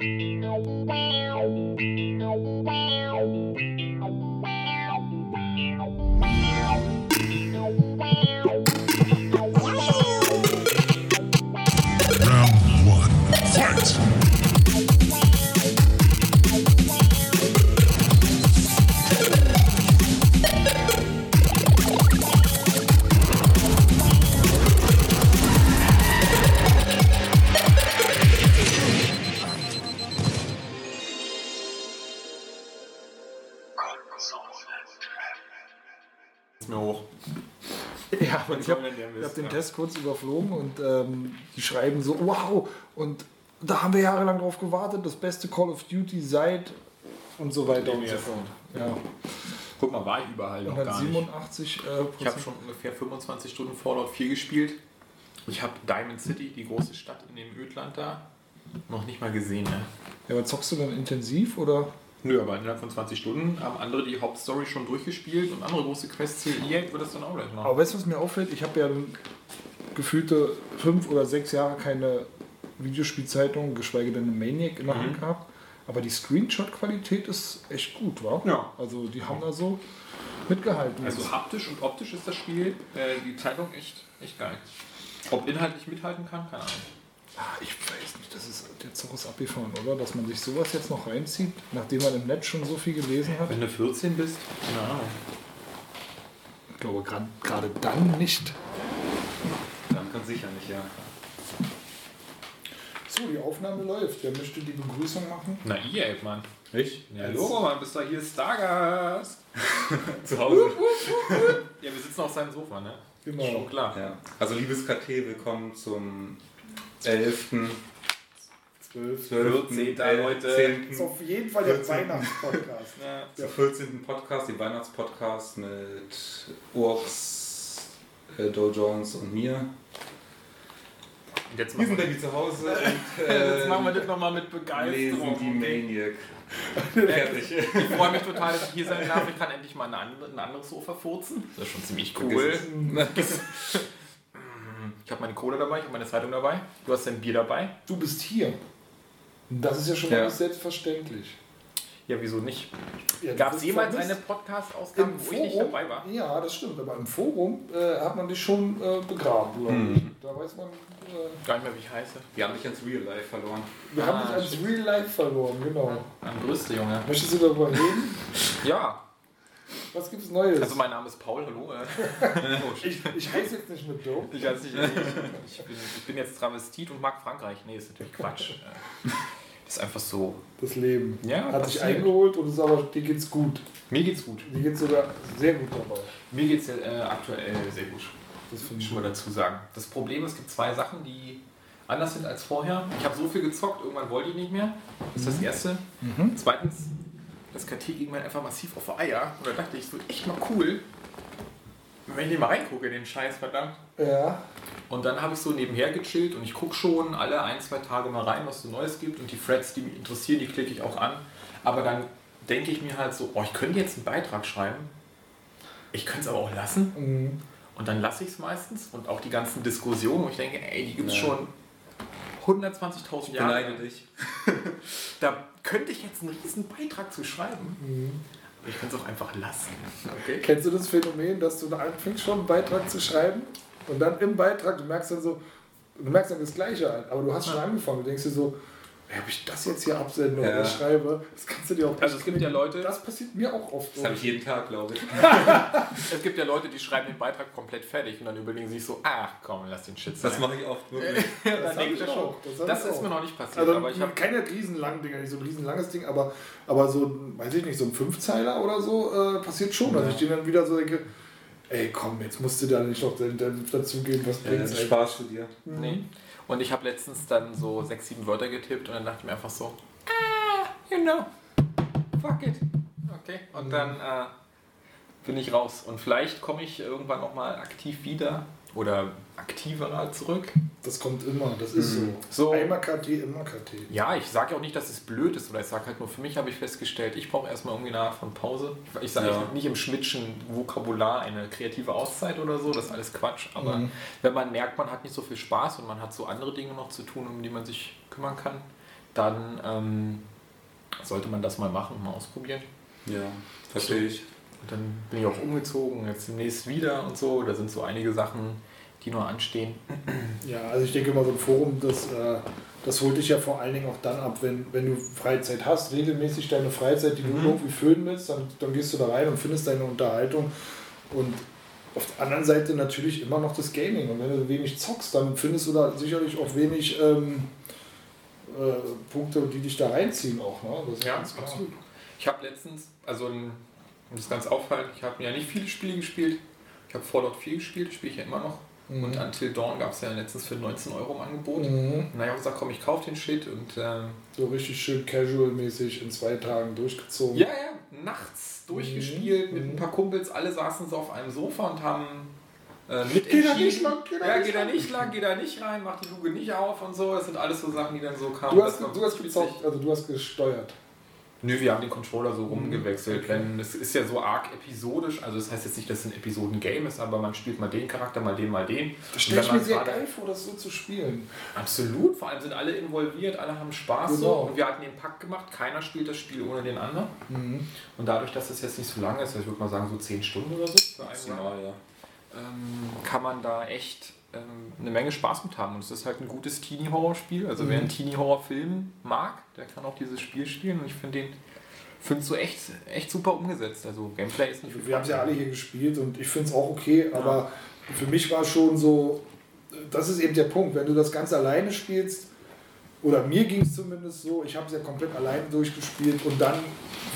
Música kurz überflogen und ähm, die schreiben so, wow, und da haben wir jahrelang drauf gewartet, das beste Call of Duty seit und so weiter und so fort. Ja. Guck mal, war ich überall noch gar nicht. 87 äh, Ich habe schon ungefähr 25 Stunden Fallout 4 gespielt. Ich habe Diamond City, die große Stadt in dem Ödland da, noch nicht mal gesehen. Ne? Ja, aber zockst du dann intensiv oder? Nö, aber innerhalb von 20 Stunden haben andere die Hauptstory schon durchgespielt und andere große Quests hier. EA wird das dann auch gleich machen. Aber weißt du, was mir auffällt? Ich habe ja gefühlte fünf oder sechs Jahre keine Videospielzeitung, geschweige denn eine Maniac in der Hand gehabt. Aber die Screenshot-Qualität ist echt gut, wa? Ja. Also die haben da so mitgehalten. Also haptisch und optisch ist das Spiel, äh, die Zeitung echt, echt geil. Ob inhaltlich mithalten kann, keine Ahnung. Ah, ich weiß nicht, das ist der Zug ist abgefahren, oder? Dass man sich sowas jetzt noch reinzieht, nachdem man im Netz schon so viel gelesen hat. Wenn du 14 bist, keine Ahnung. Ich glaube, gerade dann nicht. Dann kann sicher nicht, ja. So, die Aufnahme läuft. Wer möchte die Begrüßung machen? Na, EA, Mann. Ich? Ja, Logo, Mann, bist du hier Stargast. Zu Hause. Ja, wir sitzen auf seinem Sofa, ne? Genau. Schon klar. Ja. Also liebes KT, willkommen zum 11. 12. 12. 14. 11., Leute. 10. ist auf jeden Fall der 14. Weihnachtspodcast. Ja. Zum 14. Podcast, den Weihnachtspodcast mit Urks, äh, Doe Jones und mir. Und jetzt Wir machen sind wir, dann zu Hause und äh, jetzt machen wir das nochmal mit lesen Begeisterung. die Maniac. Fertig. Ich freue mich total, dass ich hier sein darf. Ich kann endlich mal eine andere, ein anderes Sofa furzen. Das ist schon ziemlich cool. Ich habe meine Kohle dabei, ich habe meine Zeitung dabei. Du hast dein Bier dabei. Du bist hier. Das ist ja schon Ja. mal selbstverständlich. Ja, wieso nicht? Ja, Gab es jemals eine Podcast-Ausgabe, wo ich nicht Forum, dabei war? Ja, das stimmt. Aber im Forum äh, hat man dich schon äh, begraben, glaube ich. Da weiß man, äh, Gar nicht mehr, wie ich heiße. Wir haben dich ins Real Life verloren. wir Ah, haben dich als stimmt. Real Life verloren, genau. Am größte, Junge. Möchtest du darüber reden? Ja, Was gibt's Neues? also mein Name ist Paul, hallo. äh. Oh, ich, ich heiße jetzt nicht mit Dope. Ich, weiß nicht, ich, bin, ich bin jetzt Travestit und mag Frankreich. Nee, ist natürlich Quatsch. Äh, ist einfach so. Das Leben. Ja, Hat sich eingeholt und ist aber, dir geht's gut. Mir geht's gut. Dir geht's sogar sehr gut dabei. Mir geht's äh, aktuell sehr gut. Das finde ich ich mal dazu sagen. Das Problem ist, es gibt zwei Sachen, die anders sind als vorher. Ich habe so viel gezockt, irgendwann wollte ich nicht mehr. Das ist das Erste. Zweitens, das KT ging mir einfach massiv auf die Eier. Und da dachte ich, es wird echt mal cool, wenn ich den mal reingucke, in den Scheiß, verdammt. Ja. Und dann habe ich so nebenher gechillt und ich gucke schon alle ein, zwei Tage mal rein, was so Neues gibt. Und die Threads, die mich interessieren, die klicke ich auch an. Aber dann denke ich mir halt so, oh, ich könnte jetzt einen Beitrag schreiben. Ich könnte es aber auch lassen. Mhm. Und dann lasse ich es meistens. Und auch die ganzen Diskussionen, wo ich denke, ey, die gibt es Ja. schon 120.000 Jahre. Beneide dich. Da könnte ich jetzt einen riesen Beitrag zu schreiben. Mhm. Aber ich könnte es auch einfach lassen. Okay? Kennst du das Phänomen, dass du da anfängst schon einen Beitrag zu schreiben und dann im Beitrag, du merkst dann so, du merkst dann das Gleiche an, aber du hast schon angefangen, du denkst dir so, ob ich das jetzt hier absende Ja. oder schreibe, das kannst du dir auch Also es gibt ja Leute, Das passiert mir auch oft. Das habe ich jeden Tag, glaube ich. es gibt ja Leute, die schreiben den Beitrag komplett fertig und dann überlegen sie sich so, ach komm, lass den Shit sein. Das mache ich oft wirklich. Ja, Das denke ich ich ja auch, schon. das Das, ich ist auch. mir noch nicht passiert, Also aber ich habe keine riesenlangen Dinger, nicht so ein riesenlanges Ding, aber, aber so, ein, weiß ich nicht, so ein Fünfzeiler oder so äh, passiert schon, dass ich den dann wieder so denke, ey komm, jetzt musst du da nicht noch dazugeben, was bringt's eigentlich? Spaß zu dir. Nee. Und ich habe letztens dann so sechs, sieben Wörter getippt und dann dachte ich mir einfach so, ah, you know, fuck it. Okay. Und dann äh, bin ich raus. Und vielleicht komme ich irgendwann nochmal aktiv wieder oder aktiver zurück. Das kommt immer, das ist so. So. Einmal KT, immer KT. Ja, ich sage ja auch nicht, dass es blöd ist, oder ich sage halt nur, für mich habe ich festgestellt, ich brauche erstmal irgendwie eine Art von Pause. Ich- sage Ja. nicht im Schmidtschen Vokabular eine kreative Auszeit oder so, das ist alles Quatsch. Aber Mhm. wenn man merkt, man hat nicht so viel Spaß und man hat so andere Dinge noch zu tun, um die man sich kümmern kann, dann ähm, sollte man das mal machen, mal ausprobieren. Ja, verstehe ich. Und dann bin ich auch umgezogen, jetzt demnächst wieder und so. Da sind so einige Sachen, noch anstehen. Ja, also ich denke mal, so ein Forum, das, äh, das holt dich ja vor allen Dingen auch dann ab, wenn, wenn du Freizeit hast, regelmäßig deine Freizeit, die du irgendwie füllen willst, dann, dann gehst du da rein und findest deine Unterhaltung. Und auf der anderen Seite natürlich immer noch das Gaming. Und wenn du wenig zockst, dann findest du da sicherlich auch wenig ähm, äh, Punkte, die dich da reinziehen auch. Ne? Ist Ja, absolut. Ich habe letztens, also ein, um das ganz auffallend, ich habe ja nicht viele Spiele gespielt. Ich habe Fallout 4 gespielt, spiele ich ja immer noch. Mhm. Und Until Dawn gab es ja letztens für 19 Euro im Angebot. Mhm. Und dann habe ich auch gesagt, komm, ich kaufe den Shit und ähm, So richtig schön casual-mäßig in zwei Tagen durchgezogen. ja, ja, nachts durchgespielt mit Mhm. ein paar Kumpels. Alle saßen so auf einem Sofa und haben äh, mit Geh da nicht lang, geh da ja, nicht geh da nicht lang, geh da nicht rein, mach die Luke nicht auf und so. Das sind alles so Sachen, die dann so kamen. Du hast, du hast gezockt, also du hast gesteuert. Nö, wir haben den Controller so rumgewechselt. Okay. Wenn, es ist ja so arg episodisch, also das heißt jetzt nicht, dass es ein Episoden-Game ist, aber man spielt mal den Charakter, mal den, mal den. Das stelle ich mir sehr geil vor, das so zu spielen. Absolut, vor allem sind alle involviert, alle haben Spaß so. Genau. Und wir hatten den Pakt gemacht, keiner spielt das Spiel ohne den anderen. Und dadurch, dass es jetzt nicht so lange ist, also ich würde mal sagen so 10 Stunden oder so, für einen Maximal, ja. ähm, kann man da echt ähm, eine Menge Spaß mit haben. Und es ist halt ein gutes Teenie-Horror-Spiel. Also wer einen Teenie-Horror-Film mag, der kann auch dieses Spiel spielen. Und ich finde den finde so echt, echt super umgesetzt. Also Gameplay ist nicht Wir haben es ja alle hier gespielt und ich finde es auch okay, aber für mich war schon so, das ist eben der Punkt, wenn du das Ganze alleine spielst, oder mir ging es zumindest so, ich habe es ja komplett alleine durchgespielt und dann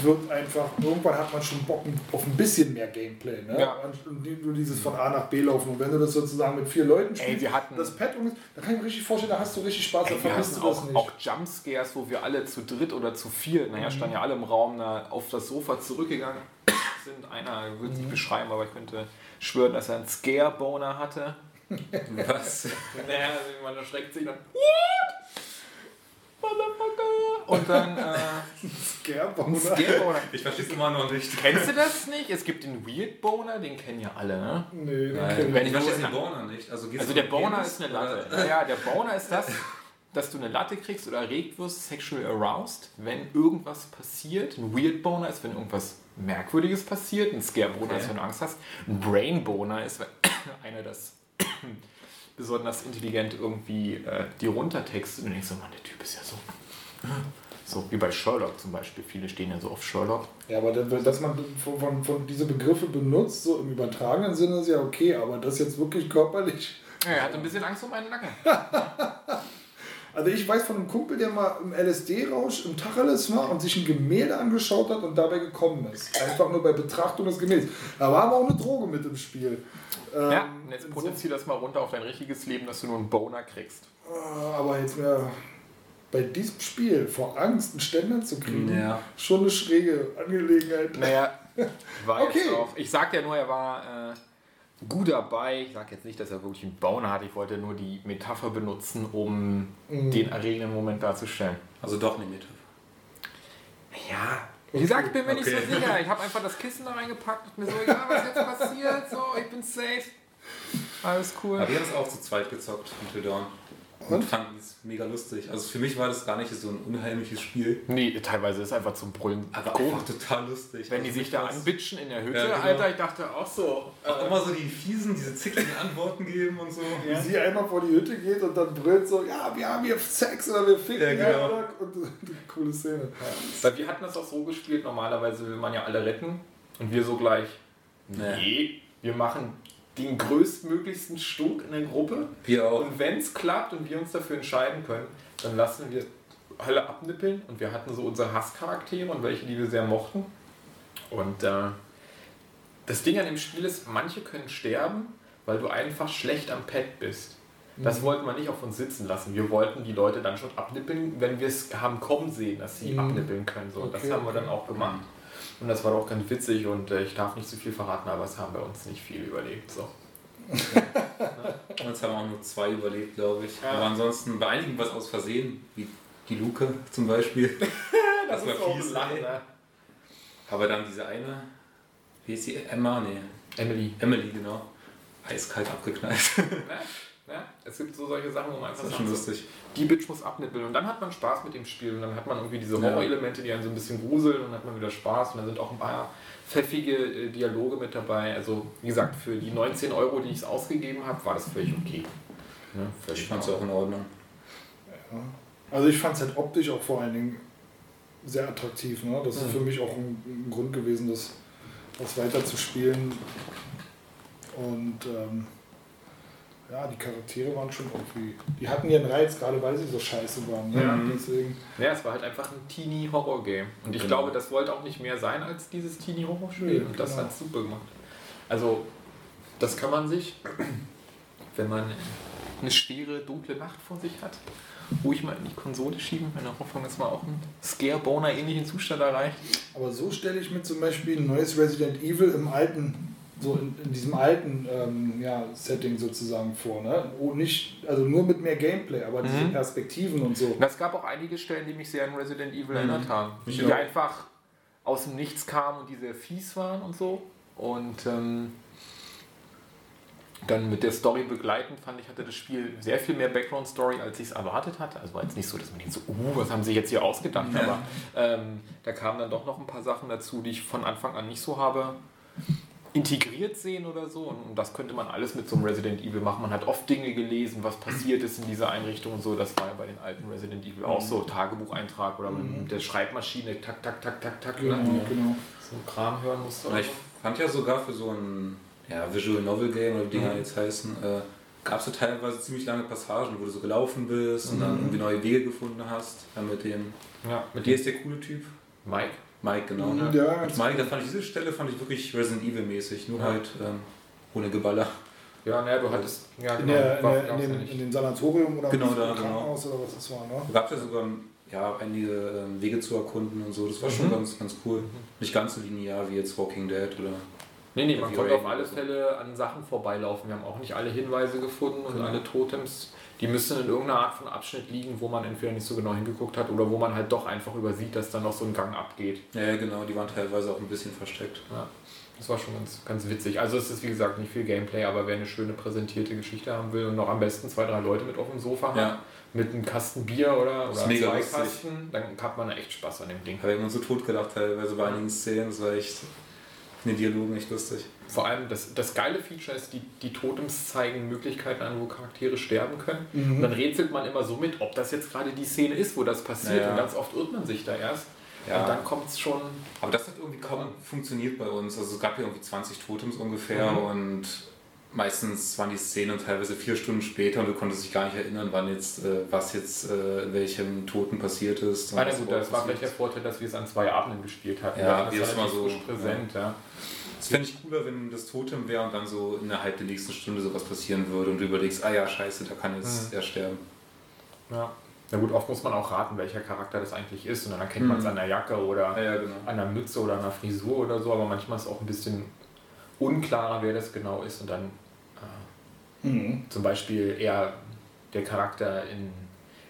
wird einfach, irgendwann hat man schon Bock auf ein bisschen mehr Gameplay. Ne? Ja. Und nur dieses von A nach B laufen. Und wenn du das sozusagen mit vier Leuten Ey, spielst, wir hatten- das Pad um, da kann ich mir richtig vorstellen, da hast du richtig Spaß, da Ey, wir vermisst hatten du das auch, nicht. auch Jumpscares, wo wir alle zu dritt oder zu vier, naja, standen ja alle im Raum, da auf das Sofa zurückgegangen sind. Einer wird es nicht beschreiben, aber ich könnte schwören, dass er einen Scare-Boner hatte. Was? Naja, man erschreckt sich dann. What? Motherfucker! Und dann äh, Scareboner. Scare-Boner. Ich verstehe es immer noch nicht. Kennst du das nicht? Es gibt den Weird Boner, den kennen ja alle, ne? Nee, den Nein, kenn ich verstehe den Boner nicht. Also, Also der Boner Penis ist eine oder- Latte. Ja, ja, der Boner ist das, dass du eine Latte kriegst oder erregt wirst, sexually aroused, wenn irgendwas passiert. Ein Weird Boner ist, wenn irgendwas Merkwürdiges passiert. Ein Scare Boner Okay. ist, wenn du Angst hast. Ein Brain Boner ist, wenn einer das besonders intelligent irgendwie äh, die runtertextet und du denkst so, Mann, der Typ ist ja so. So wie bei Sherlock zum Beispiel. Viele stehen ja so auf Sherlock. Ja, aber dass man von, von, von diese Begriffe benutzt, so im übertragenen Sinne, ist ja okay, aber das jetzt wirklich körperlich. Ja, er hatte ein bisschen Angst um meinen Nacken. Also ich weiß von einem Kumpel, der mal im LSD-Rausch im Tacheles war und sich ein Gemälde angeschaut hat und dabei gekommen ist. Einfach nur bei Betrachtung des Gemäldes. Da war aber auch eine Droge mit im Spiel. Ähm, Ja, und jetzt potenzier das mal runter auf dein richtiges Leben, dass du nur einen Boner kriegst. äh, aber jetzt mehr bei diesem Spiel vor Angst einen Ständer zu kriegen, Ja. schon eine schräge Angelegenheit. Naja, war Okay. jetzt auch. Ich sag ja nur, er war äh, gut dabei. Ich sag jetzt nicht, dass er wirklich einen Boner hat. Ich wollte nur die Metapher benutzen, um den erregenden Moment darzustellen. Also doch eine Metapher. Ja. Wie gesagt, ich bin mir nicht Okay. so sicher. Ich habe einfach das Kissen da reingepackt und mir so, egal was jetzt passiert, so, ich bin safe. Alles cool. Aber wir haben es auch zu zweit gezockt, Until Dawn. Und fanden es mega lustig. Also für mich war das gar nicht so ein unheimliches Spiel. Nee, teilweise ist einfach zum Brüllen. Aber einfach total lustig. Wenn die Also sich da was- anbitschen in der Hütte, Ja, genau. Alter, ich dachte auch so. Auch immer so die fiesen, diese zickigen Antworten geben und so. Wie sie einmal vor die Hütte geht und dann brüllt so, ja, wir haben hier Sex oder wir ficken. Ja, genau. Und eine coole Szene. Weil wir hatten das auch so gespielt, normalerweise will man ja alle retten und wir so gleich, nee, wir machen den größtmöglichsten Stunk in der Gruppe Wir auch. und wenn es klappt und wir uns dafür entscheiden können, dann lassen wir alle abnippeln und wir hatten so unsere Hasscharaktere und welche, die wir sehr mochten und äh, das Ding an dem Spiel ist, manche können sterben, weil du einfach schlecht am Pad bist. Das Mhm. wollten wir nicht auf uns sitzen lassen. Wir wollten die Leute dann schon abnippeln, wenn wir es haben kommen sehen, dass sie Mhm. abnippeln können. So, das Okay, haben wir okay. dann auch gemacht. Und das war auch ganz witzig und äh, ich darf nicht zu viel verraten, aber es haben bei uns nicht viel überlebt. So. Uns haben auch nur zwei überlebt, glaube ich. Ja. Aber ansonsten bei einigen was aus Versehen, wie die Luke zum Beispiel. das war fies. ey. ne? Aber dann diese eine, wie ist sie? Emma? Nee. Emily. Emily, genau. Eiskalt abgeknallt. Ja? Es gibt so solche Sachen, wo man einfach Das ist schon sagt, so, lustig. die Bitch muss abnippeln. Und dann hat man Spaß mit dem Spiel. Und dann hat man irgendwie diese Ja. Horror-Elemente, die einen so ein bisschen gruseln. Und dann hat man wieder Spaß. Und dann sind auch ein paar pfeffige äh, Dialoge mit dabei. Also, wie gesagt, für die 19 Euro, die ich es ausgegeben habe, war das völlig okay. Völlig Ich fand es in auch in Ordnung. Ja. Also ich fand es halt optisch auch vor allen Dingen sehr attraktiv. Ne? Das ist Mhm. für mich auch ein, ein Grund gewesen, das, das weiter zu spielen. Und ähm, ja, die Charaktere waren schon irgendwie. Die hatten ihren Reiz, gerade weil sie so scheiße waren. Ne? Ja. Deswegen. Ja, es war halt einfach ein Teenie-Horror-Game. Und ich Genau. glaube, das wollte auch nicht mehr sein als dieses Teenie-Horror-Spiel. Nee, und das genau. hat super gemacht. Also, das kann man sich, wenn man eine schwere, dunkle Nacht vor sich hat, ruhig mal in die Konsole schieben, in der Hoffnung, dass man auch einen Scare-Boner-ähnlichen Zustand erreicht. Aber so stelle ich mir zum Beispiel ein neues Resident Evil im alten, so in, in diesem alten ähm, ja, Setting sozusagen vor. Ne? Oh, nicht, also nur mit mehr Gameplay, aber diese Mhm. Perspektiven und so. Es gab auch einige Stellen, die mich sehr an Resident Evil erinnert haben. Ich Die auch. einfach aus dem Nichts kamen und die sehr fies waren und so. Und ähm, dann mit der Story begleitend fand ich, hatte das Spiel sehr viel mehr Background-Story, als ich es erwartet hatte. Also war jetzt nicht so, dass man denkt so, uh, was haben sie jetzt hier ausgedacht? Aber ähm, da kamen dann doch noch ein paar Sachen dazu, die ich von Anfang an nicht so habe integriert sehen oder so. Und, und das könnte man alles mit so einem Resident Evil machen. Man hat oft Dinge gelesen, was passiert ist in dieser Einrichtung und so. Das war ja bei den alten Resident Evil auch so. Tagebucheintrag oder mit der Schreibmaschine, tak, tak, tak, tak, tak. Genau, Ne? genau. So ein Kram hören musste. Ich so. fand ja sogar für so ein ja, Visual Novel Game oder wie die Mhm. Dinger jetzt heißen, äh, gab es ja teilweise ziemlich lange Passagen, wo du so gelaufen bist und Mhm. dann irgendwie neue Wege gefunden hast. Ja, mit dem. Ja, mit Wie dem ist der coole Typ? Mike. Mike, genau. Ja, Mit Mike, da fand ich diese Stelle fand ich wirklich Resident Evil mäßig, nur Ja. halt ähm, ohne Geballer. Ja, naja, du hattest. Ja, In, genau, der, in, der, in, gab's ja dem, in dem Sanatorium oder Genau, was, da, genau. Krankenhaus oder was das war. Ne? Da gab es ja sogar ja, einige ähm, Wege zu erkunden und so. Das war schon Mhm. ganz, ganz cool. Nicht ganz so linear wie jetzt Walking Dead oder. Nee, nee, man konnte auf alle. Fälle an Sachen vorbeilaufen. Wir haben auch nicht alle Hinweise gefunden und Genau. alle Totems, die müssen in irgendeiner Art von Abschnitt liegen, wo man entweder nicht so genau hingeguckt hat oder wo man halt doch einfach übersieht, dass da noch so ein Gang abgeht. Ja, genau, die waren teilweise auch ein bisschen versteckt. Ja, das war schon ganz, ganz witzig. Also es ist wie gesagt nicht viel Gameplay, aber wer eine schöne präsentierte Geschichte haben will und noch am besten zwei, drei Leute mit auf dem Sofa hat, Ja. mit einem Kasten Bier oder, oder zwei lustig. Kasten, dann hat man echt Spaß an dem Ding. Habe ich immer so tot gedacht teilweise bei einigen Szenen. Das war echt in den Dialogen echt lustig. Vor allem das, das geile Feature ist, die, die Totems zeigen Möglichkeiten an, wo Charaktere sterben können. Mhm. Und dann rätselt man immer so mit, ob das jetzt gerade die Szene ist, wo das passiert. Ja. Und ganz oft irrt man sich da erst. Ja. Und dann kommt es schon. Aber das hat irgendwie kaum funktioniert bei uns. Also es gab ja irgendwie 20 Totems ungefähr Mhm. und meistens waren die Szenen teilweise vier Stunden später und du konntest dich gar nicht erinnern, wann jetzt, äh, was jetzt äh, in welchem Toten passiert ist. und Ah, na gut, das war vielleicht der Vorteil, dass wir es an zwei Abenden gespielt hatten. Ja, das wie das immer so- frisch präsent, ja. Das fände ich cooler, wenn das Totem wäre und dann so innerhalb der nächsten Stunde sowas passieren würde und du überlegst, ah ja, scheiße, da kann jetzt Mhm. er sterben. ja. Na gut, oft muss man auch raten, welcher Charakter das eigentlich ist. Und dann erkennt man es Mhm. an der Jacke oder Ja, ja, genau. an der Mütze oder an der Frisur oder so. Aber manchmal ist es auch ein bisschen unklarer, wer das genau ist. Und dann äh, Mhm. zum Beispiel eher der Charakter in,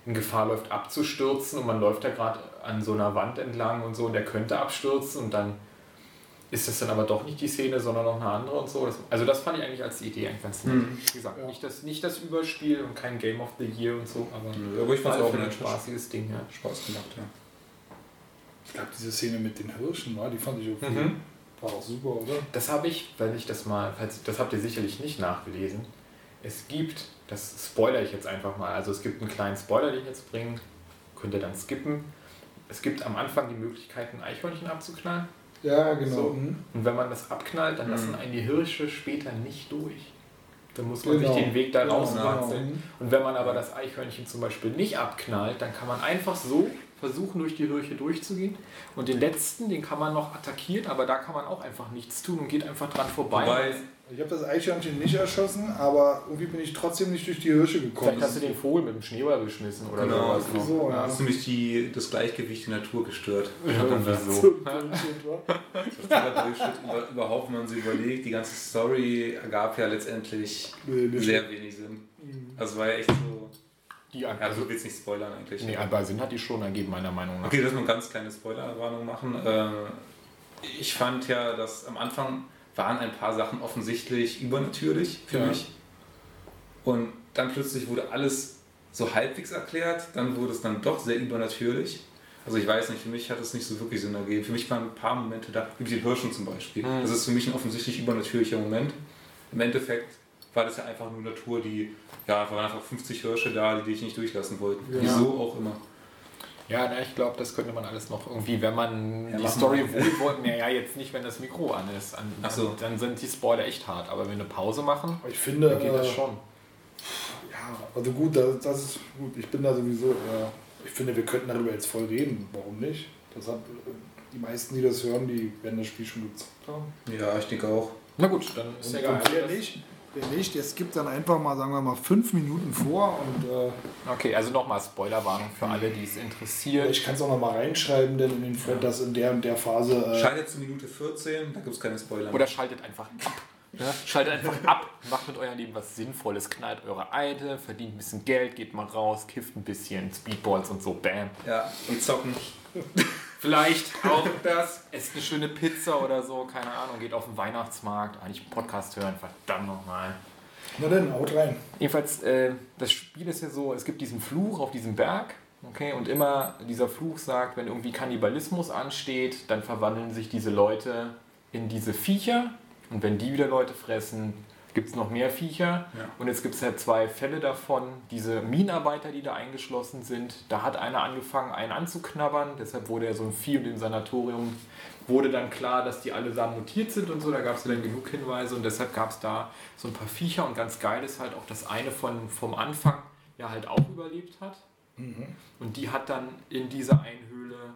in Gefahr läuft abzustürzen und man läuft da gerade an so einer Wand entlang und so und der könnte abstürzen und dann ist das dann aber doch nicht die Szene, sondern noch eine andere und so. Das, also das fand ich eigentlich als Idee eigentlich ganz nett. Mhm. Wie gesagt, Ja. nicht, das, nicht das Überspiel und kein Game of the Year und so, aber Nö, Aber ich fand es auch ein spaßiges Ding, ja. Spaß gemacht, ja. Es gab diese Szene mit den Hirschen, die fand ich okay. Mhm. War auch super, oder? Das habe ich, weil ich das mal, falls, das habt ihr sicherlich nicht nachgelesen. Es gibt, das spoiler ich jetzt einfach mal, also es gibt einen kleinen Spoiler, den ich jetzt bringe, könnt ihr dann skippen. Es gibt am Anfang die Möglichkeit, ein Eichhörnchen abzuknallen. Ja, genau. So. Mhm. Und wenn man das abknallt, dann Mhm. lassen einen die Hirsche später nicht durch. Dann muss man Genau. sich den Weg da Genau, rauswatzeln. genau. Und wenn man aber das Eichhörnchen zum Beispiel nicht abknallt, dann kann man einfach so versuchen, durch die Hirsche durchzugehen. Und den letzten, den kann man noch attackieren, aber da kann man auch einfach nichts tun und geht einfach dran vorbei. Wobei, Ich habe das Eichhörnchen nicht erschossen, aber irgendwie bin ich trotzdem nicht durch die Hirsche gekommen. Vielleicht hast du den Vogel mit dem Schneeball geschmissen oder Genau, sowas. noch. so, ja. hast du mich die, das Gleichgewicht der Natur gestört. Irgendwie So so. ein Bullshit, überhaupt, wenn man sich überlegt, die ganze Story ergab ja letztendlich Nee, sehr wenig Sinn. Also war ja echt so. Die, Ja, also, du willst nicht spoilern eigentlich. nee, aber Sinn hat die schon ergeben, meiner Meinung nach. Okay, lass mal eine ganz kleine Spoilerwarnung machen. Äh, ich fand ja, dass am Anfang waren ein paar Sachen offensichtlich übernatürlich für Ja. mich. Und dann plötzlich wurde alles so halbwegs erklärt, dann wurde es dann doch sehr übernatürlich. Also ich weiß nicht, für mich hat es nicht so wirklich Sinn ergeben. Für mich waren ein paar Momente da, wie die Hirschen zum Beispiel. Mhm. Das ist für mich ein offensichtlich übernatürlicher Moment. Im Endeffekt war das ja einfach nur Natur, die, ja, waren einfach 50 Hirsche da, die dich nicht durchlassen wollten. Ja. Wieso auch immer. Ja, na, ich glaube, das könnte man alles noch irgendwie, wenn man Ja, die Story wir. wohlwollend, naja, jetzt nicht, wenn das Mikro an ist, an, Ach so. dann sind die Spoiler echt hart, aber wenn wir eine Pause machen, ich finde, dann geht das äh, schon. ja, also gut, das, das ist gut. Ich bin da sowieso, äh, ich finde, wir könnten darüber jetzt voll reden. Warum nicht? Das hat, die meisten, die das hören, die werden das Spiel schon gezockt haben. Ja, ich denke auch. Na gut, dann ist Und, ja egal. und wer nicht, wer nicht, jetzt gibt dann einfach mal, sagen wir mal, fünf Minuten vor und äh, Okay, also nochmal Spoilerwarnung für alle, die es interessiert. ich kann es auch noch mal reinschreiben, denn in den Thread, dass in der und der Phase. Äh, Schaltet zu Minute 14, da gibt es keine Spoiler. Oder schaltet einfach ab. Ne? Schaltet einfach ab, macht mit eurem Leben was Sinnvolles, knallt eure Eide, verdient ein bisschen Geld, geht mal raus, kifft ein bisschen, Speedballs und so, bam. ja, und zocken. Vielleicht auch das, esst eine schöne Pizza oder so, keine Ahnung, geht auf den Weihnachtsmarkt, eigentlich einen Podcast hören, verdammt nochmal. na dann, haut rein. Jedenfalls, äh, das Spiel ist ja so, es gibt diesen Fluch auf diesem Berg, okay, und immer dieser Fluch sagt, wenn irgendwie Kannibalismus ansteht, dann verwandeln sich diese Leute in diese Viecher und wenn die wieder Leute fressen, gibt es noch mehr Viecher. Ja. Und jetzt gibt es ja zwei Fälle davon, diese Minenarbeiter, die da eingeschlossen sind, da hat einer angefangen, einen anzuknabbern, deshalb wurde er so ein Vieh und im Sanatorium wurde dann klar, dass die allesamt mutiert sind und so, da gab es dann genug Hinweise und deshalb gab es da so ein paar Viecher und ganz geil ist halt auch, dass eine von, vom Anfang ja halt auch überlebt hat und die hat dann in dieser Einhöhle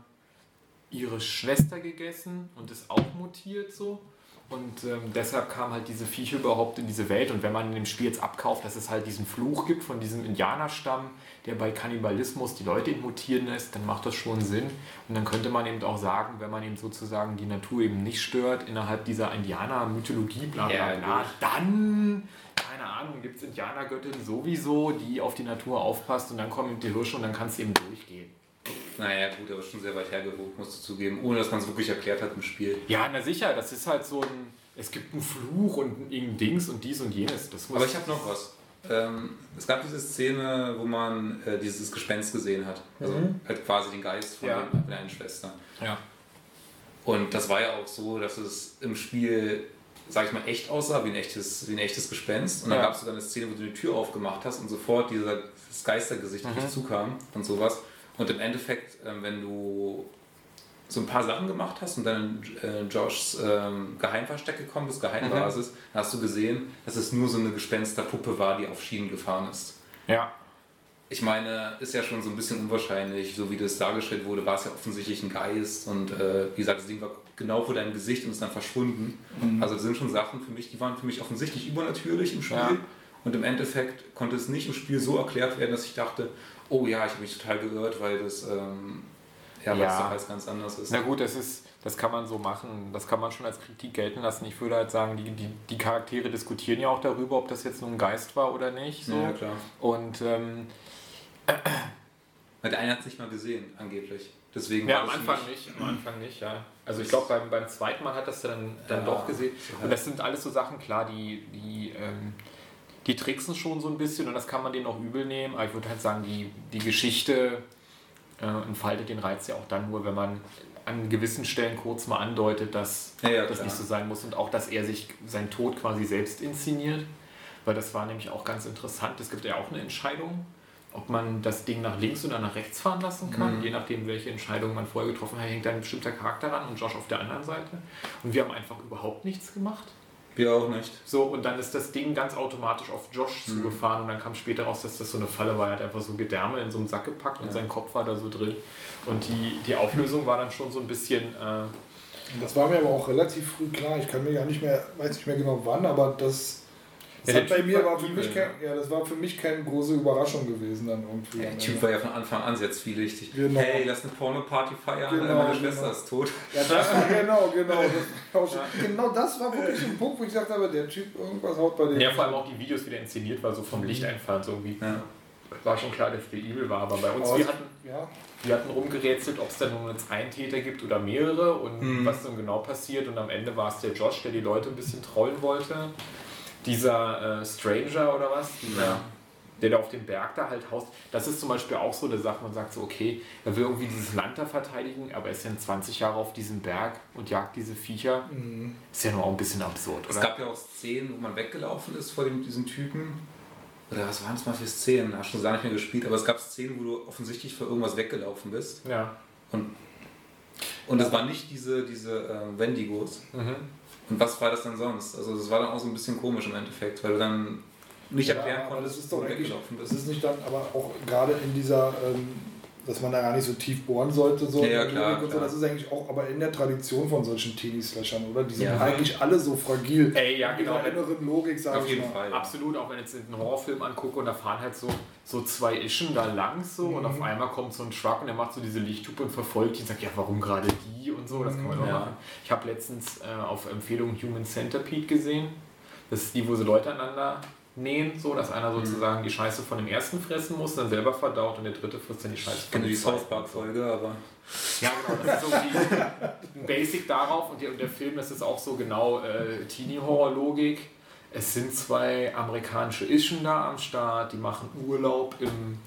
ihre Schwester gegessen und ist auch mutiert so. Und ähm, deshalb kam halt diese Viecher überhaupt in diese Welt. Und wenn man in dem Spiel jetzt abkauft, dass es halt diesen Fluch gibt von diesem Indianerstamm, der bei Kannibalismus die Leute mutieren lässt, dann macht das schon Sinn. Und dann könnte man eben auch sagen, wenn man eben sozusagen die Natur eben nicht stört, innerhalb dieser Indianer-Mythologie, bla bla bla, dann, keine Ahnung, gibt es Indianergöttin sowieso, die auf die Natur aufpasst und dann kommen eben die Hirsche und dann kann es eben durchgehen. Naja, gut, aber schon sehr weit hergeholt, musst du zugeben, ohne dass man es wirklich erklärt hat im Spiel. Ja, na sicher, das ist halt so ein. Es gibt einen Fluch und irgendein Dings und dies und jenes. Das muss Aber ich habe noch was. Ähm, es gab diese Szene, wo man äh, dieses Gespenst gesehen hat. Also halt quasi den Geist von Ja. der einen Schwester. Ja. Und das war ja auch so, dass es im Spiel, sag ich mal, echt aussah, wie ein echtes, wie ein echtes Gespenst. Und dann Ja. gab es sogar eine Szene, wo du die Tür aufgemacht hast und sofort dieser, dieses Geistergesicht auf dich zukam und sowas. Und im Endeffekt, ähm, wenn du so ein paar Sachen gemacht hast und dann in äh, Joshs ähm, Geheimversteck gekommen bist, Geheimbasis, dann hast du gesehen, dass es nur so eine Gespensterpuppe war, die auf Schienen gefahren ist. Ja. Ich meine, ist ja schon so ein bisschen unwahrscheinlich, so wie das dargestellt wurde, war es ja offensichtlich ein Geist und äh, wie gesagt, das Ding war genau vor deinem Gesicht und ist dann verschwunden. Also das sind schon Sachen für mich, die waren für mich offensichtlich übernatürlich im Spiel Ja. und im Endeffekt konnte es nicht im Spiel so erklärt werden, dass ich dachte, oh ja, ich habe mich total geirrt, weil das, ähm, ja, Ja. doch alles ganz anders ist. Na gut, das ist. Das kann man so machen. Das kann man schon als Kritik gelten lassen. Ich würde halt sagen, die, die, die Charaktere diskutieren ja auch darüber, ob das jetzt nur ein Geist war oder nicht. So. Ja, klar. Und ähm, der eine hat es nicht mal gesehen, angeblich. Deswegen ja, war am Anfang mich- nicht. Am Anfang nicht, ja. Also ich glaube, beim, beim zweiten Mal hat das dann, dann Ja, doch gesehen. Und das sind alles so Sachen, klar, die, die, ähm, die tricksen schon so ein bisschen und das kann man denen auch übel nehmen. Aber ich würde halt sagen, die, die Geschichte äh, entfaltet den Reiz ja auch dann nur, wenn man an gewissen Stellen kurz mal andeutet, dass Ja, ja, das nicht so sein muss und auch, dass er sich seinen Tod quasi selbst inszeniert. Weil das war nämlich auch ganz interessant. Es gibt ja auch eine Entscheidung, ob man das Ding nach links oder nach rechts fahren lassen kann. Mhm. Je nachdem, welche Entscheidung man vorher getroffen hat, hängt da ein bestimmter Charakter ran und Josh auf der anderen Seite. Und wir haben einfach überhaupt nichts gemacht. Wir auch nicht. So, und dann ist das Ding ganz automatisch auf Josh Mhm. zugefahren und dann kam später raus, dass das so eine Falle war. Er hat einfach so Gedärme in so einen Sack gepackt und Ja. sein Kopf war da so drin. Und die, die Auflösung war dann schon so ein bisschen. Äh, Das war mir aber auch relativ früh klar. Ich kann mir ja nicht mehr, weiß nicht mehr genau wann, aber das, das Ja, bei mir war für mich kein, ja, das war für mich keine große Überraschung gewesen dann irgendwie. Der am Typ war ja von Anfang an sehr zwielichtig. Genau. Hey, lass eine Porno-Party feiern, Genau, meine genau. Schwester ist tot. Ja, das war genau, genau. Das war genau das war wirklich ein Punkt, wo ich gesagt habe, der Typ, irgendwas haut bei dem. ja, vor allem auch die Videos, wie der inszeniert war, so vom Lichteinfall so irgendwie. Ja. War schon klar, dass der übel war, aber bei uns, Aber wir hatten, ja, wir hatten rumgerätselt, ob es da nun jetzt einen Täter gibt oder mehrere und Mhm. was dann genau passiert. Und am Ende war es der Josh, der die Leute ein bisschen trollen wollte. Dieser äh, Stranger oder was? Dieser, Ja. der da auf dem Berg da halt haust. Das ist zum Beispiel auch so eine Sache, man sagt so, okay, er will irgendwie dieses Land da verteidigen, aber er ist dann 20 Jahre auf diesem Berg und jagt diese Viecher. Ist ja nur auch ein bisschen absurd, Es oder? gab ja auch Szenen, wo man weggelaufen ist vor dem, diesem Typen. Oder was waren es mal für Szenen? Hast schon lange nicht mehr gespielt, aber es gab Szenen, wo du offensichtlich vor irgendwas weggelaufen bist. Ja. Und, und das waren nicht diese, diese äh, Wendigos. Mhm. Und was war das dann sonst? Also das war dann auch so ein bisschen komisch im Endeffekt, weil du dann nicht erklären aber konntest, das ist doch weggelaufen das bist. ist nicht dann, aber auch gerade in dieser, ähm, dass man da gar nicht so tief bohren sollte, so, Ja, ja, in der klar, und so, klar. das ist eigentlich auch aber in der Tradition von solchen Teenie-Slashern, oder? Die sind Ja. eigentlich alle so fragil. Ey, ja, in genau. ihrer inneren Logik, sag Auf ich jeden mal. Fall. Absolut, auch wenn ich jetzt einen Horrorfilm angucke und da fahren halt so, so zwei Ischen da lang so und auf einmal kommt so ein Truck und der macht so diese Lichthupe und verfolgt die und sagt, ja, warum gerade die und so, das kann man doch Ja. machen. Ich habe letztens äh, auf Empfehlung Human Centipede gesehen. Das ist die, wo sie Leute aneinander nähen, so dass einer sozusagen die Scheiße von dem ersten fressen muss, dann selber verdaut und der dritte frisst dann die Scheiße von kenne dem die. South Park Folge, aber Ja, genau, das ist so die, ein Basic darauf und der, und der Film, das ist auch so genau äh, Teenie-Horror-Logik. Es sind zwei amerikanische Ischen da am Start, die machen Urlaub im,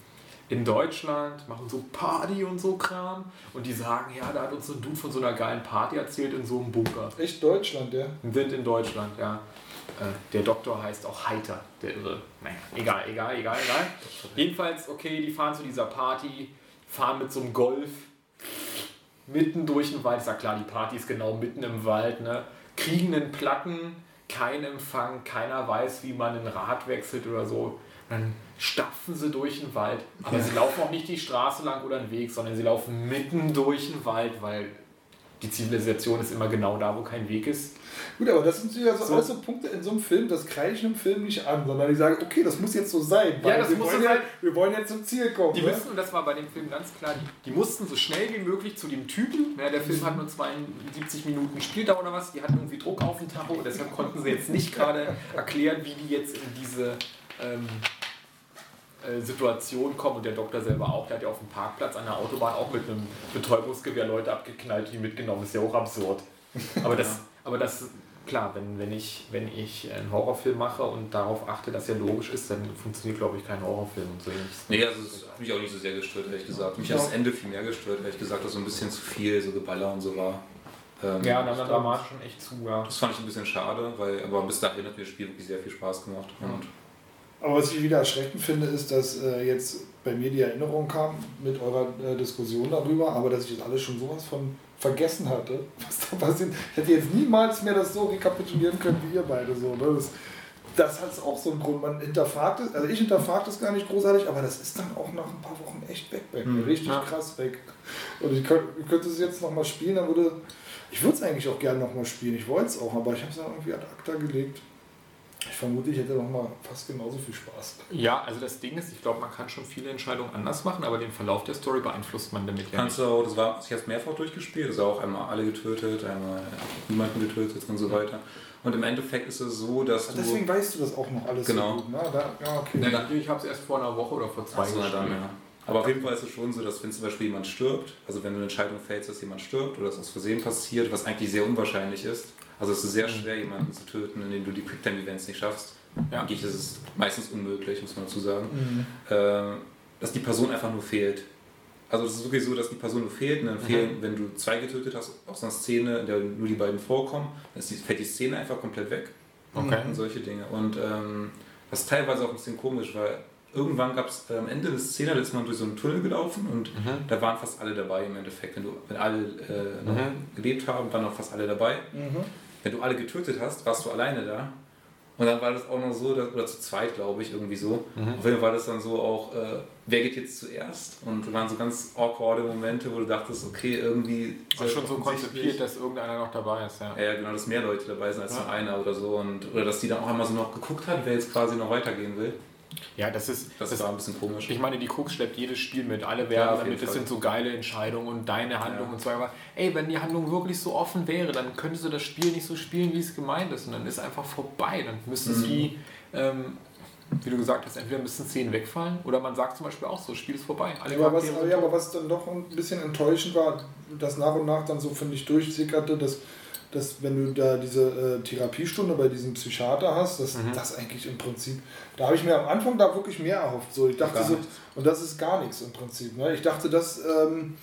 in Deutschland, machen so Party und so Kram und die sagen, ja, da hat uns so ein Dude von so einer geilen Party erzählt in so einem Bunker. Echt Deutschland, ja. Sind in Deutschland, ja. Äh, Der Doktor heißt auch Heiter, der Irre. Naja, egal, egal, egal, egal. Jedenfalls, okay, die fahren zu dieser Party, fahren mit so einem Golf mitten durch den Wald. Ist ja klar, die Party ist genau mitten im Wald, ne? Kriegen einen Platten, kein Empfang, keiner weiß, wie man ein Rad wechselt oder so. Dann stapfen sie durch den Wald, aber sie laufen auch nicht die Straße lang oder einen Weg, sondern sie laufen mitten durch den Wald, weil die Zivilisation ist immer genau da, wo kein Weg ist. Gut, aber das sind ja so, So. alles so Punkte in so einem Film, das kreide ich einem Film nicht an, sondern ich sage, okay, das muss jetzt so sein. Ja, das wir muss wollen so ja, sein. Wir wollen jetzt zum Ziel kommen. Die ne? müssten, und das war bei dem Film ganz klar, die, die mussten so schnell wie möglich zu dem Typen, ja, der Film hat nur 72 Minuten Spieldauer oder was, die hatten irgendwie Druck auf dem Tacho, deshalb konnten sie jetzt nicht gerade erklären, wie die jetzt in diese ähm, äh, Situation kommen und der Doktor selber auch, der hat ja auf dem Parkplatz an der Autobahn auch mit einem Betäubungsgewehr Leute abgeknallt, die mitgenommen, ist ja auch absurd. Aber das, aber das klar, wenn, wenn, ich, wenn ich einen Horrorfilm mache und darauf achte, dass er logisch ist, dann funktioniert, glaube ich, kein Horrorfilm und so ähnlich. Nee, also es hat mich auch nicht so sehr gestört, ehrlich gesagt. Mich hat das Ende viel mehr gestört, ehrlich gesagt, dass so ein bisschen zu viel so Geballer und so war. Ähm, Ja, dann dann dramatisch schon echt zu, ja. Das fand ich ein bisschen schade, weil aber bis dahin hat mir das Spiel wirklich sehr viel Spaß gemacht. Und Aber was ich wieder erschreckend finde, ist, dass äh, jetzt bei mir die Erinnerung kam mit eurer äh, Diskussion darüber, aber dass ich das alles schon sowas von vergessen hatte, was da passiert. Ich hätte jetzt niemals mehr das so rekapitulieren können wie ihr beide so. Ne? Das, das hat auch so einen Grund. Man hinterfragt es, also ich hinterfrage das gar nicht großartig, aber das ist dann auch nach ein paar Wochen echt weg bei mir. Hm, Richtig ja. krass weg. Und ich könnte, ich könnte es jetzt nochmal spielen, dann würde. Ich würde es eigentlich auch gerne nochmal spielen. Ich wollte es auch, aber ich habe es dann irgendwie ad acta gelegt. Vermute, ich hätte noch mal fast genauso viel Spaß. Ja, also das Ding ist, ich glaube, man kann schon viele Entscheidungen anders machen, aber den Verlauf der Story beeinflusst man damit ja kannst nicht. du auch, das war, ich habe es mehrfach durchgespielt, also auch einmal alle getötet, einmal niemanden getötet und so weiter. Und im Endeffekt ist es so, dass du. Deswegen weißt du das auch noch alles Genau. so gut. Ne? Da, ja, okay. Ne, ich habe es erst vor einer Woche oder vor zwei Ach so, na gespielt. dann, ja. Aber auf jeden Fall ist es schon so, dass wenn zum Beispiel jemand stirbt, also wenn du eine Entscheidung fällst, dass jemand stirbt oder dass aus Versehen passiert, was eigentlich sehr unwahrscheinlich ist, also es ist sehr schwer, jemanden zu töten, indem du die Quicktime-Events nicht schaffst. Ja. Eigentlich ist es meistens unmöglich, muss man dazu sagen. Mhm. äh, dass die Person einfach nur fehlt. Also es ist wirklich so, dass die Person nur fehlt und dann fehlen, wenn du zwei getötet hast aus einer Szene, in der nur die beiden vorkommen, dann ist die, fällt die Szene einfach komplett weg Okay. und solche Dinge. Und ähm, das ist teilweise auch ein bisschen komisch, weil irgendwann gab es äh, am Ende der Szene, da ist man durch so einen Tunnel gelaufen und da waren fast alle dabei im Endeffekt. Wenn, du, wenn alle äh, Mhm. gelebt haben, waren auch fast alle dabei. Mhm. Wenn du alle getötet hast, warst du alleine da. Und dann war das auch noch so, dass, oder zu zweit, glaube ich, irgendwie so. Mhm. Auf jeden Fall war das dann so auch, äh, wer geht jetzt zuerst? Und da waren so ganz awkwarde Momente, wo du dachtest, okay, irgendwie. War schon so konzipiert, dass irgendeiner noch dabei ist, ja. Ja, ja, genau, dass mehr Leute dabei sind als Ja. nur einer oder so. Und, oder dass die dann auch einmal so noch geguckt hat, wer jetzt quasi noch weitergehen will. Ja, das ist. Das, Das, war ein bisschen komisch. ich meine, die Krux schleppt jedes Spiel mit. Alle Ja, werden jeden damit, das sind so geile Entscheidungen und deine Handlung Ja. und so. Aber ey, wenn die Handlung wirklich so offen wäre, dann könntest du das Spiel nicht so spielen, wie es gemeint ist. Und dann ist einfach vorbei. Dann müsste es Mhm. wie, ähm, wie du gesagt hast, entweder müssen Szenen wegfallen oder man sagt zum Beispiel auch so, Spiel ist vorbei. Alle Aber was, ja, aber was dann doch ein bisschen enttäuschend war, dass nach und nach dann so, finde ich, durchsickerte, dass dass wenn du da diese äh, Therapiestunde bei diesem Psychiater hast, dass das eigentlich im Prinzip, da habe ich mir am Anfang da wirklich mehr erhofft. So, ich dachte so, und das ist gar nichts im Prinzip. Ne? Ich dachte, dass ähm,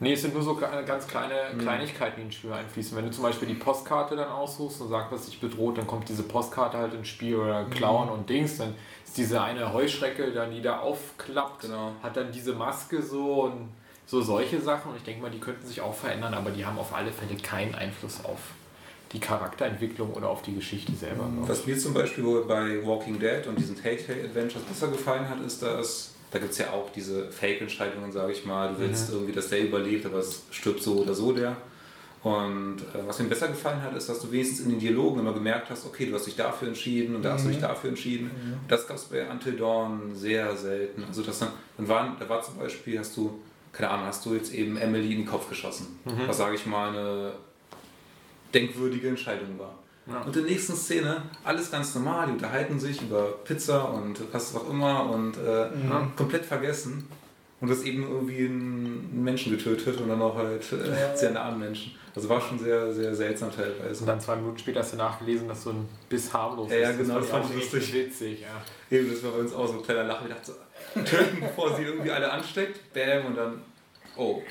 Nee, es sind nur so ganz kleine Kleinigkeiten, die ins Spiel einfließen. Wenn du zum Beispiel die Postkarte dann aussuchst und sagst, was dich bedroht, dann kommt diese Postkarte halt ins Spiel oder Clown und Dings. Dann ist diese eine Heuschrecke, dann die da aufklappt, Genau. hat dann diese Maske so und so solche Sachen. Und ich denke mal, die könnten sich auch verändern, aber die haben auf alle Fälle keinen Einfluss auf die Charakterentwicklung oder auf die Geschichte selber. ich. Was mir zum Beispiel bei Walking Dead und diesen Telltale Adventures besser gefallen hat, ist, dass da gibt es ja auch diese Fake-Entscheidungen, sage ich mal. Du willst irgendwie, dass der überlebt, aber es stirbt so oder so der. Und äh, was mir besser gefallen hat, ist, dass du wenigstens in den Dialogen immer gemerkt hast, okay, du hast dich dafür entschieden und da hast du dich dafür entschieden. Das gab es bei Until Dawn sehr selten. Also das dann, dann waren, da war zum Beispiel, hast du, keine Ahnung, hast du jetzt eben Emily in den Kopf geschossen. Was, sage ich mal, eine denkwürdige Entscheidung war. Ja. Und in der nächsten Szene, alles ganz normal, die unterhalten sich über Pizza und was auch immer und äh, komplett vergessen. Und das eben irgendwie einen Menschen getötet und dann auch halt äh, sehr nahen Menschen. Also war schon sehr, sehr seltsam teilweise. Und dann zwei Minuten später hast du nachgelesen, dass so ein Biss harmlos Ja, ja, ist. genau, das das fand ich lustig. witzig. Ja. Eben, das war bei uns auch so ein kleiner Lachen. Ich dachte so, töten, bevor sie irgendwie alle ansteckt. Bam, und dann, oh.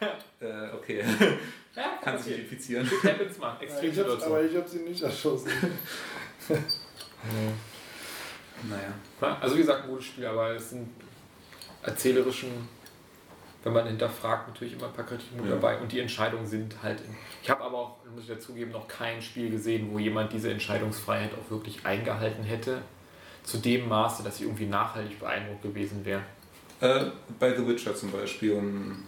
äh, okay. Kann sich nicht infizieren. Happens mal, extrem ich hab's, Situation. aber ich habe sie nicht erschossen. Naja. Ja, Also wie gesagt, ein gutes Spiel, aber es sind erzählerischen, wenn man hinterfragt, natürlich immer ein paar Kritikpunkte Ja. dabei und die Entscheidungen sind halt. In, ich habe aber auch, muss ich dazugeben, noch kein Spiel gesehen, wo jemand diese Entscheidungsfreiheit auch wirklich eingehalten hätte. Zu dem Maße, dass sie irgendwie nachhaltig beeindruckt gewesen wäre. Äh, bei The Witcher zum Beispiel, um,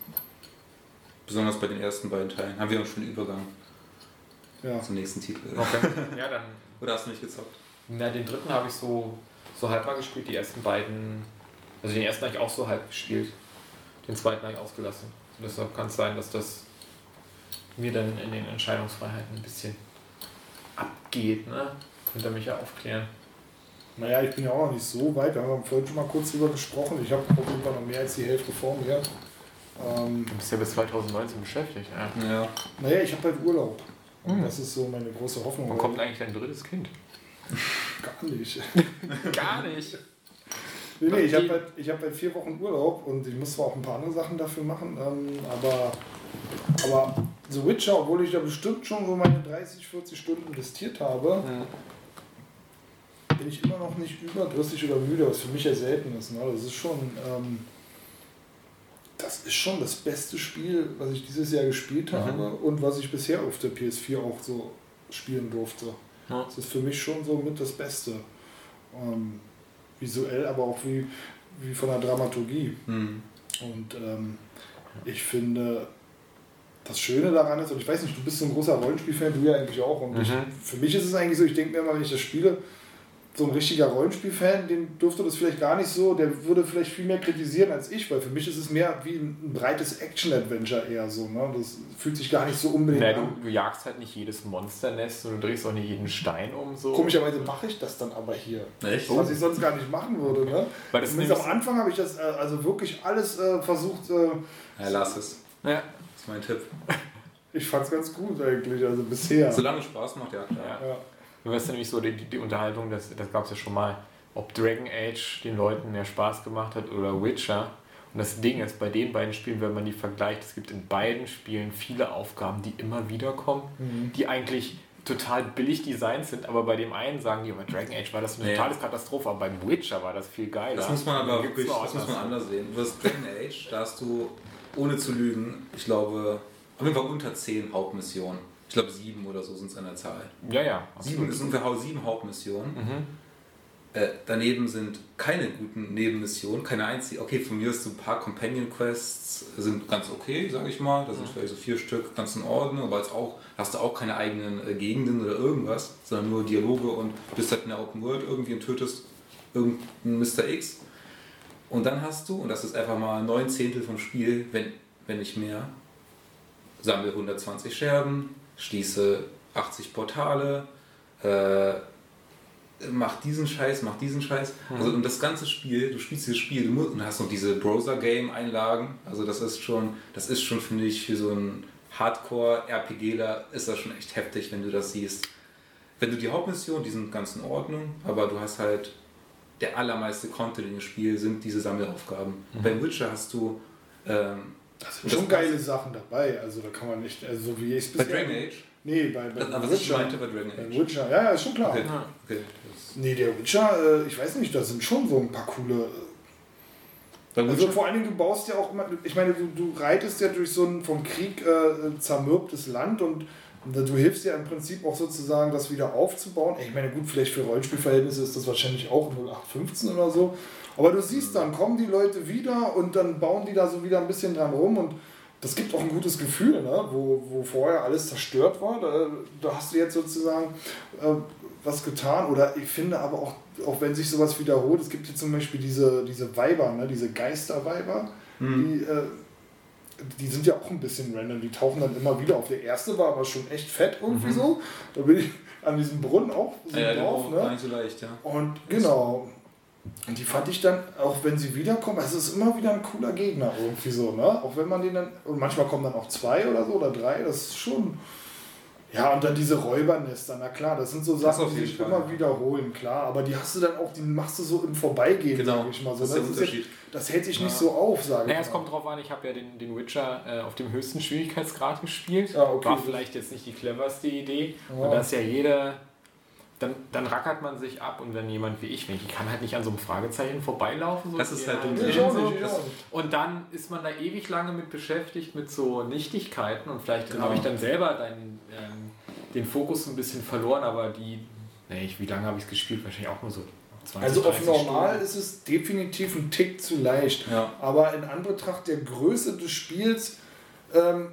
besonders bei den ersten beiden Teilen, haben wir auch schon einen Übergang Ja. zum nächsten Titel. Okay. ja, dann. Oder hast du nicht gezockt? Na, den dritten habe ich so, so halb mal gespielt, die ersten beiden. Also den ersten habe ich auch so halb gespielt. Den zweiten habe ich ausgelassen. Und deshalb kann es sein, dass das mir dann in den Entscheidungsfreiheiten ein bisschen abgeht, ne? Könnt ihr mich ja aufklären. Naja, ich bin ja auch noch nicht so weit. Wir haben vorhin schon mal kurz drüber gesprochen. Ich habe auf jeden Fall noch mehr als die Hälfte vor mir. Ähm, Du bist ja bis 2019 beschäftigt, ja. Ja. naja, ich habe halt Urlaub. Und Mhm. das ist so meine große Hoffnung. Wann kommt eigentlich dein drittes Kind? Gar nicht. Gar nicht. Nee, nee, ich habe halt, ich hab halt vier Wochen Urlaub und ich muss zwar auch ein paar andere Sachen dafür machen, ähm, aber, aber The Witcher, obwohl ich da bestimmt schon so meine 30, 40 Stunden investiert habe, bin ich immer noch nicht überdrüssig oder müde, was für mich ja selten ist. Ne? Das ist schon. Ähm, das ist schon das beste Spiel, was ich dieses Jahr gespielt Mhm. habe und was ich bisher auf der PS4 auch so spielen durfte. Ja. Das ist für mich schon so mit das Beste. Ähm, visuell, aber auch wie, wie von der Dramaturgie. Hm. Und ähm, ich finde, das Schöne daran ist, und ich weiß nicht, du bist so ein großer Rollenspielfan, du ja eigentlich auch. Und ich, Mhm. für mich ist es eigentlich so, ich denke mir immer, wenn ich das spiele, so ein richtiger Rollenspielfan, den dürfte das vielleicht gar nicht so, der würde vielleicht viel mehr kritisieren als ich, weil für mich ist es mehr wie ein, ein breites Action-Adventure eher so. Ne? Das fühlt sich gar nicht so unbedingt Na, an. du, du jagst halt nicht jedes Monsternest und du drehst auch nicht jeden Stein um. So. Komischerweise mache ich das dann aber hier. Echt? Was ich sonst gar nicht machen würde. Ne? Weil das Zumindest am Anfang habe ich das äh, also wirklich alles äh, versucht. Äh, Ja, lass es. Ja. Das ist mein Tipp. ich fand es ganz gut eigentlich, also bisher. Solange es Spaß macht, ja klar. Ja. Ja. Du weißt nämlich so die, die, die Unterhaltung, das, das gab es ja schon mal, ob Dragon Age den Leuten mehr Spaß gemacht hat oder Witcher. Und das Ding ist, bei den beiden Spielen, wenn man die vergleicht, es gibt in beiden Spielen viele Aufgaben, die immer wieder kommen, Mhm. die eigentlich total billig designt sind, aber bei dem einen sagen die, bei Dragon Age war das eine Nee. totale Katastrophe, aber beim Witcher war das viel geiler. Das muss man aber wirklich, das muss man anders. anders sehen. Du hast Dragon Age, da hast du, ohne zu lügen, ich glaube, auf jeden Fall unter 10 Hauptmissionen. Ich glaube, sieben oder so sind es an der Zahl. Ja, ja. Sieben ist ungefähr sieben Hauptmissionen. Mhm. Äh, daneben sind keine guten Nebenmissionen, keine einzige. Okay, von mir ist so ein paar Companion Quests sind ganz okay, sage ich mal. Da sind vielleicht so vier Stück ganz in Ordnung, aber jetzt auch hast du auch keine eigenen äh, Gegenden oder irgendwas, sondern nur Dialoge und bist halt in der Open World irgendwie und tötest irgendeinen Mr. X. Und dann hast du, und das ist einfach mal neun Zehntel vom Spiel, wenn, wenn nicht mehr, sammle 120 Scherben, schließe 80 Portale, äh, mach diesen Scheiß, mach diesen Scheiß. Also und das ganze Spiel, du spielst dieses Spiel, du musst, und hast noch diese Browser-Game-Einlagen. Also das ist schon, das ist schon, finde ich, für so ein Hardcore-RPGler ist das schon echt heftig, wenn du das siehst. Wenn du die Hauptmission, die sind ganz in Ordnung, aber du hast halt der allermeiste Content in dem Spiel sind diese Sammelaufgaben. Mhm. Bei Witcher hast du ähm, Da sind schon geile Sachen dabei, also da kann man nicht, also so wie ich es bei bisher- Dragon Age. Nee, bei, bei Aber was ich meinte bei Dragon Bei Age. Witcher, ja, ja, ist schon klar. Okay. Okay. Das- Nee, der Witcher, äh, ich weiß nicht, da sind schon so ein paar coole. Bei Also Witcher, vor allen Dingen, du baust ja auch immer, ich meine, du, du reitest ja durch so ein vom Krieg äh, zermürbtes Land und du hilfst ja im Prinzip auch sozusagen, das wieder aufzubauen. Ich meine, gut, vielleicht für Rollenspielverhältnisse ist das wahrscheinlich auch 0815 oder so. Aber du siehst dann, kommen die Leute wieder und dann bauen die da so wieder ein bisschen dran rum und das gibt auch ein gutes Gefühl, ne? wo, wo vorher alles zerstört war. Da, da hast du jetzt sozusagen äh, was getan. Oder ich finde aber auch, auch wenn sich sowas wiederholt, es gibt hier zum Beispiel diese, diese Weiber, ne? diese Geisterweiber, die, äh, die sind ja auch ein bisschen random. Die tauchen dann immer wieder auf. Der erste war aber schon echt fett irgendwie so. Da bin ich an diesem Brunnen auch so ja, ja, drauf. Ne? nicht so leicht, ja. Und genau. Und die fand ich dann, auch wenn sie wiederkommen, also es ist immer wieder ein cooler Gegner irgendwie so, ne? Auch wenn man den dann, und manchmal kommen dann auch zwei oder so oder drei, das ist schon. Ja, und dann diese Räubernester, na klar, das sind so Das Sachen, die sich immer wiederholen, klar. Aber die hast du dann auch, die machst du so im Vorbeigehen, Genau, sag ich mal so. das ist der jetzt- Unterschied. das hält sich nicht Ja. so auf, sage Naja, ich es mal. kommt drauf an, ich habe ja den, den Witcher äh, auf dem höchsten Schwierigkeitsgrad gespielt. Ah, okay. War vielleicht jetzt nicht die cleverste Idee. Ja. Und da ist ja jeder, dann, dann rackert man sich ab und wenn jemand wie ich, ich kann halt nicht an so einem Fragezeichen vorbeilaufen. So Das ist halt dumm. So. Und dann ist man da ewig lange mit beschäftigt, mit so Nichtigkeiten und vielleicht Genau. habe ich dann selber dann, ähm, den Fokus ein bisschen verloren, aber die, nee, ich, wie lange habe ich es gespielt? Wahrscheinlich auch nur so 20, Also auf 30 normal Stunden. ist es definitiv ein Tick zu leicht. Ja. Aber in Anbetracht der Größe des Spiels ähm,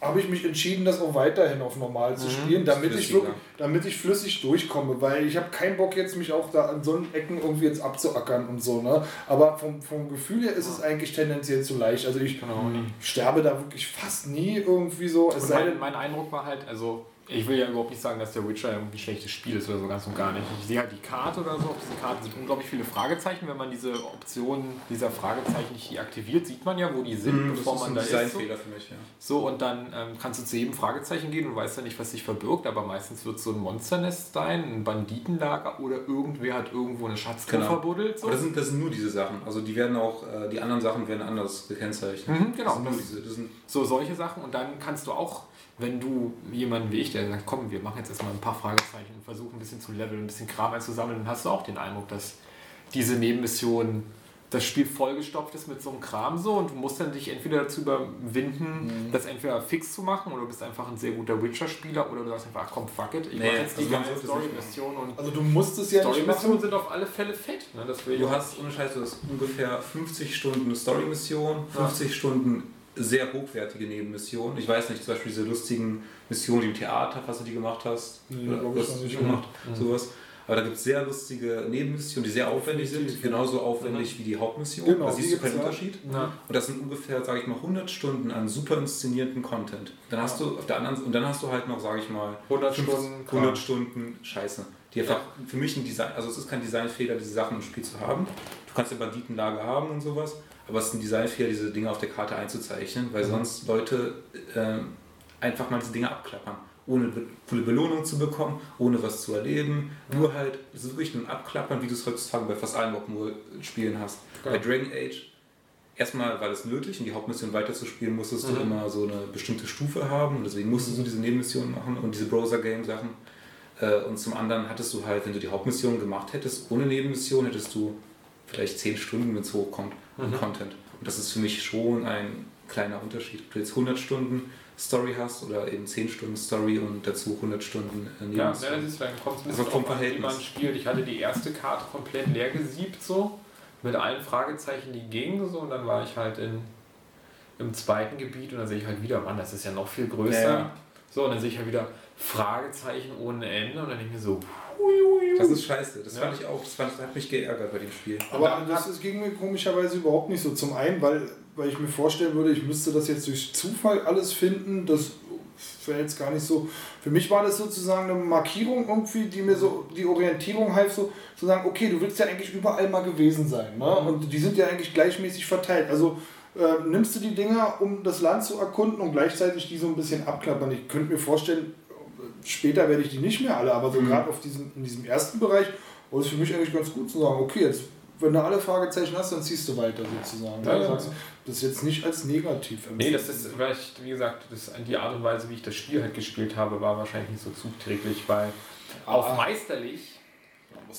habe ich mich entschieden, das auch weiterhin auf normal zu spielen, damit ich, wirklich, damit ich flüssig durchkomme, weil ich habe keinen Bock jetzt mich auch da an so Ecken irgendwie jetzt abzuackern und so. Ne? Aber vom, vom Gefühl her ist es eigentlich tendenziell zu leicht. Also ich Genau. sterbe da wirklich fast nie irgendwie so. Es Und sei mein, denn, mein Eindruck war halt, also ich will ja überhaupt nicht sagen, dass der Witcher irgendwie ein schlechtes Spiel ist oder so, ganz und gar nicht. Ich sehe halt die Karte oder so, auf diesen Karten sind unglaublich viele Fragezeichen. Wenn man diese Optionen dieser Fragezeichen nicht aktiviert, sieht man ja, wo die sind, Das bevor ist man ein da ist. So. Für mich, ja. so, und dann ähm, kannst du zu jedem Fragezeichen gehen und weißt ja nicht, was sich verbirgt, aber meistens wird es so ein Monsternest sein, ein Banditenlager oder irgendwer hat irgendwo eine Schatztruhe Genau. verbuddelt. So. Aber das sind, das sind nur diese Sachen. Also die werden auch, äh, die anderen Sachen werden anders gekennzeichnet. Mhm, genau. Das sind nur Das- diese, das sind, So solche Sachen und dann kannst du auch, wenn du jemanden wie ich, der sagt, komm, wir machen jetzt erstmal ein paar Fragezeichen und versuchen ein bisschen zu leveln, ein bisschen Kram einzusammeln, dann hast du auch den Eindruck, dass diese Nebenmission das Spiel vollgestopft ist mit so einem Kram so und du musst dann dich entweder dazu überwinden, das entweder fix zu machen oder du bist einfach ein sehr guter Witcher-Spieler oder du sagst einfach, ach komm, fuck it, ich Nee, mache jetzt die also man ganze Story-Mission und also du musst es ja nicht Story-Missionen sind auf alle Fälle fett. Ne? Du hast, ohne Scheiß, du hast ungefähr 50 Stunden Story-Mission, 50 Stunden sehr hochwertige Nebenmissionen. Ich weiß nicht, zum Beispiel diese lustigen Missionen, im Theater, was du die gemacht hast. Nee, Oder du nicht. die gemacht, sowas. Aber da gibt es sehr lustige Nebenmissionen, die sehr aufwendig sind, genauso aufwendig wie die Hauptmission. Genau, da siehst du keinen ja. Unterschied. Ja. Und das sind ungefähr, sage ich mal, 100 Stunden an super inszenierten Content. Dann hast du auf der anderen und dann hast du halt noch, sage ich mal, 100 fünf- Stunden 100 Stunden Scheiße. Die einfach für mich ein Design, also es ist kein Designfehler, diese Sachen im Spiel zu haben. Du kannst ja Banditenlager haben und sowas, aber es ist ein Designfehler, diese Dinge auf der Karte einzuzeichnen, weil sonst Leute ähm, einfach mal diese Dinge abklappern. Ohne coole Belohnung zu bekommen, ohne was zu erleben. Nur halt so wirklich nur ein Abklappern, wie du es heutzutage bei fast allen Open-World-Spielen hast. Bei Dragon Age erstmal war das nötig, um die Hauptmission weiterzuspielen, musstest du immer so eine bestimmte Stufe haben und deswegen musstest du diese Nebenmissionen machen und diese Browser-Game-Sachen. Äh, Und zum anderen hattest du halt, wenn du die Hauptmission gemacht hättest, ohne Nebenmission, hättest du vielleicht 10 Stunden, wenn es hochkommt, an Content. Und das ist für mich schon ein kleiner Unterschied. Ob du jetzt 100 Stunden Story hast oder eben 10 Stunden Story und dazu 100 Stunden äh, Ja, das ist dann kommt ein Also bisschen vom an, wie Verhältnis. man spielt. Ich hatte die erste Karte komplett leer gesiebt so mit allen Fragezeichen, die gingen so und dann war ich halt in im zweiten Gebiet und dann sehe ich halt wieder, Mann, das ist ja noch viel größer. Ja, ja. So und dann sehe ich halt wieder Fragezeichen ohne Ende und dann denke ich mir so, hui. Das ist scheiße. Das Ja. fand ich auch, das, fand, das hat mich geärgert bei dem Spiel. Aber das ist, ging mir komischerweise überhaupt nicht so. Zum einen, weil, weil ich mir vorstellen würde, ich müsste das jetzt durch Zufall alles finden. Das wäre jetzt gar nicht so. Für mich war das sozusagen eine Markierung irgendwie, die mir so die Orientierung half, so zu sagen, okay, du willst ja eigentlich überall mal gewesen sein. Ne? Und die sind ja eigentlich gleichmäßig verteilt. Also äh, nimmst du die Dinger, um das Land zu erkunden und gleichzeitig die so ein bisschen abklappern. Ich könnte mir vorstellen, später werde ich die nicht mehr alle, aber so gerade auf diesem, in diesem ersten Bereich war es für mich eigentlich ganz gut zu sagen, okay, jetzt, wenn du alle Fragezeichen hast, dann ziehst du weiter sozusagen. Ja, ja. sagst, Das ist jetzt nicht als negativ Nee, das ist vielleicht, wie gesagt, das, die Art und Weise, wie ich das Spiel halt gespielt habe, war wahrscheinlich nicht so zugträglich, weil auf Ah. meisterlich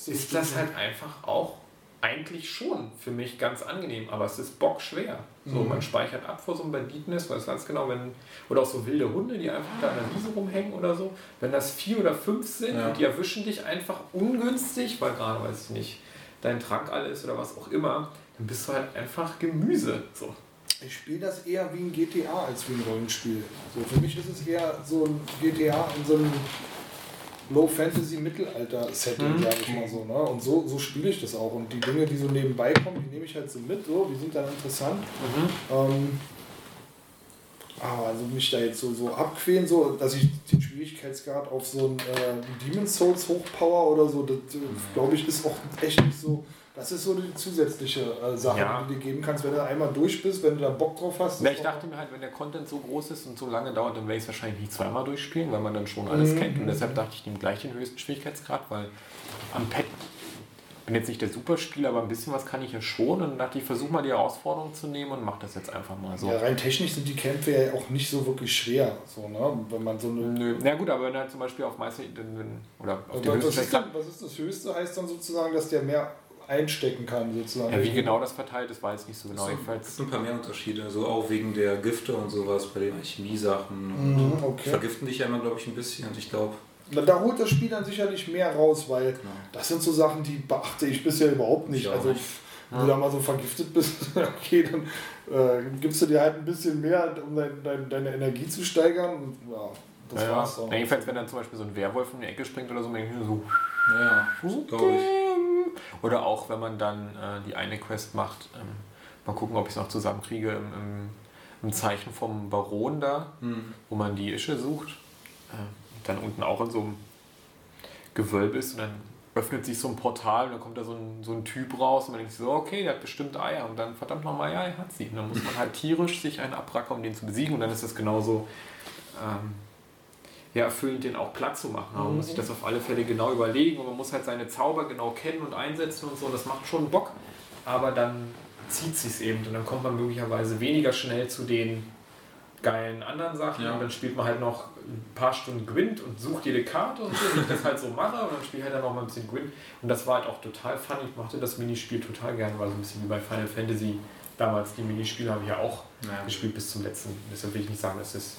ist das halt einfach auch eigentlich schon für mich ganz angenehm, aber es ist bockschwer. So, Mhm. man speichert ab vor so einem Banditen-Nest, weiß ganz genau, wenn, oder auch so wilde Hunde, die einfach da in der Wiese rumhängen oder so, wenn das vier oder fünf sind Ja. und die erwischen dich einfach ungünstig, weil gerade, weiß ich nicht, dein Trank alle ist oder was auch immer, dann bist du halt einfach Gemüse. So. Ich spiele das eher wie ein GTA als wie ein Rollenspiel. So, für mich ist es eher so ein GTA in so einem Low-Fantasy-Mittelalter-Setting, Mhm. sage ich mal so. Ne? Und so, so spiele ich das auch. Und die Dinge, die so nebenbei kommen, die nehme ich halt so mit, so, die sind dann interessant. Ähm, aber also mich da jetzt so, so abquälen, so, dass ich den Schwierigkeitsgrad auf so ein äh, Demon's Souls hochpower oder so, das äh, glaube ich ist auch echt nicht so. Das ist so die zusätzliche äh, Sache, Ja. die du dir geben kannst, wenn du einmal durch bist, wenn du da Bock drauf hast. Das ich dachte mir halt, wenn der Content so groß ist und so lange dauert, dann werde ich es wahrscheinlich nicht zweimal durchspielen, weil man dann schon alles Mhm. kennt. Und deshalb dachte ich, ich nehme gleich den höchsten Schwierigkeitsgrad, weil am Pad bin jetzt nicht der Superspieler, aber ein bisschen was kann ich ja schon. Und dann dachte ich, versuche mal die Herausforderung zu nehmen und mache das jetzt einfach mal so. Ja, rein technisch sind die Kämpfe ja auch nicht so wirklich schwer, so, ne? wenn man so eine. Nö, na gut, aber wenn er zum Beispiel auf Meister oder auf Und dem was, höchsten ist was ist das Höchste? Heißt dann sozusagen, dass der mehr einstecken kann, sozusagen. ja, wie genau das verteilt ist, weiß ich nicht so genau. Es gibt ein paar mehr Unterschiede, so auch wegen der Gifte und sowas bei den Chemiesachen. Mhm, Und okay. Vergiften dich ja immer, glaube ich, ein bisschen. Und ich glaube, Na, Da holt das Spiel dann sicherlich mehr raus, weil Genau. das sind so Sachen, die beachte ich bisher überhaupt nicht. Ich also, nicht. wenn du da mal so vergiftet bist, okay, dann äh, gibst du dir halt ein bisschen mehr, um dein, dein, deine Energie zu steigern. Und, ja, das ja, war's ja. dann. Jedenfalls, wenn dann zum Beispiel so ein Werwolf in die Ecke springt oder so, dann denke ich mir so, naja, glaube ich. Oder auch wenn man dann äh, die eine Quest macht, ähm, mal gucken, ob ich es noch zusammenkriege, im, im, im Zeichen vom Baron da, Hm. wo man die Ische sucht. Äh, dann unten auch in so einem Gewölbe ist und dann öffnet sich so ein Portal und dann kommt da so ein, so ein Typ raus und man denkt sich so, okay, der hat bestimmt Eier und dann verdammt nochmal, ja, er hat sie. Und dann muss man halt tierisch sich einen abrackern, um den zu besiegen und dann ist das genauso ähm, ja, erfüllend, den auch platt zu machen. Aber man muss sich das auf alle Fälle genau überlegen und man muss halt seine Zauber genau kennen und einsetzen und so. Das macht schon Bock, aber dann zieht sich eben und dann kommt man möglicherweise weniger schnell zu den geilen anderen Sachen Ja. und dann spielt man halt noch ein paar Stunden Gwent und sucht jede Karte und so, wie ich das halt so mache und dann spiele ich halt dann noch mal ein bisschen Gwent und das war halt auch total fun. Ich mochte das Minispiel total gern, war so ein bisschen wie bei Final Fantasy. Damals die Minispiele habe ich ja auch Ja. gespielt bis zum letzten. Deshalb will ich nicht sagen, dass es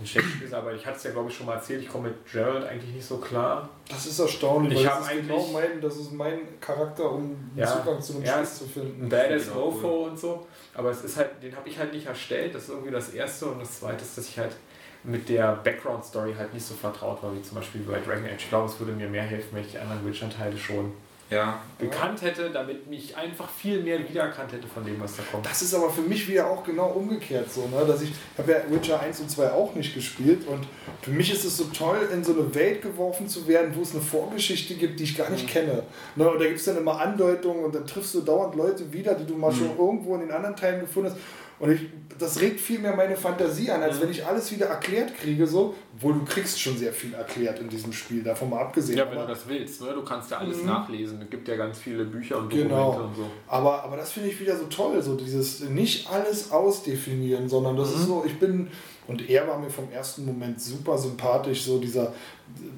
ein Shakespeare ist, aber ich hatte es ja glaube ich schon mal erzählt, ich komme mit Gerald eigentlich nicht so klar. Das ist erstaunlich, Ich weil hab das ist eigentlich- genau mein, das ist mein Charakter, um Ja, Zugang zu einem Spiel zu finden. Badass Genau, Mofo und so. Aber es ist halt, den habe ich halt nicht erstellt. Das ist irgendwie das erste. Und das zweite ist, dass ich halt mit der Background-Story halt nicht so vertraut war, wie zum Beispiel bei Dragon Age. Ich glaube, es würde mir mehr helfen, wenn ich die anderen Witcher-Teile schon Ja, gekannt hätte, damit mich einfach viel mehr wiedererkannt hätte von dem, was da kommt. Das ist aber für mich wieder auch genau umgekehrt so, ne? dass ich, ich habe ja Witcher 1 und 2 auch nicht gespielt und für mich ist es so toll, in so eine Welt geworfen zu werden, wo es eine Vorgeschichte gibt, die ich gar nicht kenne. Ne? Und da gibt es dann immer Andeutungen und dann triffst du dauernd Leute wieder, die du mal schon irgendwo in den anderen Teilen gefunden hast. Und ich, das regt viel mehr meine Fantasie an, als wenn ich alles wieder erklärt kriege, so. Obwohl du kriegst schon sehr viel erklärt in diesem Spiel, davon mal abgesehen. Ja, wenn Aber- du das willst, ne? du kannst ja alles nachlesen. Es gibt ja ganz viele Bücher und Genau. Dokumente und so. Aber, aber das finde ich wieder so toll, so dieses nicht alles ausdefinieren, sondern das ist so, ich bin, und er war mir vom ersten Moment super sympathisch, so dieser,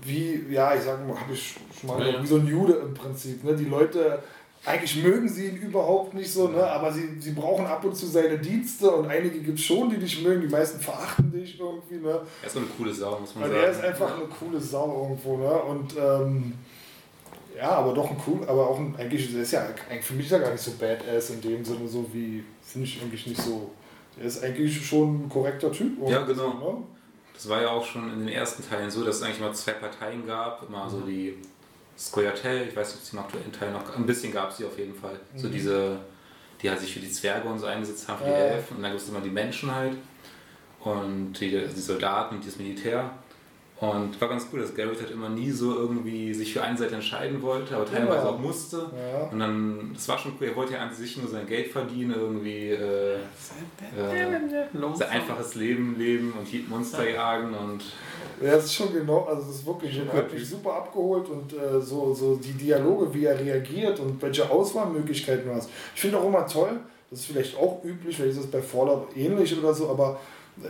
wie, ja, ich sag mal, habe ich schon mal Ja, ja. wie so ein Jude im Prinzip. Ne? Die Leute, eigentlich mögen sie ihn überhaupt nicht so, ne? aber sie, sie brauchen ab und zu seine Dienste und einige gibt es schon, die dich mögen, die meisten verachten dich irgendwie. Ne? er ist eine coole Sau, muss man Und sagen. er ist einfach eine coole Sau irgendwo, ne? Und ähm, ja, aber doch ein cool, aber auch ein, eigentlich, der ist ja, eigentlich für mich er gar nicht so badass in dem Sinne, so wie, finde ich eigentlich nicht so. Der ist eigentlich schon ein korrekter Typ. Ja, genau. So, ne? Das war ja auch schon in den ersten Teilen so, dass es eigentlich mal zwei Parteien gab. Immer so die Scoia'tael, ich weiß nicht, ob es im aktuellen Teil noch, ein bisschen gab es sie auf jeden Fall. So diese, die halt sich für die Zwerge und so eingesetzt haben, für die Ja. Elfen. Und dann gibt es immer die Menschen halt und die, die Soldaten und das Militär. Und war ganz cool, dass Garrett halt immer nie so irgendwie sich für eine Seite entscheiden wollte, aber teilweise Ja. auch musste. Ja. Und dann, das war schon cool, er wollte ja an sich nur sein Geld verdienen, irgendwie äh, äh, sein einfaches Leben leben und die Monster jagen und Ja, das ist schon genau, also das ist wirklich, er hat mich super abgeholt und äh, so, so die Dialoge, wie er reagiert und welche Auswahlmöglichkeiten du hast. Ich finde auch immer toll, das ist vielleicht auch üblich, vielleicht ist das bei Fallout ähnlich oder so, aber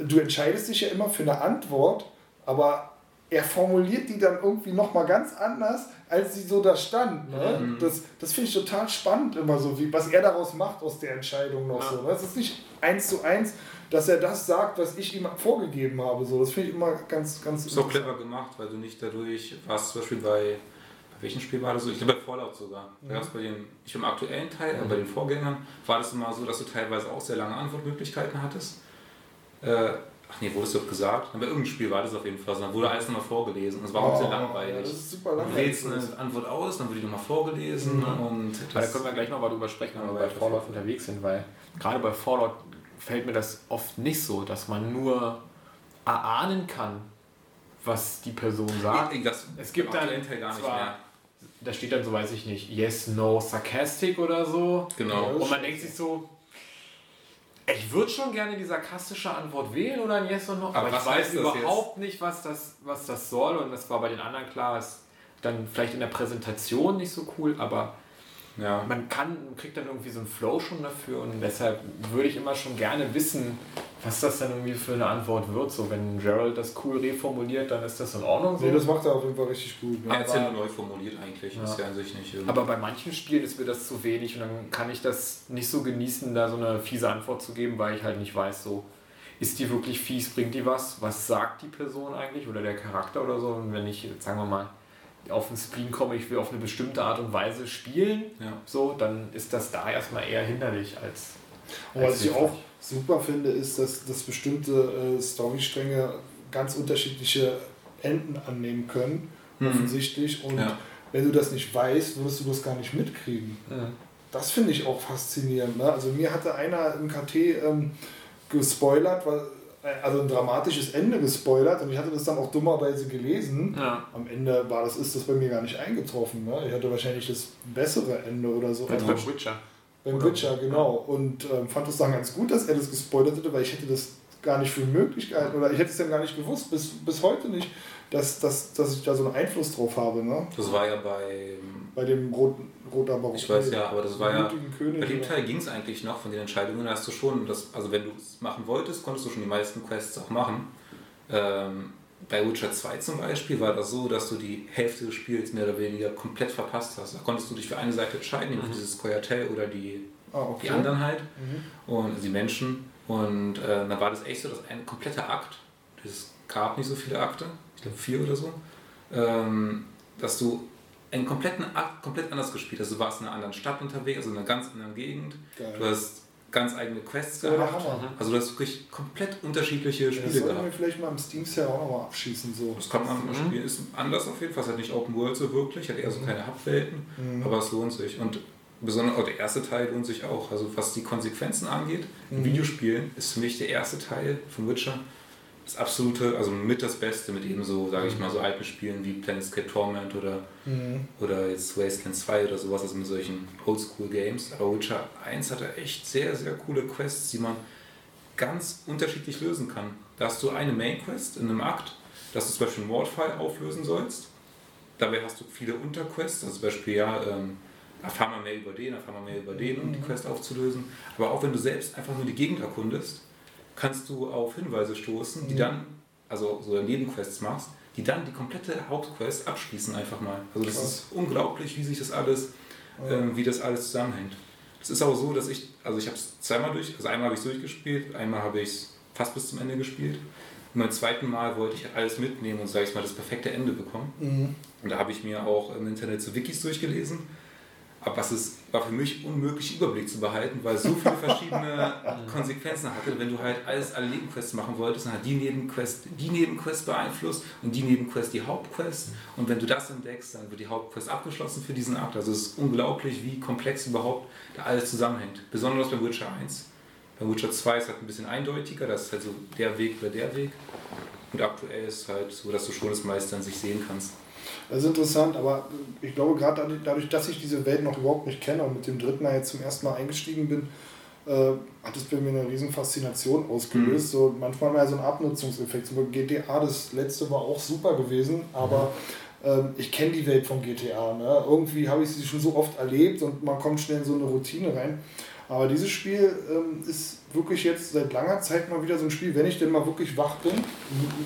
du entscheidest dich ja immer für eine Antwort, aber er formuliert die dann irgendwie nochmal ganz anders, als sie so da stand. Ne? Das, das finde ich total spannend immer so, wie, was er daraus macht aus der Entscheidung noch Ja. so. Das ist nicht eins zu eins, dass er das sagt, was ich ihm vorgegeben habe. So. Das finde ich immer ganz, ganz ist auch clever gemacht, weil du nicht dadurch warst, zum Beispiel bei, bei welchem Spiel war das so? Ich glaube bei Fallout sogar. Da gab's bei den, nicht beim aktuellen Teil, aber bei den Vorgängern war das immer so, dass du teilweise auch sehr lange Antwortmöglichkeiten hattest. Äh, ach nee, wurde es doch gesagt? Bei irgendeinem Spiel war das auf jeden Fall so. Dann wurde alles nochmal vorgelesen und es war auch sehr Ja, langweilig. das ist super Du langweilig. wählst eine Antwort aus, dann wird die nochmal vorgelesen und Aber da das, können wir gleich nochmal drüber sprechen, wenn wir Ja, bei Fallout unterwegs sind, weil gerade bei Fallout fällt mir das oft nicht so, dass man nur erahnen kann, was die Person sagt. das Es gibt dann Teil gar nicht mehr. Da steht dann so, weiß ich nicht, yes, no, sarcastic oder so. Genau. Und man denkt sich so, ich würde schon gerne die sarkastische Antwort wählen oder ein Yes or No, aber, Aber ich weiß überhaupt nicht, was das, was das soll. Und das war bei den anderen klar, ist dann vielleicht in der Präsentation nicht so cool, aber Ja. man kann, kriegt dann irgendwie so einen Flow schon dafür und deshalb würde ich immer schon gerne wissen, was das dann irgendwie für eine Antwort wird. So, wenn Gerald das cool reformuliert, dann ist das in Ordnung. So. Nee, das macht er auf jeden Fall richtig gut. Ne? Er hat ja nur neu formuliert eigentlich, Ja. ist ja an sich nicht irgendwie. Aber bei manchen Spielen ist mir das zu wenig und dann kann ich das nicht so genießen, da so eine fiese Antwort zu geben, weil ich halt nicht weiß, so ist die wirklich fies, bringt die was, was sagt die Person eigentlich oder der Charakter oder so. Und wenn ich, jetzt sagen wir mal, auf den Spleen komme, ich will auf eine bestimmte Art und Weise spielen, Ja. so, dann ist das da erstmal eher hinderlich als. Und was als ich auch hilfreich. super finde, ist, dass, dass bestimmte äh, Storystränge ganz unterschiedliche Enden annehmen können, Mhm. offensichtlich. Und Ja. wenn du das nicht weißt, würdest du das gar nicht mitkriegen. Mhm. Das finde ich auch faszinierend. Ne? Also mir hatte einer im KT ähm, gespoilert, weil, also ein dramatisches Ende gespoilert und ich hatte das dann auch dummerweise gelesen. Ja. Am Ende war das, ist das bei mir gar nicht eingetroffen. Ne? Ich hatte wahrscheinlich das bessere Ende oder so. Als Aber- beim Witcher. beim Oder- Witcher, genau. Und ähm, fand es dann ganz gut, dass er das gespoilert hätte, weil ich hätte das gar nicht für möglich gehalten oder ich hätte es dann gar nicht gewusst, bis, bis heute nicht, dass, dass, dass ich da so einen Einfluss drauf habe. Ne? Das war ja bei, Bei dem roten roter Barock. ich weiß ja, aber das war ja, König, bei dem? Teil ging es eigentlich noch von den Entscheidungen, hast du schon, das, also wenn du es machen wolltest, konntest du schon die meisten Quests auch machen. Ähm, bei Witcher 2 zum Beispiel war das so, dass du die Hälfte des Spiels mehr oder weniger komplett verpasst hast. Da konntest du dich für eine Seite entscheiden, nämlich dieses Coyatel oder die, Ah, okay. die anderen halt, und die Menschen. Und äh, dann war das echt so, dass ein kompletter Akt, es gab nicht so viele Akte, ich glaube vier oder so, ähm, dass du einen kompletten Akt komplett anders gespielt hast. Du warst in einer anderen Stadt unterwegs, also in einer ganz anderen Gegend. Geil. Du hast ganz eigene Quests gehabt. Hammer. Also du hast wirklich komplett unterschiedliche Das Spiele sollten wir gehabt. vielleicht mal im Steam Sale auch nochmal abschießen. So. Das kann man mal spielen. Ist anders auf jeden Fall. Es hat nicht Open World so wirklich, hat eher so keine Hubwelten, aber es lohnt sich. Und besonders auch der erste Teil lohnt sich auch. Also was die Konsequenzen angeht, in Videospielen ist für mich der erste Teil von Witcher das absolute, also mit das Beste mit eben so, sage ich mal, so alten Spielen wie Planescape Torment oder, oder jetzt Wasteland 2 oder sowas, also mit solchen Oldschool-Games. Aber Witcher 1 hatte echt sehr, sehr coole Quests, die man ganz unterschiedlich lösen kann. Da hast du eine Main-Quest in einem Akt, dass du zum Beispiel einen Mordfall auflösen sollst. Dabei hast du viele Unterquests, also zum Beispiel, ja, ähm, erfahr mal mehr über den, erfahr mal mehr über den, um die Quest aufzulösen. Aber auch wenn du selbst einfach nur die Gegend erkundest, kannst du auf Hinweise stoßen, die dann, also so Nebenquests machst, die dann die komplette Hauptquest abschließen einfach mal. Also das Krass. ist unglaublich, wie sich das alles, ähm, wie das alles zusammenhängt. Es ist auch so, dass ich, also ich habe es zweimal durch, also einmal habe ich es durchgespielt, einmal habe ich es fast bis zum Ende gespielt. Und beim zweiten Mal wollte ich alles mitnehmen und, sage ich mal, das perfekte Ende bekommen. Und da habe ich mir auch im Internet so Wikis durchgelesen. Aber es ist, war für mich unmöglich, Überblick zu behalten, weil es so viele verschiedene Konsequenzen hatte. Wenn du halt alles, alle Nebenquests machen wolltest, dann hat die Nebenquest die Nebenquest beeinflusst und die Nebenquest die Hauptquest. Und wenn du das entdeckst, dann wird die Hauptquest abgeschlossen für diesen Akt. Also es ist unglaublich, wie komplex überhaupt da alles zusammenhängt. Besonders bei Witcher 1. Bei Witcher 2 ist es halt ein bisschen eindeutiger, das ist halt so der Weg oder der Weg. Und aktuell ist es halt so, dass du schon das meiste an sich sehen kannst. Das ist interessant, aber ich glaube, gerade dadurch- dass ich diese Welt noch überhaupt nicht kenne und mit dem dritten Mal jetzt zum ersten Mal eingestiegen bin, äh, hat es bei mir eine riesen Faszination ausgelöst. So, manchmal mal so ein Abnutzungseffekt. So GTA, das letzte war auch super gewesen, aber ähm, ich kenne die Welt von GTA. Ne? Irgendwie habe ich sie schon so oft erlebt und man kommt schnell in so eine Routine rein. Aber dieses Spiel ähm, ist wirklich jetzt seit langer Zeit mal wieder so ein Spiel, wenn ich denn mal wirklich wach bin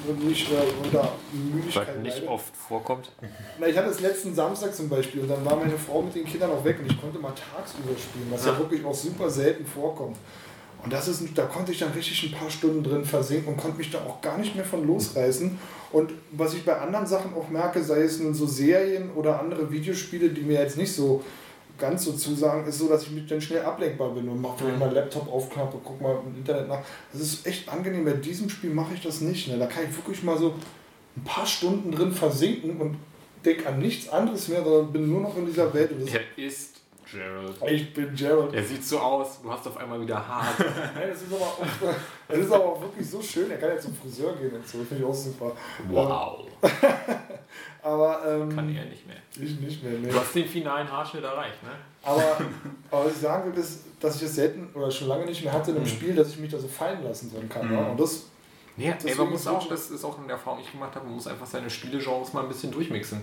und nicht äh, unter Müdigkeit Was nicht leide. oft vorkommt. Na, ich hatte es letzten Samstag zum Beispiel und dann war meine Frau mit den Kindern auch weg und ich konnte mal tagsüber spielen, was ja, Ja. wirklich auch super selten vorkommt. Und das ist, da konnte ich dann richtig ein paar Stunden drin versinken und konnte mich da auch gar nicht mehr von losreißen. Und was ich bei anderen Sachen auch merke, sei es nun so Serien oder andere Videospiele, die mir jetzt nicht so ganz so zusagen, ist so, dass ich mich dann schnell ablenkbar bin und mache vielleicht mal Laptop aufklappe, guck mal im Internet nach. Das ist echt angenehm. Bei diesem Spiel mache ich das nicht. Ne? Da kann ich wirklich mal so ein paar Stunden drin versinken und denke an nichts anderes mehr, sondern bin nur noch in dieser Welt. Und das Er ist Gerald. ich bin Gerald. Er sieht so aus, du hast auf einmal wieder Haare. Nein, das ist aber auch, das ist aber auch wirklich so schön. Er kann jetzt zum Friseur gehen und so. Das finde ich auch super. Wow. Aber ähm, Kann er nicht mehr. ich nicht mehr. Nee. Du hast den finalen Haarschnitt erreicht, ne? Aber, aber was ich sagen will, ist, dass ich es selten oder schon lange nicht mehr hatte in einem Spiel, dass ich mich da so fallen lassen drin kann. Ja? Und das, Nee, ey, man muss ist auch, das ist auch eine Erfahrung, die ich gemacht habe, man muss einfach seine Spielegenres mal ein bisschen durchmixen.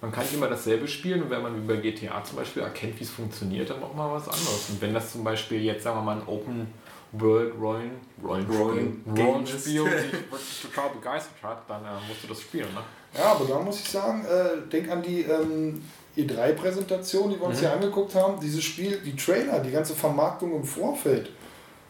Man kann nicht immer dasselbe spielen und wenn man wie bei GTA zum Beispiel erkennt, wie es funktioniert, dann auch mal was anderes. Und wenn das zum Beispiel jetzt, sagen wir mal, ein Open World Rollen, Rollenspiel, Rollen- Rollenspiel ist. dich wirklich total begeistert hat, dann äh, musst du das spielen. Ne? ja, aber da muss ich sagen, äh, denk an die ähm, E3-Präsentation, die wir uns hier angeguckt haben. Dieses Spiel, die Trailer, die ganze Vermarktung im Vorfeld,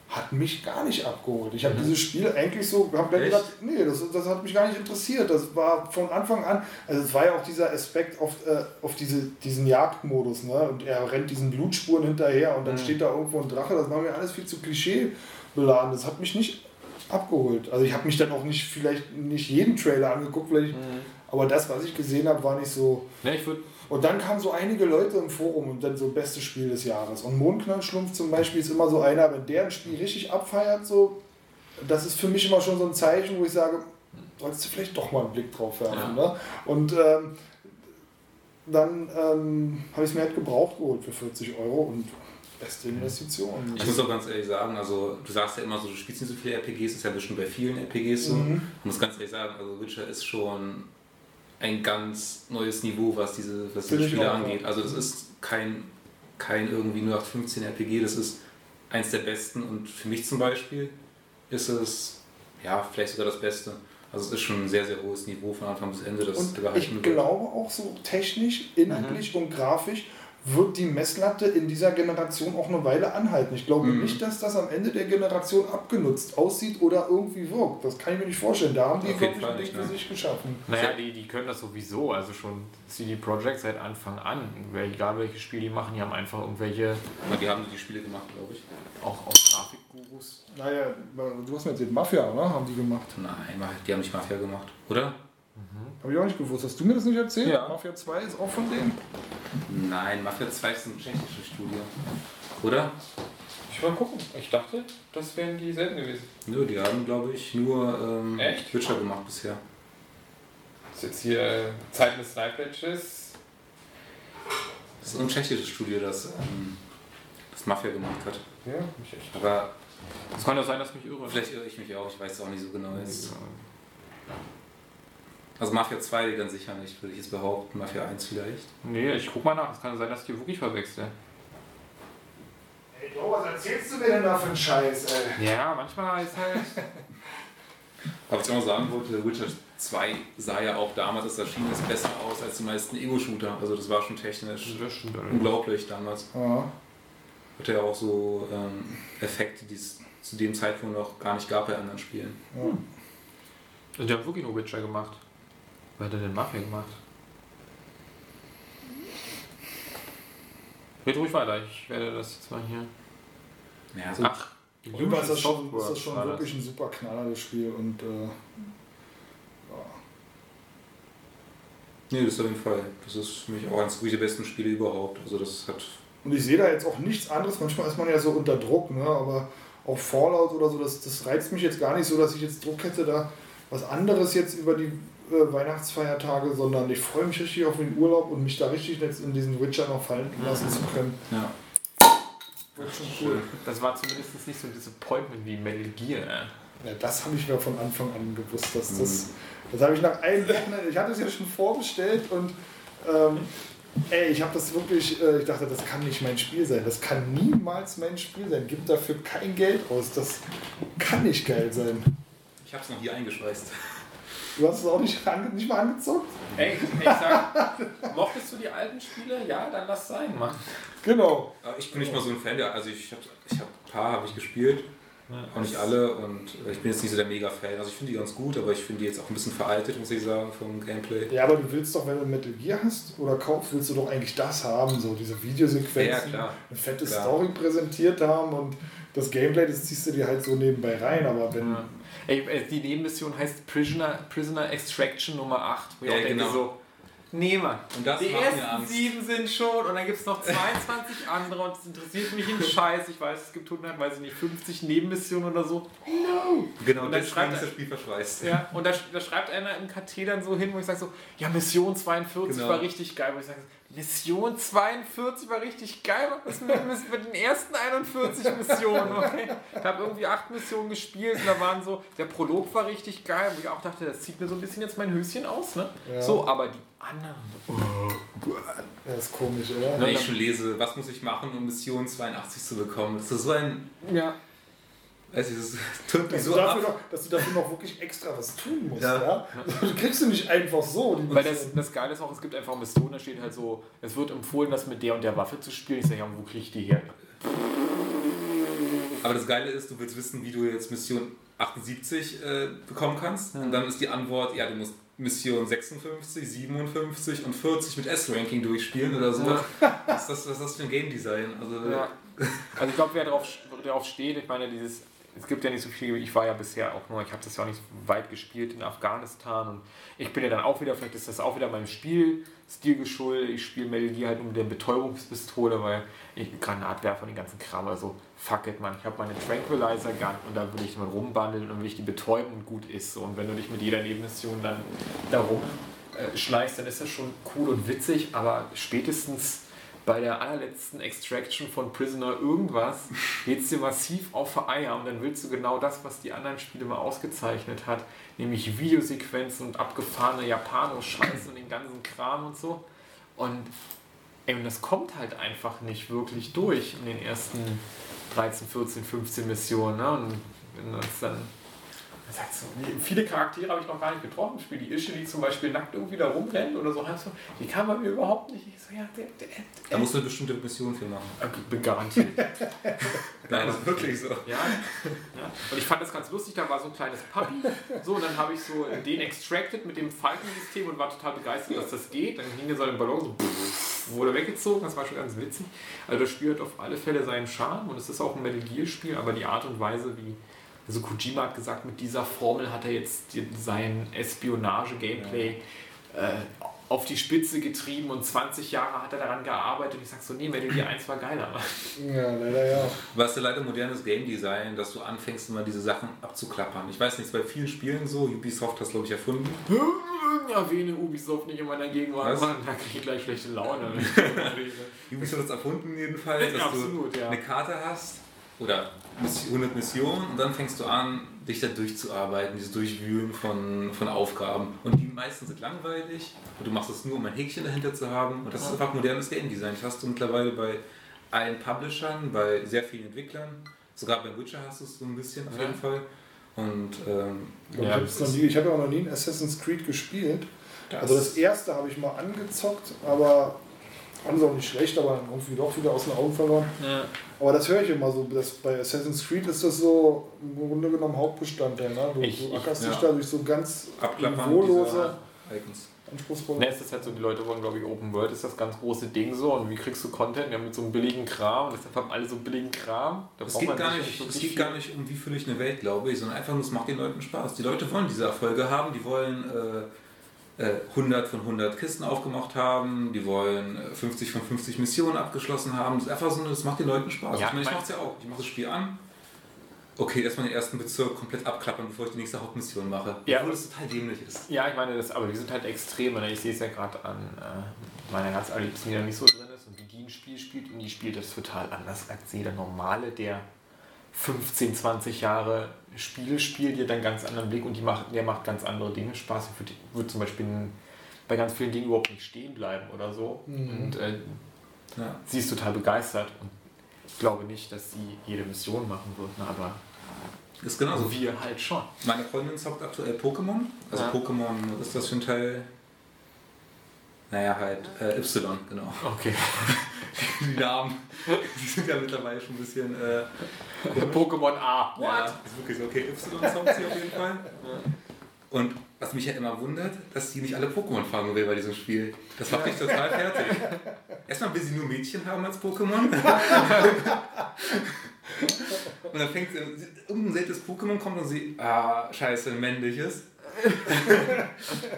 hat mich gar nicht abgeholt. Ich habe dieses Spiel eigentlich so, habe dann gedacht, nee, das, das hat mich gar nicht interessiert. Das war von Anfang an, also es war ja auch dieser Aspekt auf, äh, auf diese, diesen Jagdmodus. Ne? Und er rennt diesen Blutspuren hinterher und dann steht da irgendwo ein Drache. Das war mir alles viel zu Klischee beladen. Das hat mich nicht abgeholt. Also ich habe mich dann auch nicht, vielleicht nicht jeden Trailer angeguckt, vielleicht, aber das, was ich gesehen habe, war nicht so. Ne, ich würde Und dann kamen so einige Leute im Forum und dann so bestes Spiel des Jahres. Und Mondknallschlumpf zum Beispiel ist immer so einer, wenn der ein Spiel richtig abfeiert, so, das ist für mich immer schon so ein Zeichen, wo ich sage, solltest du vielleicht doch mal einen Blick drauf werfen. Ne? Und ähm, dann ähm, habe ich es mir halt gebraucht geholt für 40 Euro und beste Investition. Ich muss auch ganz ehrlich sagen, also du sagst ja immer so, du spielst nicht so viele RPGs, das ist ja bestimmt bei vielen RPGs so. Mhm. Ich muss ganz ehrlich sagen, also Witcher ist schon ein ganz neues Niveau, was diese, was diese Spiele angeht. Also das ist kein, kein irgendwie 0815 RPG, das ist eins der besten und für mich zum Beispiel ist es ja vielleicht sogar das Beste. Also es ist schon ein sehr, sehr hohes Niveau von Anfang bis Ende, das Und ich glaube auch so technisch, inhaltlich und grafisch wird die Messlatte in dieser Generation auch eine Weile anhalten. Ich glaube Mhm. nicht, dass das am Ende der Generation abgenutzt aussieht oder irgendwie wirkt. Das kann ich mir nicht vorstellen. Da haben die Auf wirklich Fall nicht, für ne? sich geschaffen. Naja, die, die können das sowieso, also schon CD Projekt seit Anfang an. Egal welche Spiele die machen, die haben einfach irgendwelche, Aber die haben die Spiele gemacht, glaube ich. auch, auch Grafikgurus. Naja, du hast mir erzählt, Mafia, oder? Haben die gemacht. Nein, die haben nicht Mafia gemacht, oder? Habe ich auch nicht gewusst. Hast du mir das nicht erzählt? Ja. Mafia 2 ist auch von denen? Nein, Mafia 2 ist eine tschechische Studie. Oder? Ich will mal gucken. Ich dachte, das wären dieselben gewesen. Nö, die haben, glaube ich, nur ähm, Echt? Witcher gemacht bisher. Das ist jetzt hier äh, Zeiten des Night Badges. Das ist eine tschechische Studie, das, ähm, das Mafia gemacht hat. Ja, mich echt. Aber Es kann ja sein, dass mich irre. vielleicht irre ich mich auch, ich weiß es auch nicht so genau jetzt. Also Mafia 2 ganz sicher nicht, würde ich jetzt behaupten. Mafia 1 vielleicht. Nee, ich guck mal nach. Es kann sein, dass ich die wirklich verwechseln. Ey, Bro, was erzählst du mir denn da für einen Scheiß, ey? Ja, manchmal ist halt. Aber was ich auch noch sagen wollte, Witcher 2 sah ja auch damals, als das erschien ist, besser aus als die meisten Ego-Shooter. Also das war schon technisch Das stimmt unglaublich damals. Ja. Hatte ja auch so ähm, Effekte, die es zu dem Zeitpunkt noch gar nicht gab bei anderen Spielen. Ja. Die haben wirklich nur Witcher gemacht. Wer hat denn Mafia gemacht? Red ruhig weiter, ich werde das jetzt mal hier. Ja, so Ach, Fall ist das schon, ist das schon wirklich ein super Knaller, das Spiel. Und äh, ja. Nee, das ist auf jeden Fall. Das ist für mich auch eines der besten Spiele überhaupt. Also das hat. Und ich sehe da jetzt auch nichts anderes. Manchmal ist man ja so unter Druck, ne? aber auch Fallout oder so, das, das reizt mich jetzt gar nicht so, dass ich jetzt Druck hätte, da was anderes jetzt über die äh, Weihnachtsfeiertage, sondern ich freue mich richtig auf den Urlaub und mich da richtig jetzt in diesen Witcher noch fallen lassen zu können. Ja. Wird schon cool. Das war zumindest nicht so ein Disappointment wie Metal Gear. äh. Ja, das habe ich mir von Anfang an gewusst, dass das. Das habe ich nach einem Wochenende. Ich hatte es ja schon vorbestellt und ähm, ey, ich habe das wirklich. Äh, ich dachte, das kann nicht mein Spiel sein. Das kann niemals mein Spiel sein. Gib dafür kein Geld aus. Das kann nicht geil sein. Ich hab's noch hier eingeschweißt. Du hast es auch nicht, ange nicht mal angezockt? Ey, ich sag, mochtest du die alten Spiele? Ja, dann lass sein, Mann. Genau. Ich bin nicht mal so ein Fan, der, also ich habe ich hab ein paar habe ich gespielt, auch nicht alle und äh, ich bin jetzt nicht so der Mega-Fan. Also ich finde die ganz gut, aber ich finde die jetzt auch ein bisschen veraltet, muss ich sagen, vom Gameplay. Ja, aber du willst doch, wenn du Metal Gear hast oder kaufst, willst du doch eigentlich das haben, so diese Videosequenzen, Ja, klar. eine fette Klar. Story präsentiert haben und das Gameplay, das ziehst du dir halt so nebenbei rein, aber wenn. Ja. Ey, äh, die Nebenmission heißt Prisoner, Prisoner Extraction Nummer 8. Wo ich Ja, auch denke genau. so, nee, Mann. Die ersten sieben sind schon und dann gibt es noch 22 andere und es interessiert mich ein Scheiß. Ich weiß, es gibt 100, weiß ich nicht, 50 Nebenmissionen oder so. Genau, Und dann schreibt ist das Spiel verschweißt. Ja, und da, da schreibt einer im KT dann so hin, wo ich sage so, ja, Mission 42 Genau. war richtig geil. Wo ich sage, Mission 42 war richtig geil. Was ist mit, mit, den ersten 41 Missionen, okay? Ich habe irgendwie acht Missionen gespielt und da waren so, der Prolog war richtig geil, wo ich auch dachte, das zieht mir so ein bisschen jetzt mein Höschen aus, ne? Ja. So, aber die anderen. Ja, ist komisch, oder? Wenn ich schon lese, was muss ich machen, um Mission 82 zu bekommen, das ist so ein, Ja. Ich, das tut mich Dass, so du dafür ab. noch, dass du dafür noch wirklich extra was tun musst, Ja. ja? Du kriegst du nicht einfach so. Die Weil das, Mission. das Geile ist auch, es gibt einfach Missionen, da steht halt so, es wird empfohlen, das mit der und der Waffe zu spielen. Ich sage, ja, wo kriege ich die her? Aber das Geile ist, du willst wissen, wie du jetzt Mission 78 äh, bekommen kannst. Und dann ist die Antwort, ja, du musst Mission 56, 57 und 40 mit S-Ranking durchspielen oder so. Was, ist das, was ist das für ein Game Design? Also, Ja. Also ich glaube, wer darauf, darauf steht, ich meine, dieses, es gibt ja nicht so viel, ich war ja bisher auch nur, ich habe das ja auch nicht so weit gespielt in Afghanistan und ich bin ja dann auch wieder, vielleicht ist das auch wieder meinem Spielstil geschuldet, ich spiele Metal Gear halt um der Betäubungspistole, weil ich Granatwerfer und den ganzen Kram, also fuck it, man, ich habe meine Tranquilizer Gun und da will ich mal rumbandeln und will ich die betäuben und gut ist so. Und wenn du dich mit jeder Nebenmission dann darum äh, schleichst, dann ist das schon cool und witzig, aber spätestens bei der allerletzten Extraction von Prisoner irgendwas geht es dir massiv auf die Eier und dann willst du genau das, was die anderen Spiele mal ausgezeichnet hat, nämlich Videosequenzen und abgefahrene Japano-Scheiß und den ganzen Kram und so. Und, ey, das kommt halt einfach nicht wirklich durch in den ersten 13, 14, 15 Missionen. Ne? Und wenn das dann man sagt so, nee, viele Charaktere habe ich noch gar nicht getroffen. Spiel die Ische, die zum Beispiel nackt irgendwie da rumrennt oder so. Halt so die kann man mir überhaupt nicht. Ich so, ja, der, der, der, Da musst du eine bestimmte Mission für machen. ich bin garantiert. Nein, das ist wirklich so. Ja, ja. Und ich fand das ganz lustig, da war so ein kleines Puppy. So, und dann habe ich so den extracted mit dem Falkensystem und war total begeistert, dass das geht. Dann hing er so ein Ballon so wurde weggezogen, das war schon ganz witzig. Also das Spiel hat auf alle Fälle seinen Charme und es ist auch ein Metal Gear Spiel, aber die Art und Weise, wie also Kojima hat gesagt, mit dieser Formel hat er jetzt sein Espionage-Gameplay äh, auf die Spitze getrieben und 20 Jahre hat er daran gearbeitet. Und ich sag so, nee, Metal Gear 1 war geiler. Ja, leider ja. Es ist ja leider modernes Game Design, dass du anfängst, immer diese Sachen abzuklappern. Ich weiß nicht, es ist bei vielen Spielen so. Ubisoft hat das, glaube ich, erfunden. Erwähne Ubisoft nicht in meiner Gegenwart, Was? Mann, da krieg ich gleich schlechte Laune. Ubisoft hat es erfunden jedenfalls, dass Absolut, du ja. eine Karte hast oder 100 Missionen und dann fängst du an, dich da durchzuarbeiten, dieses Durchwühlen von, von Aufgaben. Und die meisten sind langweilig und du machst es nur, um ein Häkchen dahinter zu haben. Und das ist einfach modernes Game Design. Das hast du mittlerweile bei allen Publishern, bei sehr vielen Entwicklern. Sogar bei Witcher hast du es so ein bisschen auf Ja. jeden Fall. Und ähm, Ich, Ja, das ich habe ja auch noch nie ein Assassin's Creed gespielt. also das erste habe ich mal angezockt, aber fand es auch nicht schlecht, aber dann irgendwie doch wieder aus den Augen verloren. ja. Aber das höre ich immer so, dass bei Assassin's Creed ist das so im Grunde genommen Hauptbestandteil. Ne? Du, Ich- du ich- ackerst ja. dich da durch so ganz niveaulose, Icons. anspruchsvolle. Ne, es ist halt so, die Leute wollen, glaube ich, Open World ist das ganz große Ding so. Und wie kriegst du Content? Ja, mit so einem billigen Kram. Und deshalb haben alle so billigen Kram. Da Es geht, man gar nicht, es geht viel- gar nicht um, wie fülle ich eine Welt, glaube ich, sondern einfach nur, es macht den Leuten Spaß. Die Leute wollen diese Erfolge haben, die wollen äh, 100 von 100 Kisten aufgemacht haben, die wollen äh, 50 von 50 Missionen abgeschlossen haben. Das ist einfach so, das macht den Leuten Spaß. Ja, ich meine, ich mache es ja auch. Ich mache das Spiel an, okay, erstmal den ersten Bezirk komplett abklappern, bevor ich die nächste Hauptmission mache. Ja. Obwohl das total dämlich ist. Ja, ich meine, das, aber die sind halt extrem. Ne? Ich sehe es ja gerade an äh, meiner ganz allerliebsten, die da nicht so drin ist und wie die ein Spiel spielt. Und die spielt das total anders als jeder Normale, der 15, 20 Jahre Spiele spielt, die hat einen ganz anderen Blick und die macht, der macht ganz andere Dinge Spaß. Ich würde würd zum Beispiel bei ganz vielen Dingen überhaupt nicht stehen bleiben oder so. Und äh, Ja. sie ist total begeistert und ich glaube nicht, dass sie jede Mission machen wird, ne? aber Ist genauso. wir halt schon. Meine Freundin zockt aktuell Pokémon. Also Ja. Pokémon, was ist das für ein Teil? Naja, halt äh, Y, genau. Okay. Die Namen, die sind ja mittlerweile schon ein bisschen. Äh, Pokémon A. Ja, ist wirklich so. Okay, Y zockt sie auf jeden Fall. Und was mich ja immer wundert, dass sie nicht alle Pokémon fangen will bei diesem Spiel. Das macht mich total fertig. Erstmal will sie nur Mädchen haben als Pokémon. Und dann fängt sie, irgendein seltenes Pokémon kommt und sie, ah, scheiße, männliches.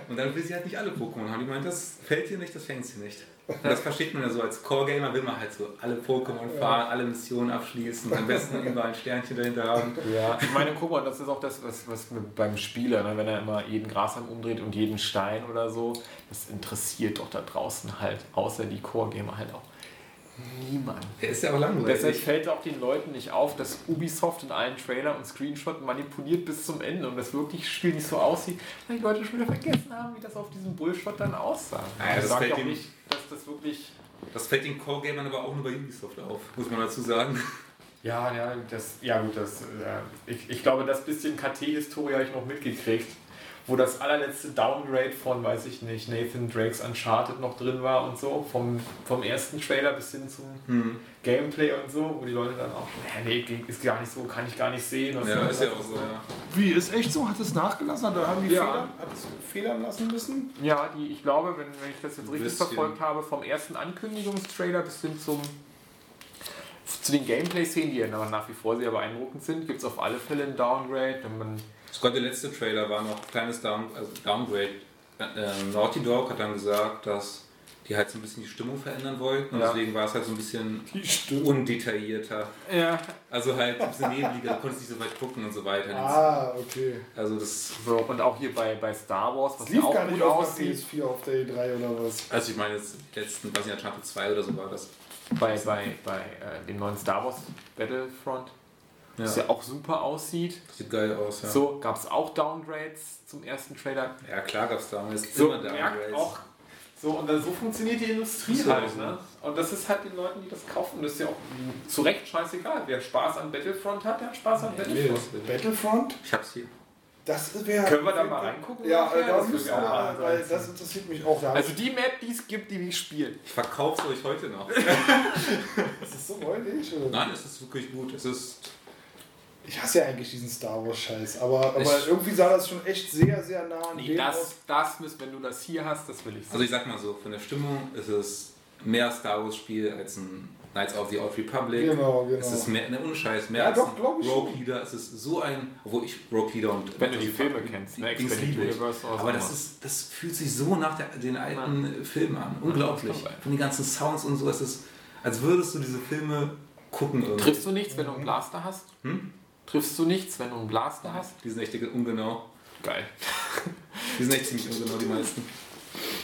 Und dann will sie halt nicht alle Pokémon haben. Die meint, das fällt ihr nicht, das fängt sie nicht. Und das versteht man ja so, als Core-Gamer will man halt so alle Pokémon fahren, alle Missionen abschließen, am besten überall ein Sternchen dahinter haben. Ja, ich meine, guck mal, das ist auch das, was, was beim Spieler, ne? wenn er immer jeden Grashalm umdreht und jeden Stein oder so, das interessiert doch da draußen halt, außer die Core-Gamer halt auch niemand. Der ist ja aber langweilig. Deshalb fällt auch den Leuten nicht auf, dass Ubisoft in allen Trailern und Screenshot manipuliert bis zum Ende und das wirklich Spiel nicht so aussieht, weil die Leute schon wieder vergessen haben, wie das auf diesem Bullshot dann aussah. Naja, ich das fällt auch nicht, dass das wirklich Das fällt den Core-Gamern aber auch nur bei Ubisoft auf, muss man dazu sagen. Ja, ja, das, ja gut, das, äh, ich, ich glaube, das bisschen KT-Historie habe ich noch mitgekriegt, wo das allerletzte Downgrade von, weiß ich nicht, Nathan Drakes Uncharted noch drin war und so, vom, vom ersten Trailer bis hin zum Hm. Gameplay und so, wo die Leute dann auch, nee, nee, ist gar nicht so, kann ich gar nicht sehen. Ja, ist ja auch so, ja. Wie, ist echt so? Hat es nachgelassen? Oder haben die Ja. Fehler, hat es fehlern lassen müssen? Ja, die, ich glaube, wenn, wenn ich das jetzt richtig verfolgt habe, vom ersten Ankündigungstrailer bis hin zum zu den Gameplay-Szenen, die ja nach wie vor sehr beeindruckend sind, gibt es auf alle Fälle ein Downgrade. Wenn man Sogar der letzte Trailer war noch ein kleines Down, also Downgrade. Ähm, Naughty Dog hat dann gesagt, dass die halt so ein bisschen die Stimmung verändern wollten und Ja. deswegen war es halt so ein bisschen undetaillierter. ja, Also halt ein bisschen nebliger, du konntest nicht so weit gucken und so weiter. Ah, okay. Also das, So, und auch hier bei, bei Star Wars, was ja lief auch gar gut nicht auf der aussieht, PS4 auf der E3 oder was? also ich meine jetzt letzten, was nicht, Uncharted 2 oder so war das. bei, bei, bei äh, dem neuen Star Wars Battlefront, Ja, das ja auch super aussieht. sieht geil aus, ja. So, gab es auch Downgrades zum ersten Trailer. Ja klar gab es damals So, immer Downgrades. auch, so, und dann, so funktioniert die Industrie Ist ja halt. so. Ne? Und das ist halt den Leuten, die das kaufen, das ist ja auch zu Recht scheißegal. Wer Spaß an Battlefront hat, der hat Spaß an Battlefront. Battlefront? Ich hab's hier. Das wäre. Können wir da mal reingucken? Ja, ungefähr? äh, da Das wir auch mal, weil das interessiert mich auch. Da Also die Map, die es gibt, die ich spiele. Ich verkauf's euch heute noch. ist das so räudig? Oder? Nein, es ist wirklich gut. Es ist Ich hasse ja eigentlich diesen Star Wars Scheiß, aber, aber Ich- irgendwie sah das schon echt sehr, sehr nah an Nee, dem das, aus. das müssen, wenn du das hier hast, das will ich Also ich sag mal so, von der Stimmung ist es mehr Star Wars Spiel als ein Knights of the Old Republic. Genau, genau. Es ist mehr, ne, ohne Scheiß, mehr Ja, als doch, Rogue schon. Leader. Es ist so ein, obwohl ich Rogue Leader und Wenn du die Filme kennst, ne? Universe Aber das ist, das fühlt sich so nach der, den alten Filmen an. Unglaublich. Von den ganzen Sounds und so. Es ist, als würdest du diese Filme gucken irgendwie. Triffst du nichts, wenn du einen Blaster hast? Hm? Triffst du nichts, wenn du einen Blaster hast? Die sind echt ungenau. Geil. Die sind echt ziemlich ungenau, die meisten.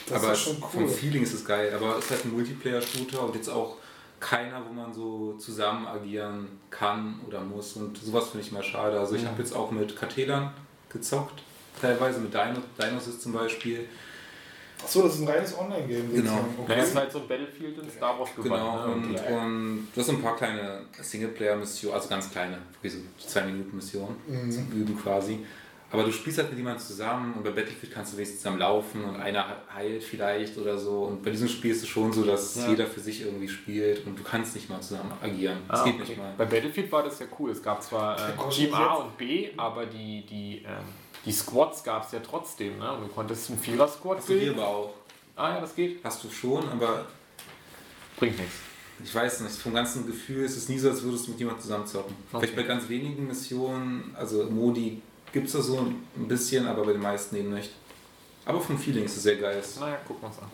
Das aber ist schon vom cool. Feeling ist es geil. Aber es ist halt ein Multiplayer-Shooter und jetzt auch keiner, wo man so zusammen agieren kann oder muss. Und sowas finde ich mal schade. Also ich habe jetzt auch mit Kartelern gezockt, teilweise mit Dino, Dinosys zum Beispiel. Achso, das ist ein reines Online-Game. Genau. Naja, es ist Okay. halt so ein Battlefield in Star Wars Genau, gewandt. und, ne? und du hast so ein paar kleine Singleplayer-Missionen, also ganz kleine, wirklich so zwei Minuten Missionen zum Üben quasi. Aber du spielst halt mit jemandem zusammen und bei Battlefield kannst du wenigstens zusammen laufen und einer heilt vielleicht oder so. Und bei diesem Spiel ist es schon so, dass Ja. jeder für sich irgendwie spielt und du kannst nicht mal zusammen agieren. Das Ah, geht okay. nicht mal. Bei Battlefield war das ja cool. Es gab zwar äh, Team A und B, aber die, die, ähm, die Squads gab es ja trotzdem. Ne? Und du konntest einen Vierer-Squad Hast du hier aber auch. Ah ja, das geht. Hast du schon, aber Bringt nichts. ich weiß nicht, vom ganzen Gefühl ist es nie so, als würdest du mit jemandem zusammen zocken. Okay. Vielleicht bei ganz wenigen Missionen, also Modi gibt es da so ein bisschen, aber bei den meisten eben nicht. Aber vom Feeling ist es sehr geil. Naja, gucken wir uns an.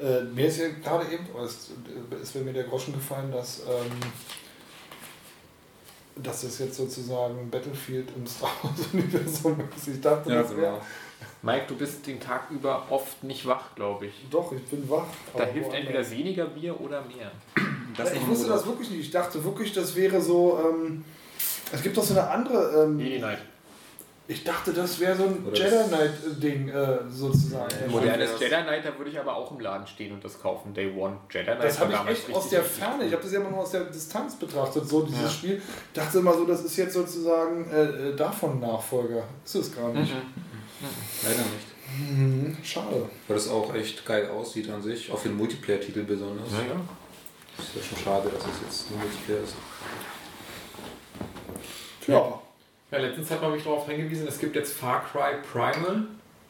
Äh, mir ist ja gerade eben, es ist mir mir der Groschen gefallen, dass ähm, dass das jetzt sozusagen Battlefield im Star Wars-Universum ist. Ich dachte, Ja, das wäre. genau. Mike, du bist den Tag über oft nicht wach, glaube ich. Doch, ich bin wach. Da aber hilft entweder weniger Bier oder mehr. Das ich wusste das wirklich nicht. Ich dachte wirklich, das wäre so. Ähm, es gibt doch so eine andere. Ähm, Jedi Knight. Ich dachte, das wäre so ein Oder Jedi Knight-Ding äh, sozusagen. Nee, Modernes das- Jedi Knight, da würde ich aber auch im Laden stehen und das kaufen. Day One. Jedi Knight Das habe ich echt aus der Ferne, ich habe das ja immer nur aus der Distanz betrachtet, so dieses Ja. Spiel. Ich dachte immer so, das ist jetzt sozusagen äh, äh, davon Nachfolger. Ist es gar nicht. Leider nicht. Mhm. Schade. Weil das auch echt geil aussieht an sich, auch für den Multiplayer-Titel besonders. Ja, ja. Ist ja schon schade, dass es jetzt nur Multiplayer ist. Tja. Ja, letztens hat man mich darauf hingewiesen, es gibt jetzt Far Cry Primal.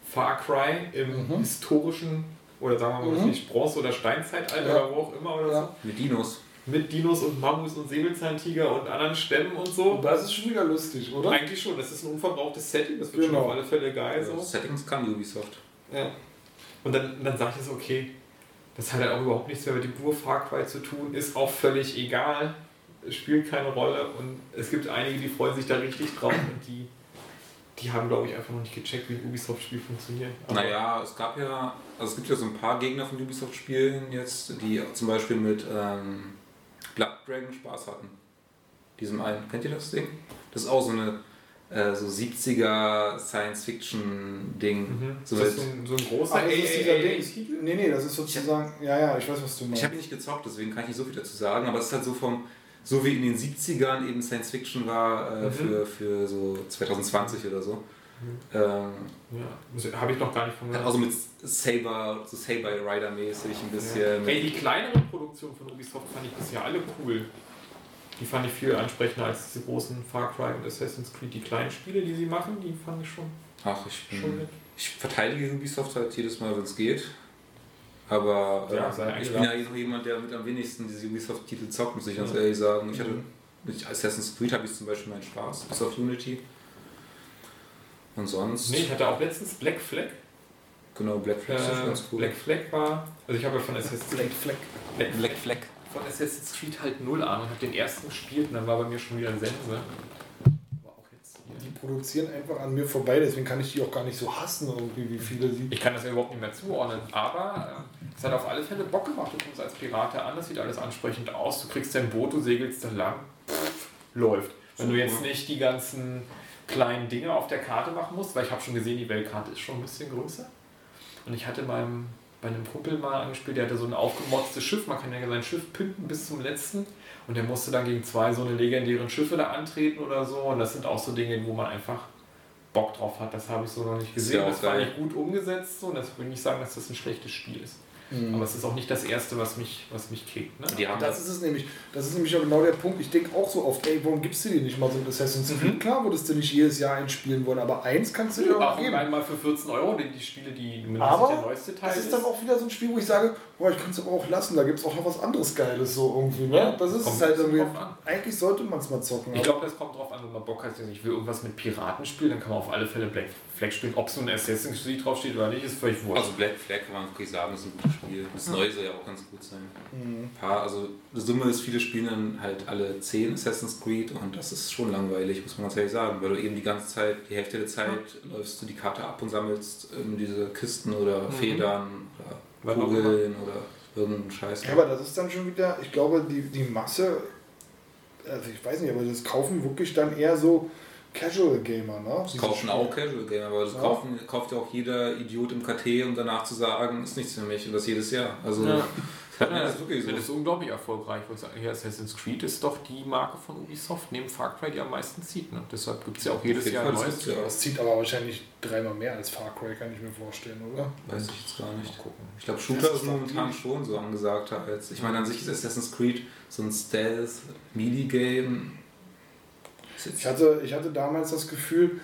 Far Cry im Mhm. historischen, oder sagen wir mal, Mhm. nicht Bronze- oder Steinzeitalter Ja. oder wo auch immer oder Ja. so. Mit Dinos. Mit Dinos und Mammus und Säbelzahntiger und anderen Stämmen und so. Und das ist schon wieder lustig, oder? Eigentlich schon, das ist ein unverbrauchtes Setting, das wird Genau. schon auf alle Fälle geil Also so. Settings kann Ubisoft. Ja. Und dann, dann sage ich so, okay, das hat halt auch überhaupt nichts mehr mit dem Ur Far Cry zu tun, ist auch völlig egal, es spielt keine Rolle und es gibt einige, die freuen sich da richtig drauf und die, die haben, glaube ich, einfach noch nicht gecheckt, wie ein Ubisoft-Spiel funktioniert. Aber- Naja, es gab ja, also es gibt ja so ein paar Gegner von Ubisoft-Spielen jetzt, die zum Beispiel mit ähm, Blood Dragon Spaß hatten. Diesem einen, kennt ihr das Ding? Das ist auch so eine äh, so 70er Science-Fiction-Ding. Mhm. So ist das so ein, so ein großer ey, Ding. Nee, nee, das ist sozusagen. Ja, ja, ich weiß, was du Ich meinst. habe ihn nicht gezockt, deswegen kann ich nicht so viel dazu sagen, aber es ist halt so vom, so wie in den 70ern eben Science Fiction war äh, Mhm. für, für so 2020 oder so. Ähm, Ja, habe ich noch gar nicht von gehört. auch so mit Saber, so Saber Rider mäßig ein bisschen. Ey, die kleineren Produktionen von Ubisoft fand ich bisher alle cool. Die fand ich viel ansprechender als diese großen Far Cry und Assassin's Creed. Die kleinen Spiele, die sie machen, die fand ich schon, Ach, ich, schon bin, nett. ich verteidige Ubisoft halt jedes Mal, wenn es geht. Aber Ja, äh, sei ich bin ja eh noch jemand, der mit am wenigsten diese Ubisoft-Titel zockt, muss ich ganz Ja. ehrlich sagen. Ich hatte Mhm. mit Assassin's Creed habe ich zum Beispiel meinen Spaß, bis auf Unity. Und sonst, Nee, ich hatte auch letztens Black Flag. genau, Black Flag ist Äh, ganz cool. Black Flag war. Also ich habe ja von Assassin's Black Flag. Black, Black Flag. von Assassin's Creed halt null Ahnung. Ich habe den ersten gespielt und dann war bei mir schon wieder ein Sense. War auch jetzt hier. Die produzieren einfach an mir vorbei, deswegen kann ich die auch gar nicht so hassen, irgendwie, wie viele sie. Ich kann das ja überhaupt nicht mehr zuordnen, aber äh, es hat auf alle Fälle Bock gemacht. Du kommst als Pirate an, das sieht alles ansprechend aus. Du kriegst dein Boot, du segelst dann lang, pff, läuft. Wenn du jetzt nicht die ganzen kleinen Dinge auf der Karte machen musst, weil ich habe schon gesehen, die Weltkarte ist schon ein bisschen größer. Und ich hatte meinem, bei einem Kumpel mal angespielt, der hatte so ein aufgemotztes Schiff, man kann ja sein Schiff pimpen bis zum letzten. Und der musste dann gegen zwei so eine legendären Schiffe da antreten oder so. Und das sind auch so Dinge, wo man einfach Bock drauf hat. Das habe ich so noch nicht gesehen. ja das geil. ich gut umgesetzt. So. Und das will nicht sagen, dass das ein schlechtes Spiel ist. Mhm. Aber es ist auch nicht das erste, was mich, was mich kickt. Ne? Die haben Das ist es nämlich. Das ist nämlich auch genau der Punkt. Ich denke auch so oft, ey, warum gibst du dir nicht mal so ein Assassin's Creed? Mhm. Klar würdest du nicht jedes Jahr einspielen wollen, aber eins kannst du dir auch geben. einmal für 14 Euro, die, die Spiele, die mindestens Aber der neueste Teil Das ist dann auch wieder so ein Spiel, wo ich sage, boah, ich kann es aber auch lassen, da gibt es auch noch was anderes Geiles so irgendwie. Ne? Ja, das ist kommt es halt irgendwie. Eigentlich sollte man es mal zocken. Ich glaube, das kommt drauf an, wenn man Bock hat, ich will irgendwas mit Piraten spielen, dann kann man auf alle Fälle Black Flag spielen. Ob so ein Assassin's Creed draufsteht oder nicht, ist völlig wurscht. Also Black Flag kann man wirklich sagen, ist ein gutes Spiel. Das neue soll ja auch ganz gut sein. Mhm. Paar, also die Summe ist, viele spielen dann halt alle 10 Assassin's Creed und das ist schon langweilig, muss man ganz ehrlich sagen, weil du eben die ganze Zeit, die Hälfte der Zeit läufst du die Karte ab und sammelst ähm, diese Kisten oder Mhm. Federn oder Kugeln oder irgendeinen Scheiß. Ja, aber das ist dann schon wieder, ich glaube, die, die Masse, also ich weiß nicht, aber das kaufen wirklich dann eher so Casual Gamer, ne? Das kaufen auch Casual Gamer, aber das Ja. kaufen, kauft ja auch jeder Idiot im KT, um danach zu sagen, ist nichts für mich und das jedes Jahr. Also Ja. das Ja, ist wirklich so. Das ist unglaublich erfolgreich. ich hier Assassin's Creed ist doch die Marke von Ubisoft, neben Far Cry, die am meisten zieht. Ne? Deshalb gibt es ja auch jedes Jahr ein das neues. ja. Das zieht aber wahrscheinlich dreimal mehr als Far Cry, kann ich mir vorstellen, oder? Weiß ich jetzt gar nicht. Mal gucken. Ich glaube, Shooter Das ist momentan schon so angesagt als. Ich meine, an sich ist Assassin's Creed so ein Stealth-Melee-Game. Ich hatte, ich hatte damals das Gefühl,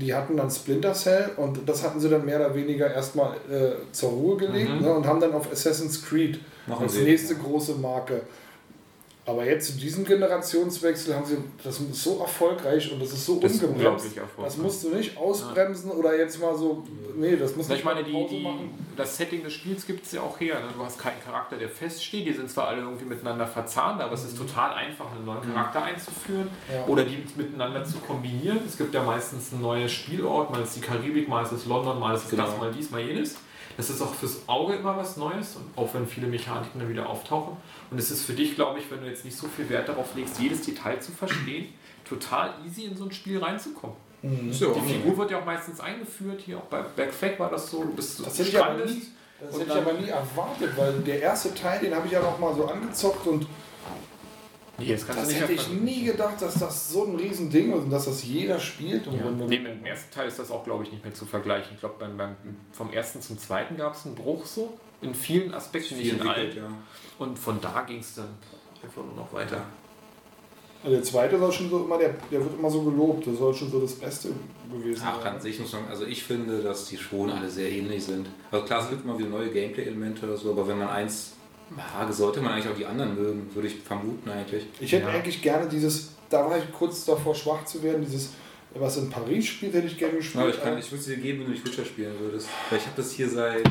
die hatten dann Splinter Cell und das hatten sie dann mehr oder weniger erstmal äh, zur Ruhe gelegt Mhm. ne, und haben dann auf Assassin's Creed Machen als nächste große Marke Aber jetzt zu diesem Generationswechsel haben sie das ist so erfolgreich und das ist so Das ist ungebremst. unglaublich erfolgreich. Das musst du nicht ausbremsen oder jetzt mal so. Nee, das muss nicht ich meine, die, die, das Setting des Spiels gibt es ja auch her. Ne? Du hast keinen Charakter, der feststeht. Die sind zwar alle irgendwie miteinander verzahnt, aber es ist total einfach, einen neuen Charakter einzuführen Mhm. Ja. oder die miteinander zu kombinieren. Es gibt ja meistens ein neues Spielort, mal ist die Karibik, mal ist es London, mal ist es Genau. das, mal dies, mal jenes. Das ist auch fürs Auge immer was Neues, und auch wenn viele Mechaniken dann wieder auftauchen. Und es ist für dich, glaube ich, wenn du jetzt nicht so viel Wert darauf legst, jedes Detail zu verstehen, total easy in so ein Spiel reinzukommen. Auch Die. Figur wird ja auch meistens eingeführt, hier auch bei Backflag war das so, du bist Das hätte ich aber nie, das und hätte ich aber nie erwartet, weil der erste Teil, den habe ich ja noch mal so angezockt und Nee, das kannst das du nicht hätte ich nie gedacht, dass das so ein Riesending ist und dass das jeder spielt. Im Ja. Grunde. Nee, mit dem ersten Teil ist das auch, glaube ich, nicht mehr zu vergleichen. Ich glaube, beim, beim, vom ersten zum zweiten gab es einen Bruch so. In vielen Aspekten, nicht in allen. ja. Und von da ging es dann einfach nur noch weiter. Also der zweite soll schon so immer, der, der wird immer so gelobt, das soll schon so das Beste gewesen Ach, sein. an sich muss man, also ich finde, dass die schon alle sehr ähnlich sind. Also klar, es gibt immer wieder neue Gameplay-Elemente oder so, aber wenn man eins mag, sollte man eigentlich auch die anderen mögen, würde ich vermuten eigentlich. Ich hätte Ja. eigentlich gerne dieses, da war ich kurz davor schwach zu werden, dieses, was in Paris spielt, hätte ich gerne gespielt. Aber ich, kann, ich würde es dir geben, wenn du nicht Witcher spielen würdest. Weil ich habe das hier seit...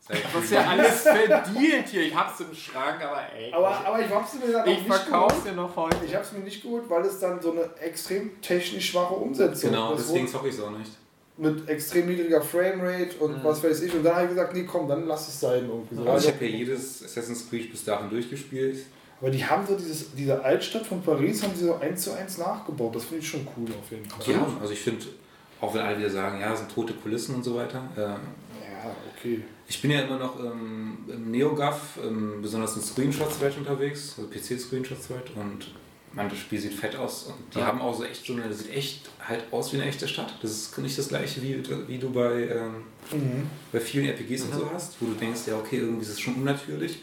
seit Das ist ja alles verdealt hier. Ich hab's im Schrank, aber ey. aber, aber ich hab's mir dann auch ich nicht verkauf's geholt. dir noch heute. Ich hab's mir nicht geholt, weil es dann so eine extrem technisch schwache Umsetzung Genau, das deswegen wurde zocke ich es auch nicht. Mit extrem niedriger Framerate und Mhm. was weiß ich. Und dann habe ich gesagt, nee komm, dann lass es sein irgendwie. So. Also Also, ich habe ja jedes Assassin's Creed bis dahin durchgespielt. aber die haben so dieses, diese Altstadt von Paris haben sie so eins zu eins nachgebaut. Das finde ich schon cool auf jeden Fall. Ja, also ich finde, auch wenn alle wieder sagen, ja, sind tote Kulissen und so weiter. Äh, Ja, okay. ich bin ja immer noch ähm, im NeoGAF, ähm, besonders in Screenshots-Welt unterwegs, also PC-Screenshots-Welt und man, das Spiel sieht fett aus und die Ja. haben auch so echt so eine, das sieht echt halt aus wie eine echte Stadt. Das ist nicht das gleiche, wie, wie du bei, ähm, Mhm. bei vielen RPGs und Mhm. so hast, wo du denkst, ja okay, irgendwie ist es schon unnatürlich.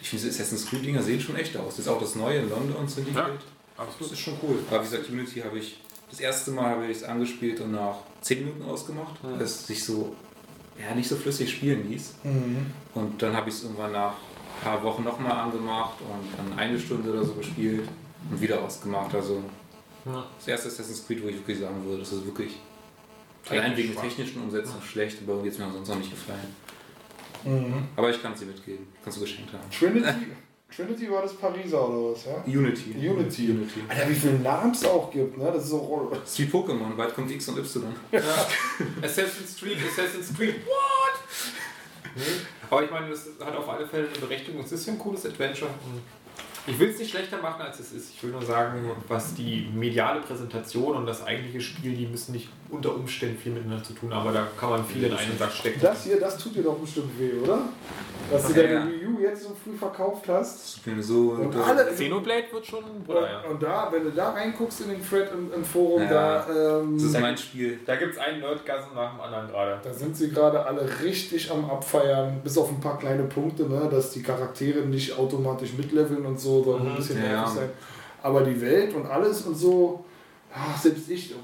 Ich finde, diese Assassin's Creed-Dinger sehen schon echt aus. Das ist auch das Neue in London sind die Ja. Welt. Das Absolut. ist schon cool. Aber wie gesagt, Unity habe ich das erste Mal habe ich es angespielt und nach 10 Minuten ausgemacht, Mhm. weil es sich so ja, nicht so flüssig spielen ließ. Mhm. Und dann habe ich es irgendwann nach ein paar Wochen nochmal angemacht und dann eine Stunde oder so gespielt und wieder ausgemacht. Also Ja. das erste Assassin's Creed, wo ich wirklich sagen würde, das ist wirklich allein wegen der technischen Umsetzung schlecht, aber irgendwie hat es mir sonst noch nicht gefallen. Mhm. Aber ich kann es dir mitgeben. Kannst du geschenkt haben. Trinity, Trinity war das Pariser oder was, ja? Unity. Unity. Unity. Alter, wie viele Namen es auch gibt, ne? Das ist so. Das ist wie Pokémon, bald kommt X und Y. Assassin's Creed, Assassin's Creed, what? Nee. Aber ich meine, das hat auf alle Fälle eine Berechtigung. Es ist ja ein cooles Adventure. Und Ich will es nicht schlechter machen, als es ist. Ich will nur sagen, was die mediale Präsentation und das eigentliche Spiel, die müssen nicht unter Umständen viel miteinander zu tun haben, aber da kann man viel in einen Sack stecken. Das hier, das tut dir doch bestimmt weh, oder? Dass du Ja, deine ja. Wii U jetzt so früh verkauft hast. So. Und alle- Xenoblade wird schon. Und, Oder, ja. und da, wenn du da reinguckst in den Thread im, im Forum, Ja. da, ähm, Das ist mein Spiel. Da gibt es einen Nerdgasm nach dem anderen gerade. da sind sie gerade alle richtig am Abfeiern, bis auf ein paar kleine Punkte, ne, dass die Charaktere nicht automatisch mitleveln und so, sondern ein Mhm. bisschen Ja. nervig sein. Aber die Welt und alles und so, ach, selbst ich,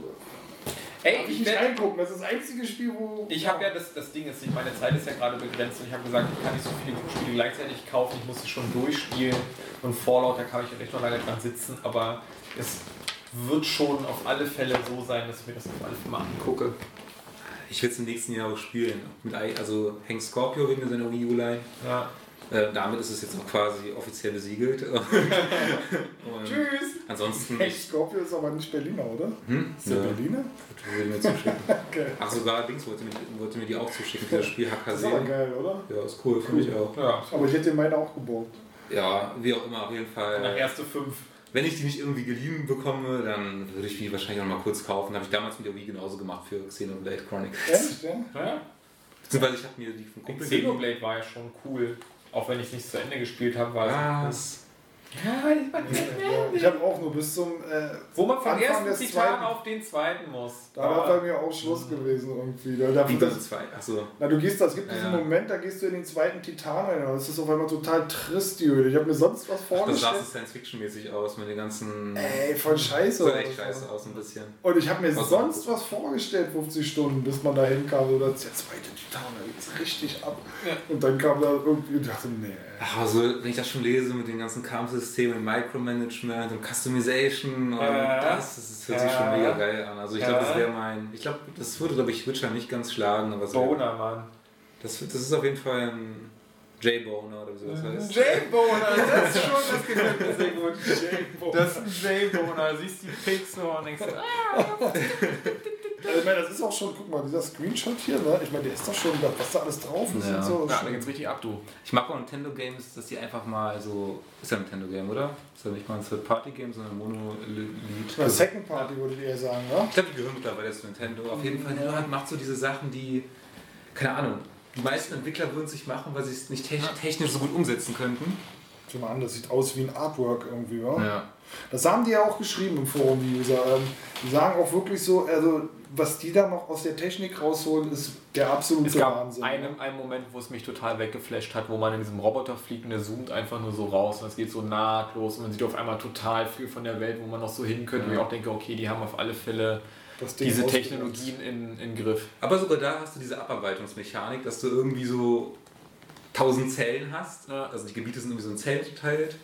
Ey, darf ich nicht reingucken. Das ist das einzige Spiel, wo. Ich habe ja das, das Ding ist, ich meine Zeit ist ja gerade begrenzt und ich habe gesagt, ich kann nicht so viele Spiele gleichzeitig kaufen, ich muss sie schon durchspielen und Fallout, da kann ich echt noch lange dran sitzen, aber es wird schon auf alle Fälle so sein, dass ich mir das auf alle Fälle mal angucke. Ich will es im nächsten Jahr auch spielen. Mit, also Hank Scorpio wegen seiner Wii U-Line. Ja. Äh, damit ist es jetzt auch quasi offiziell besiegelt. Und Tschüss! ansonsten, Hey, Scorpio ist aber nicht Berliner, oder? hm? Ist der Ja, Berliner? würde mir zuschicken. Okay. Ach, sogar Dings wollte mir, wollte mir die auch zuschicken, für das Spiel Das ist aber HKC. geil, oder? Ja, ist cool, finde ich auch. ja. Aber ich hätte meine auch geborgt. Ja, wie auch immer, auf jeden Nach Fall. erste fünf. Wenn ich die nicht irgendwie geliehen bekomme, dann würde ich die wahrscheinlich noch mal kurz kaufen. Habe ich damals mit der Wii genauso gemacht für Xenoblade Chronicles. Echt, ja? Ja. Beziehungsweise ich habe mir die von Kumpel geliehen. Xenoblade war ja schon cool. Auch wenn ich es nicht zu Ende gespielt habe, war es Ja, Ich habe auch nur bis zum. Äh, Wo man vom Anfang ersten des Titan zweiten- auf den zweiten muss. da war bei mir auch Schluss gewesen irgendwie. Da, da, Wie das, das zwei? Achso. na, du gehst, es gibt diesen Ja. Moment, da gehst du in den zweiten Titan rein. und Das ist auf einmal total trist, die Höhle. Ich habe mir sonst was Das sah vorgestellt. so Science-Fiction-mäßig aus mit den ganzen. Ey, voll scheiße. sah echt scheiße aus, ein bisschen. Und ich habe mir Was sonst was vorgestellt, 50 Stunden, bis man da hinkam. So, das ist der zweite Titan. Da geht's richtig ab. Und dann kam da irgendwie und dachte, nee. Also, wenn ich das schon lese mit den ganzen Kampfsystemen, Micromanagement und Customization und Ja. das, das hört sich schon mega geil an. Also ich glaube, das wäre mein. Ich glaube, das würde, glaube ich, Witcher nicht ganz schlagen, aber so, Boner, Mann. das, das ist auf jeden Fall ein J-Boner oder wie das heißt. J-Boner, das ist schon, das gefällt mir sehr gut. Das ist ein J-Boner, siehst die Pixel und denkst, ah, Also, ich meine, das ist auch schon, guck mal, dieser Screenshot hier, ne? Ich meine, der ist doch schon, was da alles drauf ist Ja. und so. ja, da geht's richtig ab, du. Ich mag bei Nintendo Games, dass die einfach mal so. Ist ja ein Nintendo Game, oder? Ist ja nicht mal ein Third-Party-Game, sondern ein Monolith. Oder Second Party würde ich eher sagen, ne? Ich glaube, die gehören mittlerweile zu Nintendo. Auf jeden Fall, Nintendo hat- macht so diese Sachen, die, keine Ahnung, die meisten Entwickler würden es nicht machen, weil sie es nicht te technisch so gut umsetzen könnten. Schau mal an, das sieht aus wie ein Artwork irgendwie, wa? Ja. Das haben die ja auch geschrieben im Forum, die User. Ähm, Die sagen auch wirklich so, also was die da noch aus der Technik rausholen, ist der absolute Es gab Wahnsinn. ne? einen, einen Moment, wo es mich total weggeflasht hat, wo man in diesem Roboter fliegt und der zoomt einfach nur so raus und es geht so nahtlos und man sieht auf einmal total viel von der Welt, wo man noch so hin könnte. Und ich auch denke, okay, die haben auf alle Fälle Das Ding diese. Technologien in, in Griff. Aber sogar da hast du diese Abarbeitungsmechanik, dass du irgendwie so tausend Zellen hast. Ja. Also die Gebiete sind irgendwie so in Zellen geteilt.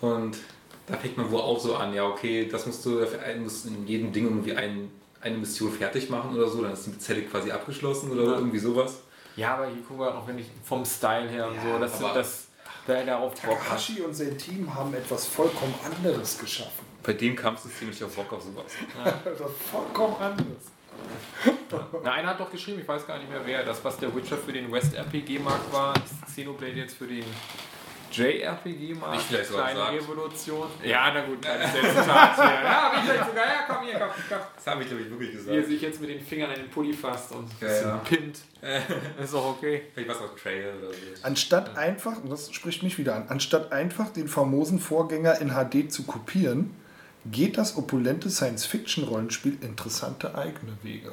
Und da fängt man wohl auch so an, ja, okay, das musst du musst in jedem Ding irgendwie ein, eine Mission fertig machen oder so, dann ist die Zelle quasi abgeschlossen oder Ja. irgendwie sowas. Ja, aber hier gucken wir auch, wenn ich vom Style her und Ja, so, dass, aber- dass wer darauf. Takahashi und sein Team haben etwas vollkommen anderes geschaffen. Bei dem Kampfsystem ich auf Bock auf sowas. Etwas vollkommen anderes. Na, einer hat doch geschrieben, ich weiß gar nicht mehr wer, das, was der Witcher für den West-RPG-Markt war, ist Xenoblade jetzt für den JRPG-Markt. Nicht vielleicht sogar Kleine gesagt. Revolution. Ja, na gut, kleines Selbstzitat hier. Ja, hab ich vielleicht sogar. Ja, komm hier, komm, komm. Das habe ich, glaube ich, wirklich Wie er gesagt. sich jetzt mit den Fingern an den Pulli fasst und Ja, bisschen ja. pimmt. Ist doch okay. Vielleicht was auf Trail oder so. Anstatt einfach, und das spricht mich wieder an, anstatt einfach den famosen Vorgänger in HD zu kopieren, geht das opulente Science-Fiction-Rollenspiel interessante eigene Wege.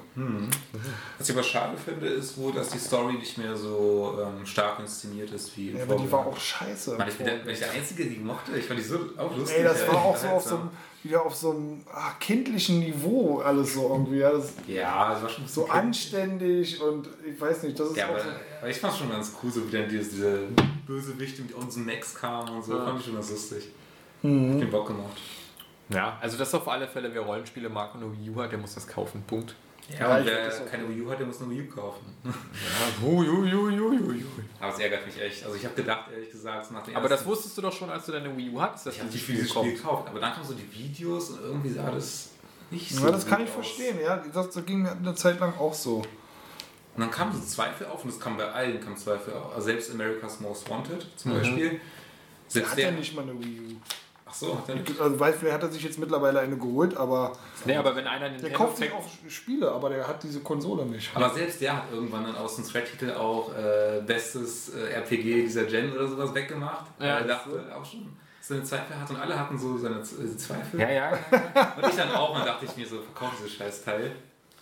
Was ich aber schade finde, ist wohl, dass die Story nicht mehr so ähm, stark inszeniert ist wie im Ja, aber die war auch scheiße. Mann, ich bin der, ich der Einzige, die mochte. Ich fand die so auch lustig. Ey, das war auch so auf so einem, wieder auf so einem ah, kindlichen Niveau alles so irgendwie. Ja, das, Ja, das war schon so anständig und ich weiß nicht, das ist Ja, auch aber, so, aber ich fand es schon ganz cool, so wie dann diese, diese Bösewichte mit unseren Max kamen und so. Ja. Fand ich schon ganz lustig. Mhm. Hat den Bock gemacht. Ja, also das auf alle Fälle, wer Rollenspiele mag und eine Wii U hat, der muss das kaufen. Punkt. Ja, Ja, und ich wer das keine Wii U hat, der muss eine Wii U kaufen. Ja, ui, ui, ui, ui, ui. Aber es ärgert mich echt. Also ich habe gedacht, ehrlich gesagt, nach dem Aber das wusstest du doch schon, als du deine Wii U hattest, dass Ich habe dieses Spiel kommt. gekauft. Aber dann kamen so die Videos und irgendwie sah das nicht so ja, das kann ich aus. verstehen, ja. Das, das ging mir eine Zeit lang auch so. Und dann kamen so Zweifel auf und es kam bei allen kam Zweifel auf. Also selbst America's Most Wanted zum Beispiel. Der Selbst hat ja nicht mal eine Wii U. Ach so, hat er nicht. Also weiß, vielleicht hat er sich jetzt mittlerweile eine geholt, aber Nee, aber wenn einer der Nintendo kauft sich auch Spiele, aber der hat diese Konsole nicht. Aber selbst der hat irgendwann dann aus dem Thread-Titel auch äh, bestes äh, RPG dieser Gen oder sowas weggemacht. Ja, Weil er das dachte auch schon, seine Zweifel hat und alle hatten so seine äh, Zweifel. Ja, ja. Und ich dann auch, und dann dachte ich mir so, verkauf dieses scheiß Teil.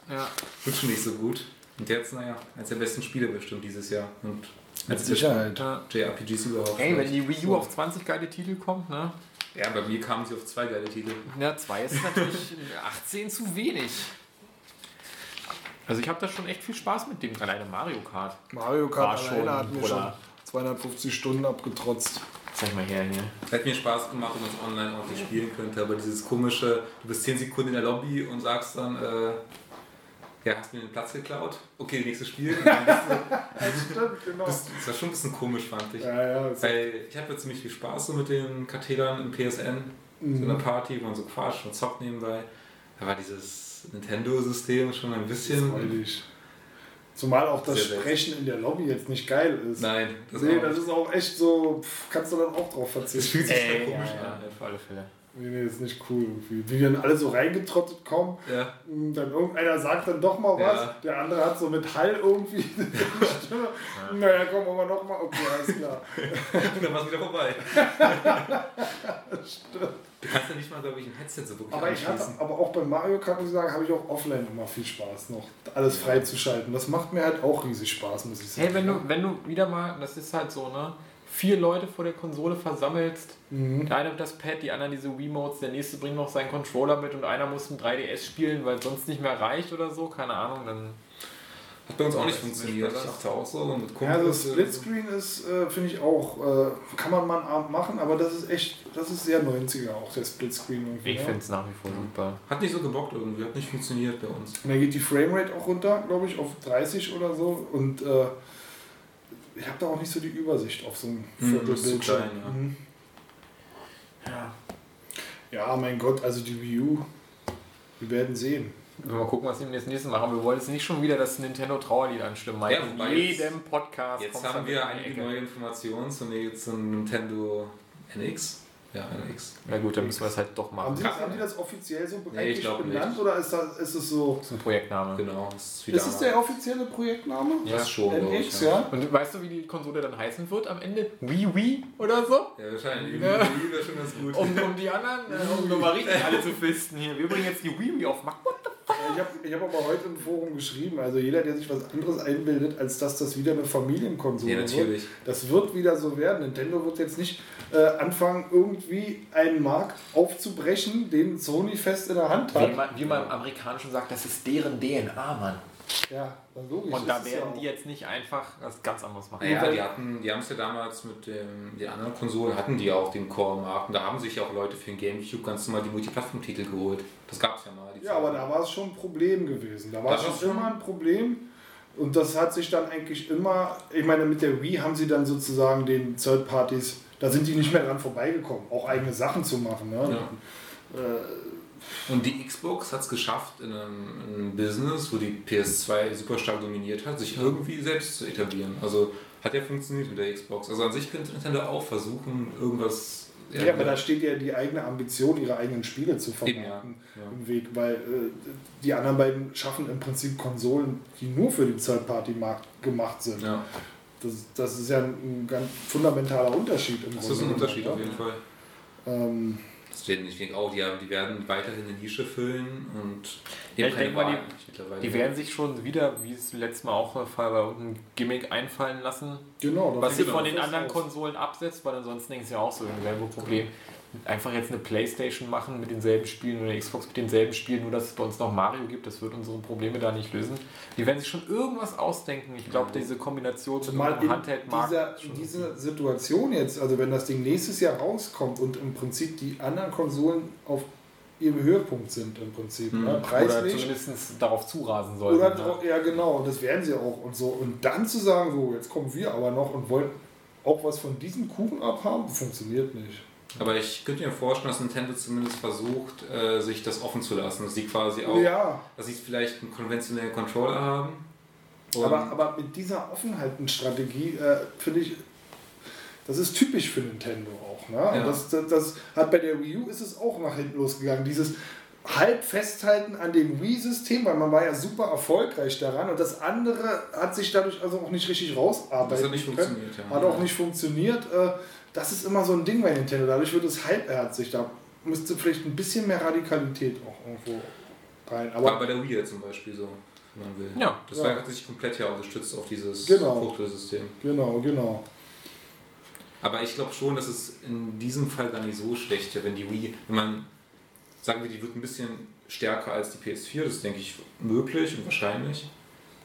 ja. Wird schon nicht so gut. Und jetzt, naja, eins der besten Spiele bestimmt dieses Jahr. Und als Sicherheit. ja. JRPGs überhaupt. Ey, wenn die Wii U auf 20 geile Titel kommt, ne? Ja, bei mir kamen sie auf zwei geile Titel. Ja, 2 ist natürlich 18 zu wenig. Also ich habe da schon echt viel Spaß mit dem, alleine Mario Kart. Mario War Kart schon, alleine hat mir schon Bruder. 250 Stunden abgetrotzt. Zeig mal her hier. Hat mir Spaß gemacht, wenn man es online ordentlich spielen könnte, aber dieses komische, du bist 10 Sekunden in der Lobby und sagst dann, äh, ja, hast mir den Platz geklaut? Okay, nächstes Spiel. Stimmt, genau. bist, das war schon ein bisschen komisch, fand ich. Ja, ja. das- Weil ich hatte ziemlich viel Spaß so mit den Kartellern im PSN, so Mhm. einer Party, wo man so quatscht und zockt nebenbei. Da war dieses Nintendo-System schon ein bisschen. Freudig. Zumal auch das Sehr. Sprechen in der Lobby jetzt nicht geil ist. Nein, das, nee, auch das ist auch echt so, pff, kannst du dann auch drauf das verzichten. fühlt sich Ey, schon ja, komisch ja, an. auf alle Fälle. Nee, nee, ist nicht cool irgendwie. Wie wir dann alle so reingetrottet kommen, Ja. und dann irgendeiner sagt dann doch mal was, Ja. der andere hat so mit Hall irgendwie die Stimme. Naja, komm, aber noch mal. Okay, alles klar. Und dann war es wieder vorbei. Du kannst ja nicht mal, glaube ich, ein Headset so wirklich Aber ich hatte, aber auch beim Mario Kart muss ich sagen, habe ich auch offline immer viel Spaß noch, alles freizuschalten. Das macht mir halt auch riesig Spaß, muss ich sagen. Hey, wenn du, wenn du wieder mal, das ist halt so, ne? Vier Leute vor der Konsole versammelst, Mhm. der eine mit das Pad, die anderen diese Wiimotes, der nächste bringt noch seinen Controller mit und einer muss ein 3DS spielen, weil es sonst nicht mehr reicht oder so, keine Ahnung, dann Hat bei uns auch nicht funktioniert. Ich dachte auch so mit Ja, also. Splitscreen ist, äh, finde ich auch, äh, kann man mal einen Abend machen, aber das ist echt, das ist sehr 90er auch, der Splitscreen irgendwie. Ich ja. finde es nach wie vor super. Hat nicht so gebockt irgendwie, hat nicht funktioniert bei uns. Und dann geht die Framerate auch runter, glaube ich, auf 30 oder so. Und äh, ich habe da auch nicht so die Übersicht auf so einem Mhm, Viertelbildschirm. zu klein, ja. Mhm. Ja. Ja, mein Gott, also die Wii U, wir werden sehen. Mal gucken, was wir jetzt nächstes Mal machen. Wir wollen jetzt nicht schon wieder das Nintendo Trauerlied anstimmen. Mike. Ja, In wobei jetzt- jedem Podcast. Jetzt haben wir einige neue Informationen zum, zum Nintendo NX. Ja, NX. Na gut, dann müssen wir es halt doch Haben machen. die, das, haben die das offiziell so Nee, eigentlich ich benannt nicht. oder ist, das, ist es so? Das ist ein Projektname. Genau, das ist Ist es der offizielle Projektname? Ja. das schon, NX, ja? Und weißt du, wie die Konsole dann heißen wird am Ende? Wii Wii oder so? Ja, wahrscheinlich. Ja. Die wäre schon ganz gut. Um, um die anderen, äh, um nochmal richtig alle zu fisten hier. Wir bringen jetzt die Wii Wii auf. What the? Ich habe ich hab aber heute im Forum geschrieben, also jeder, der sich was anderes einbildet, als dass das wieder eine Familienkonsole Ja, natürlich. wird, das wird wieder so werden. Nintendo wird jetzt nicht äh, anfangen, irgendwie einen Markt aufzubrechen, den Sony fest in der Hand Wie hat. man, wie man im Amerikanischen sagt, das ist deren DNA, Mann. Ja, logisch. Und da ja werden die jetzt nicht einfach was ganz anderes machen. Naja, die hatten, die haben es ja damals mit dem, den anderen Konsolen, hatten die ja auch den Core-Markt. Und da haben sich ja auch Leute für den Gamecube ganz normal die Multiplattform-Titel geholt. Das gab es ja mal. die Ja, aber da war es schon ein Problem gewesen. Da war es schon schon- immer ein Problem. Und das hat sich dann eigentlich immer, ich meine, mit der Wii haben sie dann sozusagen den Third Parties, da sind die nicht mehr dran vorbeigekommen, auch eigene Sachen zu machen. Ne? Ja. Äh, Und die Xbox hat es geschafft, in einem, in einem Business, wo die PS2 super stark dominiert hat, sich irgendwie selbst zu etablieren. Also hat ja funktioniert mit der Xbox. Also an sich könnte Nintendo auch versuchen, irgendwas. Ja, aber da steht ja die eigene Ambition, ihre eigenen Spiele zu vermarkten ja. Ja. im Weg, weil äh, die anderen beiden schaffen im Prinzip Konsolen, die nur für den Third-Party-Markt gemacht sind. ja, Das, das ist ja ein, ein ganz fundamentaler Unterschied im das ist ein Grunde Unterschied auf jeden Fall. ja. Ähm, Das steht ich denke auch, die, haben- die werden weiterhin eine Nische füllen und die Ja, ich keine denk mal, die-. Die werden sich schon wieder, wie es letztes Mal auch der Fall war, ein Gimmick einfallen lassen, genau. was sie fängt von den anderen aus. Konsolen absetzt, weil ansonsten ist ja auch so dasselbe Problem. Einfach jetzt eine Playstation machen mit denselben Spielen oder eine Xbox mit denselben Spielen, nur dass es bei uns noch Mario gibt, das wird unsere Probleme da nicht lösen. Die werden sich schon irgendwas ausdenken. Ich glaube, diese Kombination mit Zumal in Handheld-Markt. dieser, in dieser Situation jetzt, also wenn das Ding nächstes Jahr rauskommt und im Prinzip die anderen Konsolen auf ihrem Höhepunkt sind im Prinzip, Mhm. ne? oder preislich. zumindest darauf zurasen sollten. Oder, ne? ja genau, und das werden sie auch und so. Und dann zu sagen, so, jetzt kommen wir aber noch und wollen auch was von diesem Kuchen abhaben, funktioniert nicht. Aber ich könnte mir vorstellen, dass Nintendo zumindest versucht, äh, sich das offen zu lassen. Dass sie quasi auch, Ja, dass sie vielleicht einen konventionellen Controller haben. Aber, aber mit dieser Offenheitenstrategie äh, finde ich, das ist typisch für Nintendo auch. Ne? Ja. das, das, das hat bei der Wii U ist es auch nach hinten losgegangen. Dieses halb festhalten an dem Wii-System, weil man war ja super erfolgreich daran und das andere hat sich dadurch also auch nicht richtig rausarbeiten Das hat nicht können. funktioniert, ja. Hat auch nicht funktioniert. Äh, Das ist immer so ein Ding bei Nintendo. Dadurch wird es halbherzig. Da müsste vielleicht ein bisschen mehr Radikalität auch irgendwo rein. war Aber bei der Wii zum Beispiel so, wenn man will. Ja. Das Ja. war, hat sich komplett ja unterstützt auf dieses Genau. Fruchtelsystem. genau, genau. Aber ich glaube schon, dass es in diesem Fall gar nicht so schlecht wäre, wenn die Wii, wenn man, sagen wir, die wird ein bisschen stärker als die PS4, das ist, denke ich, möglich und wahrscheinlich.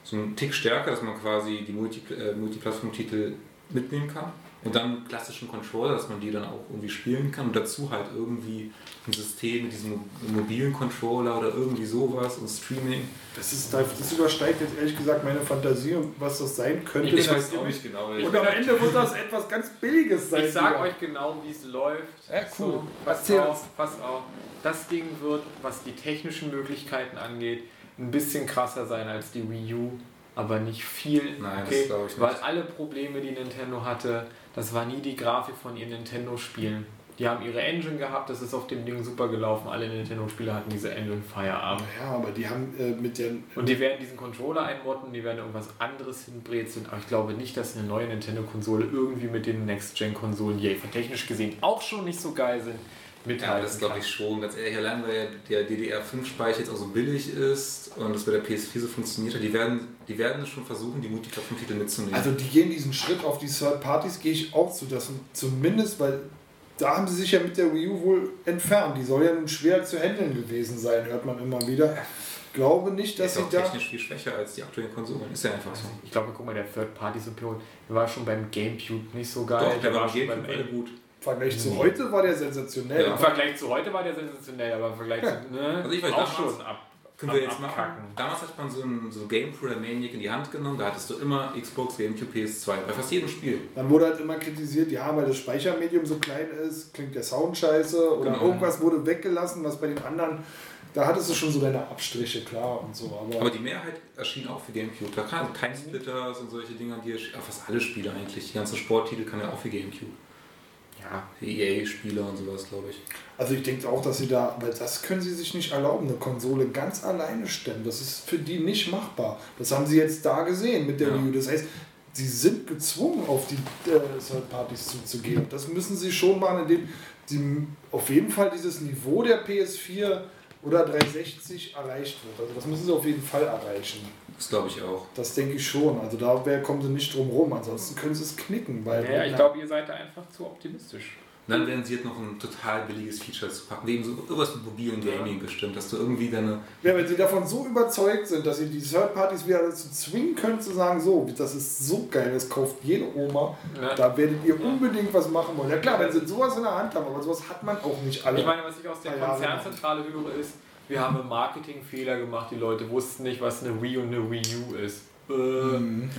So ein Tick stärker, dass man quasi die Multi, äh, Multiplattform-Titel mitnehmen kann. Und dann einen klassischen Controller, dass man die dann auch irgendwie spielen kann. Und dazu halt irgendwie ein System mit diesem mobilen Controller oder irgendwie sowas und Streaming. Das, ist, das übersteigt jetzt ehrlich gesagt meine Fantasie und was das sein könnte. Ich weiß auch nicht genau. Und am Ende wird das etwas ganz Billiges sein. Ich sag wieder. euch genau, wie es läuft. Ja, cool. So, pass Erzähl auf, pass auf. Das Ding wird, was die technischen Möglichkeiten angeht, ein bisschen krasser sein als die Wii U, aber nicht viel. Nein, das okay? glaub ich nicht. Weil alle Probleme, die Nintendo hatte, das war nie die Grafik von ihren Nintendo-Spielen. Die haben ihre Engine gehabt, das ist auf dem Ding super gelaufen. Alle Nintendo-Spiele hatten diese Engine Feierabend. Ja, aber die haben äh, mit der. Und die werden diesen Controller einmotten, die werden irgendwas anderes hinbrezeln. Aber ich glaube nicht, dass eine neue Nintendo-Konsole irgendwie mit den Next-Gen-Konsolen, die von technisch gesehen auch schon nicht so geil sind, Ja, mithalten das glaube ich schon. Ganz ehrlich, allein weil ja der DDR5-Speicher jetzt auch so billig ist und das bei der PS4 so funktioniert hat, die werden, die werden schon versuchen, die Multiplattform-Titel mitzunehmen. Also die gehen diesen Schritt auf die Third Parties, gehe ich auch zu. Das zumindest, weil da haben sie sich ja mit der Wii U wohl entfernt. Die soll ja nun schwer zu handeln gewesen sein, hört man immer wieder. glaube nicht, dass ist sie auch da. technisch viel schwächer als die aktuellen Konsolen. Ist ja einfach so. Ich glaube, guck mal, der Third-Party-Support, der war schon beim Gamecube nicht so geil. Doch, der war schon Gamecube alle gut. Im Vergleich zu heute war der sensationell. Ja. Im Vergleich zu heute war der sensationell, aber im Vergleich zu. Ne, Also ich weiß, auch damals- schon ab. Können wir jetzt machen? Abkacken. Damals hat man so ein so Game Pro oder Maniac in die Hand genommen, da hattest du immer Xbox, Gamecube, PS2, bei fast jedem Spiel. Dann wurde halt immer kritisiert, ja, weil das Speichermedium so klein ist, klingt der Sound scheiße oder Genau. irgendwas wurde weggelassen, was bei den anderen, da hattest du schon so deine Abstriche, klar und so. Aber, Aber die Mehrheit erschien auch für Gamecube. Da kann kein Splitters und solche Dinge, die erschien- ja, fast alle Spiele eigentlich. Die ganzen Sporttitel kann ja auch für Gamecube. Ja, Die EA-Spiele und sowas, glaube ich. also ich denke auch, dass sie da, weil das können sie sich nicht erlauben, eine Konsole ganz alleine stemmen. Das ist für die nicht machbar. Das haben sie jetzt da gesehen mit der Ja. Wii U. Das heißt, sie sind gezwungen, auf die äh, Third-Partys zuzugehen. Und das müssen sie schon machen, indem sie auf jeden Fall dieses Niveau der PS4 oder 360 erreicht wird. Also das müssen sie auf jeden Fall erreichen. Das glaube ich auch. Das denke ich schon. Also da kommen sie nicht drum rum. Ansonsten können sie es knicken. Weil ja ich glaube, ihr seid da einfach zu optimistisch. Und dann werden sie jetzt noch ein total billiges Feature zu packen, wegen so irgendwas mit mobilen Gaming bestimmt, dass du irgendwie deine. ja, wenn sie davon so überzeugt sind, dass sie die Third-Partys wieder dazu zwingen können, zu sagen, so, das ist so geil, das kauft jede Oma, Ja. da werdet ihr unbedingt was machen wollen. Ja klar, wenn sie sowas in der Hand haben, aber sowas hat man auch nicht alle. Ich meine, was ich aus der Konzernzentrale höre, ist, wir haben einen Marketingfehler gemacht, die Leute wussten nicht, was eine Wii und eine Wii U ist. Äh. Ja,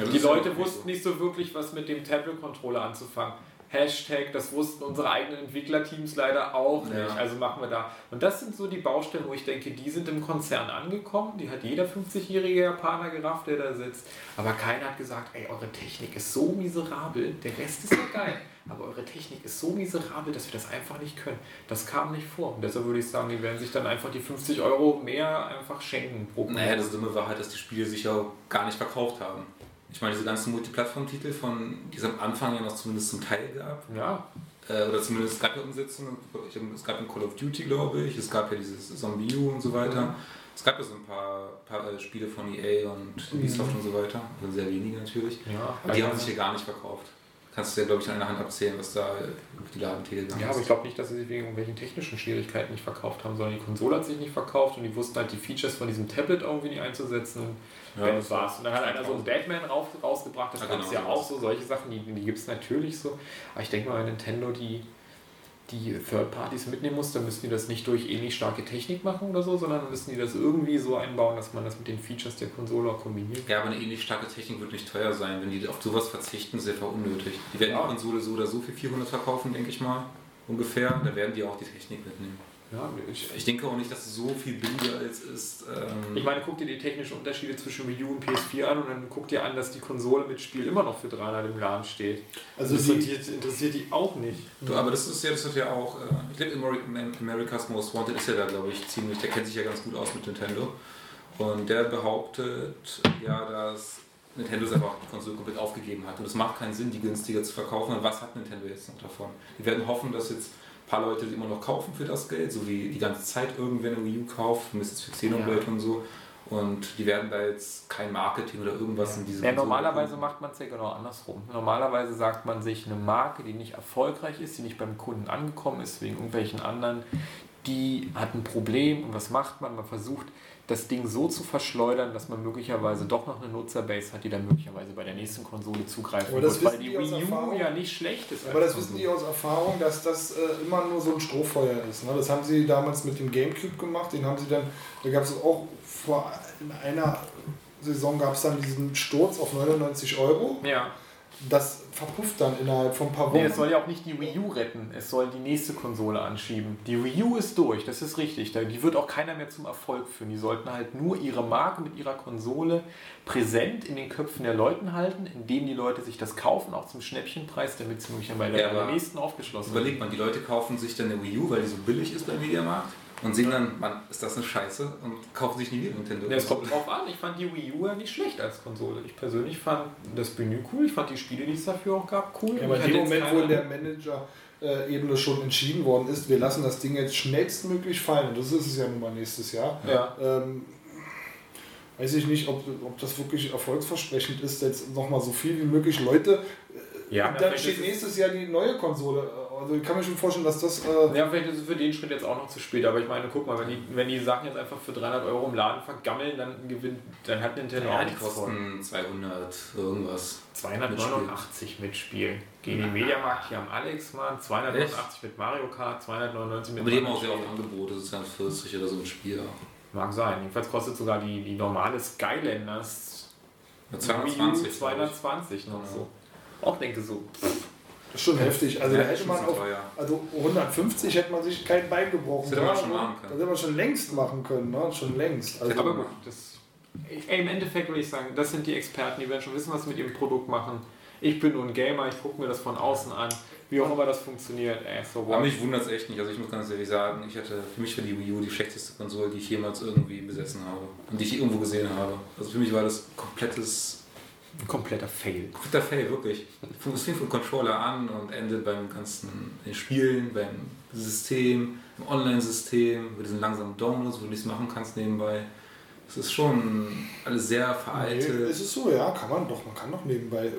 Die ist Leute wussten nicht so wirklich, was mit dem Tablet-Controller anzufangen. Hashtag, das wussten unsere eigenen Entwicklerteams leider auch nicht. Ja. Also machen wir da. Und das sind so die Baustellen, wo ich denke, die sind im Konzern angekommen. Die hat jeder 50-jährige Japaner gerafft, der da sitzt. Aber keiner hat gesagt, ey, eure Technik ist so miserabel. Der Rest ist ja geil. Aber eure Technik ist so miserabel, dass wir das einfach nicht können. Das kam nicht vor. Und deshalb würde ich sagen, die werden sich dann einfach die 50 Euro mehr einfach schenken pro Naja, das Dumme war halt, dass die Spiele sich ja gar nicht verkauft haben. Ich meine, diese ganzen Multiplattform-Titel, von die es am Anfang ja noch zumindest zum Teil gab, Ja, äh, oder zumindest es gab ja Umsetzungen, es gab ein Call of Duty, glaube ich, es gab ja dieses Zombie U und so weiter. Es gab ja so ein paar, paar äh, Spiele von EA und Ubisoft und so weiter, also sehr wenige natürlich. ja. Die haben sich hier gar nicht verkauft. Kannst du ja, glaube ich, an einer Hand abzählen, was da die Ladentheke gegangen Ja, aber ich glaube nicht, dass sie sich wegen irgendwelchen technischen Schwierigkeiten nicht verkauft haben, sondern die Konsole hat sich nicht verkauft und die wussten halt die Features von diesem Tablet irgendwie nicht einzusetzen und Ja, wenn es war's. Und dann hat einer so einen Batman raus, rausgebracht, das Ja, gab es genau, ja auch so, solche Sachen, die, die gibt es natürlich so. Aber ich denke mal, Nintendo die, die Third Parties mitnehmen muss, dann müssen die das nicht durch ähnlich starke Technik machen oder so, sondern müssen die das irgendwie so einbauen, dass man das mit den Features der Konsole auch kombiniert. Ja, aber eine ähnlich starke Technik wird nicht teuer sein. Wenn die auf sowas verzichten, ist einfach unnötig. Die werden Ja. die Konsole so oder so für 400 verkaufen, denke ich mal. Ungefähr. Da werden die auch die Technik mitnehmen. Ja, ich, Ich denke auch nicht, dass es so viel billiger als ist. Ähm, Ich meine, guck dir die technischen Unterschiede zwischen Wii U und PS4 an und dann guck dir an, dass die Konsole mit Spiel immer noch für 300 im Laden steht. Also das die- interessiert, interessiert die auch nicht. du, aber das ist ja, das hat ja auch, äh, ich glaube, Ameri- America's Most Wanted ist ja da, glaube ich, ziemlich, der kennt sich ja ganz gut aus mit Nintendo. Und der behauptet ja, dass Nintendo es einfach die Konsole komplett aufgegeben hat. Und es macht keinen Sinn, die günstiger zu verkaufen. Und was hat Nintendo jetzt noch davon? Die werden hoffen, dass jetzt paar Leute die immer noch kaufen für das Geld, so wie die ganze Zeit irgendwer eine Wii U kauft, mindestens für Xenoblade und so. Und die werden da jetzt kein Marketing oder irgendwas in diese Ja, normalerweise macht man es ja genau andersrum. Normalerweise sagt man sich eine Marke, die nicht erfolgreich ist, die nicht beim Kunden angekommen ist, wegen irgendwelchen anderen, die hat ein Problem und was macht man? Man versucht das Ding so zu verschleudern, dass man möglicherweise doch noch eine Nutzerbase hat, die dann möglicherweise bei der nächsten Konsole zugreifen wird, weil die die Wii U Erfahrung. ja nicht schlecht ist. Aber das als wissen die Konsole. aus Erfahrung, dass das äh, immer nur so ein Strohfeuer ist. Ne? Das haben sie damals mit dem Gamecube gemacht. Den haben sie dann, da gab es auch vor in einer Saison gab es dann diesen Sturz auf 99 Euro. Ja. Das verpufft dann innerhalb von ein paar Wochen. Nee, es soll ja auch nicht die Wii U retten, es soll die nächste Konsole anschieben. Die Wii U ist durch, das ist richtig. Die wird auch keiner mehr zum Erfolg führen. Die sollten halt nur ihre Marke mit ihrer Konsole präsent in den Köpfen der Leuten halten, indem die Leute sich das kaufen, auch zum Schnäppchenpreis, damit sie möglicherweise Ja, bei der nächsten aufgeschlossen Überlegt man, die Leute kaufen sich dann eine Wii U, weil die so billig ist beim Mediamarkt und sehen dann, Mann, ist das eine Scheiße und kaufen sich nie wieder Nintendo. Ja, es kommt drauf an. Ich fand die Wii U ja nicht schlecht als Konsole. Ich persönlich fand das Menü cool. Ich fand die Spiele, die es dafür auch gab, cool. Ja, aber in dem Moment, wo in der Manager-Ebene schon entschieden worden ist, wir lassen das Ding jetzt schnellstmöglich fallen, und das ist es ja nun mal nächstes Jahr, Ja. ähm, weiß ich nicht, ob, ob das wirklich erfolgsversprechend ist, jetzt nochmal so viel wie möglich Leute. Ja, und dann steht nächstes Jahr die neue Konsole äh, Also ich kann mir schon vorstellen, dass das. Äh, Ja, vielleicht ist es für den Schritt jetzt auch noch zu spät, aber ich meine, guck mal, wenn die, wenn die Sachen jetzt einfach für 300 Euro im Laden vergammeln, dann gewinnt, dann hat Nintendo Ja, auch die kosten 200 irgendwas. 289 mit Spiel. Gehen die Mediamarkt hier am Alexmann, 289 mit Mario Kart, 299 mit Aber die haben auch sehr oft. Angebote, das ist ja 40 oder so ein Spiel. Mag sein. Jedenfalls kostet sogar die, die normale Skylanders Ja, Wii 220. U 220 noch so. Auch denke so, pff, das ist schon heftig. Also Ja, da hätte man so auch. teuer. Also 150 hätte man sich kein Bein gebrochen. Das hätte man Ja, schon machen können. Das hätte man schon längst machen können, ne? Schon längst. Also, Aber gut, das, ey, im Endeffekt würde ich sagen, das sind die Experten, die werden schon wissen, was sie mit ihrem Produkt machen. Ich bin nur ein Gamer, ich gucke mir das von außen an. Wie auch immer das funktioniert, ey, so Aber mich wundert es echt nicht. Also ich muss ganz ehrlich sagen, ich hatte, für mich war die Wii U die schlechteste Konsole, die ich jemals irgendwie besessen habe. Und die ich irgendwo gesehen habe. Also für mich war das komplettes, Ein kompletter Fail. kompletter Fail, wirklich. Es fing vom Controller an und endet beim ganzen den Spielen, beim System, im Online-System, mit diesen langsamen Downloads, wo du nichts machen kannst nebenbei. Es ist schon alles sehr nee, veraltet. ist es so, ja, kann man doch. Man kann doch nebenbei.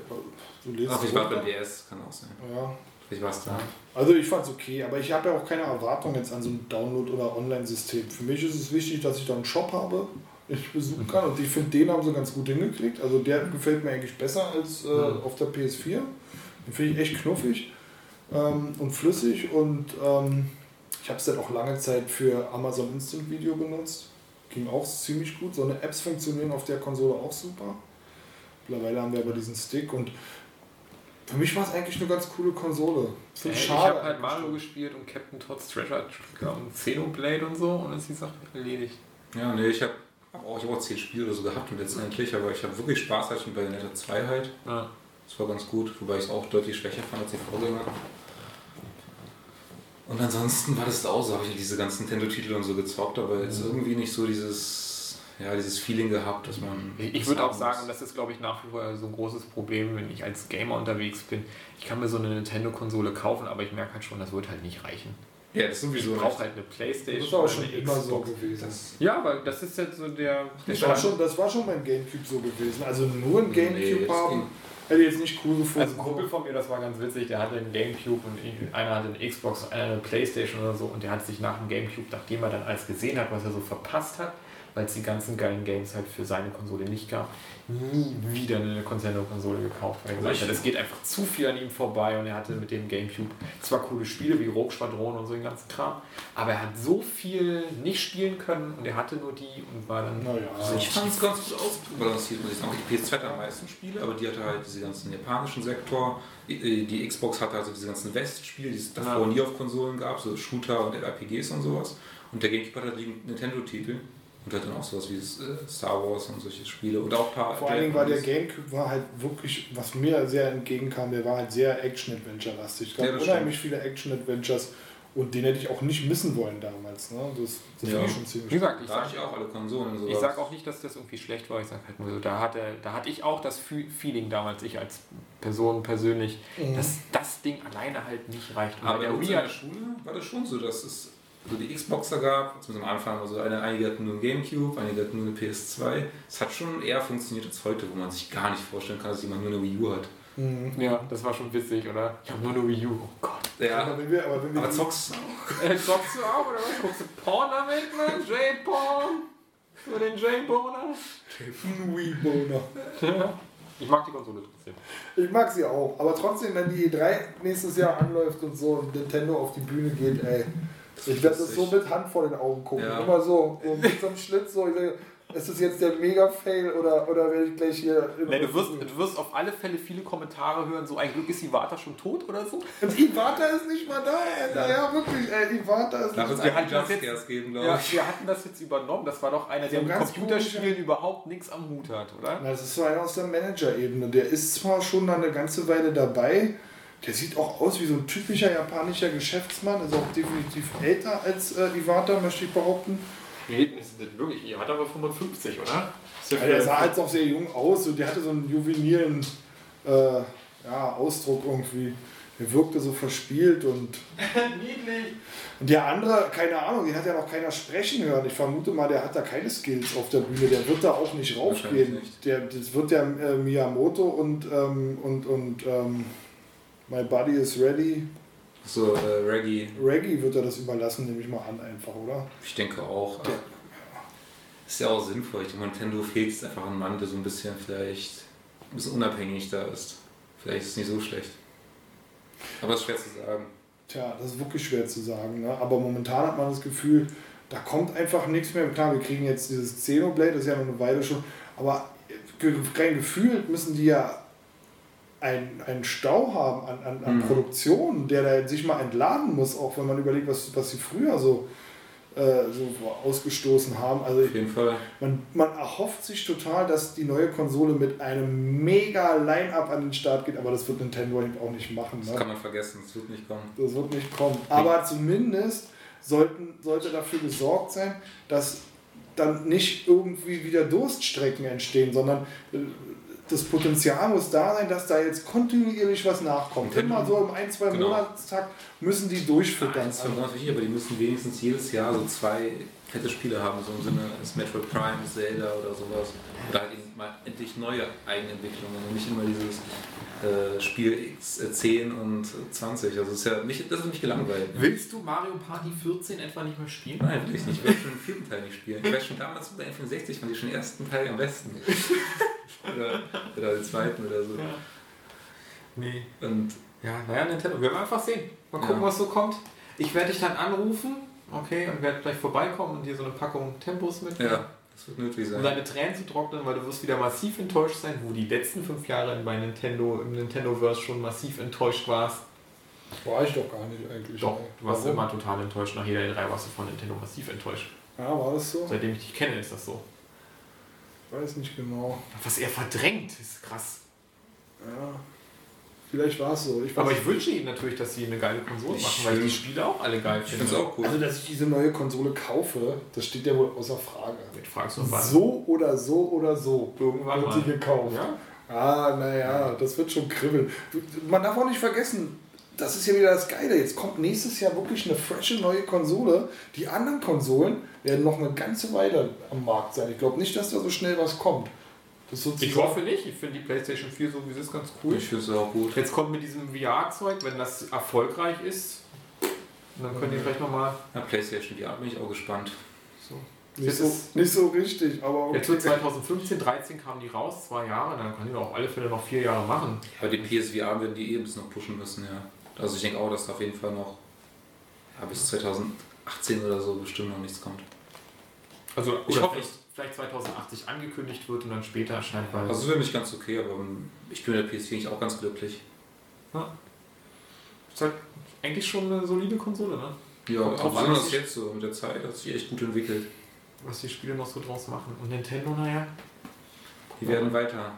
Du lädst Ach, ich war beim DS, kann auch sein. Ja. Vielleicht war es da. Also ich fand's okay, aber ich habe ja auch keine Erwartung jetzt an so ein Download- oder Online-System. Für mich ist es wichtig, dass ich da einen Shop habe, ich besuchen kann. Und ich finde, den haben sie ganz gut hingekriegt. Also der gefällt mir eigentlich besser als äh, auf der PS4. Den finde ich echt knuffig ähm, und flüssig. Und ähm, ich habe es dann auch lange Zeit für Amazon Instant Video benutzt. Ging auch ziemlich gut. So eine Apps funktionieren auf der Konsole auch super. Mittlerweile haben wir aber diesen Stick und für mich war es eigentlich eine ganz coole Konsole. Finde Ey, ich habe halt. Mario gespielt und Captain Todd's Treasure Tracker und Xenoblade und so und dann ist die Sache erledigt. Ja, nee, ich habe auch, ich hab auch 10 Spiele oder so gehabt und letztendlich, aber ich habe wirklich Spaß halt mit Bayonetta 2 halt. Ja. Das war ganz gut, wobei ich es auch deutlich schwächer fand als die Vorgänger. Und ansonsten war das auch so, habe ich diese ganzen Nintendo-Titel und so gezockt, aber jetzt irgendwie nicht so dieses, ja, dieses Feeling gehabt, dass man. Ich, ich das würde auch haben sagen, muss. das ist glaube ich nach wie vor so ein großes Problem, wenn ich als Gamer unterwegs bin. Ich kann mir so eine Nintendo-Konsole kaufen, aber ich merke halt schon, das wird halt nicht reichen. Ja, das ist sowieso Ich brauche halt eine Playstation. Das ist auch schon immer so Xbox. gewesen. Ja, aber das ist jetzt so der. der Das war, schon, das war schon beim Gamecube so gewesen. Also nur ein Nee, Gamecube das haben, hätte ich jetzt nicht cool gefunden. Also ein Kumpel von mir, das war ganz witzig, der hatte einen Gamecube und einer hatte eine Xbox, einer eine Playstation oder so und der hat sich nach dem Gamecube, nachdem er dann alles gesehen hat, was er so verpasst hat, weil es die ganzen geilen Games halt für seine Konsole nicht gab, nie wieder eine Nintendo-Konsole gekauft, weil er gesagt hat, es geht einfach zu viel an ihm vorbei und er hatte mit dem Gamecube zwar coole Spiele wie Rogue Schwadron und so den ganzen Kram, aber er hat so viel nicht spielen können und er hatte nur die und war dann Naja, Also ich fand es ganz gut ausbalanciert, muss ich sagen. Die PS2 hat am meisten Spiele, aber die hatte halt diese ganzen japanischen Sektor. Die die Xbox hatte also diese ganzen West-Spiele, die es davor Ja. nie auf Konsolen gab, so Shooter und RPGs und sowas. Und der Gamecube hat halt die Nintendo-Titel. Und hat dann auch sowas wie äh, Star Wars und solche Spiele. Und auch ein paar. Vor allen Dingen war der Game Gamecube war halt wirklich, was mir sehr entgegenkam, der war halt sehr Action-Adventure-lastig. Es gab Ja, das unheimlich viele Action-Adventures und den hätte ich auch nicht missen wollen damals. Ne? Das, das Ja. finde ich schon ziemlich Wie gesagt, ich Da sag, hatte ich auch alle Konsolen sowas. Ich sag auch nicht, dass das irgendwie schlecht war. Ich sag halt nur so, da hatte, da hatte ich auch das Feeling damals, ich als Person persönlich, Mhm. dass das Ding alleine halt nicht reicht. Und Aber der in der Schule war das schon so, dass es so die Xboxer gab, zumindest am Anfang, also eine, einige hatten nur ein Gamecube, einige hatten nur eine PS2. Es hat schon eher funktioniert als heute, wo man sich gar nicht vorstellen kann, dass jemand nur eine Wii U hat. Mhm. ja, das war schon witzig, oder? Ich habe nur eine Wii U. Oh Gott. Aber wenn wir, aber wenn wir aber zockst du auch? Äh, zockst du auch, oder was? Guckst du Porn damit, Mann? J-Porn? Über den J-Boner? Wii-Boner. Ich mag die Konsole trotzdem. Ich mag sie auch, aber trotzdem, wenn die E3 nächstes Jahr anläuft und so und Nintendo auf die Bühne geht, ey, ich werde das so mit Hand vor den Augen gucken. Ja. Immer so, so mit so einem Schlitz, so, ich sage, ist das jetzt der Mega-Fail oder, oder werde ich gleich hier. Nee, du, wirst, du wirst auf alle Fälle viele Kommentare hören, so ein Glück ist Iwata schon tot oder so. Und Iwata ist nicht mal da, ey. Ja, wirklich, ey, Iwata ist Da nicht wird es Wir hatten das Jumpscares geben, Ja, wir hatten das jetzt übernommen. Das war doch einer, der So mit ganz Computerspielen überhaupt nichts am Hut hat, oder? Na, Das ist so einer aus der Manager-Ebene. Der ist zwar schon da eine ganze Weile dabei, der sieht auch aus wie so ein typischer japanischer Geschäftsmann, ist auch definitiv älter als äh, Iwata, möchte ich behaupten. Nee, ist das wirklich. Ihr hat aber 55, oder? Ist Ja, der sah halt auch sehr jung aus und der hatte so einen juvenilen äh, ja, Ausdruck irgendwie. Der wirkte so verspielt und, niedlich. und der andere, keine Ahnung, den hat ja noch keiner sprechen hören. Ich vermute mal, der hat da keine Skills auf der Bühne, der wird da auch nicht raufgehen. nicht. Der, das wird der äh, Miyamoto und, ähm, und, und ähm, My Body is Ready So, äh, Reggae, Reggie wird er das überlassen, nehme ich mal an, einfach, oder? ich denke auch. Der- Ist ja auch sinnvoll. Ich denke, Nintendo fehlt jetzt einfach ein Mann, der so ein bisschen vielleicht ein bisschen unabhängig da ist. Vielleicht ist es nicht so schlecht. Aber es ist schwer zu sagen. Tja, das ist wirklich schwer zu sagen. Ne? Aber momentan hat man das Gefühl, da kommt einfach nichts mehr. Klar, wir kriegen jetzt dieses Xenoblade, das ist ja noch eine Weile schon. Aber ge- rein gefühlt müssen die ja einen, einen Stau haben an, an, an Mhm. Produktion, der da sich mal entladen muss, auch wenn man überlegt, was, was sie früher so, äh, so ausgestoßen haben. Also Auf jeden Fall. man, man erhofft sich total, dass die neue Konsole mit einem mega Line-Up an den Start geht, aber das wird Nintendo eben auch nicht machen. Das Ne? kann man vergessen, das wird nicht kommen. Das wird nicht kommen. Aber zumindest sollten, sollte dafür gesorgt sein, dass dann nicht irgendwie wieder Durststrecken entstehen, sondern äh, das Potenzial muss da sein, dass da jetzt kontinuierlich was nachkommt. Immer so im ein, zwei Genau. Monatstag müssen die durchfüttern. Ganz wichtig, aber die müssen wenigstens jedes Jahr so zwei fette Spiele haben, so im Sinne des Metroid Prime, Zelda oder sowas. Oder halt eben mal endlich neue Eigenentwicklungen und nicht immer dieses äh, Spiel X, äh, 10 und 20. Also das ist ja mich, das ist mich gelangweilt. Willst du Mario Party 14 etwa nicht mehr spielen? Nein, will ich nicht. Ich werde schon den vierten Teil nicht spielen. Ich weiß schon damals bei N64 fand ich schon den ersten Teil am besten. oder, oder den zweiten oder so. Nee. Und Ja, naja, Nintendo. Wir werden einfach sehen. Mal gucken, Ja. was so kommt. Ich werde dich dann anrufen, okay, und werde gleich vorbeikommen und dir so eine Packung Tempos mitnehmen. ja, das wird nötig Um sein. deine Tränen zu trocknen, weil du wirst wieder massiv enttäuscht sein, wo die letzten fünf Jahre bei Nintendo, im Nintendo-Verse schon massiv enttäuscht warst. War ich doch gar nicht eigentlich. Doch, du warst Warum? immer total enttäuscht. Nach jeder E3 warst du von Nintendo massiv enttäuscht. Ja, war das so? Seitdem ich dich kenne, ist das so. Ich weiß nicht genau. Was er verdrängt, ist krass. Ja, vielleicht war es so. Ich Aber ich wünsche ihnen natürlich, dass sie eine geile Konsole Ich machen, weil ich die Spiele auch alle geil Ich finde. finde es auch cool. Also, dass ich diese neue Konsole kaufe, das steht ja wohl außer Frage. Jetzt fragst du wann. So oder so oder so Irgendwann wird sie gekauft. Ja? Ah, naja, das wird schon kribbeln. Man darf auch nicht vergessen, das ist ja wieder das Geile. Jetzt kommt nächstes Jahr wirklich eine frische neue Konsole. Die anderen Konsolen werden noch eine ganze Weile am Markt sein. Ich glaube nicht, dass da so schnell was kommt. Ich hoffe nicht. Ich finde die PlayStation 4 so wie sie ist ganz cool. Ich finde es auch gut. Jetzt kommt mit diesem VR-Zeug, wenn das erfolgreich ist, dann könnt ihr vielleicht nochmal. Ja, PlayStation VR bin ich auch gespannt. So. nicht, so, ist- nicht so richtig, aber Jetzt wird 2015, 13 kamen die raus, zwei Jahre, dann können die auf alle Fälle noch vier Jahre machen. Aber die PSVR werden die eh ein bisschen noch pushen müssen, ja. Also ich denke auch, dass da auf jeden Fall noch ja, bis 2018 oder so bestimmt noch nichts kommt. Also Ich hoffe vielleicht, vielleicht 2080 angekündigt wird und dann später erscheint, weil. Also wäre mich ganz okay, aber ähm, ich bin mit der PS4 eigentlich auch ganz glücklich. ist halt eigentlich schon eine solide Konsole, ne? Ja, auch an, anders jetzt so mit der Zeit hat sich echt gut entwickelt. Was die Spiele noch so draus machen. Und Nintendo, naja, Die werden weiter.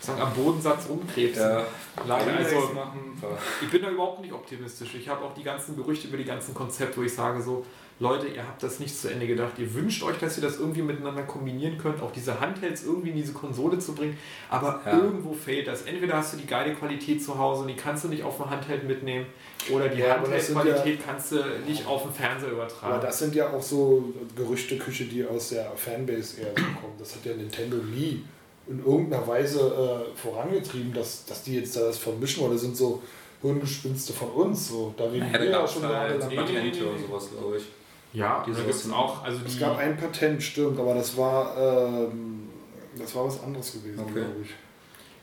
sagen am Bodensatz rumkrebsen. Ja, Leider, also machen. ich bin da überhaupt nicht optimistisch. Ich habe auch die ganzen Gerüchte über die ganzen Konzepte, wo ich sage so, Leute, ihr habt das nicht zu Ende gedacht. Ihr wünscht euch, dass ihr das irgendwie miteinander kombinieren könnt, auch diese Handhelds irgendwie in diese Konsole zu bringen. Aber Ja. irgendwo fehlt das. Entweder hast du die geile Qualität zu Hause und die kannst du nicht auf dem Handheld mitnehmen, oder die Ja, Handheld-Qualität kannst du nicht auf dem Fernseher übertragen. Aber das sind ja auch so Gerüchteküche, die aus der Fanbase eher so kommen. Das hat ja Nintendo nie in irgendeiner Weise äh, vorangetrieben, dass, dass die jetzt da das vermischen, oder das sind so Hirngespinste von uns. So. Da reden Ja, wir ja schon halt nee, und nee. sowas, glaube ich. Ja, Diese da gibt es auch, also Es die, gab ein Patent, stimmt, aber das war, ähm, das war was anderes gewesen, Okay. glaube ich.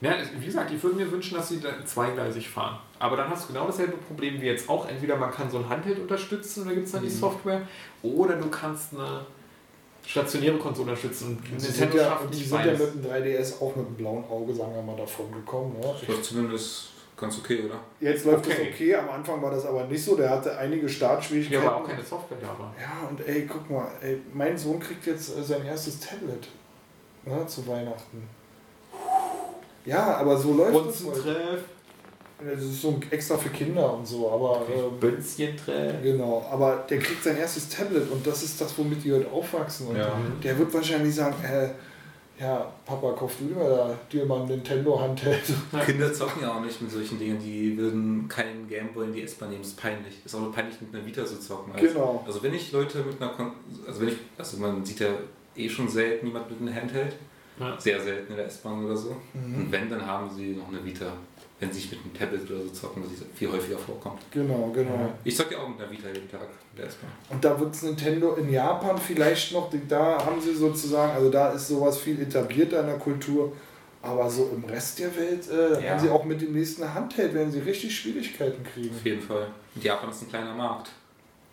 Ja, wie gesagt, ich würde mir wünschen, dass sie da zweigleisig fahren. Aber dann hast du genau dasselbe Problem wie jetzt auch. Entweder man kann so ein Handheld unterstützen da gibt es dann die Mhm. Software, oder du kannst eine stationäre Konsole unterstützen. Und Die sind, Nintendo ja, schafft die nicht sind ja mit dem 3DS auch mit dem blauen Auge, sagen wir mal, davon gekommen. Ne? Das war zumindest ganz okay, oder? Jetzt läuft Okay. es okay, am Anfang war das aber nicht so. Der hatte einige Ja, Startschwierigkeiten. aber auch keine Software da war. Ja, und ey, guck mal, ey, mein Sohn kriegt jetzt äh, sein erstes Tablet ne, zu Weihnachten. Ja, aber so läuft es. wohl. Treff, Das ist so ein extra für Kinder und so, aber ähm, Bönzchen Treff. genau. Aber der kriegt sein erstes Tablet und das ist das, womit die heute aufwachsen. Und Ja. der wird wahrscheinlich sagen, äh, ja, Papa, kauf du dir, da, dir mal ein Nintendo-Handheld. Kinder zocken ja auch nicht mit solchen Dingen, die würden keinen Gameboy in die S-Bahn nehmen, das ist peinlich. Ist auch nur peinlich mit einer Vita zu zocken. Also, Genau. Also wenn ich Leute mit einer Kon also wenn ich, also man sieht ja eh schon selten jemand mit einem Handheld. Ja. Sehr selten in der S-Bahn oder so. Und wenn, dann haben sie noch eine Vita. Wenn sie nicht mit einem Tablet oder so zocken, was viel häufiger vorkommt. Genau, genau. Ich zocke ja auch mit einer Vita jeden Tag. Und da wird es Nintendo in Japan vielleicht noch, da haben sie sozusagen, also da ist sowas viel etablierter in der Kultur, aber so im Rest der Welt äh, Ja. haben sie auch mit dem nächsten Handheld, werden sie richtig Schwierigkeiten kriegen. Auf jeden Fall. Und Japan ist ein kleiner Markt.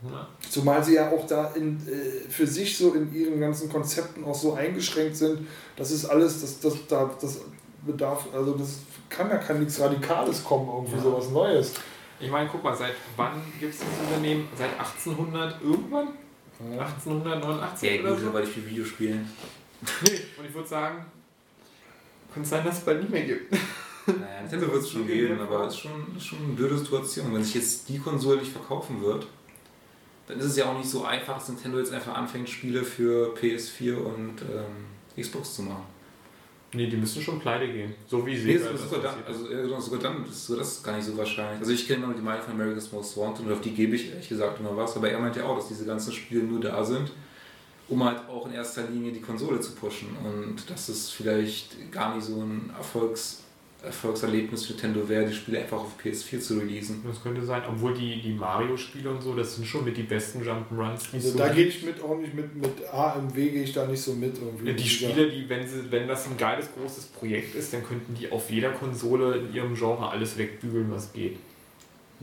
Ja. Zumal sie ja auch da in, äh, für sich so in ihren ganzen Konzepten auch so eingeschränkt sind, das ist alles, das, das, da, das bedarf, also das kann ja kein nichts Radikales kommen, irgendwie Ja. sowas Neues. Ich meine, guck mal, seit wann gibt es dieses Unternehmen? Seit 1800 irgendwann? Ja. 1889 Ja, oder gut, so? weil ich viel Videospielen. Nee, und ich würde sagen, könnte sein, dass es bald nicht mehr gibt. Naja, Nintendo wird es schon geben, aber es ist schon, ist schon eine blöde Situation. Wenn sich jetzt die Konsole nicht verkaufen wird, dann ist es ja auch nicht so einfach, dass Nintendo jetzt einfach anfängt, Spiele für PS4 und ähm, Xbox zu machen. Nee, die müssen schon pleite gehen. So wie Nee, Sega so- das sogar, dann, also, ja, sogar dann ist so das gar nicht so wahrscheinlich. Also ich kenne nur die Meinung von America's Most Wanted und auf die gebe ich ehrlich gesagt immer was, aber er meint ja auch, dass diese ganzen Spiele nur da sind, um halt auch in erster Linie die Konsole zu pushen und dass es vielleicht gar nicht so ein Erfolgs, Erfolgserlebnis für Nintendo wäre, die Spiele einfach auf PS4 zu releasen. Das könnte sein, obwohl die, die Mario-Spiele und so, das sind schon mit die besten Jump'n'Runs, die es Also so da gibt. gehe ich mit auch nicht mit, mit AMW gehe ich da nicht so mit irgendwie. Die Spiele, die, wenn, sie, wenn das ein geiles, großes Projekt ist, dann könnten die auf jeder Konsole in ihrem Genre alles wegbügeln, was geht.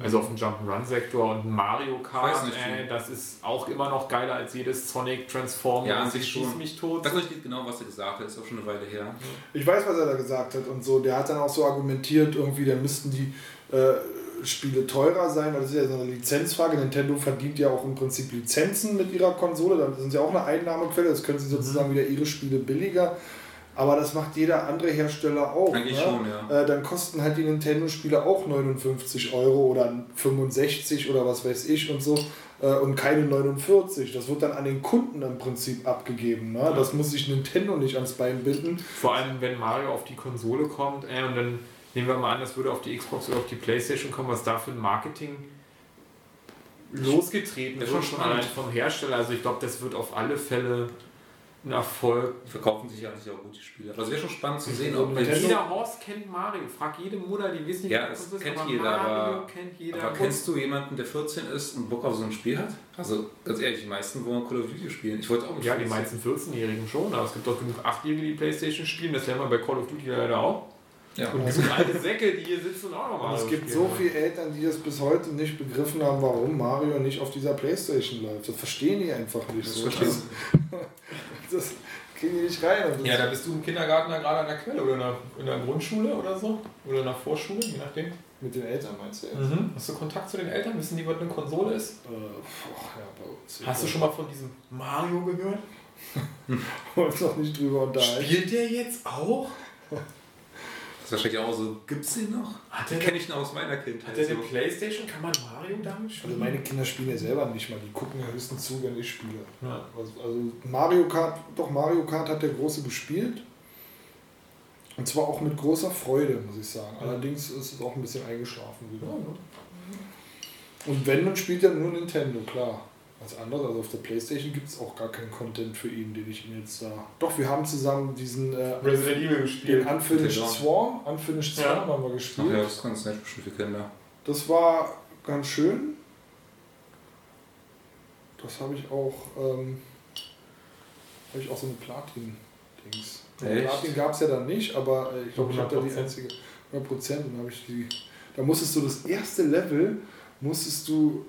Also auf dem Jump'n'Run-Sektor und Mario Kart, nicht, äh, das ist auch immer noch geiler als jedes Sonic Transform. Ja, an und sich Schieß schon. mich tot. Ich weiß nicht genau, was er gesagt hat, ist auch schon eine Weile her. Ich weiß, was er da gesagt hat und so. Der hat dann auch so argumentiert, irgendwie, dann müssten die äh, Spiele teurer sein, weil das ist ja so eine Lizenzfrage. Nintendo verdient ja auch im Prinzip Lizenzen mit ihrer Konsole, da sind sie auch eine Einnahmequelle, das können sie sozusagen wieder ihre Spiele billiger. Aber das macht jeder andere Hersteller auch. Eigentlich ne? schon, ja. Äh, dann kosten halt die Nintendo-Spiele auch 59 Euro oder 65 oder was weiß ich und so äh, und keine 49. Das wird dann an den Kunden im Prinzip abgegeben. Ne? Das muss sich Nintendo nicht ans Bein binden. Vor allem, wenn Mario auf die Konsole kommt äh, und dann nehmen wir mal an, das würde auf die Xbox oder auf die Playstation kommen, was da für ein Marketing losgetreten Das ist schon schon allein vom Hersteller. Also ich glaube, das wird auf alle Fälle ein Erfolg. Verkaufen sich ja sich auch gut, die Spiele. Also wäre schon spannend zu sehen, ob Nintendo- Jeder Horst kennt Mario. Frag jede Mutter, die wissen nicht, Ja, was das kennt aber jeder, Mario aber- kennt jeder. Aber kennst du jemanden, der 14 ist und Bock auf so ein Spiel hat? Also ganz ehrlich, die meisten wollen Call of Duty spielen. Ich wollte auch mit ja, die 14. meisten 14-Jährigen schon, aber es gibt doch genug 8-Jährige, die Playstation spielen. Das lernen wir bei Call of Duty leider auch. Ja. Und genug alte Säcke, die hier sitzen und auch noch mal es gibt so viele Eltern, die das bis heute nicht begriffen haben, warum Mario nicht auf dieser Playstation läuft. Das verstehen die einfach nicht. Das so. verstehen das, das kriegen die nicht rein. Ja, da bist du im Kindergarten da gerade an der Quelle oder in der, in der Grundschule oder so. Oder in der Vorschule, je nachdem. mit den Eltern meinst du jetzt? Mhm. Hast du Kontakt zu den Eltern? Wissen die, was eine Konsole ist? Äh, boah, ja, bei uns. Hast du schon mal von diesem Mario gehört? uns noch nicht drüber unterhalten? Spielt der jetzt auch? Das ist wahrscheinlich auch so, gibt's den noch? Hat Den kenne ich noch aus meiner Kindheit. hat der eine so. Playstation? Kann man Mario damit Also spielen? meine Kinder spielen ja selber nicht mal, die gucken ja höchstens zu, wenn ich spiele. Ja. Also, also Mario Kart, doch Mario Kart hat der Große gespielt. Und zwar auch mit großer Freude, muss ich sagen. Allerdings ist es auch ein bisschen eingeschlafen wieder. Und wenn, dann spielt er nur Nintendo, klar. Was anderes, also auf der Playstation gibt es auch gar keinen Content für ihn, den ich ihm jetzt da. Doch, wir haben zusammen diesen äh, Resident Evil den gespielt. Unfinished Ja. Swarm, Unfinished Ja. Swarm haben wir Ach gespielt. ja, das ist ganz nett bestimmt für Kinder. Das war ganz schön. Das habe ich auch, ähm, habe ich auch so eine Platin-Dings. Platin gab es ja dann nicht, aber äh, ich glaube, ich habe da die 100%. einzige 100 Prozent und habe ich die. Da musstest du das erste Level musstest du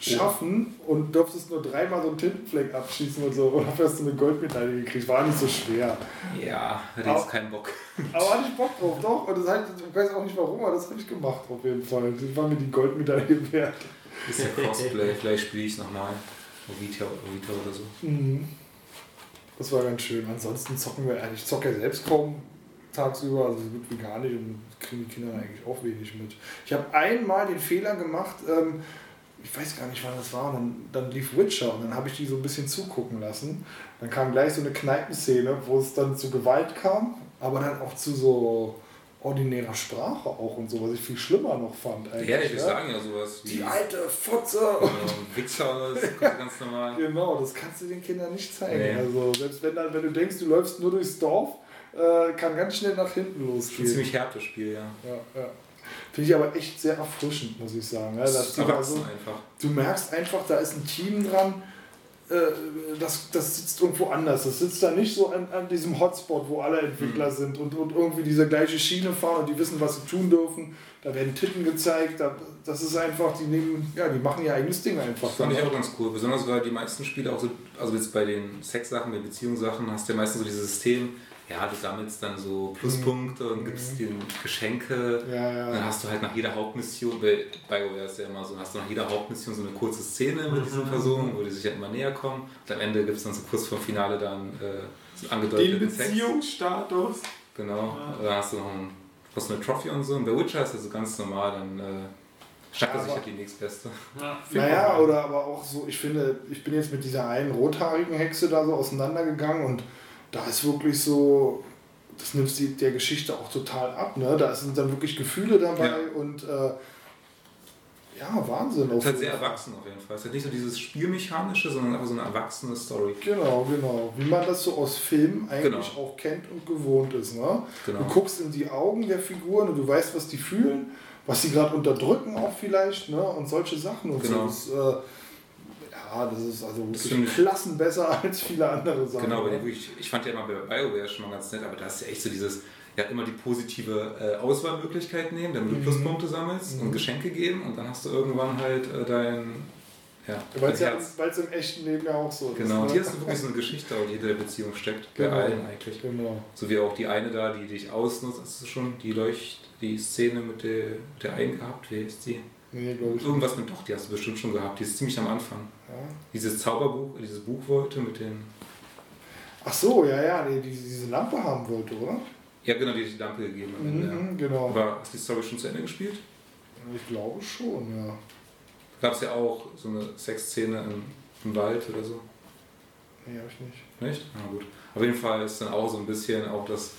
schaffen und durftest nur dreimal so einen Tintenfleck abschießen und so und dafür hast du eine Goldmedaille gekriegt. War nicht so schwer. Ja, hätte Au. jetzt keinen Bock. Aber hatte ich Bock drauf, doch. Und das halt, ich weiß auch nicht warum, aber das habe ich gemacht auf jeden Fall. Das war mir die Goldmedaille wert. Ist ja Cosplay, vielleicht spiele ich es nochmal. Vita, Vita oder so. Mhm. Das war ganz schön. Ansonsten zocken wir eigentlich. Ich zocke ja selbst kaum tagsüber, also so gut wie gar nicht und kriegen die Kinder eigentlich auch wenig mit. Ich habe einmal den Fehler gemacht, ähm, ich weiß gar nicht, wann das war, und dann, dann lief Witcher und dann habe ich die so ein bisschen zugucken lassen. Dann kam gleich so eine Kneipenszene, wo es dann zu Gewalt kam, aber dann auch zu so ordinärer Sprache auch und so, was ich viel schlimmer noch fand eigentlich. Ja, ich würde ja. sagen ja sowas wie Die alte Fotze! äh, Wichser das ist ganz normal. Genau, das kannst du den Kindern nicht zeigen. Nee. Also selbst wenn, dann, wenn du denkst, du läufst nur durchs Dorf, äh, kann ganz schnell nach hinten Schon ein losgehen. ziemlich härtes Spiel, ja. Ja, ja. Finde ich aber echt sehr erfrischend, muss ich sagen. Ja, dass die so, einfach. du merkst einfach, da ist ein Team dran, äh, das, das sitzt irgendwo anders. Das sitzt da nicht so an, an diesem Hotspot, wo alle Entwickler sind und, und irgendwie diese gleiche Schiene fahren und die wissen, was sie tun dürfen. Da werden Titten gezeigt. Da, das ist einfach, die nehmen, ja, die machen ihr eigenes Ding einfach. Das fand ich auch ganz cool. Besonders weil die meisten Spiele auch so, also jetzt bei den Sexsachen, bei Beziehungssachen, hast du ja meistens so dieses System, ja, du sammelst dann so Pluspunkte und gibst denen Geschenke. Ja, ja. Und dann hast du halt nach jeder Hauptmission, bei BioWare ist ja immer so, hast du nach jeder Hauptmission so eine kurze Szene mit diesen Personen, wo die sich halt immer näher kommen. Und am Ende gibt es dann so kurz vor Finale dann äh, so angedeuteten Text. Beziehungsstatus. Genau. Da hast du noch ein, hast eine Trophy und so. Und bei Witcher ist das so ganz normal, dann äh, er Ja, sich aber- halt die nächstbeste. Ja, Naja, oder aber auch so, ich finde, ich bin jetzt mit dieser einen rothaarigen Hexe da so auseinandergegangen und da ist wirklich so, das nimmt sie der Geschichte auch total ab, ne? Da sind dann wirklich Gefühle dabei Ja. und äh, ja, Wahnsinn. Es ist halt sehr erwachsen auf jeden Fall. Es ist halt nicht so dieses Spielmechanische, sondern einfach so eine erwachsene Story. Genau, genau. Wie man das so aus Filmen eigentlich Genau. auch kennt und gewohnt ist. Ne? Genau. Du guckst in die Augen der Figuren und du weißt, was die fühlen, was sie gerade unterdrücken auch vielleicht ne? und solche Sachen. Und Genau. so. Das, äh, ja, das ist also Das wirklich ich- Klassen besser als viele andere Sachen. Genau, bei den wirklich, ich fand ja immer bei BioWare schon mal ganz nett, aber da ist ja echt so dieses, ja immer die positive äh, Auswahlmöglichkeit nehmen, damit du Mhm. Pluspunkte sammelst und Geschenke geben und dann hast du irgendwann halt äh, dein, ja, Weil es ja, im echten Leben ja auch so Genau, ist. hier Ne? hast du wirklich so eine Geschichte, die hinter der Beziehung steckt, bei Genau. allen eigentlich. Genau. So wie auch die eine da, die dich ausnutzt, hast du schon, die Leucht, die Szene mit der, mit der einen gehabt, wie ist die? Nee, glaube ich. Irgendwas mit doch, die hast du bestimmt schon gehabt, die ist ziemlich am Anfang. Ja. Dieses Zauberbuch, dieses Buch wollte mit den, Ach so, ja, ja, nee, die diese Lampe haben wollte, oder? ja genau, die die Lampe gegeben am Ende. ja. Mhm, genau. Aber hast du die Story schon zu Ende gespielt? Ich glaube schon, ja. Gab es ja auch so eine Sexszene im, im Wald oder so. Nee, hab ich nicht. Nicht? Na gut. Auf jeden Fall ist dann auch so ein bisschen auch das,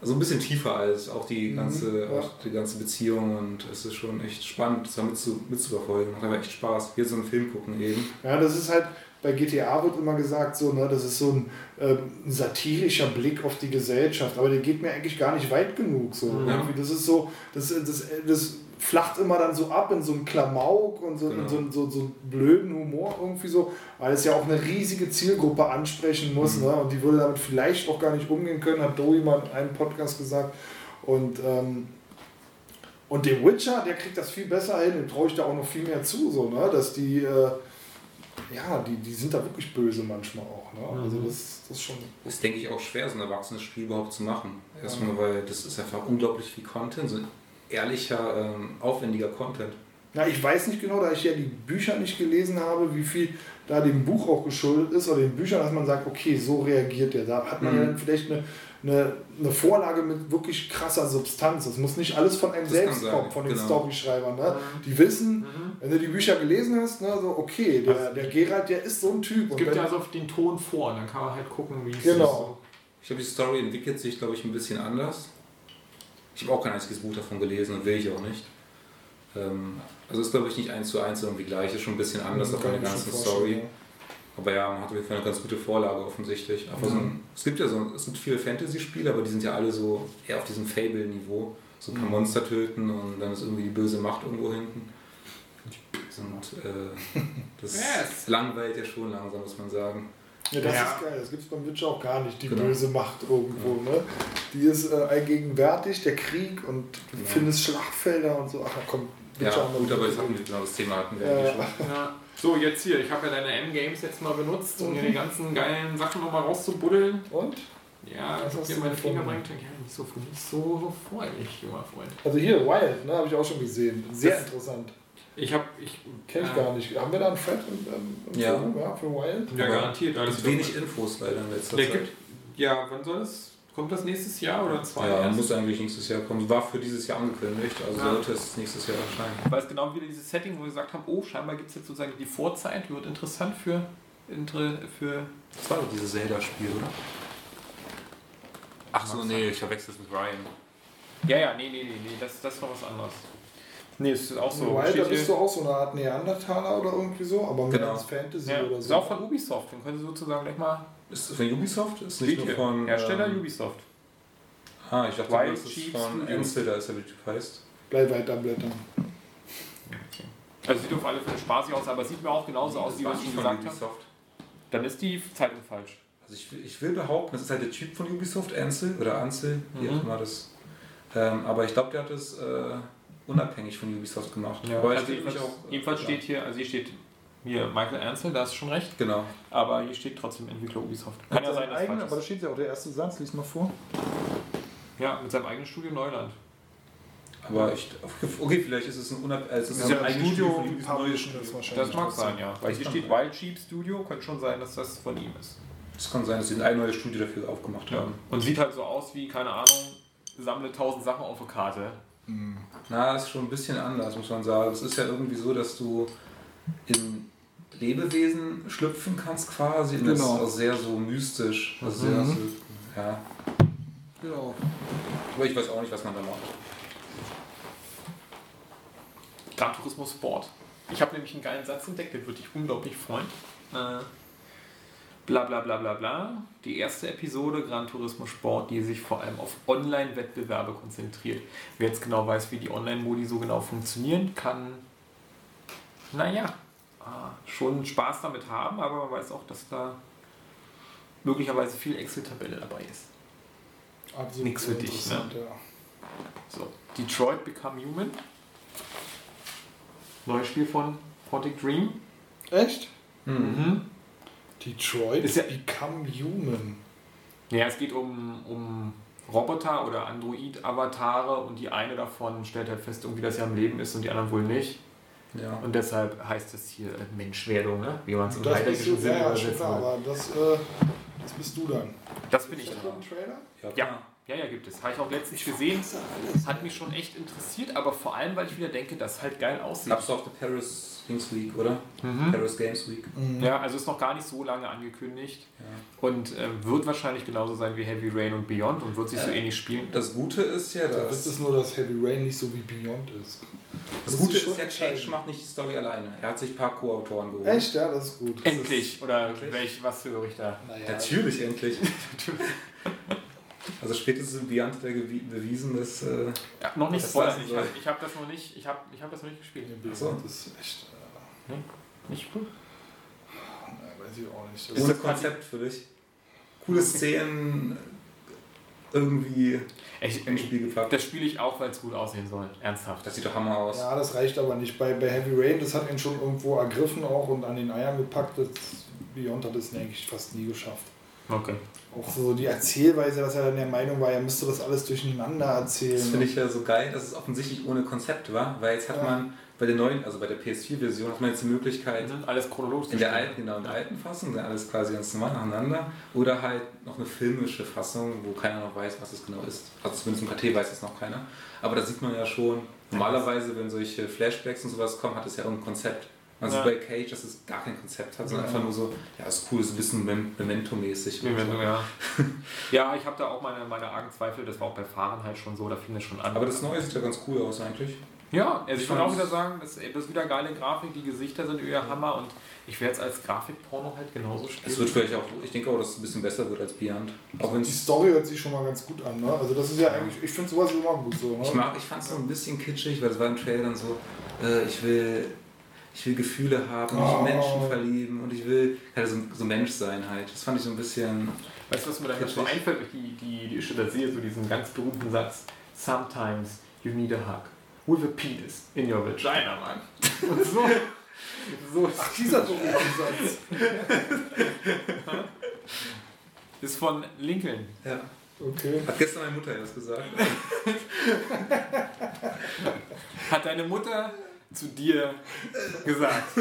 also ein bisschen tiefer als auch die Mhm, ganze, ja. auch die ganze Beziehung und es ist schon echt spannend, das mit zu, mitzuverfolgen. Hat aber echt Spaß. Hier so einen Film gucken eben. Ja, das ist halt, bei GTA wird immer gesagt, so, ne, das ist so ein, ähm, satirischer Blick auf die Gesellschaft, aber der geht mir eigentlich gar nicht weit genug. So. Ja. Irgendwie, das ist so, das, das, das flacht immer dann so ab in so einen Klamauk und so, in Genau. so, so, so einen blöden Humor irgendwie so, weil es ja auch eine riesige Zielgruppe ansprechen muss Mhm. ne, und die würde damit vielleicht auch gar nicht umgehen können, hat Dory mal in einem Podcast gesagt. Und, ähm, und dem Witcher, der kriegt das viel besser hin, dem traue ich da auch noch viel mehr zu, so, ne, dass die. Äh, ja, die, die sind da wirklich böse manchmal auch. Ne? Also das, das ist schon. Das ist, denke ich, auch schwer, so ein erwachsenes Spiel überhaupt zu machen. Erstmal, weil das ist einfach unglaublich viel Content, so ehrlicher, ähm, aufwendiger Content. Na, ich weiß nicht genau, da ich ja die Bücher nicht gelesen habe, wie viel da dem Buch auch geschuldet ist oder den Büchern, dass man sagt, okay, so reagiert der. Da hat man Mhm. ja dann vielleicht eine, eine, eine Vorlage mit wirklich krasser Substanz. Das muss nicht alles von einem Das selbst kommen, von den genau. Storyschreibern. Ne? Die wissen, wenn du die Bücher gelesen hast, ne, so, okay, der, der Gerald, der ist so ein Typ. Es gibt ja so den Ton vor, dann kann man halt gucken, wie es Genau. Ich glaube, die Story entwickelt sich, glaube ich, ein bisschen anders. Ich habe auch kein einziges Buch davon gelesen und will ich auch nicht. Ähm, also ist, glaube ich, nicht eins zu eins irgendwie gleich, ist schon ein bisschen anders ich der ganzen Story. vorstellen, Aber ja, man hat auf jeden Fall eine ganz gute Vorlage offensichtlich. Einfach so ein, es gibt ja so, es gibt viele Fantasy-Spiele, aber die sind ja alle so eher auf diesem Fable-Niveau. So ein paar Monster töten und dann ist irgendwie die böse Macht irgendwo hinten. Und äh, das Yes. langweilt ja schon langsam, muss man sagen. Ja, das Ja. ist geil. Das gibt es beim Witcher auch gar nicht, die Genau. böse Macht irgendwo. Ne? Die ist äh, allgegenwärtig, der Krieg und du Genau. findest Schlachtfelder und so. Ach, komm, Ja, Witcher haben wir gut, aber das, hatten wir, genau, das Thema hatten wir Ja, eigentlich ja. schon. Ja. So, jetzt hier. Ich habe ja deine M-Games jetzt mal benutzt, um Mhm. mir die ganzen geilen Sachen nochmal rauszubuddeln. Und? Ja, Was ich habe hast dir du meine gefunden? Finger bringt. Ja, nicht so, nicht so freudig, junger Freund. Also hier, Wild, ne, habe ich auch schon gesehen. Sehr Das- interessant. Ich habe. Ich, Kenn ich äh, gar nicht. Haben wir da einen Thread im, im, Ja. Forum, ja, für Wild? Ja, garantiert. Es Alles wenig Infos leider in letzter Der Zeit. gibt, ja, wann soll es? Kommt das nächstes Jahr oder zwei Ja, erst? muss eigentlich nächstes Jahr kommen. War für dieses Jahr angekündigt, also Ja. sollte es nächstes Jahr erscheinen. Weil es genau wieder dieses Setting, wo wir gesagt haben, oh, scheinbar gibt es jetzt sozusagen die Vorzeit, wird interessant für, für Das war doch dieses Zelda-Spiel, oder? Ach so, nee, ich verwechsel es mit Ryan. Ja, ja, nee, nee, nee, nee, das, das war was anderes. Nee, es ist auch so. Wild, da steht bist du auch so eine Art Neandertaler oder irgendwie so, aber mehr Genau. als Fantasy ja, oder ist so. auch von Ubisoft, den können Sie sozusagen gleich mal. Ist das von Ubisoft? Ist nicht nur hier. von. Hersteller ähm, Ubisoft. Ah, ich dachte, Wild das ist von. Ansel, da ist er, wie der Typ heißt. Bleib weiter blättern. Also sieht auf alle Fälle spaßig aus, aber sieht mir auch genauso aus, wie es nicht schon von gesagt. Ubisoft. Dann ist die Zeitung falsch. Also ich, will- ich will behaupten, das ist halt der Typ von Ubisoft, Ansel oder Ansel, wie Mhm. auch immer das. Ähm, aber ich glaube, der hat das äh, unabhängig von Ubisoft gemacht. Ja, aber also jedenfalls, auch. jedenfalls ja. steht hier, also hier steht hier Michael Ansel, da hast du schon recht, Genau. aber hier steht trotzdem Entwickler Ubisoft. Kann ja sein, dass Eigene, falsch aber da ist. steht ja auch der erste Satz, lies mal vor. Ja, mit seinem eigenen Studio Neuland. Aber ich, okay, vielleicht ist es ein unab also es ist Ja, ein das eigenes Studio Studio, von neues Studio. das. Das mag sein, ja. Weil hier steht. Wild Sheep Studio, könnte schon sein, dass das von ihm ist. Es kann sein, dass sie ein neues Studio dafür aufgemacht Ja. haben. Und sieht halt so aus wie, keine Ahnung, sammle tausend Sachen auf eine Karte. Na, das ist schon ein bisschen anders, muss man sagen. Es ist ja irgendwie so, dass du in Lebewesen schlüpfen kannst quasi. Und das ist Genau. auch sehr so mystisch. Also sehr Mhm. so, ja. Genau. Aber ich weiß auch nicht, was man da macht. Gran Turismo Sport. Ich habe nämlich einen geilen Satz entdeckt, den würde ich unglaublich freuen. Äh, bla bla bla bla bla. Die erste Episode Gran Turismo Sport, die sich vor allem auf Online-Wettbewerbe konzentriert. Wer jetzt genau weiß, wie die Online-Modi so genau funktionieren, kann, naja, äh, schon Spaß damit haben, aber man weiß auch, dass da möglicherweise viel Excel-Tabelle dabei ist. Absolut Nix für dich, interessant, ja. So, Detroit Become Human. Neues Spiel von Quantic Dream. Echt? Mhm. Detroit Ist ja- Become Human. Ja, es geht um, um Roboter oder Android-Avatare und die eine davon stellt halt fest, irgendwie, dass sie am Leben ist und die anderen wohl nicht. Ja. Und deshalb heißt es hier Menschwerdung, ne? wie man es im du, Sinne ja, ja, klar, will. aber das, äh, das bist du dann. Das bin ich Ist dann. Trailer? Ja, ja, ja, gibt es. Habe ich auch letztens gesehen. Hat mich schon echt interessiert, aber vor allem, weil ich wieder denke, dass es halt geil aussieht. Gab's auf der Paris Things Week, oder? Mhm. Paris Games Week. Ja, also ist noch gar nicht so lange angekündigt Ja. und ähm, wird wahrscheinlich genauso sein wie Heavy Rain und Beyond und wird sich so Äh, ähnlich spielen. Das Gute ist ja, Da dass. ist es nur, dass Heavy Rain nicht so wie Beyond ist. Das muss Gute ist ja, Cage entscheiden. macht nicht die Story alleine. Er hat sich ein paar Co-Autoren geholt. Echt? Ja, das ist gut. Das Endlich! Oder Endlich? welch, was höre ich da? Ist, naja, Natürlich, endlich. Also spätestens in Beyond hat er gewi- bewiesen, dass. Äh, Ja, noch nicht Das spoilern. Ich habe ich hab das noch nicht, ich habe ich hab das noch nicht gespielt. Nee, Beyond ist echt. Äh, Nicht cool. na, weiß ich auch nicht. Ist ohne das Konzept für dich. Coole Szenen irgendwie Ich, ins Spiel gepackt. das spiele ich auch, weil es gut aussehen soll. Ernsthaft. Das sieht doch Hammer aus. Ja, das reicht aber nicht. Bei, bei Heavy Rain, das hat ihn schon irgendwo ergriffen auch und an den Eiern gepackt. Das Beyond hat es eigentlich fast nie geschafft. Okay. Auch so die Erzählweise, dass er dann der Meinung war, er müsste das alles durcheinander erzählen. Das finde ich ja so geil, dass es offensichtlich ohne Konzept war, weil jetzt hat Ja. man bei der neuen, also bei der PS4-Version, hat man jetzt die Möglichkeit, Mhm, Alles chronologisch. in der alten, genau, in der alten Fassung, dann alles quasi ganz normal nacheinander, oder halt noch eine filmische Fassung, wo keiner noch weiß, was es genau ist. Also zumindest im KT weiß es noch keiner. Aber da sieht man ja schon, normalerweise, wenn solche Flashbacks und sowas kommen, hat es ja irgendein Konzept. Also Ja. bei Cage, dass es gar kein Konzept hat, sondern Ja. einfach nur so, ja, ist cool, ist ein bisschen Mem- Memento-mäßig. Memento, ja. ja, ich habe da auch meine, meine argen Zweifel. Das war auch bei Fahren halt schon so. Da fing es schon an. Aber das Neue sieht ja ganz cool aus eigentlich. Ja, also ich würde auch wieder sagen, das, das ist wieder geile Grafik, die Gesichter sind wieder Hammer und ich werde es als Grafikporno halt genauso spielen. Es wird vielleicht auch, ich denke auch, dass es ein bisschen besser wird als Beyond. Auch wenn Die Story hört sich schon mal ganz gut an. Ne? Also das ist ja eigentlich, ich finde sowas immer gut so. Ne? Ich, mag- ich fand es so ein bisschen kitschig, weil es war im Trailer dann so, äh, ich will ich will Gefühle haben, mich Oh. in Menschen verlieben und ich will halt so, so Mensch sein halt. Das fand ich so ein bisschen. Weißt du, was mir da jetzt so einfällt, wenn ich die, die, die Stelle sehe, so diesen ganz berühmten Satz: Sometimes you need a hug. With a penis in your vagina, Mann. Und so. so Ach, dieser berühmte Satz. ist von Lincoln. Ja. Okay. Hat gestern meine Mutter das gesagt. Hat deine Mutter zu dir gesagt?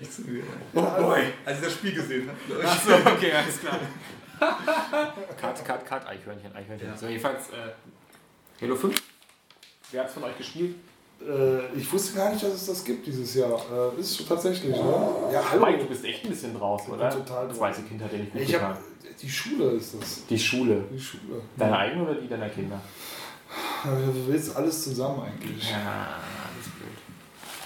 Nicht zu mir. Oh boy. Als sie das Spiel gesehen ich. Achso, okay, alles klar. Cut, cut, cut, Eichhörnchen, Eichhörnchen. Ja. So, jedenfalls, äh, Halo 5. Wer hat es von euch gespielt? Äh, ich wusste gar nicht, dass es das gibt dieses Jahr. Äh, ist schon tatsächlich, ne? Ja, hallo. Mike, du bist echt ein bisschen draußen, Ich bin oder? total draußen. Zweite Kind hat nicht gut Ich getan. hab, die Schule ist das. Die Schule. Die Schule. Deine eigene oder die deiner Kinder? Du willst alles zusammen eigentlich. Ja.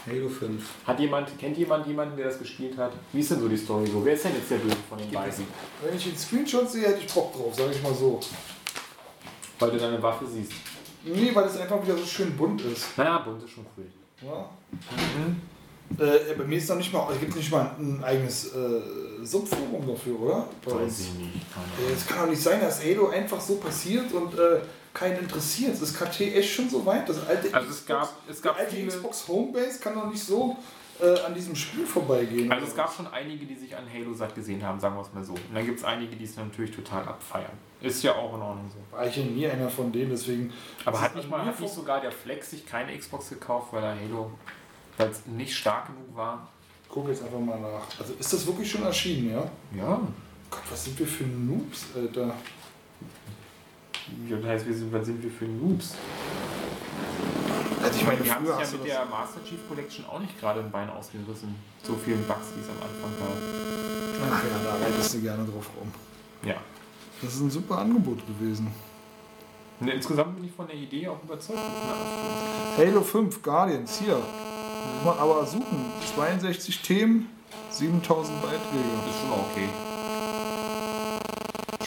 Halo 5. Hat jemand, kennt jemand jemanden, der das gespielt hat? Wie ist denn so die Story so? Wer ist denn jetzt der Böse von den beiden? Wenn ich den Screenshot sehe, hätte ich Bock drauf, sag ich mal so. Weil du deine Waffe siehst. Nee, weil es einfach wieder so schön bunt ist. Naja, bunt ist schon cool. Ja. Äh, bei mir ist noch nicht mal, es gibt nicht mal ein eigenes äh, Subforum dafür, oder? Uns. ich nicht. Äh, Es kann doch nicht sein, dass Halo einfach so passiert und äh, keinen interessiert. Das KT echt schon so weit. Das alte Also es gab- es gab alte viele- Xbox Homebase kann doch nicht so äh, an diesem Spiel vorbeigehen. Also es gab schon einige, die sich an Halo satt gesehen haben, sagen wir es mal so. Und dann gibt es einige, die es natürlich total abfeiern. Ist ja auch in Ordnung so. War ich ja nie einer von denen, deswegen. Aber hat nicht, mal, hat nicht sogar der Flex sich keine Xbox gekauft, weil er Halo, weil es nicht stark genug war? Guck jetzt einfach mal nach. Also ist das wirklich schon erschienen, ja? Ja. Gott, was sind wir für Noobs, Alter? Das heißt, wir sind, was sind wir für Noobs? Also Ich meine, die haben ja mit das- der Master Chief Collection auch nicht gerade ein Bein ausgerissen. So vielen Bugs, die es am Anfang gab. Ach ja, da reitest du gerne drauf rum. Ja. Das ist ein super Angebot gewesen. Und insgesamt bin ich von der Idee auch überzeugt. Das ist eine Ausführung. Halo 5, Guardians, hier. Mal aber suchen. 62 Themen, 7000 Beiträge. ist schon okay.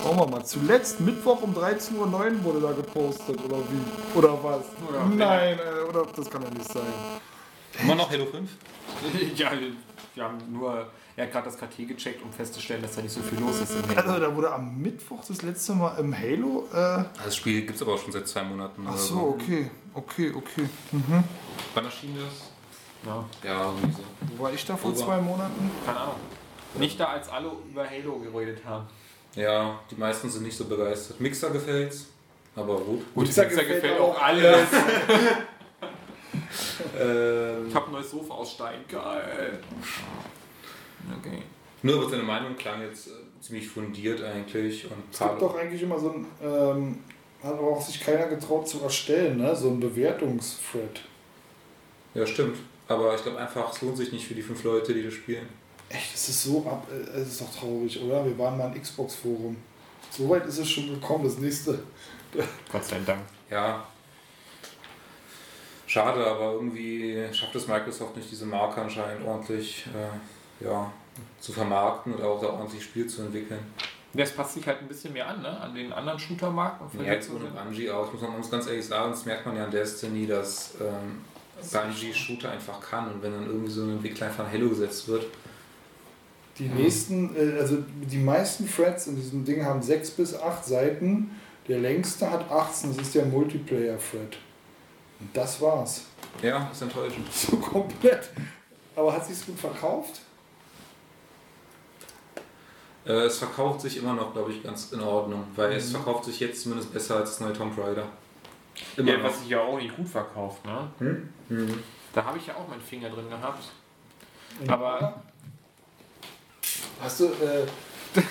Schauen wir mal. Zuletzt Mittwoch um 13.09 Uhr wurde da gepostet, oder wie? Oder was? Oder- Nein, äh, oder das kann ja nicht sein. Immer noch Halo 5? ja, wir haben nur, er hat gerade das KT gecheckt, um festzustellen, dass da nicht so viel los ist im Also da wurde am Mittwoch das letzte Mal im Halo. Äh, Das Spiel gibt es aber auch schon seit zwei Monaten. ach oder so, okay, okay, okay. Mhm. Wann erschien das? Ja, Ja, irgendwie so. Wo war ich da vor Ober. zwei Monaten? keine Ahnung. Nicht da, als alle über Halo geredet haben. Ja, die meisten sind nicht so begeistert. Mixer gefällt's, aber gut. Gut, Mixer Mixer gefällt gefällt auch alles. Ähm, Ich habe ein neues Sofa aus Stein. Geil. Okay. nur aber seine Meinung klang jetzt äh, ziemlich fundiert eigentlich. Und Es gibt doch eigentlich immer so ein. Ähm, hat aber auch sich keiner getraut zu erstellen, ne? So ein Bewertungsthread. Ja, stimmt. Aber ich glaube einfach, es lohnt sich nicht für die fünf Leute, die das spielen. Echt, es ist so ab. äh, Es ist doch traurig, oder? Wir waren mal im Xbox-Forum. So weit ist es schon gekommen. Das nächste. Gott sei Dank. Ja. Schade, aber irgendwie schafft es Microsoft nicht, diese Marke anscheinend ordentlich äh, ja, zu vermarkten und auch da ordentlich Spiel zu entwickeln. Das passt sich halt ein bisschen mehr an, ne? An den anderen Shooter-Markt. und Ja, jetzt so ohne Bungie auch, muss man uns ganz ehrlich sagen, das merkt man ja an Destiny, dass ähm, Bungie Shooter einfach kann und wenn dann irgendwie so ein Entwickler einfach an Halo gesetzt wird, Die nächsten, äh, also die meisten Threads in diesem Ding haben 6 bis 8 Seiten. Der längste hat 18, das ist der Multiplayer-Thread. Und das war's. ja, ist enttäuschend. So komplett. Aber hat sich's gut verkauft? Äh, es verkauft sich immer noch, glaube ich, ganz in Ordnung, weil Mhm. es verkauft sich jetzt zumindest besser als das neue Tomb Raider. Immer Ja, noch. was sich ja auch nicht gut verkauft, ne? Hm? Hm. Da habe ich ja auch meinen Finger drin gehabt. Aber Hast du, äh, Ja.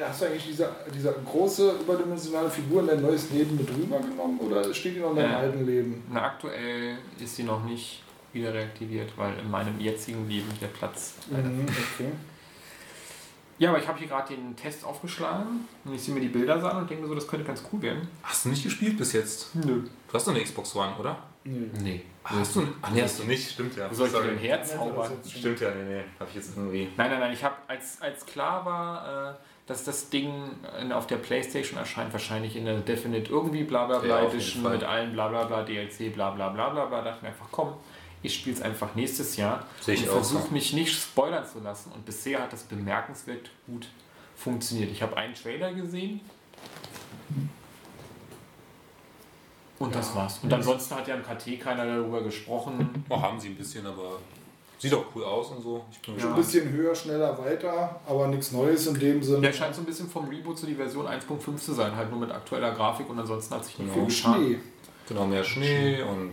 hast du eigentlich diese, diese große überdimensionale Figur in dein neues Leben mit rübergenommen oder steht die noch in deinem Ja. alten Leben? na, aktuell ist sie noch nicht wieder reaktiviert, weil in meinem jetzigen Leben der Platz. Mhm, okay. Ja, aber ich habe hier gerade den Test aufgeschlagen und ich sehe mir die Bilder an und denke mir so, das könnte ganz cool werden. Hast du nicht gespielt bis jetzt? Nö. Du hast doch eine Xbox One, oder? Nee. Nee. Hast du? Ach nee, hast du nicht. Stimmt ja. Wo soll ich Sorry. denn herzaubern? Stimmt ja, nee, nee. Hab ich jetzt irgendwie. Nein, nein, nein. Ich habe, als, als klar war, äh, dass das Ding in, auf der Playstation erscheint, wahrscheinlich in der Definite irgendwie bla bla Ja, Edition mit allen bla bla bla DLC bla bla bla bla bla, dachte ich mir einfach, komm, ich spiele es einfach nächstes Jahr Sehe ich und versuche mich nicht spoilern zu lassen. Und bisher hat das bemerkenswert gut funktioniert. Ich habe einen Trailer gesehen. Und das war's. Und ansonsten hat ja im KT keiner darüber gesprochen. Oh, haben sie ein bisschen, aber sieht auch cool aus und so. Ich bin Ja. Ein bisschen höher, schneller, weiter, aber nichts Neues in dem Sinne. Der scheint so ein bisschen vom Reboot zu die Version 1.5 zu sein, halt nur mit aktueller Grafik und ansonsten hat sich nicht Genau. viel. Schnee. Genau, mehr Schnee und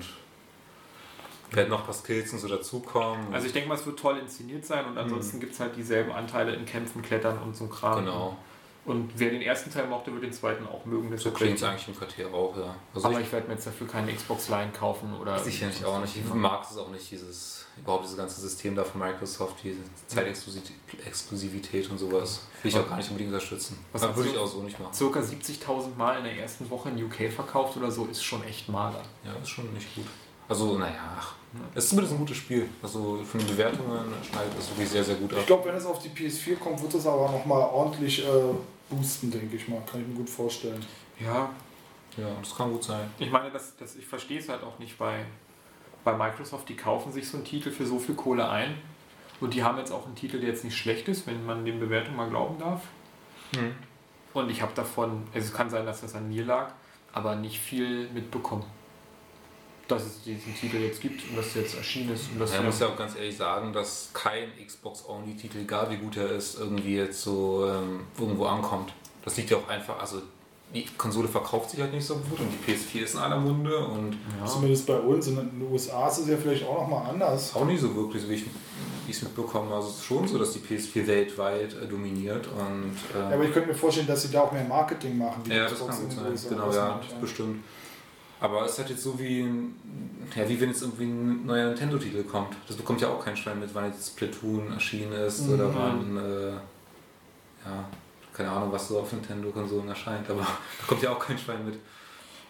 werden noch ein paar Skills und so dazukommen. Also ich denke mal, es wird toll inszeniert sein und ansonsten gibt es halt dieselben Anteile in Kämpfen, Klettern und so ein Kram. genau. Und wer den ersten Teil mochte, wird den zweiten auch mögen. So klingt es eigentlich im KT auch, ja. Also Aber ich, ich werde mir jetzt dafür keine Xbox Line kaufen oder. sicherlich auch nicht. Ich mag es auch nicht, dieses, überhaupt dieses ganze System da von Microsoft, diese Zeitexklusivität und sowas. Will ich auch gar nicht unbedingt unterstützen. Was würde ich auch so nicht machen. Circa 70.000 Mal in der ersten Woche in UK verkauft oder so, ist schon echt mager. Ja, ist schon nicht gut. Also, naja. Es ist zumindest ein gutes Spiel. Also von den Bewertungen schneidet es wirklich sehr, sehr gut Ich ab. glaube, wenn es auf die PS4 kommt, wird es aber nochmal ordentlich äh, boosten, denke ich mal. Kann ich mir gut vorstellen. Ja, Ja, das kann gut sein. Ich meine, das, das, ich verstehe es halt auch nicht bei, bei Microsoft. Die kaufen sich so einen Titel für so viel Kohle ein. Und die haben jetzt auch einen Titel, der jetzt nicht schlecht ist, wenn man den Bewertungen mal glauben darf. Hm. Und ich habe davon, also es kann sein, dass das an mir lag, aber nicht viel mitbekommen. Dass es diesen Titel jetzt gibt und dass es jetzt erschienen ist. Und dass Man wir- muss ja auch ganz ehrlich sagen, dass kein Xbox-Only-Titel, egal wie gut er ist, irgendwie jetzt so ähm, irgendwo ankommt. Das liegt ja auch einfach, also die Konsole verkauft sich halt nicht so gut und die PS4 ist in aller Munde und ja. Zumindest bei uns. In den USA ist es ja vielleicht auch nochmal anders. auch nicht so wirklich, so wie ich es mitbekomme. Also es ist schon so, dass die PS4 weltweit äh, dominiert und Ja, äh, aber ich könnte mir vorstellen, dass sie da auch mehr Marketing machen. wie ja, das kann gut sein. Genau, Das ja, bestimmt. Aber es hat jetzt so wie, ein- ja, wie wenn jetzt irgendwie ein neuer Nintendo-Titel kommt. Das bekommt ja auch kein Schwein mit, wann jetzt Splatoon erschienen ist Mhm. oder wann, äh, ja, keine Ahnung, was so auf Nintendo-Konsolen erscheint, aber da kommt ja auch kein Schwein mit.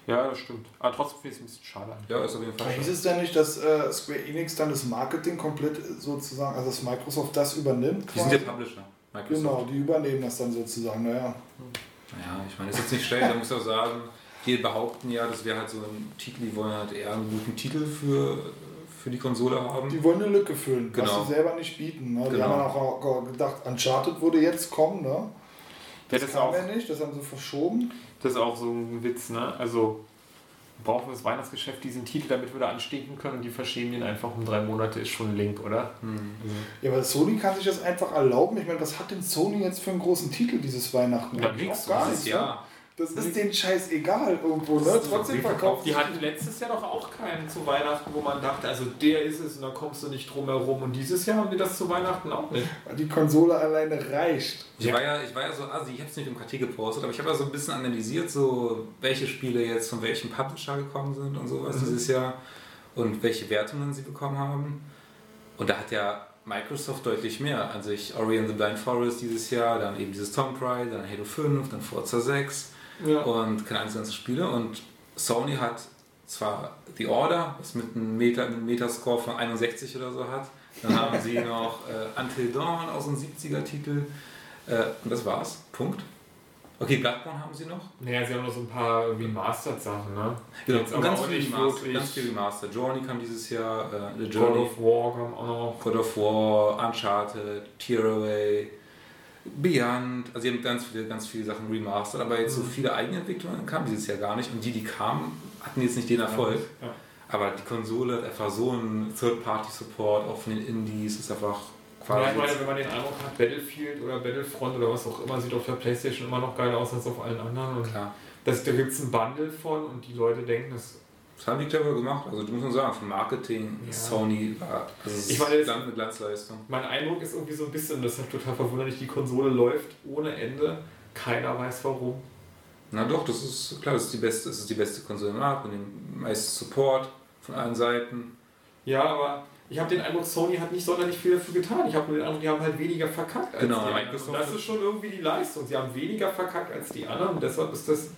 ja, das stimmt. Aber trotzdem finde ich es ein bisschen schade. Ja, ist auf jeden Fall Aber hieß schon. es denn nicht, dass äh, Square Enix dann das Marketing komplett sozusagen, also dass Microsoft das übernimmt? Die sind ja? Publisher, Microsoft. Genau, die übernehmen das dann sozusagen, naja. Ja, ich meine, das ist jetzt nicht schlecht, da muss ich auch sagen, die behaupten ja, das wäre halt so ein Titel, die wollen halt eher einen guten Titel für, für die Konsole haben. Die wollen eine Lücke füllen, Genau. was sie selber nicht bieten. Ne? Die Genau. haben ja auch gedacht, Uncharted würde jetzt kommen, ne? Ja, Das, das, ist kam auch, ja nicht, das haben sie verschoben. das ist auch so ein Witz, ne? Also brauchen wir das Weihnachtsgeschäft diesen Titel, damit wir da anstinken können und die verschieben den einfach um drei Monate, ist schon ein Link, oder? Hm. Ja, aber Sony kann sich das einfach erlauben. Ich meine, was hat denn Sony jetzt für einen großen Titel dieses Weihnachten? Ja, nix. gar Das nichts. ist ne? ja, Das ist denen scheißegal irgendwo, ne? Trotzdem verkauft Die hatten letztes Jahr doch auch keinen zu Weihnachten, wo man dachte, also der ist es und da kommst du nicht drum herum. Und dieses Jahr haben wir das zu Weihnachten auch nicht. die Konsole alleine reicht. Ich, Ja. war ja, ich war ja so, also ich habe es nicht im KT gepostet, aber ich habe ja so ein bisschen analysiert, so welche Spiele jetzt von welchem Publisher gekommen sind und sowas Mhm. dieses Jahr und welche Wertungen sie bekommen haben. Und da hat ja Microsoft deutlich mehr. Also ich Ori and the Blind Forest dieses Jahr, dann eben dieses Tomb Raider, dann Halo 5, dann Forza 6 Ja. und keine Ahnung, ganze Spiele. Und Sony hat zwar The Order, was mit einem Meta, einem Metascore von 61 oder so hat. Dann haben sie noch äh, Until Dawn aus dem 70er-Titel. Äh, und das war's. Punkt. Okay, Bloodborne haben sie noch. Naja, sie haben noch so ein paar Remastered-Sachen, ne? Genau, Jetzt und ganz viel, nicht Remaster, wirklich. ganz viel Remaster. Journey kam dieses Jahr, äh, The God Journey, of War kam auch noch. God of War, Uncharted, Tearaway, Beyond. Also sie haben ganz viele, ganz viele Sachen remastert, aber jetzt so Mhm. viele Eigenentwicklungen kamen dieses Jahr gar nicht. Und die, die kamen, hatten jetzt nicht den Erfolg. Ja. Aber die Konsole hat einfach so einen Third-Party-Support, auch von den Indies, ist einfach quasi. Ja, ich meine, wenn man den Eindruck hat, Battlefield oder Battlefront oder was auch immer, sieht auf der Playstation immer noch geiler aus als auf allen anderen. Und klar. das, da gibt es ein Bundle von und die Leute denken, das Das haben die clever gemacht. Also, du musst nur sagen, von Marketing, Ja. Sony war. Also Ich meine, das- Glanz- eine Glanzleistung. Mein Eindruck ist irgendwie so ein bisschen, das ist total verwunderlich, die Konsole läuft ohne Ende. Keiner weiß warum. Na doch, das ist klar, das ist die beste, das ist die beste Konsole im Markt mit dem meisten Support von allen Seiten. Ja, aber ich habe den Eindruck, Sony hat nicht sonderlich viel dafür getan. Ich habe nur den Eindruck, die haben halt weniger verkackt als Genau, die anderen. Und das ist schon irgendwie die Leistung. Sie haben weniger verkackt als die anderen und deshalb ist das.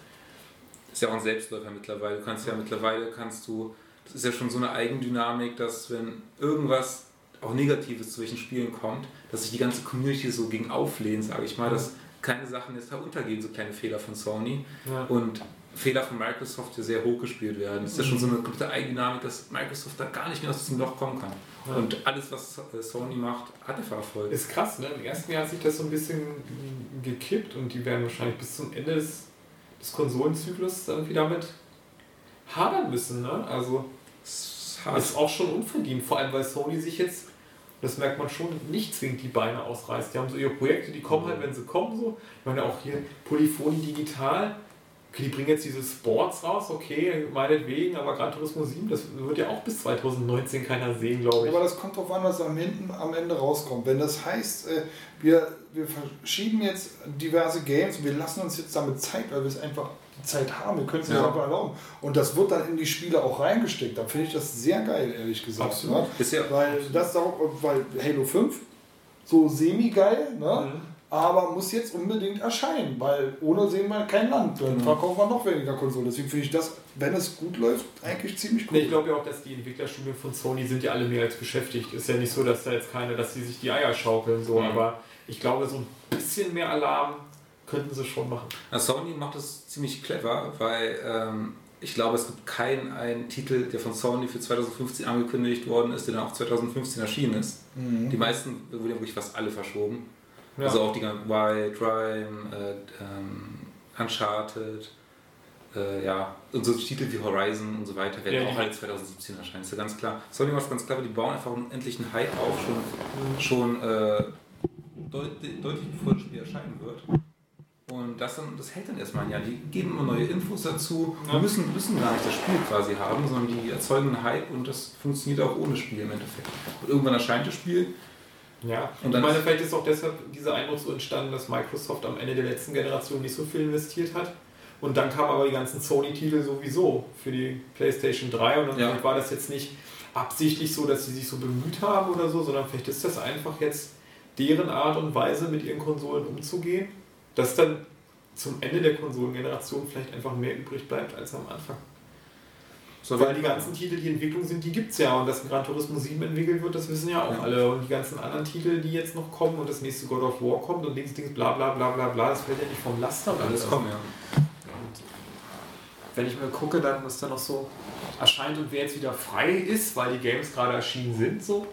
Ist ja auch ein Selbstläufer mittlerweile. Du kannst ja mittlerweile kannst du, das ist ja schon so eine Eigendynamik, dass wenn irgendwas auch Negatives zu welchen Spielen kommt, dass sich die ganze Community so gegen auflehnt, sage ich mal, dass keine Sachen jetzt da untergehen, so kleine Fehler von Sony. Ja. und Fehler von Microsoft ja sehr hoch gespielt werden. Das ist ja schon so eine komplette Eigendynamik, dass Microsoft da gar nicht mehr aus diesem Loch kommen kann. Ja. Und alles, was äh, Sony macht, hat einfach Erfolg. Ist krass, ne? Im ersten Jahr hat sich das so ein bisschen gekippt und die werden wahrscheinlich bis zum Ende des, des Konsolenzyklus irgendwie damit hadern müssen, ne? Also Das das ist auch schon unverdient, vor allem weil Sony sich jetzt, das merkt man schon, nicht zwingend die Beine ausreißt. Die haben so ihre Projekte, die kommen halt, wenn sie kommen so. Ich meine auch hier Polyphonie Digital, okay, die bringen jetzt diese Sports raus, okay, meinetwegen, aber Gran Turismo 7, das wird ja auch bis 2019 keiner sehen, glaube ich. Aber das kommt drauf an, was am, hinten, am Ende rauskommt. Wenn das heißt, äh, wir, wir verschieben jetzt diverse Games und wir lassen uns jetzt damit Zeit, weil wir es einfach die Zeit haben, wir können es uns Ja. einfach erlauben. Und das wird dann in die Spiele auch reingesteckt. Dann finde ich das sehr geil, ehrlich gesagt. Absolut. Ne? Ist ja, Weil das auch, weil Halo 5 so semi-geil, ne? Mhm. Aber muss jetzt unbedingt erscheinen, weil ohne sehen wir kein Land. Dann Mhm. verkaufen wir noch weniger Konsolen. Deswegen finde ich das, wenn es gut läuft, eigentlich ziemlich cool. Nee, ich glaube ja auch, dass die Entwicklerstudien von Sony sind ja alle mehr als beschäftigt. Ist ja nicht so, dass da jetzt keine, dass sie sich die Eier schaukeln, so, Mhm. aber ich glaube, so ein bisschen mehr Alarm könnten sie schon machen. Na, Sony macht das ziemlich clever, weil ähm, ich glaube, es gibt keinen einen Titel, der von Sony für 2015 angekündigt worden ist, der dann auch 2015 erschienen ist. Die meisten wurden ja wirklich fast alle verschoben. Ja. Also auch die ganzen Wild, Rime, äh, ähm, Uncharted, äh, ja, und so Titel wie Horizon und so weiter werden Ja, auch alle 2017 erscheinen, ist ja ganz klar. Sony macht es ganz clever, die bauen einfach einen endlichen Hype auf, schon, schon äh, deut deutlich bevor das Spiel erscheinen wird. Und das, dann, das hält dann erstmal ein Jahr. Die geben immer neue Infos dazu. Wir müssen, müssen gar nicht das Spiel quasi haben, sondern die erzeugen einen Hype und das funktioniert auch ohne Spiel im Endeffekt. Und irgendwann erscheint das Spiel. Ja, Und ich meine, vielleicht ist auch deshalb dieser Eindruck so entstanden, dass Microsoft am Ende der letzten Generation nicht so viel investiert hat. Und dann kamen aber die ganzen Sony-Titel sowieso für die PlayStation 3 und dann Ja. war das jetzt nicht absichtlich so, dass sie sich so bemüht haben oder so, sondern vielleicht ist das einfach jetzt deren Art und Weise, mit ihren Konsolen umzugehen, dass dann zum Ende der Konsolengeneration vielleicht einfach mehr übrig bleibt als am Anfang. So, Weil die ganzen Titel, die Entwicklung sind, die gibt es ja. Und dass ein Gran Turismo 7 entwickelt wird, das wissen ja auch Ja. alle. Und die ganzen anderen Titel, die jetzt noch kommen und das nächste God of War kommt und links, links, bla bla bla bla bla, das fällt ja nicht vom Laster. alles kommen, ja. Und wenn ich mal gucke, dann was da noch so erscheint und wer jetzt wieder frei ist, weil die Games gerade erschienen sind, so.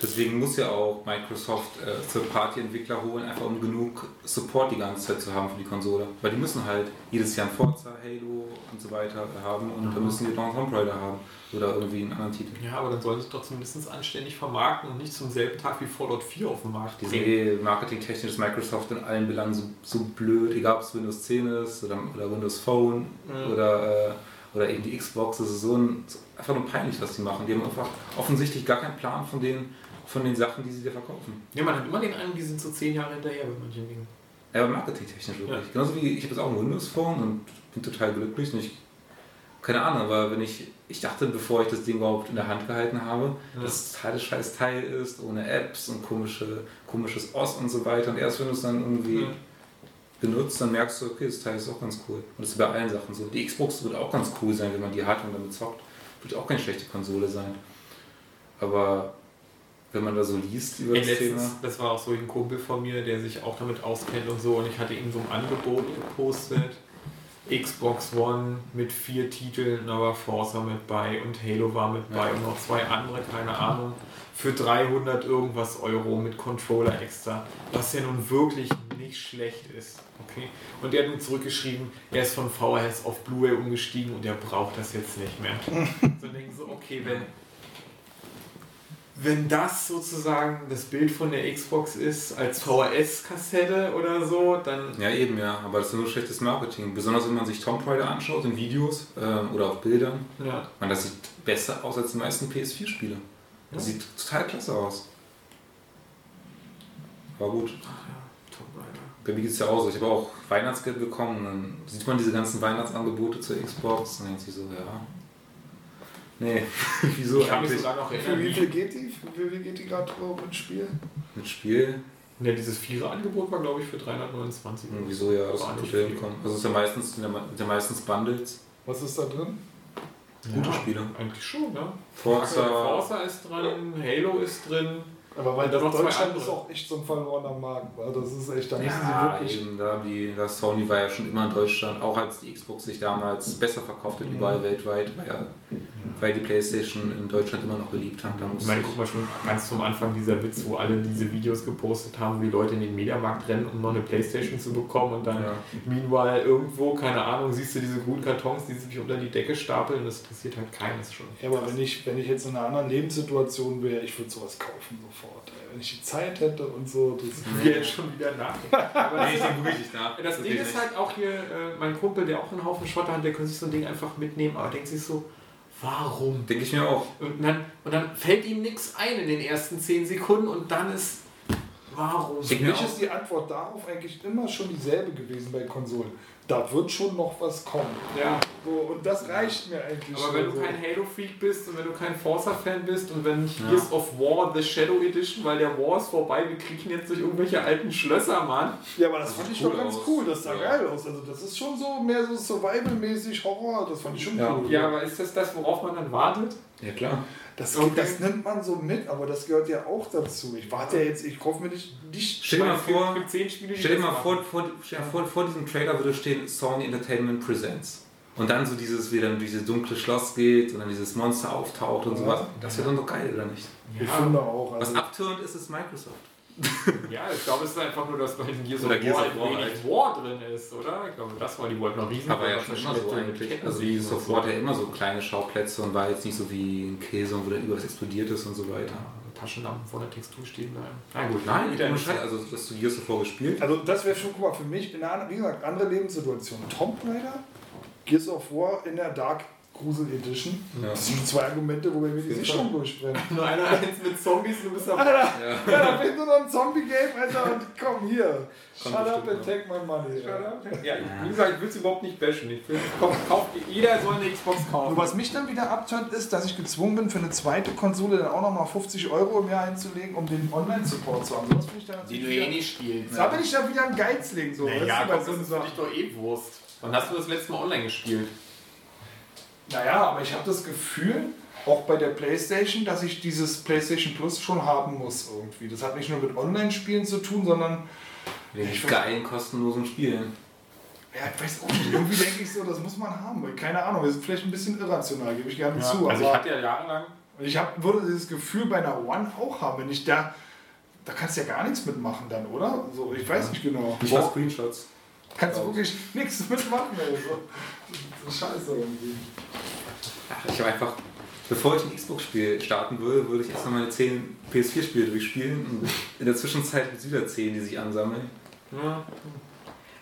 Deswegen muss ja auch Microsoft äh, zur Party-Entwickler holen, einfach um genug Support die ganze Zeit zu haben für die Konsole. Weil die müssen halt jedes Jahr ein Forza, Halo und so weiter haben und dann müssen die noch einen Tomb Raider haben oder irgendwie einen anderen Titel. Ja, aber dann sollen sie es doch zumindest anständig vermarkten und nicht zum selben Tag wie Fallout 4 auf den Markt bringen. eh marketingtechnisch ist Microsoft in allen Belangen so, so blöd, egal ob es Windows 10 ist oder, oder Windows Phone Mhm. oder, äh, oder eben die Xbox. Das ist so, ein, einfach nur peinlich, was die machen. Die haben einfach offensichtlich gar keinen Plan von den, von den Sachen, die sie dir verkaufen. Ja, man hat immer den Eindruck, die sind so zehn Jahre hinterher bei manchen Dingen. Ja, aber marketingtechnisch wirklich. Ja. Genauso wie ich habe jetzt auch ein Windows Phone und bin total glücklich. Und ich, keine Ahnung, aber wenn ich, ich dachte, bevor ich das Ding überhaupt in der Hand gehalten habe, Ja. dass es total scheiß Teil ist, ohne Apps und komische, komisches OS und so weiter. Und erst wenn du es dann irgendwie Ja. benutzt, dann merkst du, okay, das Teil ist auch ganz cool. Und das ist bei allen Sachen so. Die Xbox wird auch ganz cool sein, wenn man die hat und damit zockt. Wird auch keine schlechte Konsole sein. Aber wenn man da so liest über Ey, das letztens, Thema. das war auch so ein Kumpel von mir, der sich auch damit auskennt und so, und ich hatte ihm so ein Angebot gepostet. Xbox One mit vier Titeln, war Forza mit bei und Halo war mit bei Ja. und noch zwei andere, keine Ahnung, für 300 irgendwas Euro mit Controller extra, was ja nun wirklich nicht schlecht ist. Okay? Und er hat mir zurückgeschrieben, er ist von VHS auf Blu-ray umgestiegen und er braucht das jetzt nicht mehr. so denken so, okay, wenn, wenn das sozusagen das Bild von der Xbox ist, als VHS-Kassette oder so, dann. Ja, eben, ja, aber das ist nur schlechtes Marketing. Besonders wenn man sich Tomb Raider anschaut in Videos ähm, oder auf Bildern. Ja. Man, das sieht besser aus als die meisten PS4-Spiele. Das sieht total klasse aus. War gut. Tomb Raider. Bei mir geht es ja auch so. Ich habe auch Weihnachtsgeld bekommen dann sieht man diese ganzen Weihnachtsangebote zur Xbox und denkt sich so, ja. Nee, wieso Ich eigentlich sogar noch Für erinnern, wie wie viel geht die? Für wie viel geht die gerade drauf ins Spiel? mit Spiel? ja, dieses Vierer-Angebot war, glaube ich, für 329 Hm, Wieso ja, das War ist nicht total viel. gekommen. Also es ist ja meistens, sind ja me- sind ja meistens Bundles. Was ist da drin? Gute Ja, Spiele. Eigentlich schon, ne? Forza. Forza ist drin, Halo ist drin. Aber weil Und zwei Deutschland ist auch echt so ein verlorener Markt. Weil das ist echt, da müssen Ja, sie wirklich. eben, da die, da Sony war ja schon immer in Deutschland, auch als die Xbox sich damals besser verkauft hat, überall weltweit, weil, ja, weil die Playstation in Deutschland immer noch beliebt haben. Da Ich meine, guck mal schon ganz zum Anfang dieser Witz, wo alle diese Videos gepostet haben, wo die Leute in den Mediamarkt rennen, um noch eine Playstation zu bekommen und dann Ja. meanwhile irgendwo, keine Ahnung, siehst du diese grünen Kartons, die sich unter die Decke stapeln, das interessiert halt keines schon. Ja, aber wenn ich, wenn ich jetzt in einer anderen Lebenssituation wäre, ich würde sowas kaufen sofort. Wenn ich die Zeit hätte und so. Das Wir jetzt schon wieder nachdenken. Aber Nee, ich das, denke wirklich nach. das Ding ist halt auch hier, äh, mein Kumpel, der auch einen Haufen Schotter hat, der könnte sich so ein Ding einfach mitnehmen, aber denkt sich so, warum? Denke ich mir auch. Und dann, und dann fällt ihm nichts ein in den ersten 10 Sekunden und dann ist, warum? Ich Für mich auch. ist die Antwort darauf eigentlich immer schon dieselbe gewesen bei Konsolen. Da wird schon noch was kommen. Ja. So, und das reicht mir eigentlich Aber schon wenn du so. kein Halo-Freak bist und wenn du kein Forza-Fan bist und wenn nicht Gears of War The Shadow Edition, weil der War ist vorbei, wir kriechen jetzt durch irgendwelche alten Schlösser, Mann. Ja, aber das fand ich cool doch ganz aus. cool, das sah Ja. geil aus. Also das ist schon so mehr so Survival-mäßig Horror, das fand ich schon Ja. cool. Ja, aber ist das das, worauf man dann wartet? Ja, klar. Das, Okay. das nimmt man so mit, aber das gehört ja auch dazu. Ich warte ja jetzt, ich hoffe mir nicht, nicht Stell dir mal vor, Spiele, stell dir mal vor, vor, stell dir vor, vor diesem Trailer würde stehen Sony Entertainment Presents. Und dann so dieses, wie dann dieses dunkle Schloss geht und dann dieses Monster auftaucht und Ja. sowas. Das wäre dann doch geil, oder nicht? Ich Ja. finde auch. Was Also, abturnt ist, ist Microsoft. Ja, ich glaube, es ist einfach nur, dass bei den Gears of Gears War of War wenig halt. War drin ist, oder? Ich glaube, das war die wollten noch riesen. Aber ja schon immer so eigentlich. Also die so Software hat ja immer so kleine Schauplätze und war jetzt nicht so wie ein Käse, wo dann überall explodiert ist und so weiter. Taschenlampen vor der Textur stehen bleiben. Na gut, Nein, wieder ohne. Scheiß. Also hast du Gears of War gespielt? also das wäre schon, guck mal, für mich, in einer, wie gesagt, andere Lebenssituation. Tomb Raider, Gears of War in der Dark Grusel Edition. Ja. Das sind zwei Argumente, wo wir mir die jeden Sicherung durchbrennen. Nur einer eins mit Zombies, du bist am Alter, ja, da fehlt nur noch ein Zombie-Game, Alter, und komm hier. Kommt Shut up and take my money. Ja, wie gesagt, ich will es überhaupt nicht bashen. Ich will, kauf, kauf, jeder soll eine Xbox kaufen. Und was mich dann wieder abtönt, ist, dass ich gezwungen bin, für eine zweite Konsole dann auch nochmal 50 Euro im Jahr einzulegen, um den Online-Support zu haben. Sonst bin ich dann die du eh nicht spielst. Da bin ich dann wieder ein Geizling. So, Naja, du, komm, das ist für dich doch eh Wurst. Wann hast du das letzte Mal online gespielt? Naja, aber ich habe das Gefühl, auch bei der Playstation, dass ich dieses Playstation Plus schon haben muss irgendwie. Das hat nicht nur mit Online-Spielen zu tun, sondern, Wegen geilen, kostenlosen Spielen. ja, ich weiß auch nicht, irgendwie denke ich so, das muss man haben. Weil, keine Ahnung, das ist vielleicht ein bisschen irrational, gebe ich gerne zu. also ich hatte ja jahrelang ich hab, würde dieses Gefühl bei einer One auch haben, wenn ich da, da kannst du ja gar nichts mitmachen dann, oder? So, ich weiß nicht genau. Nicht mal Screenshots. Kannst du wirklich nichts mitmachen, also. Das ist scheiße irgendwie. Ach, ich habe einfach, bevor ich ein Xbox-Spiel starten würde, würde ich erstmal meine 10 PS4-Spiele durchspielen und in der Zwischenzeit mit wieder 10, die sich ansammeln. Ja.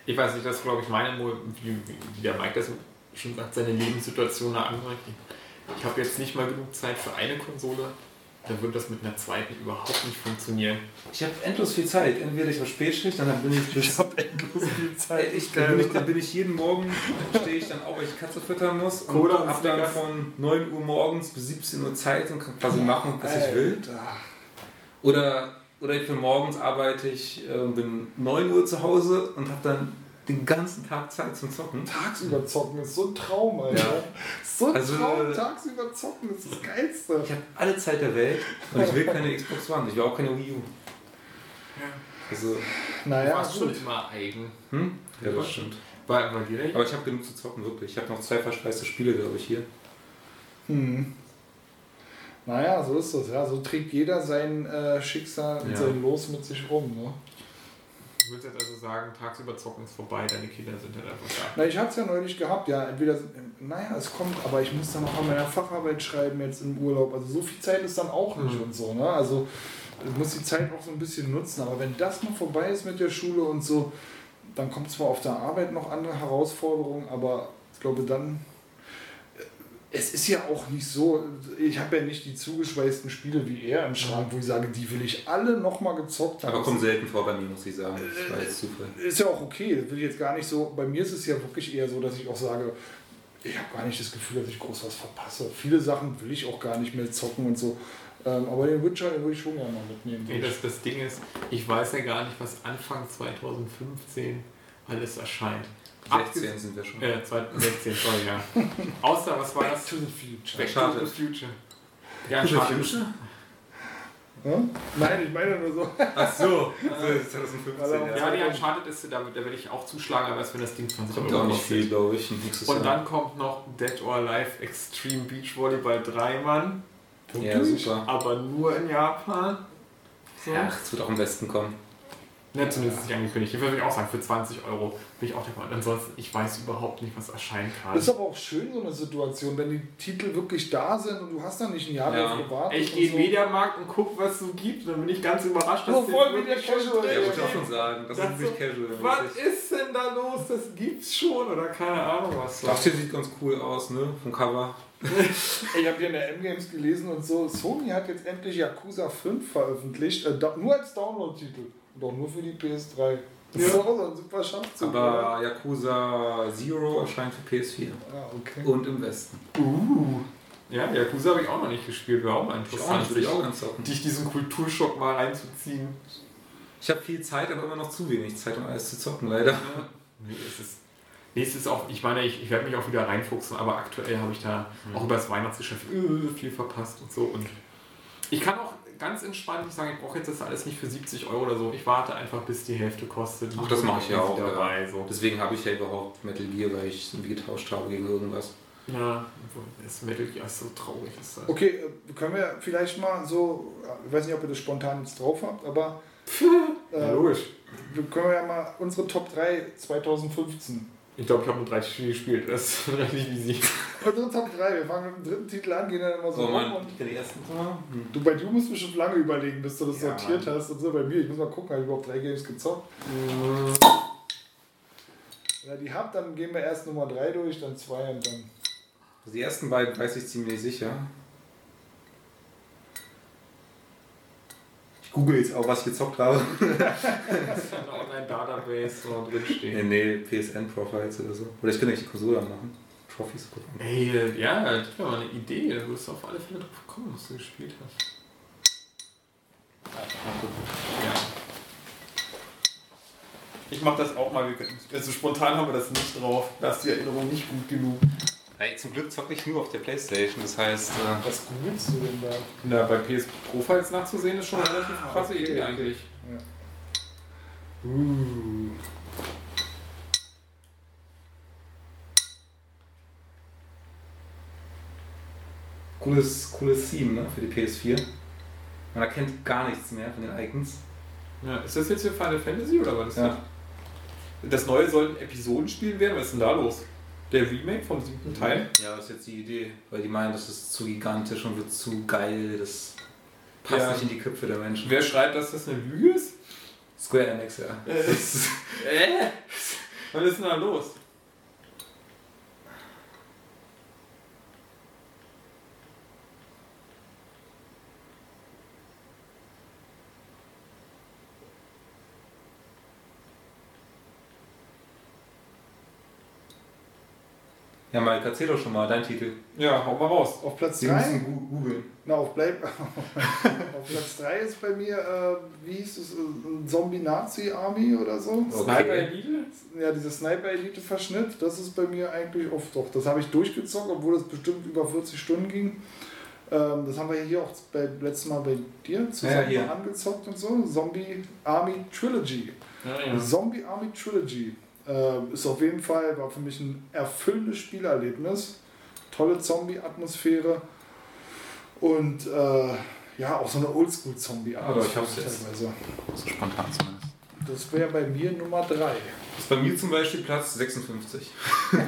Ich weiß nicht, das glaube ich meine, wie, wie der Mike das schon sagt, seine Lebenssituation da anregt. Ich habe jetzt nicht mal genug Zeit für eine Konsole. Da wird das mit einer zweiten überhaupt nicht funktionieren. Ich habe endlos viel Zeit. Entweder ich habe Spätschicht, dann bin ich. Ich habe endlos viel Zeit. Ich, dann, bin ich, dann bin ich jeden Morgen, stehe ich dann auf, weil ich Katze füttern muss und Cola und habe dann von 9 Uhr morgens bis 17 Uhr Zeit und kann quasi machen, was ich will. Alter. Oder, oder ich bin morgens arbeite ich, äh, bin 9 Uhr zu Hause und habe dann den ganzen Tag Zeit zum Zocken. Tagsüber zocken ist so ein Traum, Alter. Ja. So ein Also, Traum, äh, tagsüber zocken ist das Geilste. Ich habe alle Zeit der Welt und ich will keine Xbox One, ich will auch keine Wii U. Also, Du Naja, warst schon immer eigen. hm? Ja, das stimmt. Bei, bei dir Aber ich habe genug zu zocken, wirklich. Ich habe noch zwei verschweißte Spiele, glaube ich, hier. Hm. Naja, so ist das. Ja. So trägt jeder sein äh, Schicksal und Ja. sein Los mit sich rum. Ne? Du willst jetzt also sagen, tagsüber zocken ist vorbei, deine Kinder sind halt einfach da. Na, ich es ja neulich gehabt. Ja, entweder, naja, es kommt, aber ich muss dann noch an meiner Facharbeit schreiben jetzt im Urlaub. Also so viel Zeit ist dann auch nicht Mhm. und so. Ne? Also ich muss die Zeit auch so ein bisschen nutzen. Aber wenn das mal vorbei ist mit der Schule und so, dann kommt zwar auf der Arbeit noch andere Herausforderungen, aber ich glaube dann. Äh, Es ist ja auch nicht so, ich habe ja nicht die zugeschweißten Spiele wie er im Schrank, wo ich sage, die will ich alle nochmal gezockt haben. Aber kommt selten vor bei mir, muss ich sagen. Das war jetzt Zufall. Ist ja auch okay, das will ich jetzt gar nicht so. Bei mir ist es ja wirklich eher so, dass ich auch sage, ich habe gar nicht das Gefühl, dass ich groß was verpasse. Viele Sachen will ich auch gar nicht mehr zocken und so. Ähm, aber den Witcher, den würde ich schon gerne mal mitnehmen. Nee, das, das Ding ist, ich weiß ja gar nicht, was Anfang 2015 alles erscheint. 16 sind wir schon. Äh, 2016, sorry, ja. Außer, was war Back das? to the Future. Back to the Future. Ja, Back to the Uncharted. Future? Hm? Nein, ich meine nur so. Ach so, also 2015, Ja, ja. die Uncharted ist, da, da werde ich auch zuschlagen, aber erst wenn das Ding 20 Kommt Euro auch nicht viel, glaube ich. Und dann kommt noch Dead or Alive Extreme Beach Volleyball 3 Mann, Ja, super. aber nur in Japan. So. Ach, es wird auch am besten kommen. Ne, zumindest nicht angekündigt. Ich würde ich auch sagen, für 20 Euro bin ich auch der Meinung. Ansonsten, ich weiß überhaupt nicht, was erscheinen kann. Das ist aber auch schön, so eine Situation, wenn die Titel wirklich da sind und du hast dann nicht ein Jahr Ja. drauf gewartet. Ich gehe in so. den Mediamarkt und guck, was es so gibt. Dann bin ich ganz überrascht, dass Oh, das voll Media schon Casual, Ja, ich auch schon sagen. Das Das ist nicht so, casual. Was ist denn da los? Das gibt's schon oder keine Ahnung was. Das hier sieht ganz cool aus, ne? Vom Cover. Ich habe hier in der M-Games gelesen und so, Sony hat jetzt endlich Yakuza 5 veröffentlicht, äh, nur als Download-Titel und auch nur für die PS3. Das ist auch so ein super Schachzug. oder? Aber Yakuza Zero erscheint für PS4 Ah, okay. und im Westen. Uh. Ja, Yakuza habe ich auch noch nicht gespielt. Wäre auch mal interessant, würde ich auch ganz zocken. dich diesen Kulturschock mal reinzuziehen. Ich habe viel Zeit, aber immer noch zu wenig Zeit, um alles zu zocken, leider. Nee, es ist, nee, es ist auch, ich meine, ich, ich werde mich auch wieder reinfuchsen, aber aktuell habe ich da auch über das Weihnachtsgeschäft äh, viel verpasst und so. Und ich kann auch ganz entspannt nicht sagen, ich brauche jetzt das alles nicht für 70 Euro oder so. Ich warte einfach, bis die Hälfte kostet. Ach, das mache ich ja auch. Dabei, Ja. so. Deswegen habe ich ja überhaupt Metal Gear, weil ich es irgendwie getauscht habe gegen irgendwas. Ja, das Metal Gear ist so traurig. Ist das. Okay, äh, können wir vielleicht mal so, ich weiß nicht, ob ihr das spontan jetzt drauf habt, aber Ja, äh, logisch. wir können ja mal unsere Top 3 2015. Ich glaube, ich habe nur drei Spiele gespielt. Das ist relativ easy. Unsere Top 3, wir fangen mit dem dritten Titel an, gehen dann immer so So, rum und die ersten. Hm. du bei dir musst bestimmt lange überlegen, bis du das Ja, sortiert Mann. hast und so. Bei mir, ich muss mal gucken, habe ich überhaupt drei Games gezockt. Wenn ihr die habt, dann gehen wir erst Nummer 3 durch, dann 2 und dann. Also die ersten beiden weiß ich ziemlich sicher. Google jetzt auch, was ich gezockt habe. eine Online-Database nee, drinstehen. nee, PSN-Profiles oder so. Oder ich kann nicht die Konsole anmachen. Trophies gucken. Ey, ja, gib mir mal eine Idee. Da wirst du auf alle Fälle drauf kommen, was du gespielt hast. Ja. Ich mach das auch mal. Also spontan haben wir das nicht drauf. Da ist die Erinnerung nicht gut genug. Ey, zum Glück zocke ich nur auf der Playstation. Das heißt, äh, Was googelst du denn da? Na, bei PS Profiles nachzusehen ist schon eine relativ krasse okay. Idee eigentlich. Ja. Uh. cooles, cooles Theme ne, für die PS4. Man erkennt gar nichts mehr von den Icons. Ja, ist das jetzt für Final Fantasy oder was? ist Ja. das? Das neue sollten Episodenspiel werden. Was ist denn da los? Der Remake vom siebten Teil? Ja, das ist jetzt die Idee. Weil die meinen, das ist zu gigantisch und wird zu geil. Das passt Ja. nicht in die Köpfe der Menschen. Wer schreibt, dass das eine Lüge ist? Square Enix, ja. Äh. Äh? Was ist denn da los? Ja, Mike, erzähl doch schon mal dein Titel. Ja, hau mal raus. Auf Platz Sie 3? müssen gu- googeln. Na, auf, Bleib auf Platz 3 ist bei mir, äh, wie hieß es, äh, Zombie-Nazi-Army oder so. Okay. Sniper Elite? Ja, dieser Sniper-Elite-Verschnitt, das ist bei mir eigentlich oft doch. Das habe ich durchgezockt, obwohl das bestimmt über 40 Stunden ging. Ähm, das haben wir hier auch bei, letztes Mal bei dir zusammen Ja, angezockt und so. Zombie Army Trilogy. Ja, Zombie Army Trilogy äh, ist auf jeden Fall, war für mich ein erfüllendes Spielerlebnis. Tolle Zombie-Atmosphäre und äh, ja, auch so eine Aber Oldschool-Zombie-Atmosphäre ich hab's jetzt. teilweise. So spontan zumindest. Das wäre bei mir Nummer 3. Das ist bei mir zum Beispiel Platz 56.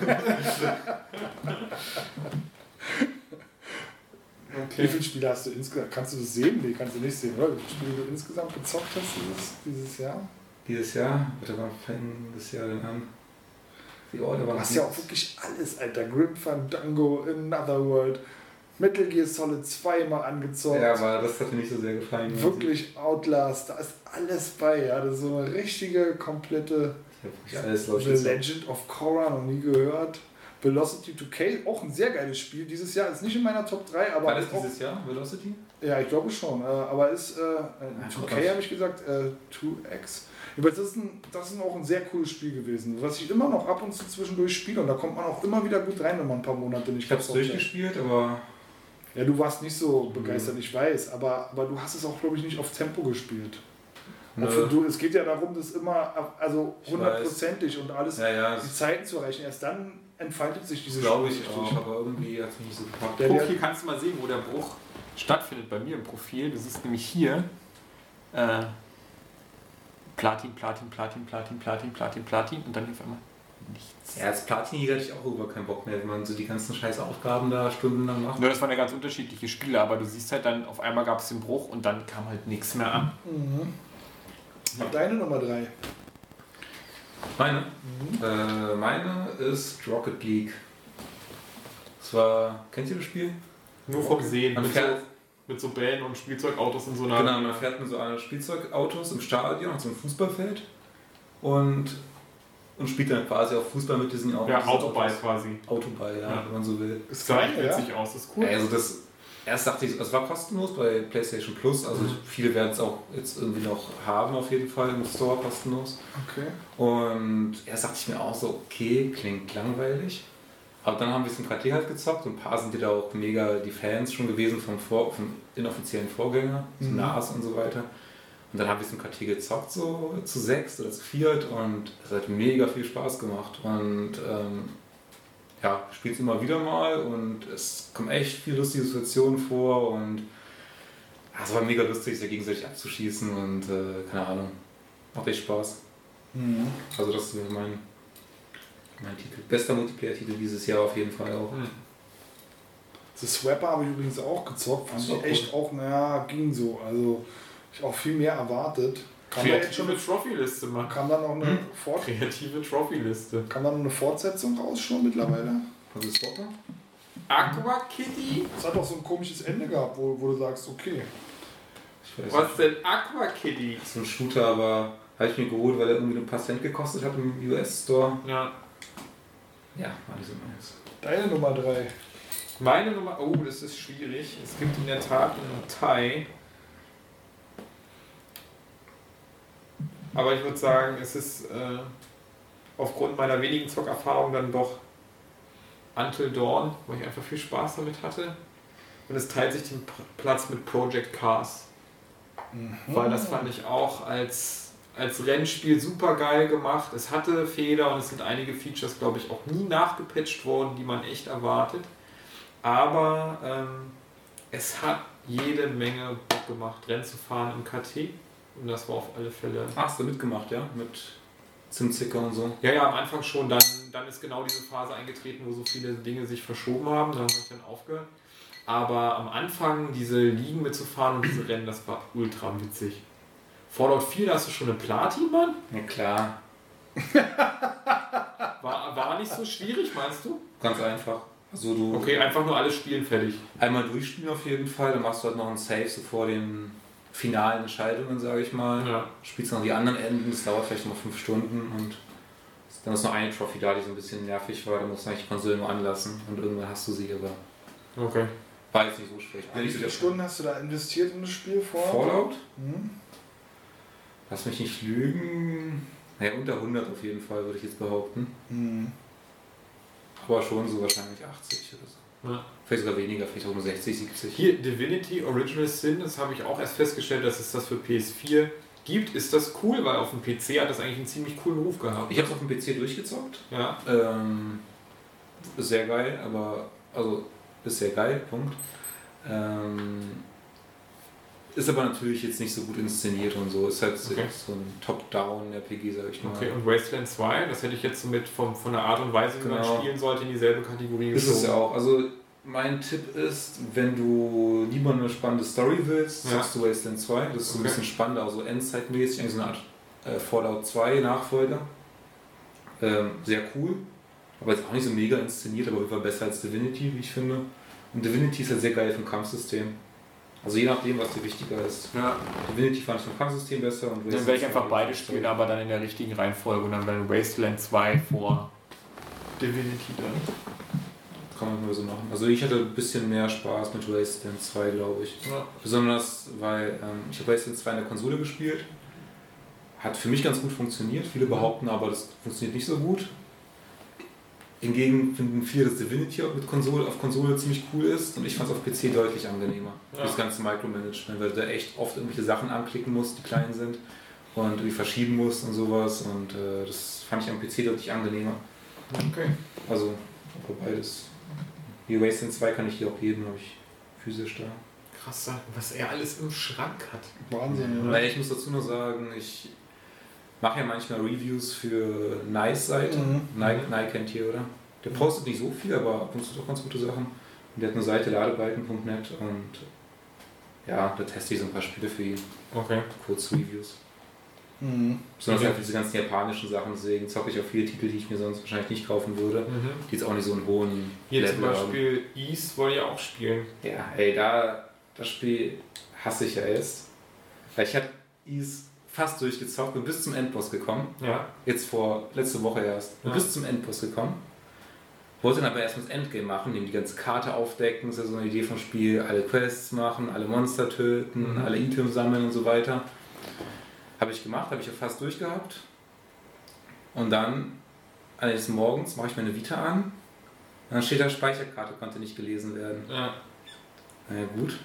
Wie viele Spiele hast du insgesamt? Kannst du das sehen? Nee, kannst du nicht sehen, oder? Wie viele Spiele du insgesamt gezockt hast dieses, dieses Jahr? Dieses Jahr, warte mal, fängt das Jahr denn an? Die Du waren hast ja auch wirklich alles, Alter. Grim Fandango, Another World, Metal Gear Solid 2 mal angezockt. Ja, aber das hat mir nicht so sehr gefallen. Wirklich Outlast, da ist alles bei, ja. Das ist so eine richtige, komplette Ich hab wirklich alles The. Legend of Korra, noch nie gehört. Velocity 2K, auch ein sehr geiles Spiel. Dieses Jahr ist nicht in meiner Top 3, aber. War das auch, dieses Jahr, Velocity? Ja, ich glaube schon. Äh, aber ist. Äh, äh, guck 2K mal. habe ich gesagt, äh, 2X. Aber das ist, ein, das ist auch ein sehr cooles Spiel gewesen, was ich immer noch ab und zu zwischendurch spiele. Und da kommt man auch immer wieder gut rein, wenn man ein paar Monate nicht Ich gezockt hat. durchgespielt, aber Ja, du warst nicht so begeistert, ich weiß. Aber, aber du hast es auch, glaube ich, nicht auf Tempo gespielt. Für, du, es geht ja darum, das immer also hundertprozentig und alles ja, ja, die das Zeiten zu erreichen. Erst dann entfaltet sich diese glaube ich Spiel auch, aber irgendwie hat es mich nicht so gepackt. Der- hier kannst du mal sehen, wo der Bruch stattfindet bei mir im Profil. Du siehst nämlich hier äh, Platin, Platin, Platin, Platin, Platin, Platin, Platin und dann auf einmal nichts. Ja, als Platin-Jäger hatte ich auch über keinen Bock mehr, wenn man so die ganzen scheiß Aufgaben da stundenlang macht. Nur das waren ja ganz unterschiedliche Spiele, aber du siehst halt dann, auf einmal gab es den Bruch und dann kam halt nichts mehr an. Mhm. Deine Nummer 3. Meine? Äh, meine ist Rocket League. Das war, kennt ihr das Spiel? Nur vom Sehen. Man fährt, mit so Bällen und Spielzeugautos in so einer. genau, man fährt mit so einem Spielzeugautos im Stadion und so einem Fußballfeld. und, und spielt dann quasi auch Fußball mit diesen Ja, diesen Autoball Autos. quasi. Autoball, ja, Ja. wenn man so will. Ist Sah geil, echt ja. aus, das ist cool. Also das erst dachte ich, es war kostenlos bei PlayStation Plus, also Mhm. viele werden es auch jetzt irgendwie noch haben auf jeden Fall im Store kostenlos. Okay. Und erst dachte ich mir auch so, okay, klingt langweilig. Aber dann haben wir es im KT halt gezockt und ein paar sind ja da auch mega die Fans schon gewesen vom, Vor vom inoffiziellen Vorgänger, so Mhm. NAS und so weiter. Und dann haben wir es im KT gezockt, so zu sechs oder zu viert und es hat mega viel Spaß gemacht. Und ähm, ja, spielt es immer wieder mal und es kommen echt viele lustige Situationen vor und ja, es war mega lustig, sich gegenseitig abzuschießen und äh, keine Ahnung, macht echt Spaß. Mhm. Also das ist mein, mein Titel. Bester Multiplayer-Titel dieses Jahr auf jeden Fall auch. Hm. The Swapper habe ich übrigens auch gezockt. Fand ich echt auch, naja, ging so. Also ich auch viel mehr erwartet. Kam da jetzt schon Kreative mit, Trophy-Liste machen. kam da noch eine, Hm? Fort, Kreative Trophy-Liste. kam da noch eine Fortsetzung raus schon mittlerweile? Also Swapper? Aqua Kitty? Es hat doch so ein komisches Ende gehabt, wo, wo du sagst, okay. Was nicht. denn Aqua Kitty? So ein Shooter, aber habe ich mir geholt, weil er irgendwie ein paar Cent gekostet hat im US-Store. Ja. Ja, nicht so meins. Deine Nummer 3. Meine Nummer. Oh, das ist schwierig. Es gibt in der Tat einen Thai. Aber ich würde sagen, es ist äh, aufgrund meiner wenigen Zockerfahrung dann doch Until Dawn, wo ich einfach viel Spaß damit hatte. Und es teilt sich den P- Platz mit Project Cars. Weil das fand ich auch als, als Rennspiel super geil gemacht. Es hatte Fehler und es sind einige Features, glaube ich, auch nie nachgepatcht worden, die man echt erwartet. Aber ähm, es hat jede Menge Bock gemacht, Rennen zu fahren im KT. Und das war auf alle Fälle. Hast du mitgemacht, ja? Mit Zimtzicker und so. Ja, ja, am Anfang schon. Dann, dann ist genau diese Phase eingetreten, wo so viele Dinge sich verschoben haben. Dann habe ich dann aufgehört. Aber am Anfang diese Ligen mitzufahren und diese Rennen, das war ultra witzig. Fallout 4, da hast du schon eine Platin, Mann? Ja klar, War, war nicht so schwierig, meinst du? ganz einfach. Also du Okay, einfach nur alles spielen, fertig. einmal durchspielen auf jeden Fall, dann machst du halt noch einen Save so vor den finalen Entscheidungen, sage ich mal. Ja. Spielst noch die anderen Enden, das dauert vielleicht noch fünf Stunden und dann ist noch eine Trophy da, die so ein bisschen nervig war, da musst du eigentlich die Konsole nur anlassen und irgendwann hast du sie, aber Okay. war jetzt nicht so schlecht. Wie viele Stunden hast du da investiert in das Spiel vor? Fallout? Hm? Lass mich nicht lügen. Naja, unter 100 auf jeden Fall, würde ich jetzt behaupten. Hm. Aber schon so wahrscheinlich 80 oder so. Ja. Vielleicht sogar weniger, vielleicht auch nur 60, 70. Hier, Divinity Original Sin, das habe ich auch erst festgestellt, dass es das für PS4 gibt. Ist das cool, weil auf dem PC hat das eigentlich einen ziemlich coolen Ruf gehabt. Ich habe es auf dem PC durchgezockt. Ja. Ähm, ist sehr geil, aber also ist sehr geil, Punkt. Ähm, ist aber natürlich jetzt nicht so gut inszeniert und so. Ist halt Okay. so ein Top-Down-RPG, sag ich mal. Okay, und Wasteland 2, das hätte ich jetzt so mit vom, von der Art und Weise, wie man Genau. spielen sollte, in dieselbe Kategorie Ist es geschoben. ja auch. Also mein Tipp ist, wenn du lieber eine spannende Story willst, Ja. sagst du Wasteland 2. Das ist so ein Okay. bisschen spannender, also endzeitmäßig, eigentlich so eine Art äh, Fallout 2 Nachfolger. Ähm, sehr cool. Aber jetzt auch nicht so mega inszeniert, aber auf jeden Fall besser als Divinity, wie ich finde. Und Divinity ist halt sehr geil vom Kampfsystem. Also je nachdem, was dir wichtiger ist. Ja, Divinity fand ich vom Kampfsystem besser und dann werde ich einfach beide spielen, aber dann in der richtigen Reihenfolge und dann dann Wasteland 2 vor Divinity dann. Kann man nur so machen. Also ich hatte ein bisschen mehr Spaß mit Wasteland 2, glaube ich. Ja. Besonders, weil ähm, ich habe Wasteland 2 in der Konsole gespielt. Hat für mich ganz gut funktioniert. Viele behaupten aber, das funktioniert nicht so gut. Hingegen finden viele, dass Divinity mit Konsole, auf Konsole ziemlich cool ist und ich fand es auf PC deutlich angenehmer. Ja. Das ganze Micromanagement, weil du da echt oft irgendwelche Sachen anklicken musst, die klein sind und irgendwie verschieben musst und sowas und äh, das fand ich am PC deutlich angenehmer. Okay. Also, aber beides. Die Wasteland 2 kann ich hier auch geben, habe ich physisch da. Krass, was er alles im Schrank hat. Wahnsinn, ja. Weil ich muss dazu noch sagen, ich mache ja manchmal Reviews für Nice-Seite. Mhm. Nike, Nike kennt ihr, oder? Der postet nicht so viel, aber ab und zu doch ganz gute Sachen. Und der hat eine Seite ladebalken.net und ja, da teste ich so ein paar Spiele für ihn. Okay. Kurzreviews. Mhm. Besonders halt diese ganzen japanischen Sachen, deswegen zocke ich auch viele Titel, die ich mir sonst wahrscheinlich nicht kaufen würde, Mhm. die jetzt auch nicht so einen hohen Hier zum Level haben. Beispiel Ease wollte ich auch spielen. Ja, ey, da, das Spiel hasse ich ja erst. Weil ich hatte Ease fast durchgezockt, bin bis zum Endboss gekommen. Ja. Jetzt vor, letzte Woche erst. Ja. bis zum Endboss gekommen. Wollte dann aber erstmal das Endgame machen, eben die ganze Karte aufdecken, das ist ja so eine Idee vom Spiel, alle Quests machen, alle Monster töten, Mhm. alle Items sammeln und so weiter. Habe ich gemacht, habe ich ja fast durchgehabt. Und dann, eines Morgens, mache ich meine Vita an. Und dann steht da, Speicherkarte konnte nicht gelesen werden. Ja. Na ja, gut,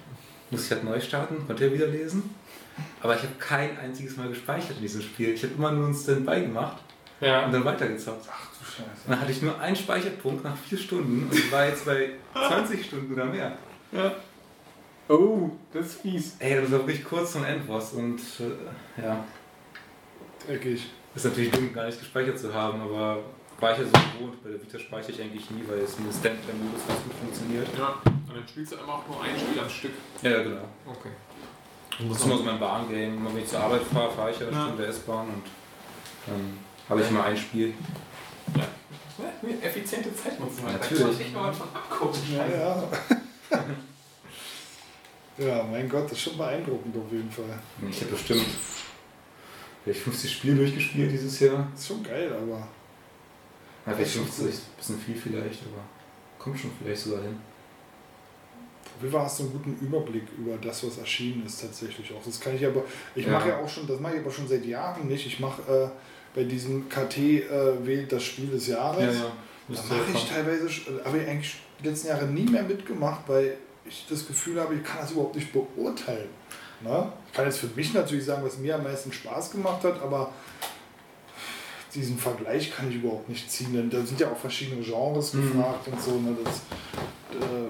muss ich halt neu starten, konnte ja wieder lesen. Aber ich habe kein einziges Mal gespeichert in diesem Spiel. Ich habe immer nur ein Standby gemacht Ja. und dann weitergezockt. Ach du Scheiße. Und dann hatte ich nur einen Speicherpunkt nach vier Stunden und ich war jetzt bei 20 Stunden oder mehr. Oh, das ist fies. Ey, das war wirklich kurz zum Endboss und äh, ja, Dreckig. ist natürlich dumm, gar nicht gespeichert zu haben, aber ja so gewohnt. Bei der Vita speichere ich eigentlich nie, weil es mit Standby-Modus ganz gut funktioniert. Ja. Und dann spielst du immer auch nur ein Spiel am Stück. Ja, genau. Okay. Das ist immer so mein Bahngame. Wenn ich zur Arbeit fahre, fahre ich ja eine Ja. Stunde S-Bahn und dann habe ich immer ein Spiel. Ja. Effiziente Zeitnutzung. Natürlich. Da kann man mal was von abgucken. Ja, ja. ja, mein Gott, das ist schon beeindruckend auf jeden Fall. Ich habe bestimmt vielleicht 50 Spiele durchgespielt dieses Jahr. Das ist schon geil, aber. Ja, vielleicht 50, bisschen viel vielleicht, aber kommt schon vielleicht sogar hin. Auf jeden Fall hast du einen guten Überblick über das, was erschienen ist tatsächlich auch. Das kann ich aber, ich Ja. mache ja auch schon, das mache ich aber schon seit Jahren nicht. Ich mache äh, bei diesem KT äh, wählt das Spiel des Jahres. Da Müsste mache ich teilweise, sch- habe ich eigentlich die letzten Jahre nie mehr mitgemacht, weil ich das Gefühl habe, ich kann das überhaupt nicht beurteilen. Ne? Ich kann jetzt für mich natürlich sagen, was mir am meisten Spaß gemacht hat, aber diesen Vergleich kann ich überhaupt nicht ziehen, denn da sind ja auch verschiedene Genres Mhm. gefragt und so. Ne? Das äh,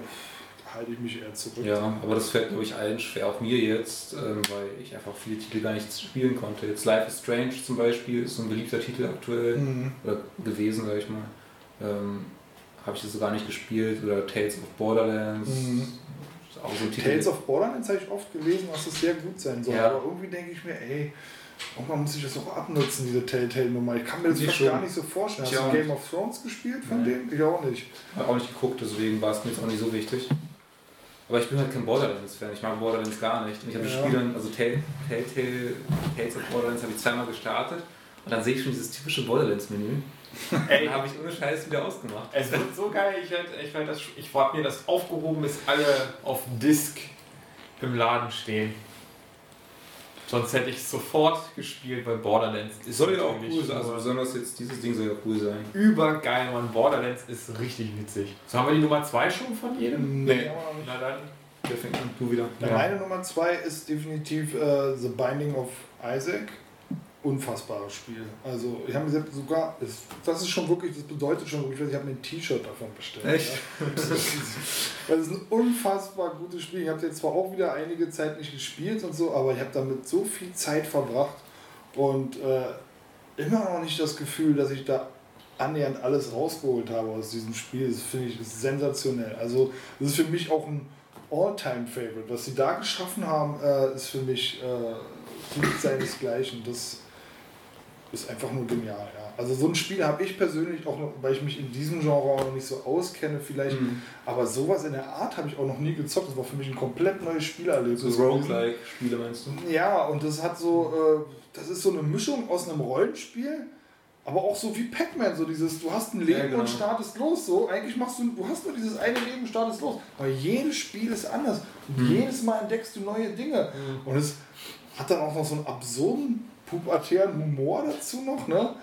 halte ich mich eher zurück. Ja, aber das fällt, glaube ich, allen schwer, auch mir jetzt, ähm, weil ich einfach viele Titel gar nicht spielen konnte. Jetzt Life is Strange zum Beispiel ist so ein beliebter Titel aktuell, Mhm. oder gewesen, sag ich mal. Ähm, Habe ich das so gar nicht gespielt. Oder Tales of Borderlands. Mhm. So ein Titel. Tales of Borderlands habe ich oft gelesen, dass es sehr gut sein soll. Ja. Aber irgendwie denke ich mir, ey, irgendwann muss ich das auch abnutzen, diese Telltale-Nummer. Ich kann mir das fast gar nicht so vorstellen. Ich Hast du Game of Thrones gespielt von Nee. dem? Ich auch nicht. Habe auch nicht geguckt, deswegen war es mir jetzt auch nicht so wichtig. Aber ich bin halt kein Borderlands-Fan. Ich mag Borderlands gar nicht. Und ich habe Ja. Spiel dann, also Tell- Telltale, Tales of Borderlands habe ich zweimal gestartet. Und dann sehe ich schon dieses typische Borderlands-Menü. Ey, Dann habe ich ohne Scheiß wieder ausgemacht. es wird so geil. Ich werde ich werd das, ich warte mir das aufgehoben, bis alle auf Disk im Laden stehen. Sonst hätte ich sofort gespielt, weil Borderlands ist Soll ja auch cool sein. Also besonders jetzt dieses Ding soll ja cool sein. übergeil, Mann. Borderlands ist richtig witzig. So haben wir die Nummer 2 schon von jedem? Nee, nicht. Na dann. Der fängt an, du wieder. Meine Nummer zwei ist definitiv äh, The Binding of Isaac. Unfassbares Spiel. Also, ich habe mir sogar, ist, das ist schon wirklich, das bedeutet schon wirklich, ich habe mir ein T-Shirt davon bestellt. Echt? Ja. Das, ist, ein unfassbar gutes Spiel. Ich habe jetzt zwar auch wieder einige Zeit nicht gespielt und so, aber ich habe damit so viel Zeit verbracht und äh, immer noch nicht das Gefühl, dass ich da annähernd alles rausgeholt habe aus diesem Spiel. Das finde ich ist sensationell. Also, das ist für mich auch ein All-Time-Favorite. Was sie da geschaffen haben, äh, ist für mich äh, sucht seinesgleichen. Das ist einfach nur genial. Ja. Also so ein Spiel habe ich persönlich auch noch, weil ich mich in diesem Genre auch noch nicht so auskenne vielleicht, Mhm. aber sowas in der Art habe ich auch noch nie gezockt. Das war für mich ein komplett neues Spielerlebnis. So. Roguelike-Spiele meinst du? Ja, und das hat so, äh, das ist so eine Mischung aus einem Rollenspiel, aber auch so wie Pac-Man, so dieses, du hast ein Leben Ja, genau. und startest los, so, eigentlich machst du, du hast nur dieses eine Leben und startest los, aber jedes Spiel ist anders und Mhm. jedes Mal entdeckst du neue Dinge und es hat dann auch noch so einen absurden, pubertären Humor dazu noch, ne,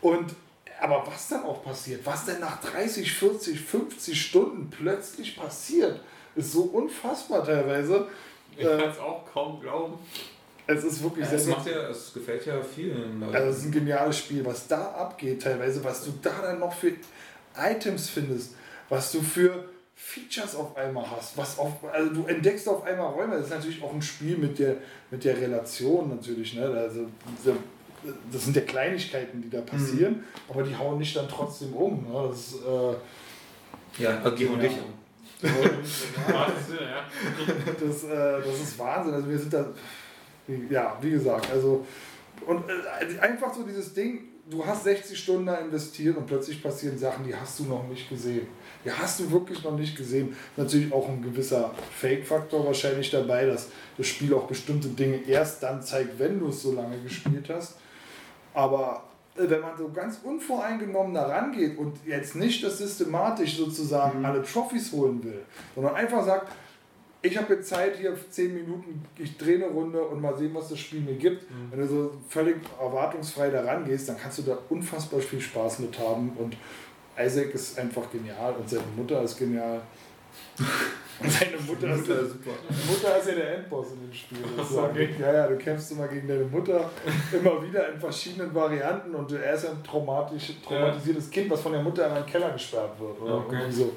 und aber was dann auch passiert, was denn nach 30, 40, 50 Stunden plötzlich passiert, ist so unfassbar teilweise. Ich Äh, kann es auch kaum glauben. es ist wirklich Ja, es, sehr macht ja, es gefällt ja vielen Leuten. also es ist ein geniales Spiel, was da abgeht teilweise, was du da dann noch für Items findest, was du für Features auf einmal hast, was auf, also du entdeckst auf einmal Räume. Das ist natürlich auch ein Spiel mit der, mit der Relation natürlich, ne? Also diese, das sind ja Kleinigkeiten, die da passieren, aber die hauen dich dann trotzdem um. Ne? Das, ist, äh, ja, also gehen wir dich um. ja. das, äh, das ist Wahnsinn. Also wir sind da, ja, wie gesagt, also und äh, einfach so dieses Ding, du hast 60 Stunden da investiert und plötzlich passieren Sachen, die hast du noch nicht gesehen. Die hast du wirklich noch nicht gesehen. Natürlich auch ein gewisser Fake-Faktor wahrscheinlich dabei, dass das Spiel auch bestimmte Dinge erst dann zeigt, wenn du es so lange gespielt hast. Aber äh, wenn man so ganz unvoreingenommen da rangeht und jetzt nicht das systematisch sozusagen alle Trophys holen will, sondern einfach sagt, ich habe jetzt Zeit hier 10 Minuten, ich drehe eine Runde und mal sehen, was das Spiel mir gibt. Wenn du so völlig erwartungsfrei da rangehst, dann kannst du da unfassbar viel Spaß mit haben und Isaac ist einfach genial und seine Mutter ist genial. Und seine Mutter, ist, der, super. Mutter ist ja der Endboss in dem Spiel. Okay. Ja, ja, du kämpfst immer gegen deine Mutter, immer wieder in verschiedenen Varianten und er ist ja ein traumatisch, traumatisiertes Kind, was von der Mutter in einen Keller gesperrt wird. Oder Okay. irgendwie so.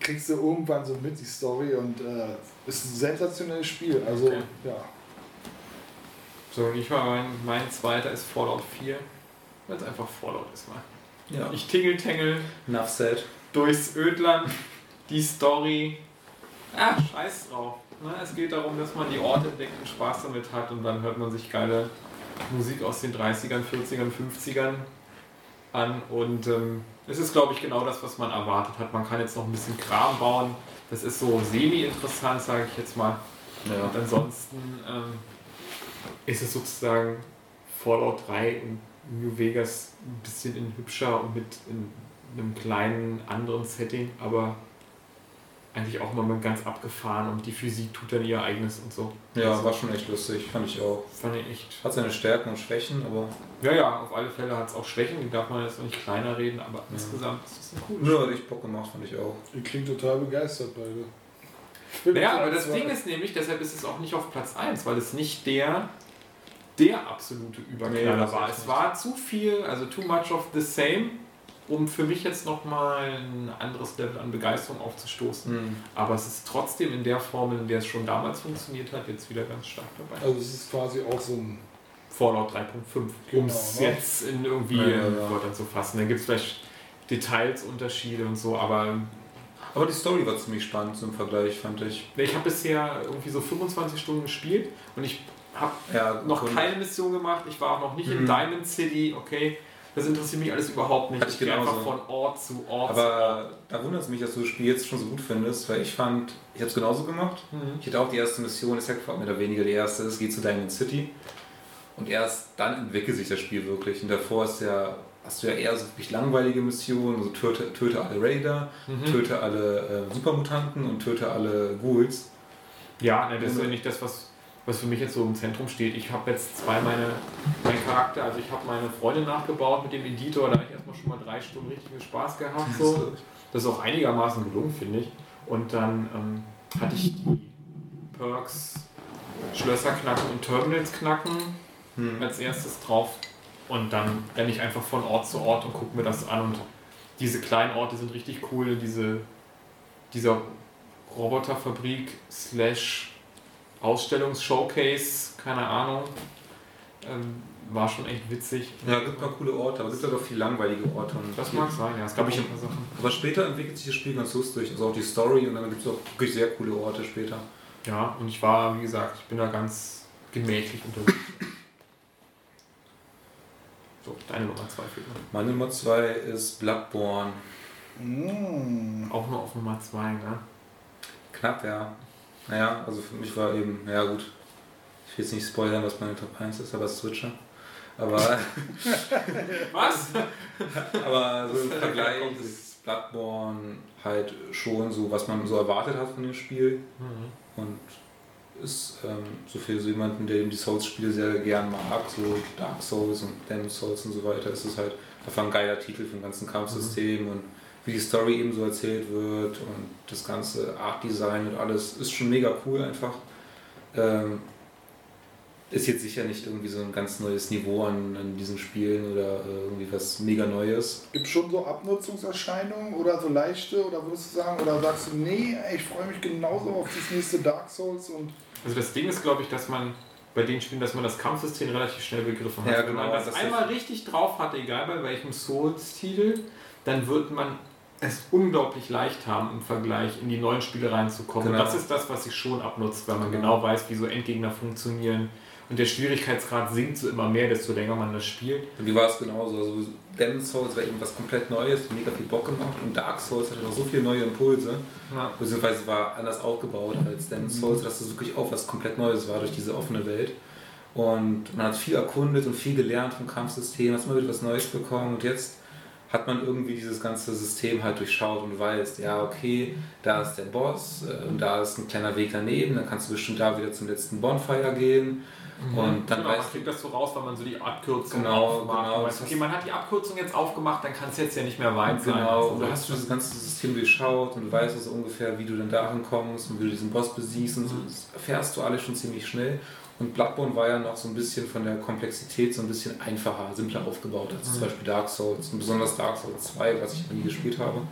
Kriegst du irgendwann so mit die Story und äh, ist ein sensationelles Spiel. Also, Okay. ja. So, und ich war mein, mein zweiter ist Fallout 4. Weil es einfach Fallout ist mal. Ja. Ich tingeltängel Enough said. durchs Ödland, die Story. Ah, scheiß drauf. Ne? Es geht darum, dass man die Orte entdeckt und Spaß damit hat und dann hört man sich geile Musik aus den 30ern, 40ern, 50ern an und ähm, es ist, glaube ich, genau das, was man erwartet hat. Man kann jetzt noch ein bisschen Kram bauen. Das ist so semi-interessant, sage ich jetzt mal. Ja. Und ansonsten ähm, ist es sozusagen Fallout 3 in New Vegas ein bisschen in hübscher und mit in einem kleinen anderen Setting, aber eigentlich auch immer ganz abgefahren und die Physik tut dann ihr eigenes und so. Ja, Also, war schon echt lustig, fand ich auch. fand ich echt. Hat seine Stärken und Schwächen, aber Ja, ja, auf alle Fälle hat es auch Schwächen, die darf man jetzt noch nicht kleiner reden, aber insgesamt ist es ein cooles ja, hat echt Bock gemacht, fand ich auch. Ihr klingt total begeistert beide. Ich Ja, total aber das. Ding ist nämlich, deshalb ist es auch nicht auf Platz 1, weil es nicht der, der absolute Nee, Überknaller das war. Es war zu viel, also too much of the same, um für mich jetzt nochmal ein anderes Level an Begeisterung aufzustoßen. Hm. Aber es ist trotzdem in der Formel, in der es schon damals funktioniert hat, jetzt wieder ganz stark dabei. Also, es ist quasi auch so ein. Fallout 3.5, Genau, um es ne? jetzt in irgendwie Ja, ja, in ja. Wörtern zu fassen. Da gibt es vielleicht Details, Unterschiede und so, aber Aber die Story war ziemlich spannend im Vergleich, fand ich. ich habe bisher irgendwie so 25 Stunden gespielt und ich habe Ja, noch und- keine Mission gemacht. Ich war auch noch nicht in Mhm. Diamond City. Okay, das interessiert mich alles überhaupt nicht. Hatte ich gehe einfach von Ort zu Ort. zu Ort. Aber da wundert es mich, dass du das Spiel jetzt schon so gut findest, weil ich fand, ich habe es genauso gemacht. Mhm. Ich hatte auch die erste Mission, ist ja mehr oder weniger die erste, es geht zu Diamond City. Und erst dann entwickelt sich das Spiel wirklich. Und davor ist ja, hast du ja eher so wirklich langweilige Missionen, also töte, töte alle Raider, Mhm. töte alle äh, Supermutanten und töte alle Ghouls. Ja, ne, das ist ja nicht das, was, was für mich jetzt so im Zentrum steht. Ich habe jetzt zwei meine, mein Charakter, also ich habe meine Freundin nachgebaut mit dem Editor, da habe ich erstmal schon mal drei Stunden richtigen Spaß gehabt. So. Das ist auch einigermaßen gelungen, finde ich. Und dann ähm, hatte ich die Perks Schlösser knacken und Terminals knacken Hm. als erstes drauf. Und dann renne ich einfach von Ort zu Ort und gucke mir das an. Und diese kleinen Orte sind richtig cool. Diese, dieser Roboterfabrik slash Ausstellungsshowcase, keine Ahnung, ähm, war schon echt witzig. Ja, gibt mal coole Orte, aber es gibt halt auch viel langweilige Orte. Und Das mag sein, ja. Es gab ich ein paar Sachen. Aber später entwickelt sich das Spiel ganz lustig. Also auch die Story und dann gibt es auch wirklich sehr coole Orte später. Ja, und ich war, wie gesagt, ich bin da ganz gemächlich unterwegs. So, deine Nummer 2 fehlt noch. Meine Nummer 2 ist Bloodborne. Mm. Auch nur auf Nummer 2, ne? Knapp, ja. Naja, also für mich war eben, ja gut. Ich will jetzt nicht spoilern, was meine Top 1 ist, aber Switcher. Aber, Was? aber so im Vergleich ist Bloodborne halt schon so, was man so erwartet hat von dem Spiel. Mhm. Und ist ähm, so für so jemanden, der eben die Souls-Spiele sehr gern mag, so Dark Souls und Demon Souls und so weiter, ist es halt einfach ein geiler Titel für den ganzen Kampfsystem und wie die Story eben so erzählt wird und das ganze Art-Design und alles ist schon mega cool einfach. Ähm, ist jetzt sicher nicht irgendwie so ein ganz neues Niveau an, an diesen Spielen oder äh, irgendwie was mega Neues. Gibt schon so Abnutzungserscheinungen oder so leichte oder würdest du sagen, oder sagst du, nee, ich freue mich genauso auf das nächste Dark Souls und Also das Ding ist, glaube ich, dass man bei den Spielen, dass man das Kampfsystem relativ schnell begriffen hat. Ja, Wenn man genau, das, das einmal richtig drauf hat, egal bei welchem Souls-Titel, dann wird man es unglaublich leicht haben, im Vergleich in die neuen Spiele reinzukommen. Genau. Und das ist das, was sich schon abnutzt, weil man Genau. genau weiß, wie so Endgegner funktionieren Und der Schwierigkeitsgrad sinkt so immer mehr, desto länger man das spielt. Und wie war es genauso? Also Demon's Souls war irgendwas komplett Neues, mega viel Bock gemacht und Dark Souls hatte noch so viele neue Impulse, Ja. beziehungsweise war anders aufgebaut als Demon's Souls, dass es wirklich auch was komplett Neues war durch diese offene Welt. Und man hat viel erkundet und viel gelernt vom Kampfsystem, hat immer wieder was Neues bekommen und jetzt hat man irgendwie dieses ganze System halt durchschaut und weiß, ja okay, da ist der Boss äh, und da ist ein kleiner Weg daneben, dann kannst du bestimmt da wieder zum letzten Bonfire gehen und dann genau, man weißt du, kriegt das so raus, weil man so die Abkürzung Genau, aufmacht. genau. Man weiß, okay, man hat die Abkürzung jetzt aufgemacht, dann kann es jetzt ja nicht mehr weit sein. Genau, Also, und du hast du das ganze System durchschaut und du weißt also ungefähr, wie du dann dahin kommst und wie du diesen Boss besiegst und so, das erfährst du alles schon ziemlich schnell. Und Bloodborne war ja noch so ein bisschen von der Komplexität so ein bisschen einfacher, simpler aufgebaut als zum Beispiel Dark Souls und besonders Dark Souls 2, was ich noch nie gespielt habe.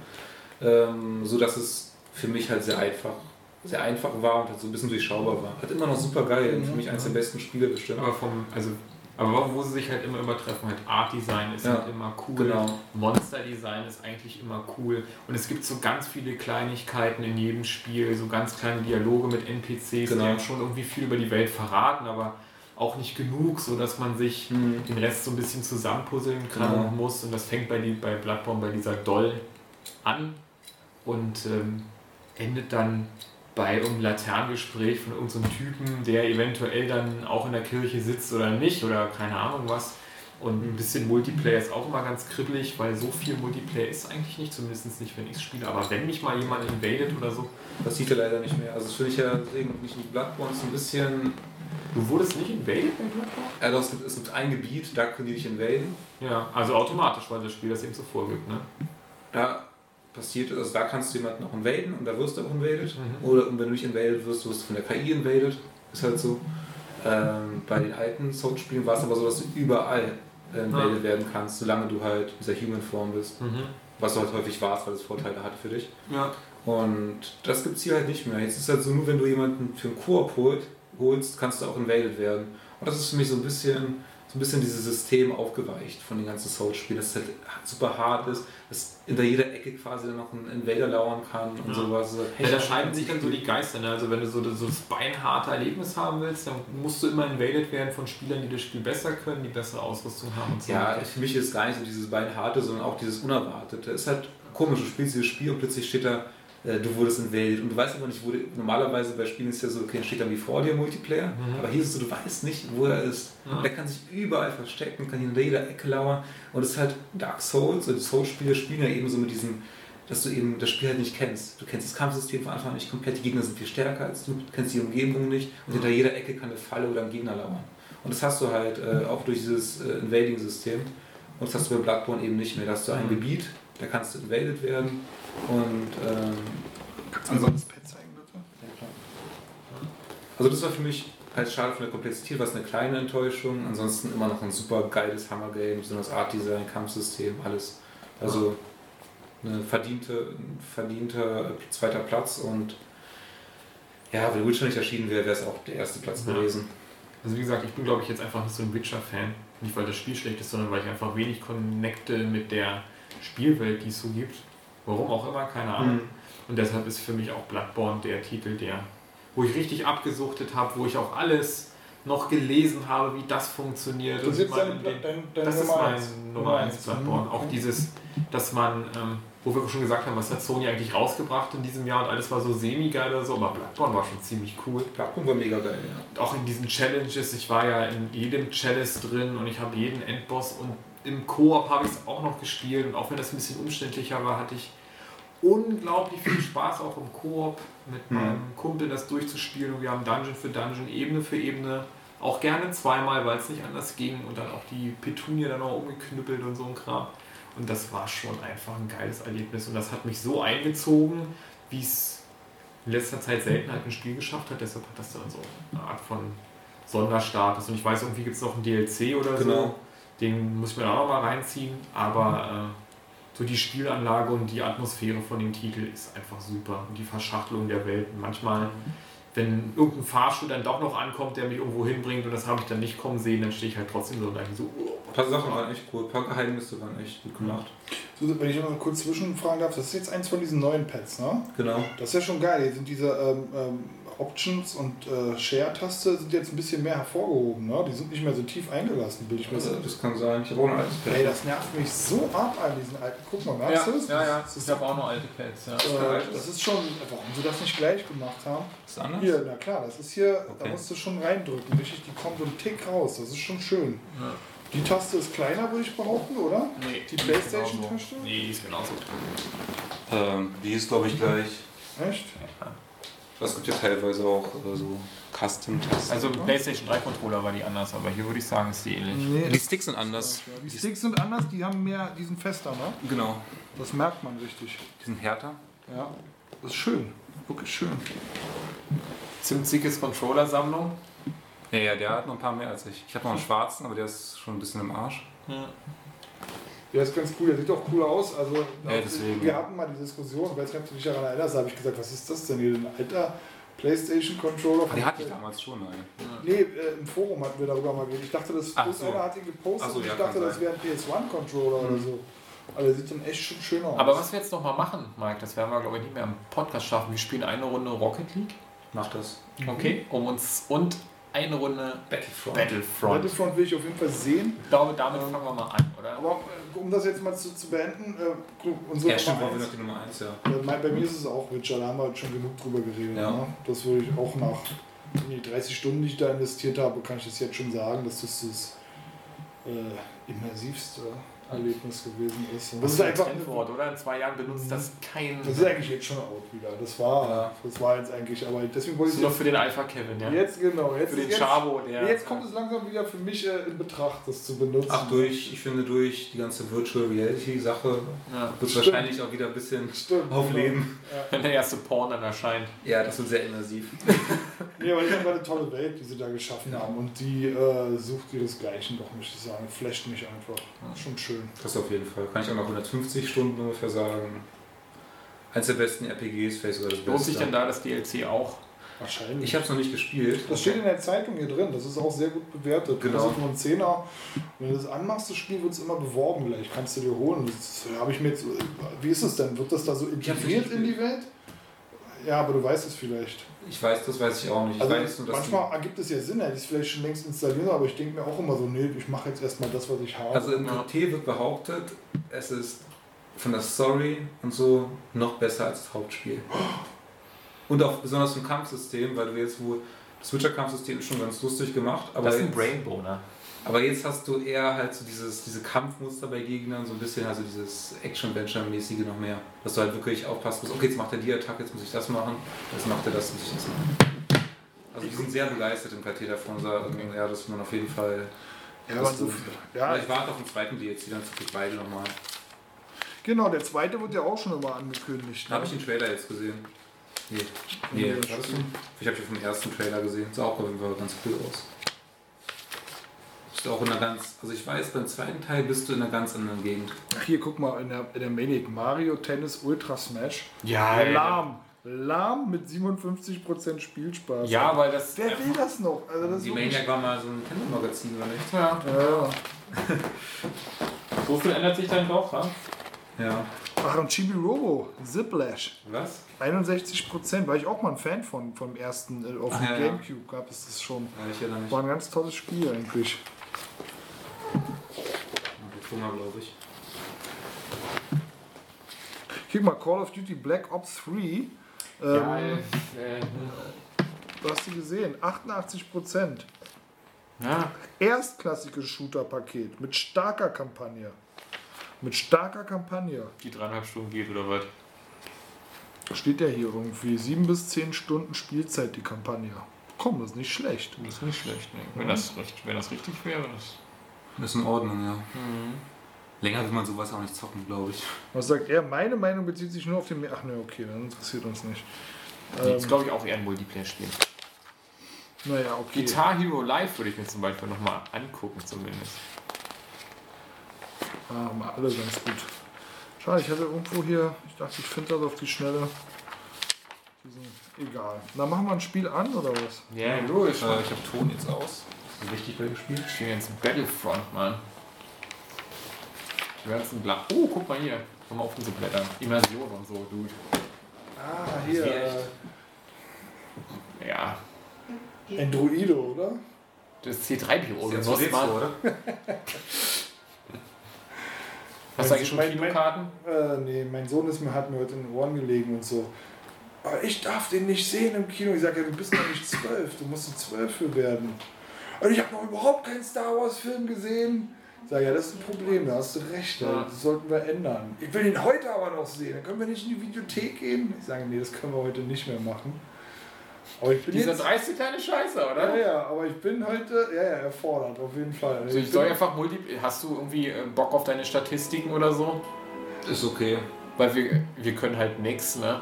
Ähm, so dass es für mich halt sehr einfach, sehr einfach war und halt so ein bisschen durchschaubar war. Halt immer noch super geil und für mich eines der besten Spiele bestimmt. aber vom, also, aber wo sie sich halt immer übertreffen, halt Art Design ist Ja, halt immer cool. genau. Monster Design ist eigentlich immer cool. Und es gibt so ganz viele Kleinigkeiten in jedem Spiel, so ganz kleine Dialoge mit NPCs, Genau. die einem schon irgendwie viel über die Welt verraten, aber auch nicht genug, so dass man sich Mhm. den Rest so ein bisschen zusammenpuzzeln kann Genau. und muss. Und das fängt bei, die, bei Bloodborne bei dieser Doll an und ähm, endet dann bei irgendeinem Laternengespräch von irgendeinem Typen, der eventuell dann auch in der Kirche sitzt oder nicht oder keine Ahnung was. Und ein bisschen Multiplayer ist auch immer ganz kribbelig, weil so viel Multiplayer ist eigentlich nicht, zumindest nicht, wenn ich es spiele. Aber wenn mich mal jemand invadet oder so, Das sieht er leider nicht mehr. Also das finde ich ja nicht in Bloodborne ist ein bisschen du wurdest nicht invaded bei Bloodborne? Ja, doch, es gibt, es gibt ein Gebiet, da können die dich invaden. Ja, also automatisch, weil das Spiel das eben so vorgibt, ne? Da passiert, also da kannst du jemanden auch invaden und da wirst du auch invaded. Mhm. Oder und wenn du nicht invaded wirst, wirst du von der KI invaded. Ist halt so. Ähm, bei den alten Souls-Spielen war es aber so, dass du überall äh, invaded Ah. werden kannst, solange du halt in dieser Human-Form bist. Mhm. Was du halt häufig warst, weil es Vorteile hatte für dich. Ja. Und das gibt es hier halt nicht mehr. Jetzt ist halt so, nur wenn du jemanden für einen Koop holst, kannst du auch invaded werden. Und das ist für mich so ein bisschen, so ein bisschen dieses System aufgeweicht von den ganzen Souls-Spielen, dass es halt super hart ist, dass hinter jeder Ecke quasi dann noch ein Invader lauern kann und Ja. sowas. Ja, da scheiden sich dann so die Geister. Ne? Also wenn du so, so das beinharte Erlebnis haben willst, dann musst du immer invaded werden von Spielern, die das Spiel besser können, die bessere Ausrüstung haben und so. Ja, für mich ist gar nicht so dieses Beinharte, sondern auch dieses Unerwartete. Es ist halt komisch, du spielst dieses Spiel und plötzlich steht da, du wurdest invaded und du weißt aber nicht, wo der, normalerweise bei Spielen ist ja so, okay, dann steht da wie vor dir Multiplayer, Mhm. aber hier ist es so, du weißt nicht, wo er ist. Ja. Der kann sich überall verstecken, kann hinter jeder Ecke lauern und es ist halt Dark Souls, und die Souls-Spiele spielen ja eben so mit diesem, dass du eben das Spiel halt nicht kennst. Du kennst das Kampfsystem von Anfang an nicht komplett, die Gegner sind viel stärker als du, du kennst die Umgebung nicht und hinter jeder Ecke kann eine Falle oder ein Gegner lauern. Und das hast du halt äh, auch durch dieses äh, Invading-System. Und das hast du bei Bloodborne eben nicht mehr. Da hast du ein Mhm. Gebiet, da kannst du invaded werden. Und ähm, Kannst du mal das Pad zeigen, bitte? ja, klar. Also das war für mich halt schade von der Komplexität, was eine kleine Enttäuschung. Ansonsten immer noch ein super geiles Hammer-Game, besonders Art-Design, Kampfsystem, alles. Also eine verdiente, ein verdienter zweiter Platz und ja, wenn Witcher nicht erschienen wäre, wäre es auch der erste Platz Ja. gewesen. Also wie gesagt, ich bin glaube ich jetzt einfach nicht so ein Witcher-Fan. Nicht weil das Spiel schlecht ist, sondern weil ich einfach wenig connecte mit der Spielwelt, die es so gibt. Warum auch immer, keine Ahnung. Mhm. Und deshalb ist für mich auch Bloodborne der Titel, der, wo ich richtig abgesuchtet habe, wo ich auch alles noch gelesen habe, wie das funktioniert. Das Und ist jetzt mal deine, in den- dein, dein das ist Nummer mein eins. Nummer 1 eins. Bloodborne. Mhm. Auch dieses, dass man, ähm, wo wir schon gesagt haben, was hat Sony eigentlich rausgebracht in diesem Jahr und alles war so semi-geil oder so, aber Bloodborne war schon ziemlich cool. Bloodborne war mega geil, ja. Und auch in diesen Challenges, ich war ja in jedem Chalice drin und ich habe jeden Endboss und im Koop habe ich es auch noch gespielt und auch wenn das ein bisschen umständlicher war, hatte ich unglaublich viel Spaß auch im Koop mit Mhm. meinem Kumpel das durchzuspielen und wir haben Dungeon für Dungeon, Ebene für Ebene, auch gerne zweimal, weil es nicht anders ging und dann auch die Petunie dann noch umgeknüppelt und so ein Kram. Und das war schon einfach ein geiles Erlebnis und das hat mich so eingezogen, wie es in letzter Zeit selten halt ein Spiel geschafft hat. Deshalb hat das dann so eine Art von Sonderstatus. Und ich weiß, irgendwie gibt es noch einen DLC oder so. Den muss ich mir auch noch mal reinziehen. Aber äh, so die Spielanlage und die Atmosphäre von dem Titel ist einfach super. Und die Verschachtelung der Welten. Manchmal, wenn irgendein Fahrstuhl dann doch noch ankommt, der mich irgendwo hinbringt und das habe ich dann nicht kommen sehen, dann stehe ich halt trotzdem so und denke so, oh, Ein paar Sachen waren echt cool, ein paar Geheimnisse waren echt gut gemacht. So, wenn ich noch mal kurz zwischenfragen darf, das ist jetzt eins von diesen neuen Pads, ne? Genau. Das ist ja schon geil. Hier sind diese ähm, ähm, Options und äh, Share-Taste sind jetzt ein bisschen mehr hervorgehoben. Ne? Die sind nicht mehr so tief eingelassen, will ich mir Also, sagen. das kann sein. Ich habe auch ein altes Pad. Ey, das nervt mich so ab an diesen alten. Guck mal, merkst du es? Das, Ich habe auch noch alte Pads, ja. äh, das ist schon, warum sie das nicht gleich gemacht haben. Ist das anders? Hier, na klar, das ist hier, da Okay. musst du schon reindrücken. Richtig, die kommt so einen Tick raus. Das ist schon schön. Ja. Die Taste ist kleiner, würde ich behaupten, oder? Nee, Die Playstation-Taste? Nee, die ist genauso. Ähm, die ist, glaube ich, gleich. Echt? Es gibt ja teilweise auch äh, so Custom-Tasten. Also im PlayStation 3 Controller war die anders, aber hier würde ich sagen, ist die ähnlich. Nee. die Sticks sind anders. Die Sticks sind anders, die haben mehr, die sind fester, ne? Genau. Das merkt man richtig. Die sind härter. Ja. Das ist schön. Wirklich schön. Ziemlich Controller-Sammlung. Ja, ja, der hat noch ein paar mehr als ich. Ich habe noch einen schwarzen, aber der ist schon ein bisschen im Arsch. Der ist ganz cool, der sieht auch cool aus. Also, Ja, deswegen. wir hatten mal die Diskussion, ich weiß nicht, ob du dich daran erinnerst, da habe ich gesagt, was ist das denn hier? Ein alter Playstation-Controller? Aber die hatte ich damals schon, nein. Nee, äh, im Forum hatten wir darüber mal geredet. Ich dachte, das Ach so. hat ihn gepostet Ach so, und ja, ich dachte, kann das wäre ein PS1-Controller oder so. Aber der sieht dann echt schon schön aus. Aber was wir jetzt noch mal machen, Mike, das werden wir glaube ich nicht mehr im Podcast schaffen. Wir spielen eine Runde Rocket League. Mach das. Okay. Um uns und eine Runde Battlefront. Battlefront. Battlefront will ich auf jeden Fall sehen. Ich glaube, damit fangen wir mal an, oder? Aber äh, um das jetzt mal zu, zu beenden, äh, unsere Ja, stimmt, Nummer wollen wir eins- noch die Nummer 1, ja. Äh, mein- Bei mir ist es auch Witcher, da haben wir halt schon genug drüber geredet. Ja. Ne? Das würde ich auch nach die 30 Stunden, die ich da investiert habe, kann ich das jetzt schon sagen, dass das das äh, immersivste Erlebnis gewesen ist. Und das ist einfach Trendwort, oder? In zwei Jahren benutzt das kein. das ist eigentlich jetzt schon out wieder. Das war, Ja. das war jetzt eigentlich, aber deswegen wollte Das ich ist nur jetzt, für den Alpha Kevin, ja. jetzt genau, jetzt, für den jetzt, Chavo, der. jetzt kommt es langsam wieder für mich äh, in Betracht, das zu benutzen. Ach, durch, ich finde, durch die ganze Virtual Reality-Sache Ja. wird es Stimmt. wahrscheinlich auch wieder ein bisschen Stimmt. aufleben. Wenn der erste Porn dann erscheint. Ja, das wird sehr immersiv. Ja, aber die haben eine tolle Welt, die sie da geschaffen haben und die äh, sucht ihresgleichen doch, muss ich sagen. Flasht mich einfach. Schon schön. Das auf jeden Fall. Kann ich auch nach 150 Stunden ungefähr sagen. Eins der besten RPGs, vielleicht sogar das Beste. Lohnt sich denn da das DLC auch? Wahrscheinlich. Ich habe es noch nicht gespielt. das steht in der Zeitung hier drin, das ist auch sehr gut bewertet. Genau. Das ist nur ein Zehner. Wenn du das anmachst, das Spiel wird es immer beworben gleich. Kannst du dir holen. Das habe ich mir jetzt. Wie ist es denn? Wird das da so integriert in die Welt? Ja, aber du weißt es vielleicht. Ich weiß, das weiß ich auch nicht. Ich Also weiß manchmal ergibt es ja Sinn, hätte ich es vielleicht schon längst installieren, aber ich denke mir auch immer so, nee, ich mache jetzt erstmal das, was ich habe. also im. QT wird behauptet, es ist von der Story und so noch besser als das Hauptspiel. Und auch besonders vom Kampfsystem, weil du jetzt wohl das Switcher-Kampfsystem ist schon ganz lustig gemacht, aber Das ist ein jetzt, Brainboner. Aber jetzt hast du eher halt so dieses, diese Kampfmuster bei Gegnern, so ein bisschen also dieses Action-Venture-mäßige noch mehr. Dass du halt wirklich aufpassen musst, okay, jetzt macht er die Attacke, jetzt muss ich das machen, jetzt macht er das, muss ich das machen. Also die sind sehr begeistert im KT davon, sagen, ja, das man auf jeden Fall. ja, so, tut. ja, ich warte auf den zweiten DLC, dann ich beide nochmal. genau, der zweite wird ja auch schon immer angekündigt. Da habe ich den Trailer jetzt gesehen. Nee, nee, Nee. Ich habe den vom ersten Trailer gesehen. Sah auch auf jeden Fall ganz cool aus. Bist du auch in einer ganz, also ich weiß, beim zweiten Teil bist du in einer ganz anderen Gegend. Ach, hier, guck mal, in der, in der Maniac Mario Tennis Ultra Smash. Ja, Lahm. Lahm mit 57% Spielspaß. Ja, weil das. Wer will das noch? Also das ist Die Maniac war mal so ein Nintendo-Magazin, oder nicht? Ja, Ja. so viel ändert sich dann doch, ja? Ja. Ach, und Chibi Robo, Ziplash. Was? 61%, war ich auch mal ein Fan von, vom ersten. Äh, auf dem ja, ja. Gamecube gab es das schon. Ja, ich erinnere mich. War ein ganz tolles Spiel eigentlich. Hunger, glaube ich. Guck mal, Call of Duty Black Ops 3. Ähm, Ja, äh, Du hast sie gesehen, 88%. ja. Erstklassiges Shooter-Paket mit starker Kampagne. Mit starker Kampagne. Die dreieinhalb Stunden geht oder was? Steht ja hier irgendwie. 7 bis 10 Stunden Spielzeit die Kampagne. Komm, das ist nicht schlecht. Das ist nicht schlecht, ne? Wenn das, recht, wenn das richtig wäre. Das Das ist in Ordnung, ja. Länger will man sowas auch nicht zocken, glaube ich. Was sagt er? Meine Meinung bezieht sich nur auf den. Ach ne, okay, dann interessiert uns nicht. das Ähm, ist, glaube ich, auch eher ein Multiplayer-Spiel. naja, okay. Guitar Hero Live würde ich mir zum Beispiel nochmal angucken, zumindest. Ah, haben wir alle ganz gut. Schade, ich hatte irgendwo hier. Ich dachte, ich finde das auf die Schnelle. Diesen, egal. Na, machen wir ein Spiel an oder was? Ja, logisch. Äh, ich habe Ton jetzt aus. Ist wichtig bei dem Spiel. Ich spiele jetzt Battlefront, Mann. Die ganzen Bla. Oh, guck mal hier. Komm mal auf diese Blätter. Immersion und so, Dude. Ah, hier, hier. äh, Ja, Ein Druido, oder? das ist C3PO. Ist Du jetzt musst so mal- oder? Hast du eigentlich schon Mein- mein- Kinokarten? Äh, nee, mein Sohn ist mir, hat mir heute in den Ohren gelegen und so. Aber ich darf den nicht sehen im Kino. Ich sage, ja, du bist noch nicht zwölf, du musst zwölf für werden. Und ich habe noch überhaupt keinen Star Wars Film gesehen. Ich sage, ja, das ist ein Problem, da hast du recht, Ja. das sollten wir ändern. Ich will ihn heute aber noch sehen, dann können wir nicht in die Videothek gehen. Ich sage, nee, das können wir heute nicht mehr machen. Aber ich bin Dieser jetzt, dreiste kleine Scheiße, ja, oder? ja, aber ich bin heute, ja, ja, erfordert, auf jeden Fall. Also ich bin- soll einfach multi. Hast du irgendwie äh, Bock auf deine Statistiken oder so? Ist okay. Weil wir, wir können halt nix, ne?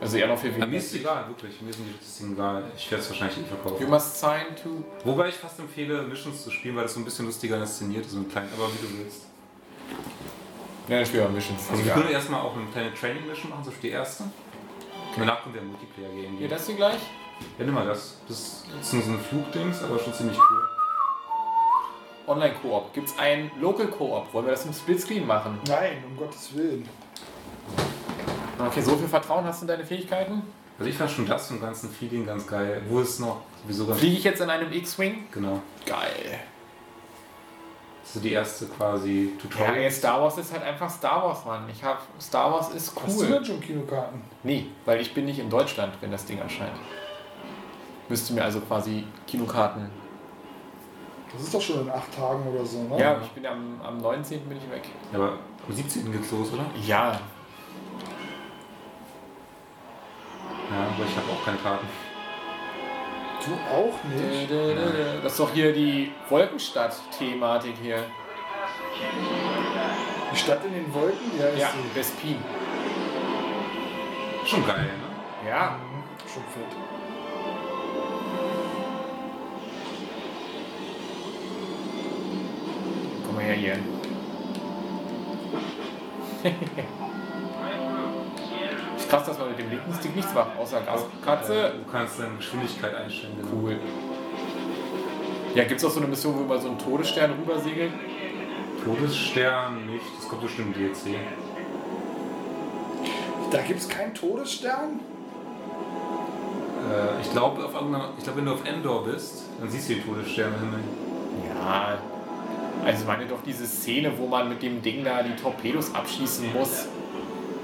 Also eher noch viel Aber mir weniger. ist es egal, wirklich. Mir sind die Statistiken egal. Ich werde es wahrscheinlich eh You verkaufen. must sign to. Wobei ich fast empfehle, Missions zu spielen, weil das so ein bisschen lustiger inszeniert ist und klein, aber wie du willst. Ja, ich spiele mal Missions. Also wir ja. können erstmal auch eine kleine Training-Mission machen, so für die erste. Und danach wir ein Multiplayer-Game Hier, gehen. das hier gleich? Ja, nimm mal das. Das ist nur so ein Flugdings, aber schon ziemlich cool. Online-Koop. Gibt es ein Local-Koop? Wollen wir das im Splitscreen machen? Nein, um Gottes Willen. Okay, so viel Vertrauen hast du in deine Fähigkeiten? Also ich fand schon das vom ganzen Feeling ganz geil. Wo ist noch sowieso ganz... Fliege ich jetzt in einem X-Wing? Genau. Geil. Das ist die erste quasi Ja, Tutorial. ey, Star Wars ist halt einfach Star Wars, Mann. Ich hab Star Wars ist Hast du cool. denn schon Kinokarten? Nee, weil ich bin nicht in Deutschland, wenn das Ding erscheint. Müsste mir also quasi Kinokarten. Das ist doch schon in acht Tagen oder so, ne? Ja, ich bin am, am 19. bin ich weg. Ja, aber am 17. geht's los, oder? Ja, Ja, aber ich habe auch keine Karten. Du auch nicht? das ist doch hier die Wolkenstadt-Thematik hier. Die Stadt in den Wolken, wie heißt Ja, die? Bespin. Schon geil, ne? Ja, Mhm, Schon fett. komm mal her hier. ist krass, dass man mit dem linken Stick nichts macht, außer Gas. Katze. Äh, Du kannst deine Geschwindigkeit einstellen. genau. Cool. Ja, gibt es auch so eine Mission, wo über so ein Todesstern rüber segelt? Todesstern nicht, das kommt bestimmt im DLC. Da gibt es keinen Todesstern? Äh, ich glaube, auf irgendeiner- ich glaube, wenn du auf Endor bist, dann siehst du die Todessterne im Himmel. Ja. Also ich meine doch diese Szene, wo man mit dem Ding da die Torpedos abschießen muss.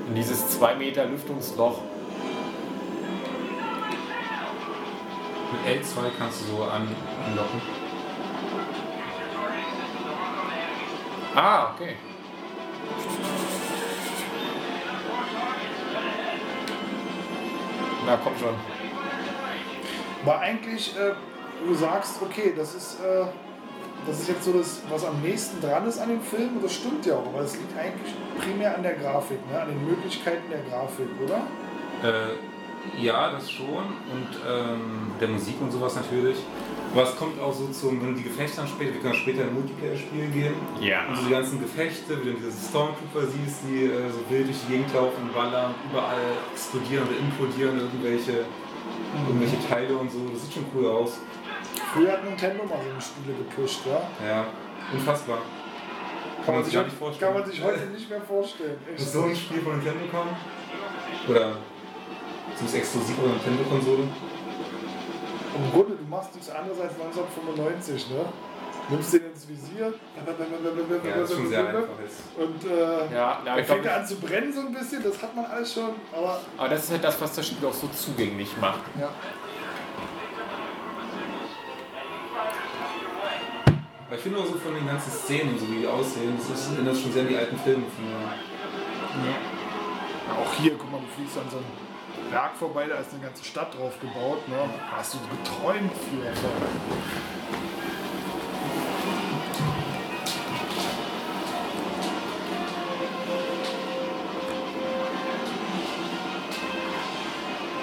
In dieses 2 Meter Lüftungsloch. Mit L2 kannst du so an, anlocken. Ah, okay. Na komm schon. War eigentlich, äh, du sagst, okay, das ist, äh, das ist jetzt so das, was am nächsten dran ist an dem Film, und das stimmt ja auch, aber es liegt eigentlich primär an der Grafik, ne? an den Möglichkeiten der Grafik, oder? Äh, ja, das schon. Und ähm, der Musik und sowas natürlich. Aber es kommt auch so zum, wenn du die Gefechte dann später, wir können später ein Multiplayer-Spiel gehen. Ja. Und so die ganzen Gefechte, wie du diese Stormtrooper siehst, die äh, so wild durch die Gegend laufen und ballern, überall explodieren oder implodieren irgendwelche, irgendwelche Teile und so. Das sieht schon cool aus. Früher hat Nintendo mal so eine Spiele gepusht, ja? Ja, unfassbar. Kann man sich gar nicht vorstellen. Kann man sich heute nicht mehr vorstellen. Muss so ein Spiel von Nintendo kommen? Oder zumindest exklusiv auf der Nintendo-Konsole? Im Grunde, du machst nichts anderes als 1995, ne? Nimmst den ins Visier. Ja, das ist schon sehr einfach jetzt. Und äh, Ja, na, dann ich fängt er an zu brennen so ein bisschen, das hat man alles schon, aber aber das ist halt das, was das Spiel auch so zugänglich macht. ja. Aber ich finde auch so von den ganzen Szenen, so wie die aussehen, das ist, erinnert schon sehr an die alten Filme von mir. Auch hier, guck mal, du fliegst an so einem Berg vorbei, da ist eine ganze Stadt drauf gebaut, ne? Da hast du geträumt für.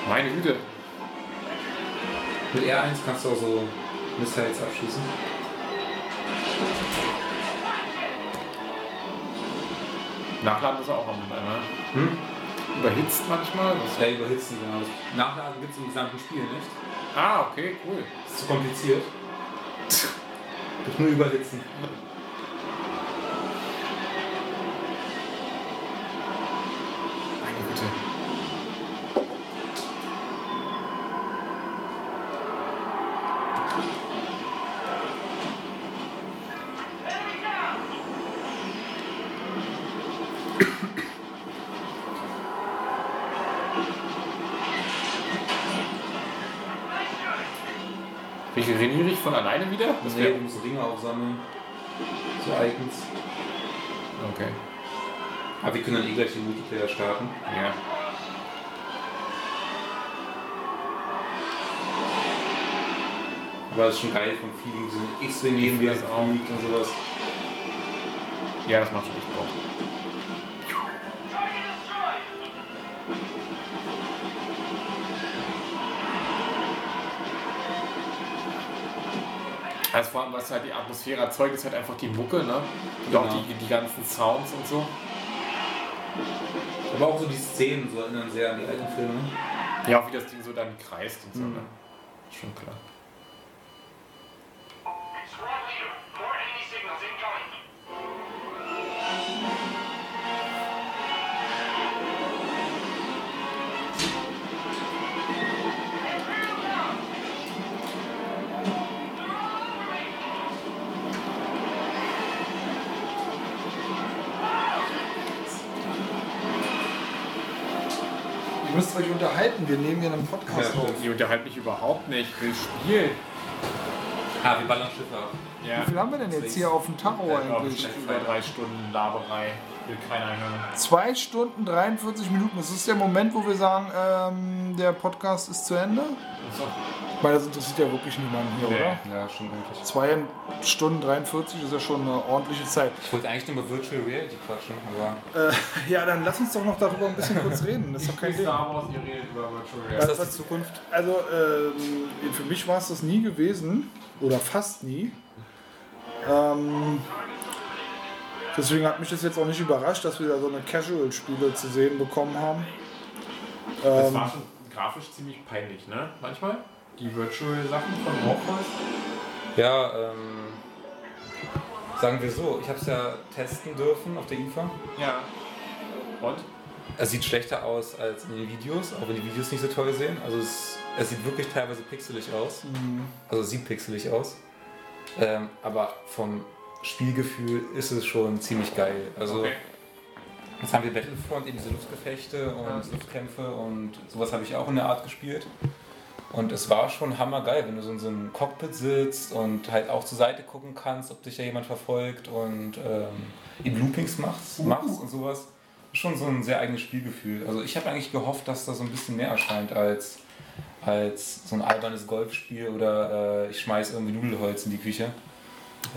Meine Güte. Mit R1 kannst du auch so Missiles abschießen. Nachladen ist auch am ne? Hm? Überhitzt manchmal. Das Ja, überhitzen, genau. Nachladen gibt es im gesamten Spiel nicht. ah, okay, cool. Das ist zu kompliziert. Durch nur überhitzen. Aufsammeln. So Icons. Okay. Aber wir können dann eh gleich den Multiplayer starten. Ja. Aber das ist schon geil vom Feeling, so X-Wing neben dir fliegt und sowas. Ja, das macht schon echt Bock. Also vor allem, was halt die Atmosphäre erzeugt, ist halt einfach die Mucke, ne? Und auch Genau. die, die ganzen Sounds und so. Aber auch so die Szenen so erinnern sehr an die alten Filme. Ja, auch wie das Ding so dann kreist und so, Mhm. ne? Schon klar. Unterhalten, wir nehmen hier einen Podcast Ja, auf. Die unterhalten mich überhaupt nicht. Ich will spielen. Ah, wir ballern Schiffe ab. Ja. Wie viel haben wir denn jetzt hier auf dem Tacho Ja, glaub eigentlich? ich, über drei Stunden Laberei. Will keiner hören. Zwei Stunden 43 Minuten. Das ist der Moment, wo wir sagen, ähm, der Podcast ist zu Ende. So. Meine, das interessiert ja wirklich niemanden hier, Nee. oder? Ja, schon eigentlich. Zwei Stunden 43 ist ja schon eine ordentliche Zeit. Ich wollte eigentlich nur über Virtual Reality quatschen, aber. Äh, ja, dann lass uns doch noch darüber ein bisschen kurz reden. Das ist doch kein Ding. Star Wars, ihr redet über Virtual Ist Reality. das die Zukunft? Also, ähm, für mich war es das nie gewesen. Oder fast nie. Ähm, deswegen hat mich das jetzt auch nicht überrascht, dass wir da so eine Casual-Spiele zu sehen bekommen haben. Das Ähm, war schon grafisch ziemlich peinlich, ne? Manchmal. Die Virtual-Sachen von Morpheus. Ja, ähm. Sagen wir so, ich habe es ja testen dürfen auf der IFA. Ja. Und? Es sieht schlechter aus als in den Videos, auch wenn die Videos nicht so toll sehen. Also es, es sieht wirklich teilweise pixelig aus. Also es sieht pixelig aus. Ähm, aber vom Spielgefühl ist es schon ziemlich geil. Also Okay. jetzt haben wir Battlefront, eben diese Luftgefechte und Ja. Luftkämpfe und sowas habe ich auch in der Art gespielt. Und es war schon hammergeil, wenn du so in so einem Cockpit sitzt und halt auch zur Seite gucken kannst, ob dich da jemand verfolgt und ähm, eben Loopings machst, machst und sowas. Schon so ein sehr eigenes Spielgefühl. Also ich habe eigentlich gehofft, dass da so ein bisschen mehr erscheint als, als so ein albernes Golfspiel oder äh, ich schmeiß irgendwie Nudelholz in die Küche.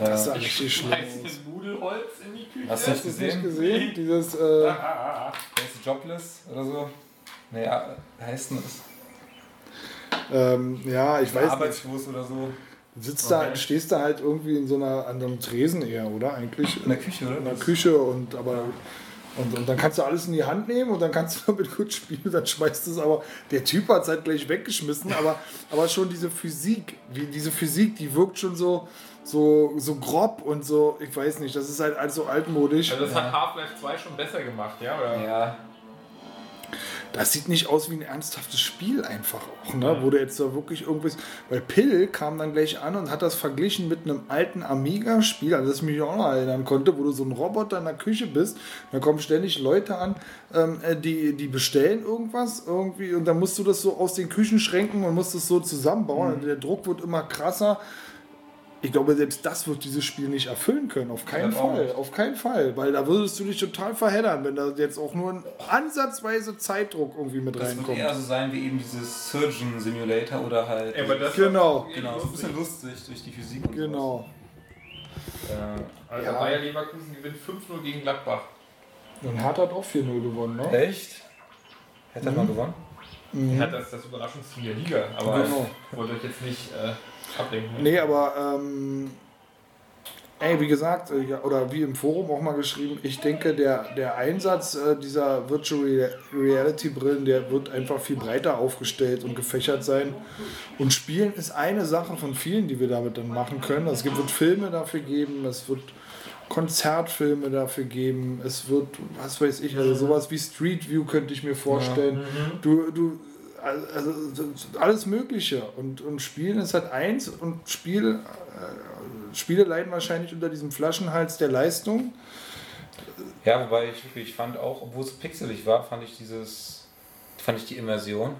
Das sah richtig schlimm Schmeiß aus. das Nudelholz in die Küche. Hast du nicht Hast du es nicht gesehen? gesehen? Dieses, äh, Ah, ah, ah. Ist Jobless oder so. Naja, wie heißt denn das? ähm, ja, ich weiß nicht. Arbeitslos oder so. Du sitzt da, Okay. stehst da halt irgendwie in so einer, an einem Tresen eher, oder? Eigentlich In der Küche, oder? in der Küche und aber und, und dann kannst du alles in die Hand nehmen und dann kannst du damit gut spielen, dann schmeißt du es aber. Der Typ hat es halt gleich weggeschmissen, aber, aber schon diese Physik, wie diese Physik, die wirkt schon so, so, so grob und so, ich weiß nicht, das ist halt alles so altmodisch. Also das hat Half-Life 2 schon besser gemacht, ja? Oder? Ja, Das sieht nicht aus wie ein ernsthaftes Spiel einfach auch, ne? Wo du jetzt da wirklich irgendwas. Weil Pill kam dann gleich an und hat das verglichen mit einem alten Amiga-Spiel, an das ich mich auch noch erinnern konnte, wo du so ein Roboter in der Küche bist. Da kommen ständig Leute an, ähm, äh, die, die bestellen irgendwas irgendwie und dann musst du das so aus den Küchenschränken und musst das so zusammenbauen. Und der Druck wird immer krasser. Ich glaube, selbst das wird dieses Spiel nicht erfüllen können. Auf keinen Das auch Fall. Auf keinen Fall. Weil da würdest du dich total verheddern, wenn da jetzt auch nur ein ansatzweise Zeitdruck irgendwie mit das wird reinkommt. eher so sein wie eben dieses Surgeon Simulator oder halt. Aber das Genau. genau, ist ein bisschen lustig durch die Physik und Genau. Äh, Also Ja. Bayer Leverkusen gewinnt 5-0 gegen Gladbach. Und Hart hat auch 4-0 gewonnen, ne? echt? Hätte er mal gewonnen? Mhm. Er hat das, das Überraschungsteam der Liga, aber Genau. ich wollte euch jetzt nicht äh, ablenken. Nee, aber ähm, ey, wie gesagt, äh, ja, oder wie im Forum auch mal geschrieben, ich denke, der, der Einsatz äh, dieser Virtual Rea- Reality Brillen, der wird einfach viel breiter aufgestellt und gefächert sein. Und Spielen ist eine Sache von vielen, die wir damit dann machen können. Es wird Filme dafür geben, es wird Konzertfilme dafür geben, es wird, was weiß ich, also sowas wie Street View könnte ich mir vorstellen. Du, du also alles Mögliche. Und, und Spielen ist halt eins und Spiel, äh, Spiele leiden wahrscheinlich unter diesem Flaschenhals der Leistung. Ja, wobei ich wirklich fand auch, obwohl es pixelig war, fand ich dieses, fand ich die Immersion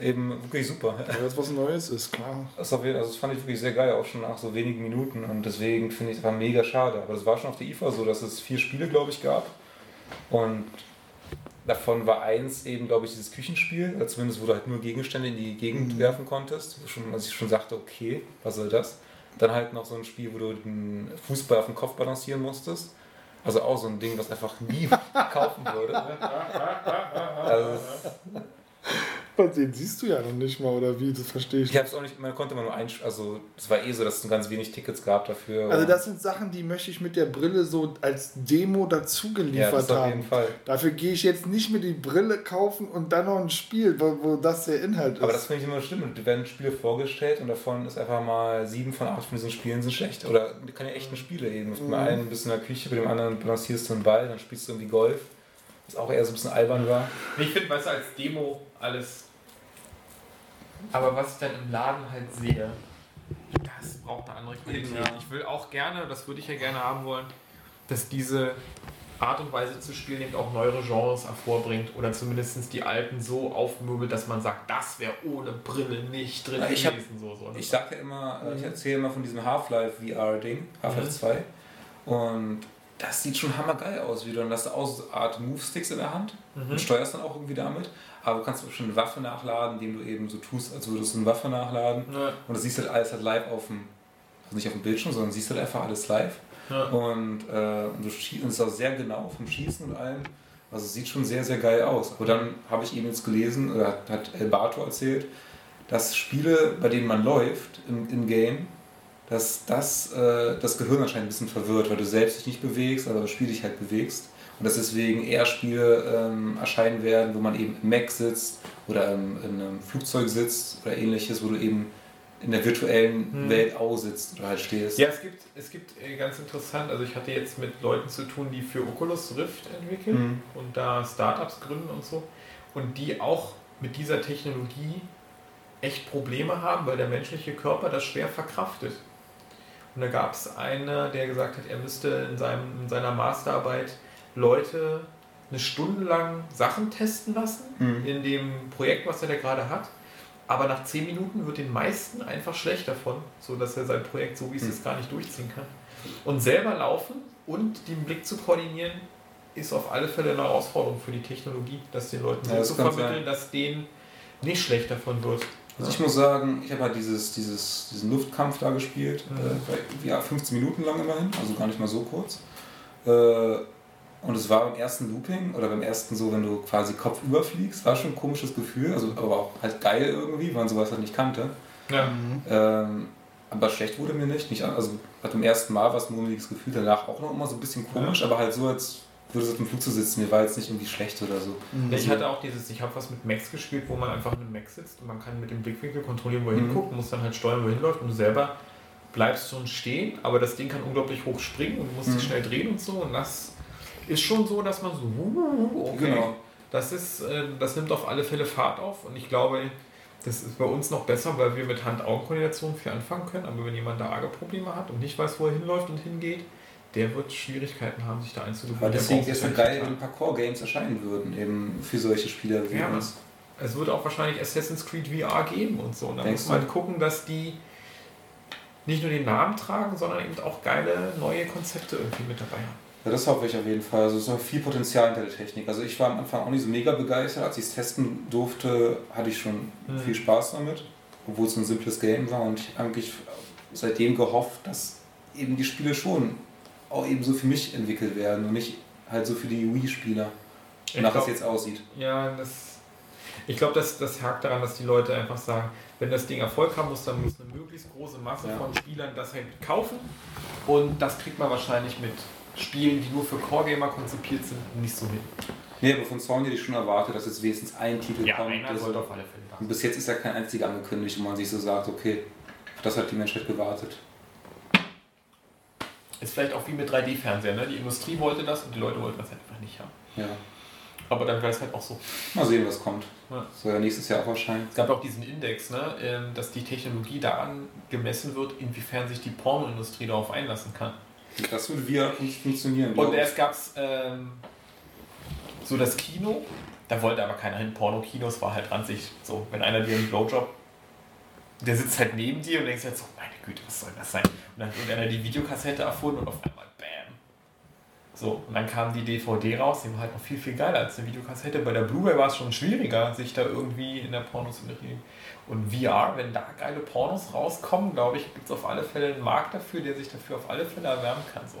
eben wirklich super. Weil das was Neues ist, klar. Das, also das fand ich wirklich sehr geil, auch schon nach so wenigen Minuten und deswegen finde ich es einfach mega schade. Aber das war schon auf der IFA so, dass es vier Spiele, glaube ich, gab und davon war eins eben, glaube ich, dieses Küchenspiel, oder zumindest wo du halt nur Gegenstände in die Gegend werfen konntest, wo schon, als ich schon sagte, okay, was soll das? Dann halt noch so ein Spiel, wo du den Fußball auf dem Kopf balancieren musstest. Also auch so ein Ding, was einfach nie kaufen würde. Also, Den siehst du ja noch nicht mal, oder wie? Das verstehe ich. ich habe es auch nicht, man konnte man nur ein, also es war eh so, dass es ganz wenig Tickets gab dafür. Also das sind Sachen, die möchte ich mit der Brille so als Demo dazu ja, geliefert das auf haben. jeden Fall. Dafür gehe ich jetzt nicht mir die Brille kaufen und dann noch ein Spiel, wo, wo das der Inhalt ist. Aber das finde ich immer schlimm. Da werden Spiele vorgestellt und davon ist einfach mal sieben von acht von diesen Spielen sind schlecht. Oder keine echten Spiele eben. Mit dem einen ein bisschen in der Küche, bei dem anderen balancierst du einen Ball, dann spielst du irgendwie Golf. Was auch eher so ein bisschen albern war. Ich finde, weißt du, als Demo alles. Aber was ich dann im Laden halt sehe, das braucht eine andere Qualität. Ja. Ich will auch gerne, das würde ich ja gerne haben wollen, dass diese Art und Weise zu spielen eben auch neuere Genres hervorbringt oder zumindest die alten so aufmöbelt, dass man sagt, das wäre ohne Brille nicht drin ich hab- gewesen. so, so, ne? Ich sage ja immer, äh, ich erzähle immer von diesem Half-Life VR-Ding, Half-Life Mhm. 2. Und das sieht schon hammergeil aus, wie du dann hast du auch so eine Art Move-Sticks in der Hand Mhm. und steuerst dann auch irgendwie damit. Aber du kannst auch schon eine Waffe nachladen, indem du eben so tust, als würdest du eine Waffe nachladen. Ja. Und das siehst halt alles halt live auf dem, also nicht auf dem Bildschirm, sondern siehst halt einfach alles live. Ja. Und, äh, und du schießt, und es ist auch sehr genau vom Schießen und allem. Also es sieht schon sehr, sehr geil aus. Aber dann habe ich eben jetzt gelesen, oder hat, hat Elbato erzählt, dass Spiele, bei denen man läuft im, im Game, dass das äh, das Gehirn anscheinend ein bisschen verwirrt, weil du selbst dich nicht bewegst, aber das Spiel dich halt bewegst. Und dass deswegen eher Spiele ähm, erscheinen werden, wo man eben im Mac sitzt oder im, in einem Flugzeug sitzt oder ähnliches, wo du eben in der virtuellen Hm. Welt aussitzt oder halt stehst. Ja, es gibt, es gibt äh, ganz interessant, also ich hatte jetzt mit Leuten zu tun, die für Oculus Rift entwickeln Mhm. und da Startups gründen und so und die auch mit dieser Technologie echt Probleme haben, weil der menschliche Körper das schwer verkraftet. Und da gab es einen, der gesagt hat, er müsste in, seinem, in seiner Masterarbeit Leute eine Stunde lang Sachen testen lassen Mhm. in dem Projekt, was er da gerade hat. Aber nach 10 Minuten wird den meisten einfach schlecht davon, so dass er sein Projekt so wie es Hm. ist gar nicht durchziehen kann. Und selber laufen und den Blick zu koordinieren, ist auf alle Fälle eine Herausforderung für die Technologie, das den Leuten Ja, so zu vermitteln, dass denen nicht schlecht davon wird. Also ich muss sagen, ich habe halt dieses, dieses, diesen Luftkampf da gespielt, Mhm. äh, ja, 15 Minuten lang immerhin, also gar nicht mal so kurz. Äh, und es war beim ersten Looping oder beim ersten so, wenn du quasi Kopf überfliegst, war schon ein komisches Gefühl, also aber auch halt geil irgendwie, weil man sowas halt nicht kannte. Ja. Ähm, aber schlecht wurde mir nicht. nicht also halt beim ersten Mal war es ein mulmiges Gefühl, danach auch noch immer so ein bisschen komisch, aber halt so, als würde es auf dem Flug zu sitzen. Mir war jetzt nicht irgendwie schlecht oder so. Ich hatte auch dieses, ich habe was mit Max gespielt, wo man einfach in einem Max sitzt und man kann mit dem Blickwinkel kontrollieren, wo er Mhm. hinguckt, muss dann halt steuern, wo er hinläuft und du selber bleibst schon stehen, aber das Ding kann unglaublich hoch springen und du musst Mhm. dich schnell drehen und so und das ist schon so, dass man so, uh, okay, Genau. das ist, äh, das nimmt auf alle Fälle Fahrt auf und ich glaube, das ist bei uns noch besser, weil wir mit Hand-Augen-Koordination viel anfangen können, aber wenn jemand da arge Probleme hat und nicht weiß, wo er hinläuft und hingeht, der wird Schwierigkeiten haben, sich da einzugewöhnen. Aber deswegen ist es ja halt geil, wenn Parkour-Games erscheinen würden, eben für solche Spieler wie Ja, uns. Es wird auch wahrscheinlich Assassin's Creed VR geben und so. Und da muss man du? gucken, dass die nicht nur den Namen tragen, sondern eben auch geile neue Konzepte irgendwie mit dabei haben. Ja, das hoffe ich auf jeden Fall. Also es ist noch viel Potenzial hinter der Technik. Also ich war am Anfang auch nicht so mega begeistert. Als ich es testen durfte, hatte ich schon Hm. viel Spaß damit, obwohl es ein simples Game war. Und ich habe eigentlich seitdem gehofft, dass eben die Spiele schon auch eben so für mich entwickelt werden und nicht halt so für die Wii-Spieler, wonach es jetzt aussieht. Ja, das. Ich glaube, das, das hakt daran, dass die Leute einfach sagen, wenn das Ding Erfolg haben muss, dann muss eine möglichst große Masse Ja. von Spielern das halt kaufen. Und das kriegt man wahrscheinlich mit Spielen, die nur für Core-Gamer konzipiert sind, nicht so hin. Nee, aber von Sony hätte ich schon erwartet, dass jetzt wenigstens ein Titel kommt. der so- sollte auf alle Fälle da Und bis jetzt ist ja kein einziger angekündigt, wo man sich so sagt, okay, auf das hat die Menschheit gewartet. Ist vielleicht auch wie mit 3D-Fernsehern. Ne? Die Industrie wollte das und die Leute wollten das einfach nicht haben. Ja. Aber dann wäre es halt auch so. Mal sehen, was kommt. Ja. Soll ja nächstes Jahr auch erscheinen. Es gab auch diesen Index, ne, ähm, dass die Technologie daran gemessen wird, inwiefern sich die Pornoindustrie darauf einlassen kann. Das würde VR nicht funktionieren. Und erst gab es ähm, so das Kino, da wollte aber keiner hin. Porno-Kinos war halt ranzig. So, wenn einer dir einen Blowjob, der sitzt halt neben dir und denkst halt so, meine Güte, was soll das sein? Und dann hat irgendeiner die Videokassette erfunden und auf einmal BAM. So, und dann kam die DVD raus, die war halt noch viel, viel geiler als eine Videokassette. Bei der Blu-ray war es schon schwieriger, sich da irgendwie in der Pornoszenerie. Und VR, wenn da geile Pornos rauskommen, glaube ich, gibt es auf alle Fälle einen Markt dafür, der sich dafür auf alle Fälle erwärmen kann. So.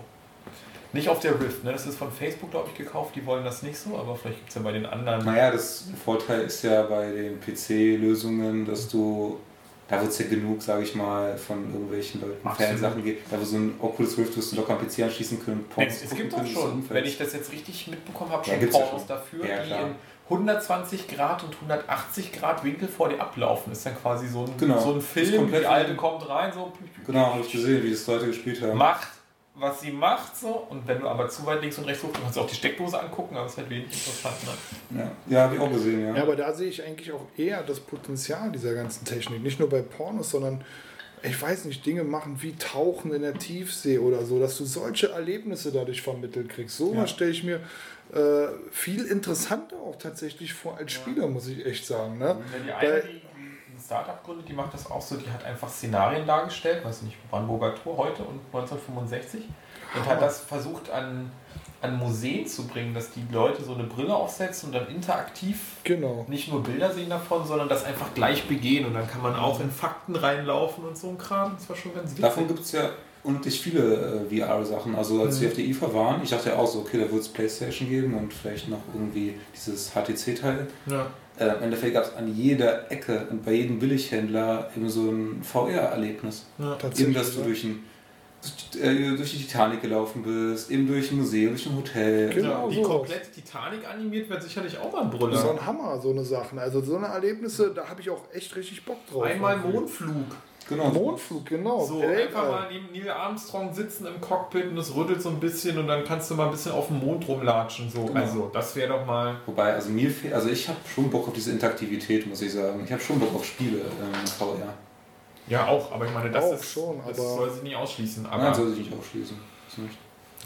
Nicht auf der Rift, ne? das ist von Facebook, glaube ich, gekauft, die wollen das nicht so, aber vielleicht gibt es ja bei den anderen. Naja, das Vorteil ist ja bei den PC-Lösungen, dass du, da wird es ja genug, sage ich mal, von irgendwelchen Leuten Absolut. Fansachen gibt. Da wo so ein Oculus Rift wirst du locker am PC anschließen können. Es, Pornos es gucken gibt auch schon, wenn ich das jetzt richtig mitbekommen habe, Ja, schon ja Pornos schon. dafür, Ja, die in 120 Grad und 180 Grad Winkel vor dir ablaufen. Ist dann quasi so ein, Genau. so ein Film, komplett die alte kommt rein, so Genau, habe ich gesehen, wie das Leute gespielt haben. macht, was sie macht, so. Und wenn du aber zu weit links und rechts guckst, kannst du auch die Steckdose angucken, aber es ist halt wenig interessant. Ne? Ja, ja habe ich auch gesehen, ja. Ja, aber da sehe ich eigentlich auch eher das Potenzial dieser ganzen Technik. Nicht nur bei Pornos, sondern ich weiß nicht, Dinge machen wie Tauchen in der Tiefsee oder so, dass du solche Erlebnisse dadurch vermittelt kriegst. So Ja. was stelle ich mir äh, viel interessanter auch tatsächlich vor als Spieler, muss ich echt sagen. Ne? Ja, die eine, Weil- die, die ein Startup gründet, die macht das auch so, die hat einfach Szenarien dargestellt, weiß nicht, Brandenburger Tor heute und 1965 und hat das versucht an, an Museen zu bringen, dass die Leute so eine Brille aufsetzen und dann interaktiv Genau. nicht nur Bilder sehen davon, sondern das einfach gleich begehen und dann kann man auch in Fakten reinlaufen und so ein Kram. Das war schon ganz witzig. Davon gibt es ja unendlich viele äh, VR-Sachen. Also als Mhm. wir auf der IFA waren, ich dachte ja auch so, okay, da wird es Playstation geben und vielleicht noch irgendwie dieses HTC-Teil. ja. Äh, Im Endeffekt gab es an jeder Ecke und bei jedem Billighändler eben so ein VR-Erlebnis. Ja. Eben, dass du durch, ein, durch, äh, durch die Titanic gelaufen bist, eben durch ein Museum, durch ein Hotel. Genau. Die sowas. komplette Titanic animiert wird sicherlich auch mal ein Brüller. So ein Hammer, so eine Sachen. Also so eine Erlebnisse, da habe ich auch echt richtig Bock drauf. Einmal Mondflug. Genau. Mondflug, genau. So, Ey, einfach Alter. mal neben Neil Armstrong sitzen im Cockpit und es rüttelt so ein bisschen und dann kannst du mal ein bisschen auf dem Mond rumlatschen. So. Genau. Also, das wäre doch mal. Wobei, also mir fehlt, also ich habe schon Bock auf diese Interaktivität, muss ich sagen. Ich habe schon Bock auf Spiele ähm, VR. Ja, auch, aber ich meine, das Auch ist. schon, das soll sich nicht ausschließen. Aber Nein, soll sich nicht ausschließen. Das nicht.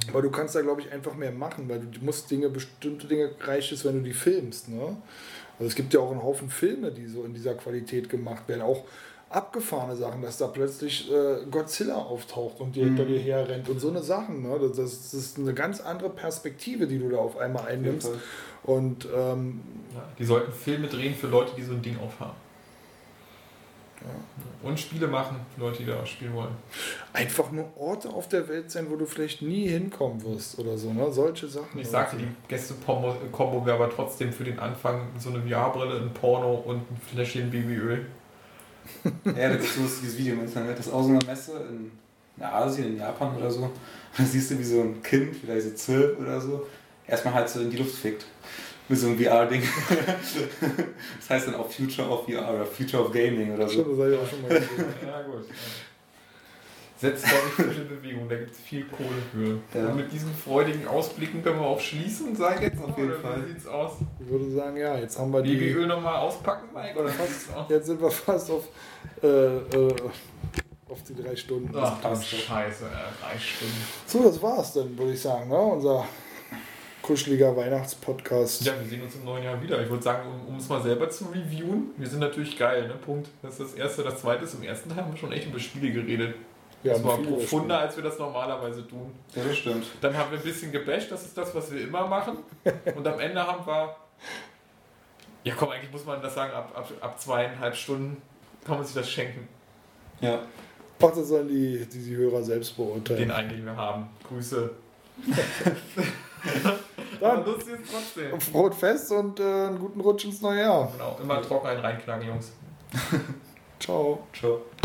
Aber du kannst da, glaube ich, einfach mehr machen, weil du musst Dinge, bestimmte Dinge reicht es, wenn du die filmst. Ne? Also es gibt ja auch einen Haufen Filme, die so in dieser Qualität gemacht werden. Auch abgefahrene Sachen, dass da plötzlich äh, Godzilla auftaucht und dir hinter dir her rennt und so eine Sachen. Ne? Das, das ist eine ganz andere Perspektive, die du da auf einmal einnimmst. Und ähm, ja, die sollten Filme drehen für Leute, die so ein Ding aufhaben. Und Spiele machen für Leute, die da spielen wollen. einfach nur Orte auf der Welt sein, wo du vielleicht nie hinkommen wirst oder so. Ne? Solche Sachen. Ich sagte, die Gäste-Kombo wäre aber trotzdem für den Anfang so eine VR-Brille, ein Porno und ein Fläschchen Babyöl. Ja, da gibt es so dieses Video im Internet, das ist auch so eine Messe in, in Asien, in Japan oder so. Und da siehst du, wie so ein Kind, vielleicht so zwölf oder so, erstmal halt so in die Luft fickt. Mit so einem VR-Ding. das heißt dann auch Future of VR oder Future of Gaming oder Stimmt, so. das habe ich auch schon mal gesehen. Ja, gut. Setzt, glaube ich, frische Bewegung, da gibt es viel Kohle für. Ja. Und mit diesen freudigen Ausblicken können wir auch schließen, sag jetzt Auf jeden oder Fall. Wie sieht's aus? Ich würde sagen, ja, jetzt haben wir die. Babyöl nochmal auspacken, Mike? Oder aus? Jetzt sind wir fast auf, äh, äh, auf die drei Stunden. Ach, das passt ist scheiße, äh, drei Stunden. So, das war's dann, würde ich sagen. Ne? Unser kuscheliger Weihnachtspodcast. Ja, wir sehen uns im neuen Jahr wieder. Ich würde sagen, um, um es mal selber zu reviewen, wir sind natürlich geil, ne? Punkt. Das ist das erste. Das zweite ist, im ersten Teil haben wir schon echt über Spiele geredet. Wir das haben war viel profunder, als wir das normalerweise tun. Ja, das stimmt. Dann haben wir ein bisschen gebasht, das ist das, was wir immer machen. Und am Ende haben wir. Ja, komm, eigentlich muss man das sagen, ab, ab, ab zweieinhalb Stunden kann man sich das schenken. Ja. Ach, das sollen die, die, die Hörer selbst beurteilen. Den einen, den wir haben. Grüße. Dann lustig ist trotzdem. frohes Fest und äh, einen guten Rutsch ins neue Jahr. Genau, immer trocken einen reinknacken, Jungs. Ciao. Ciao.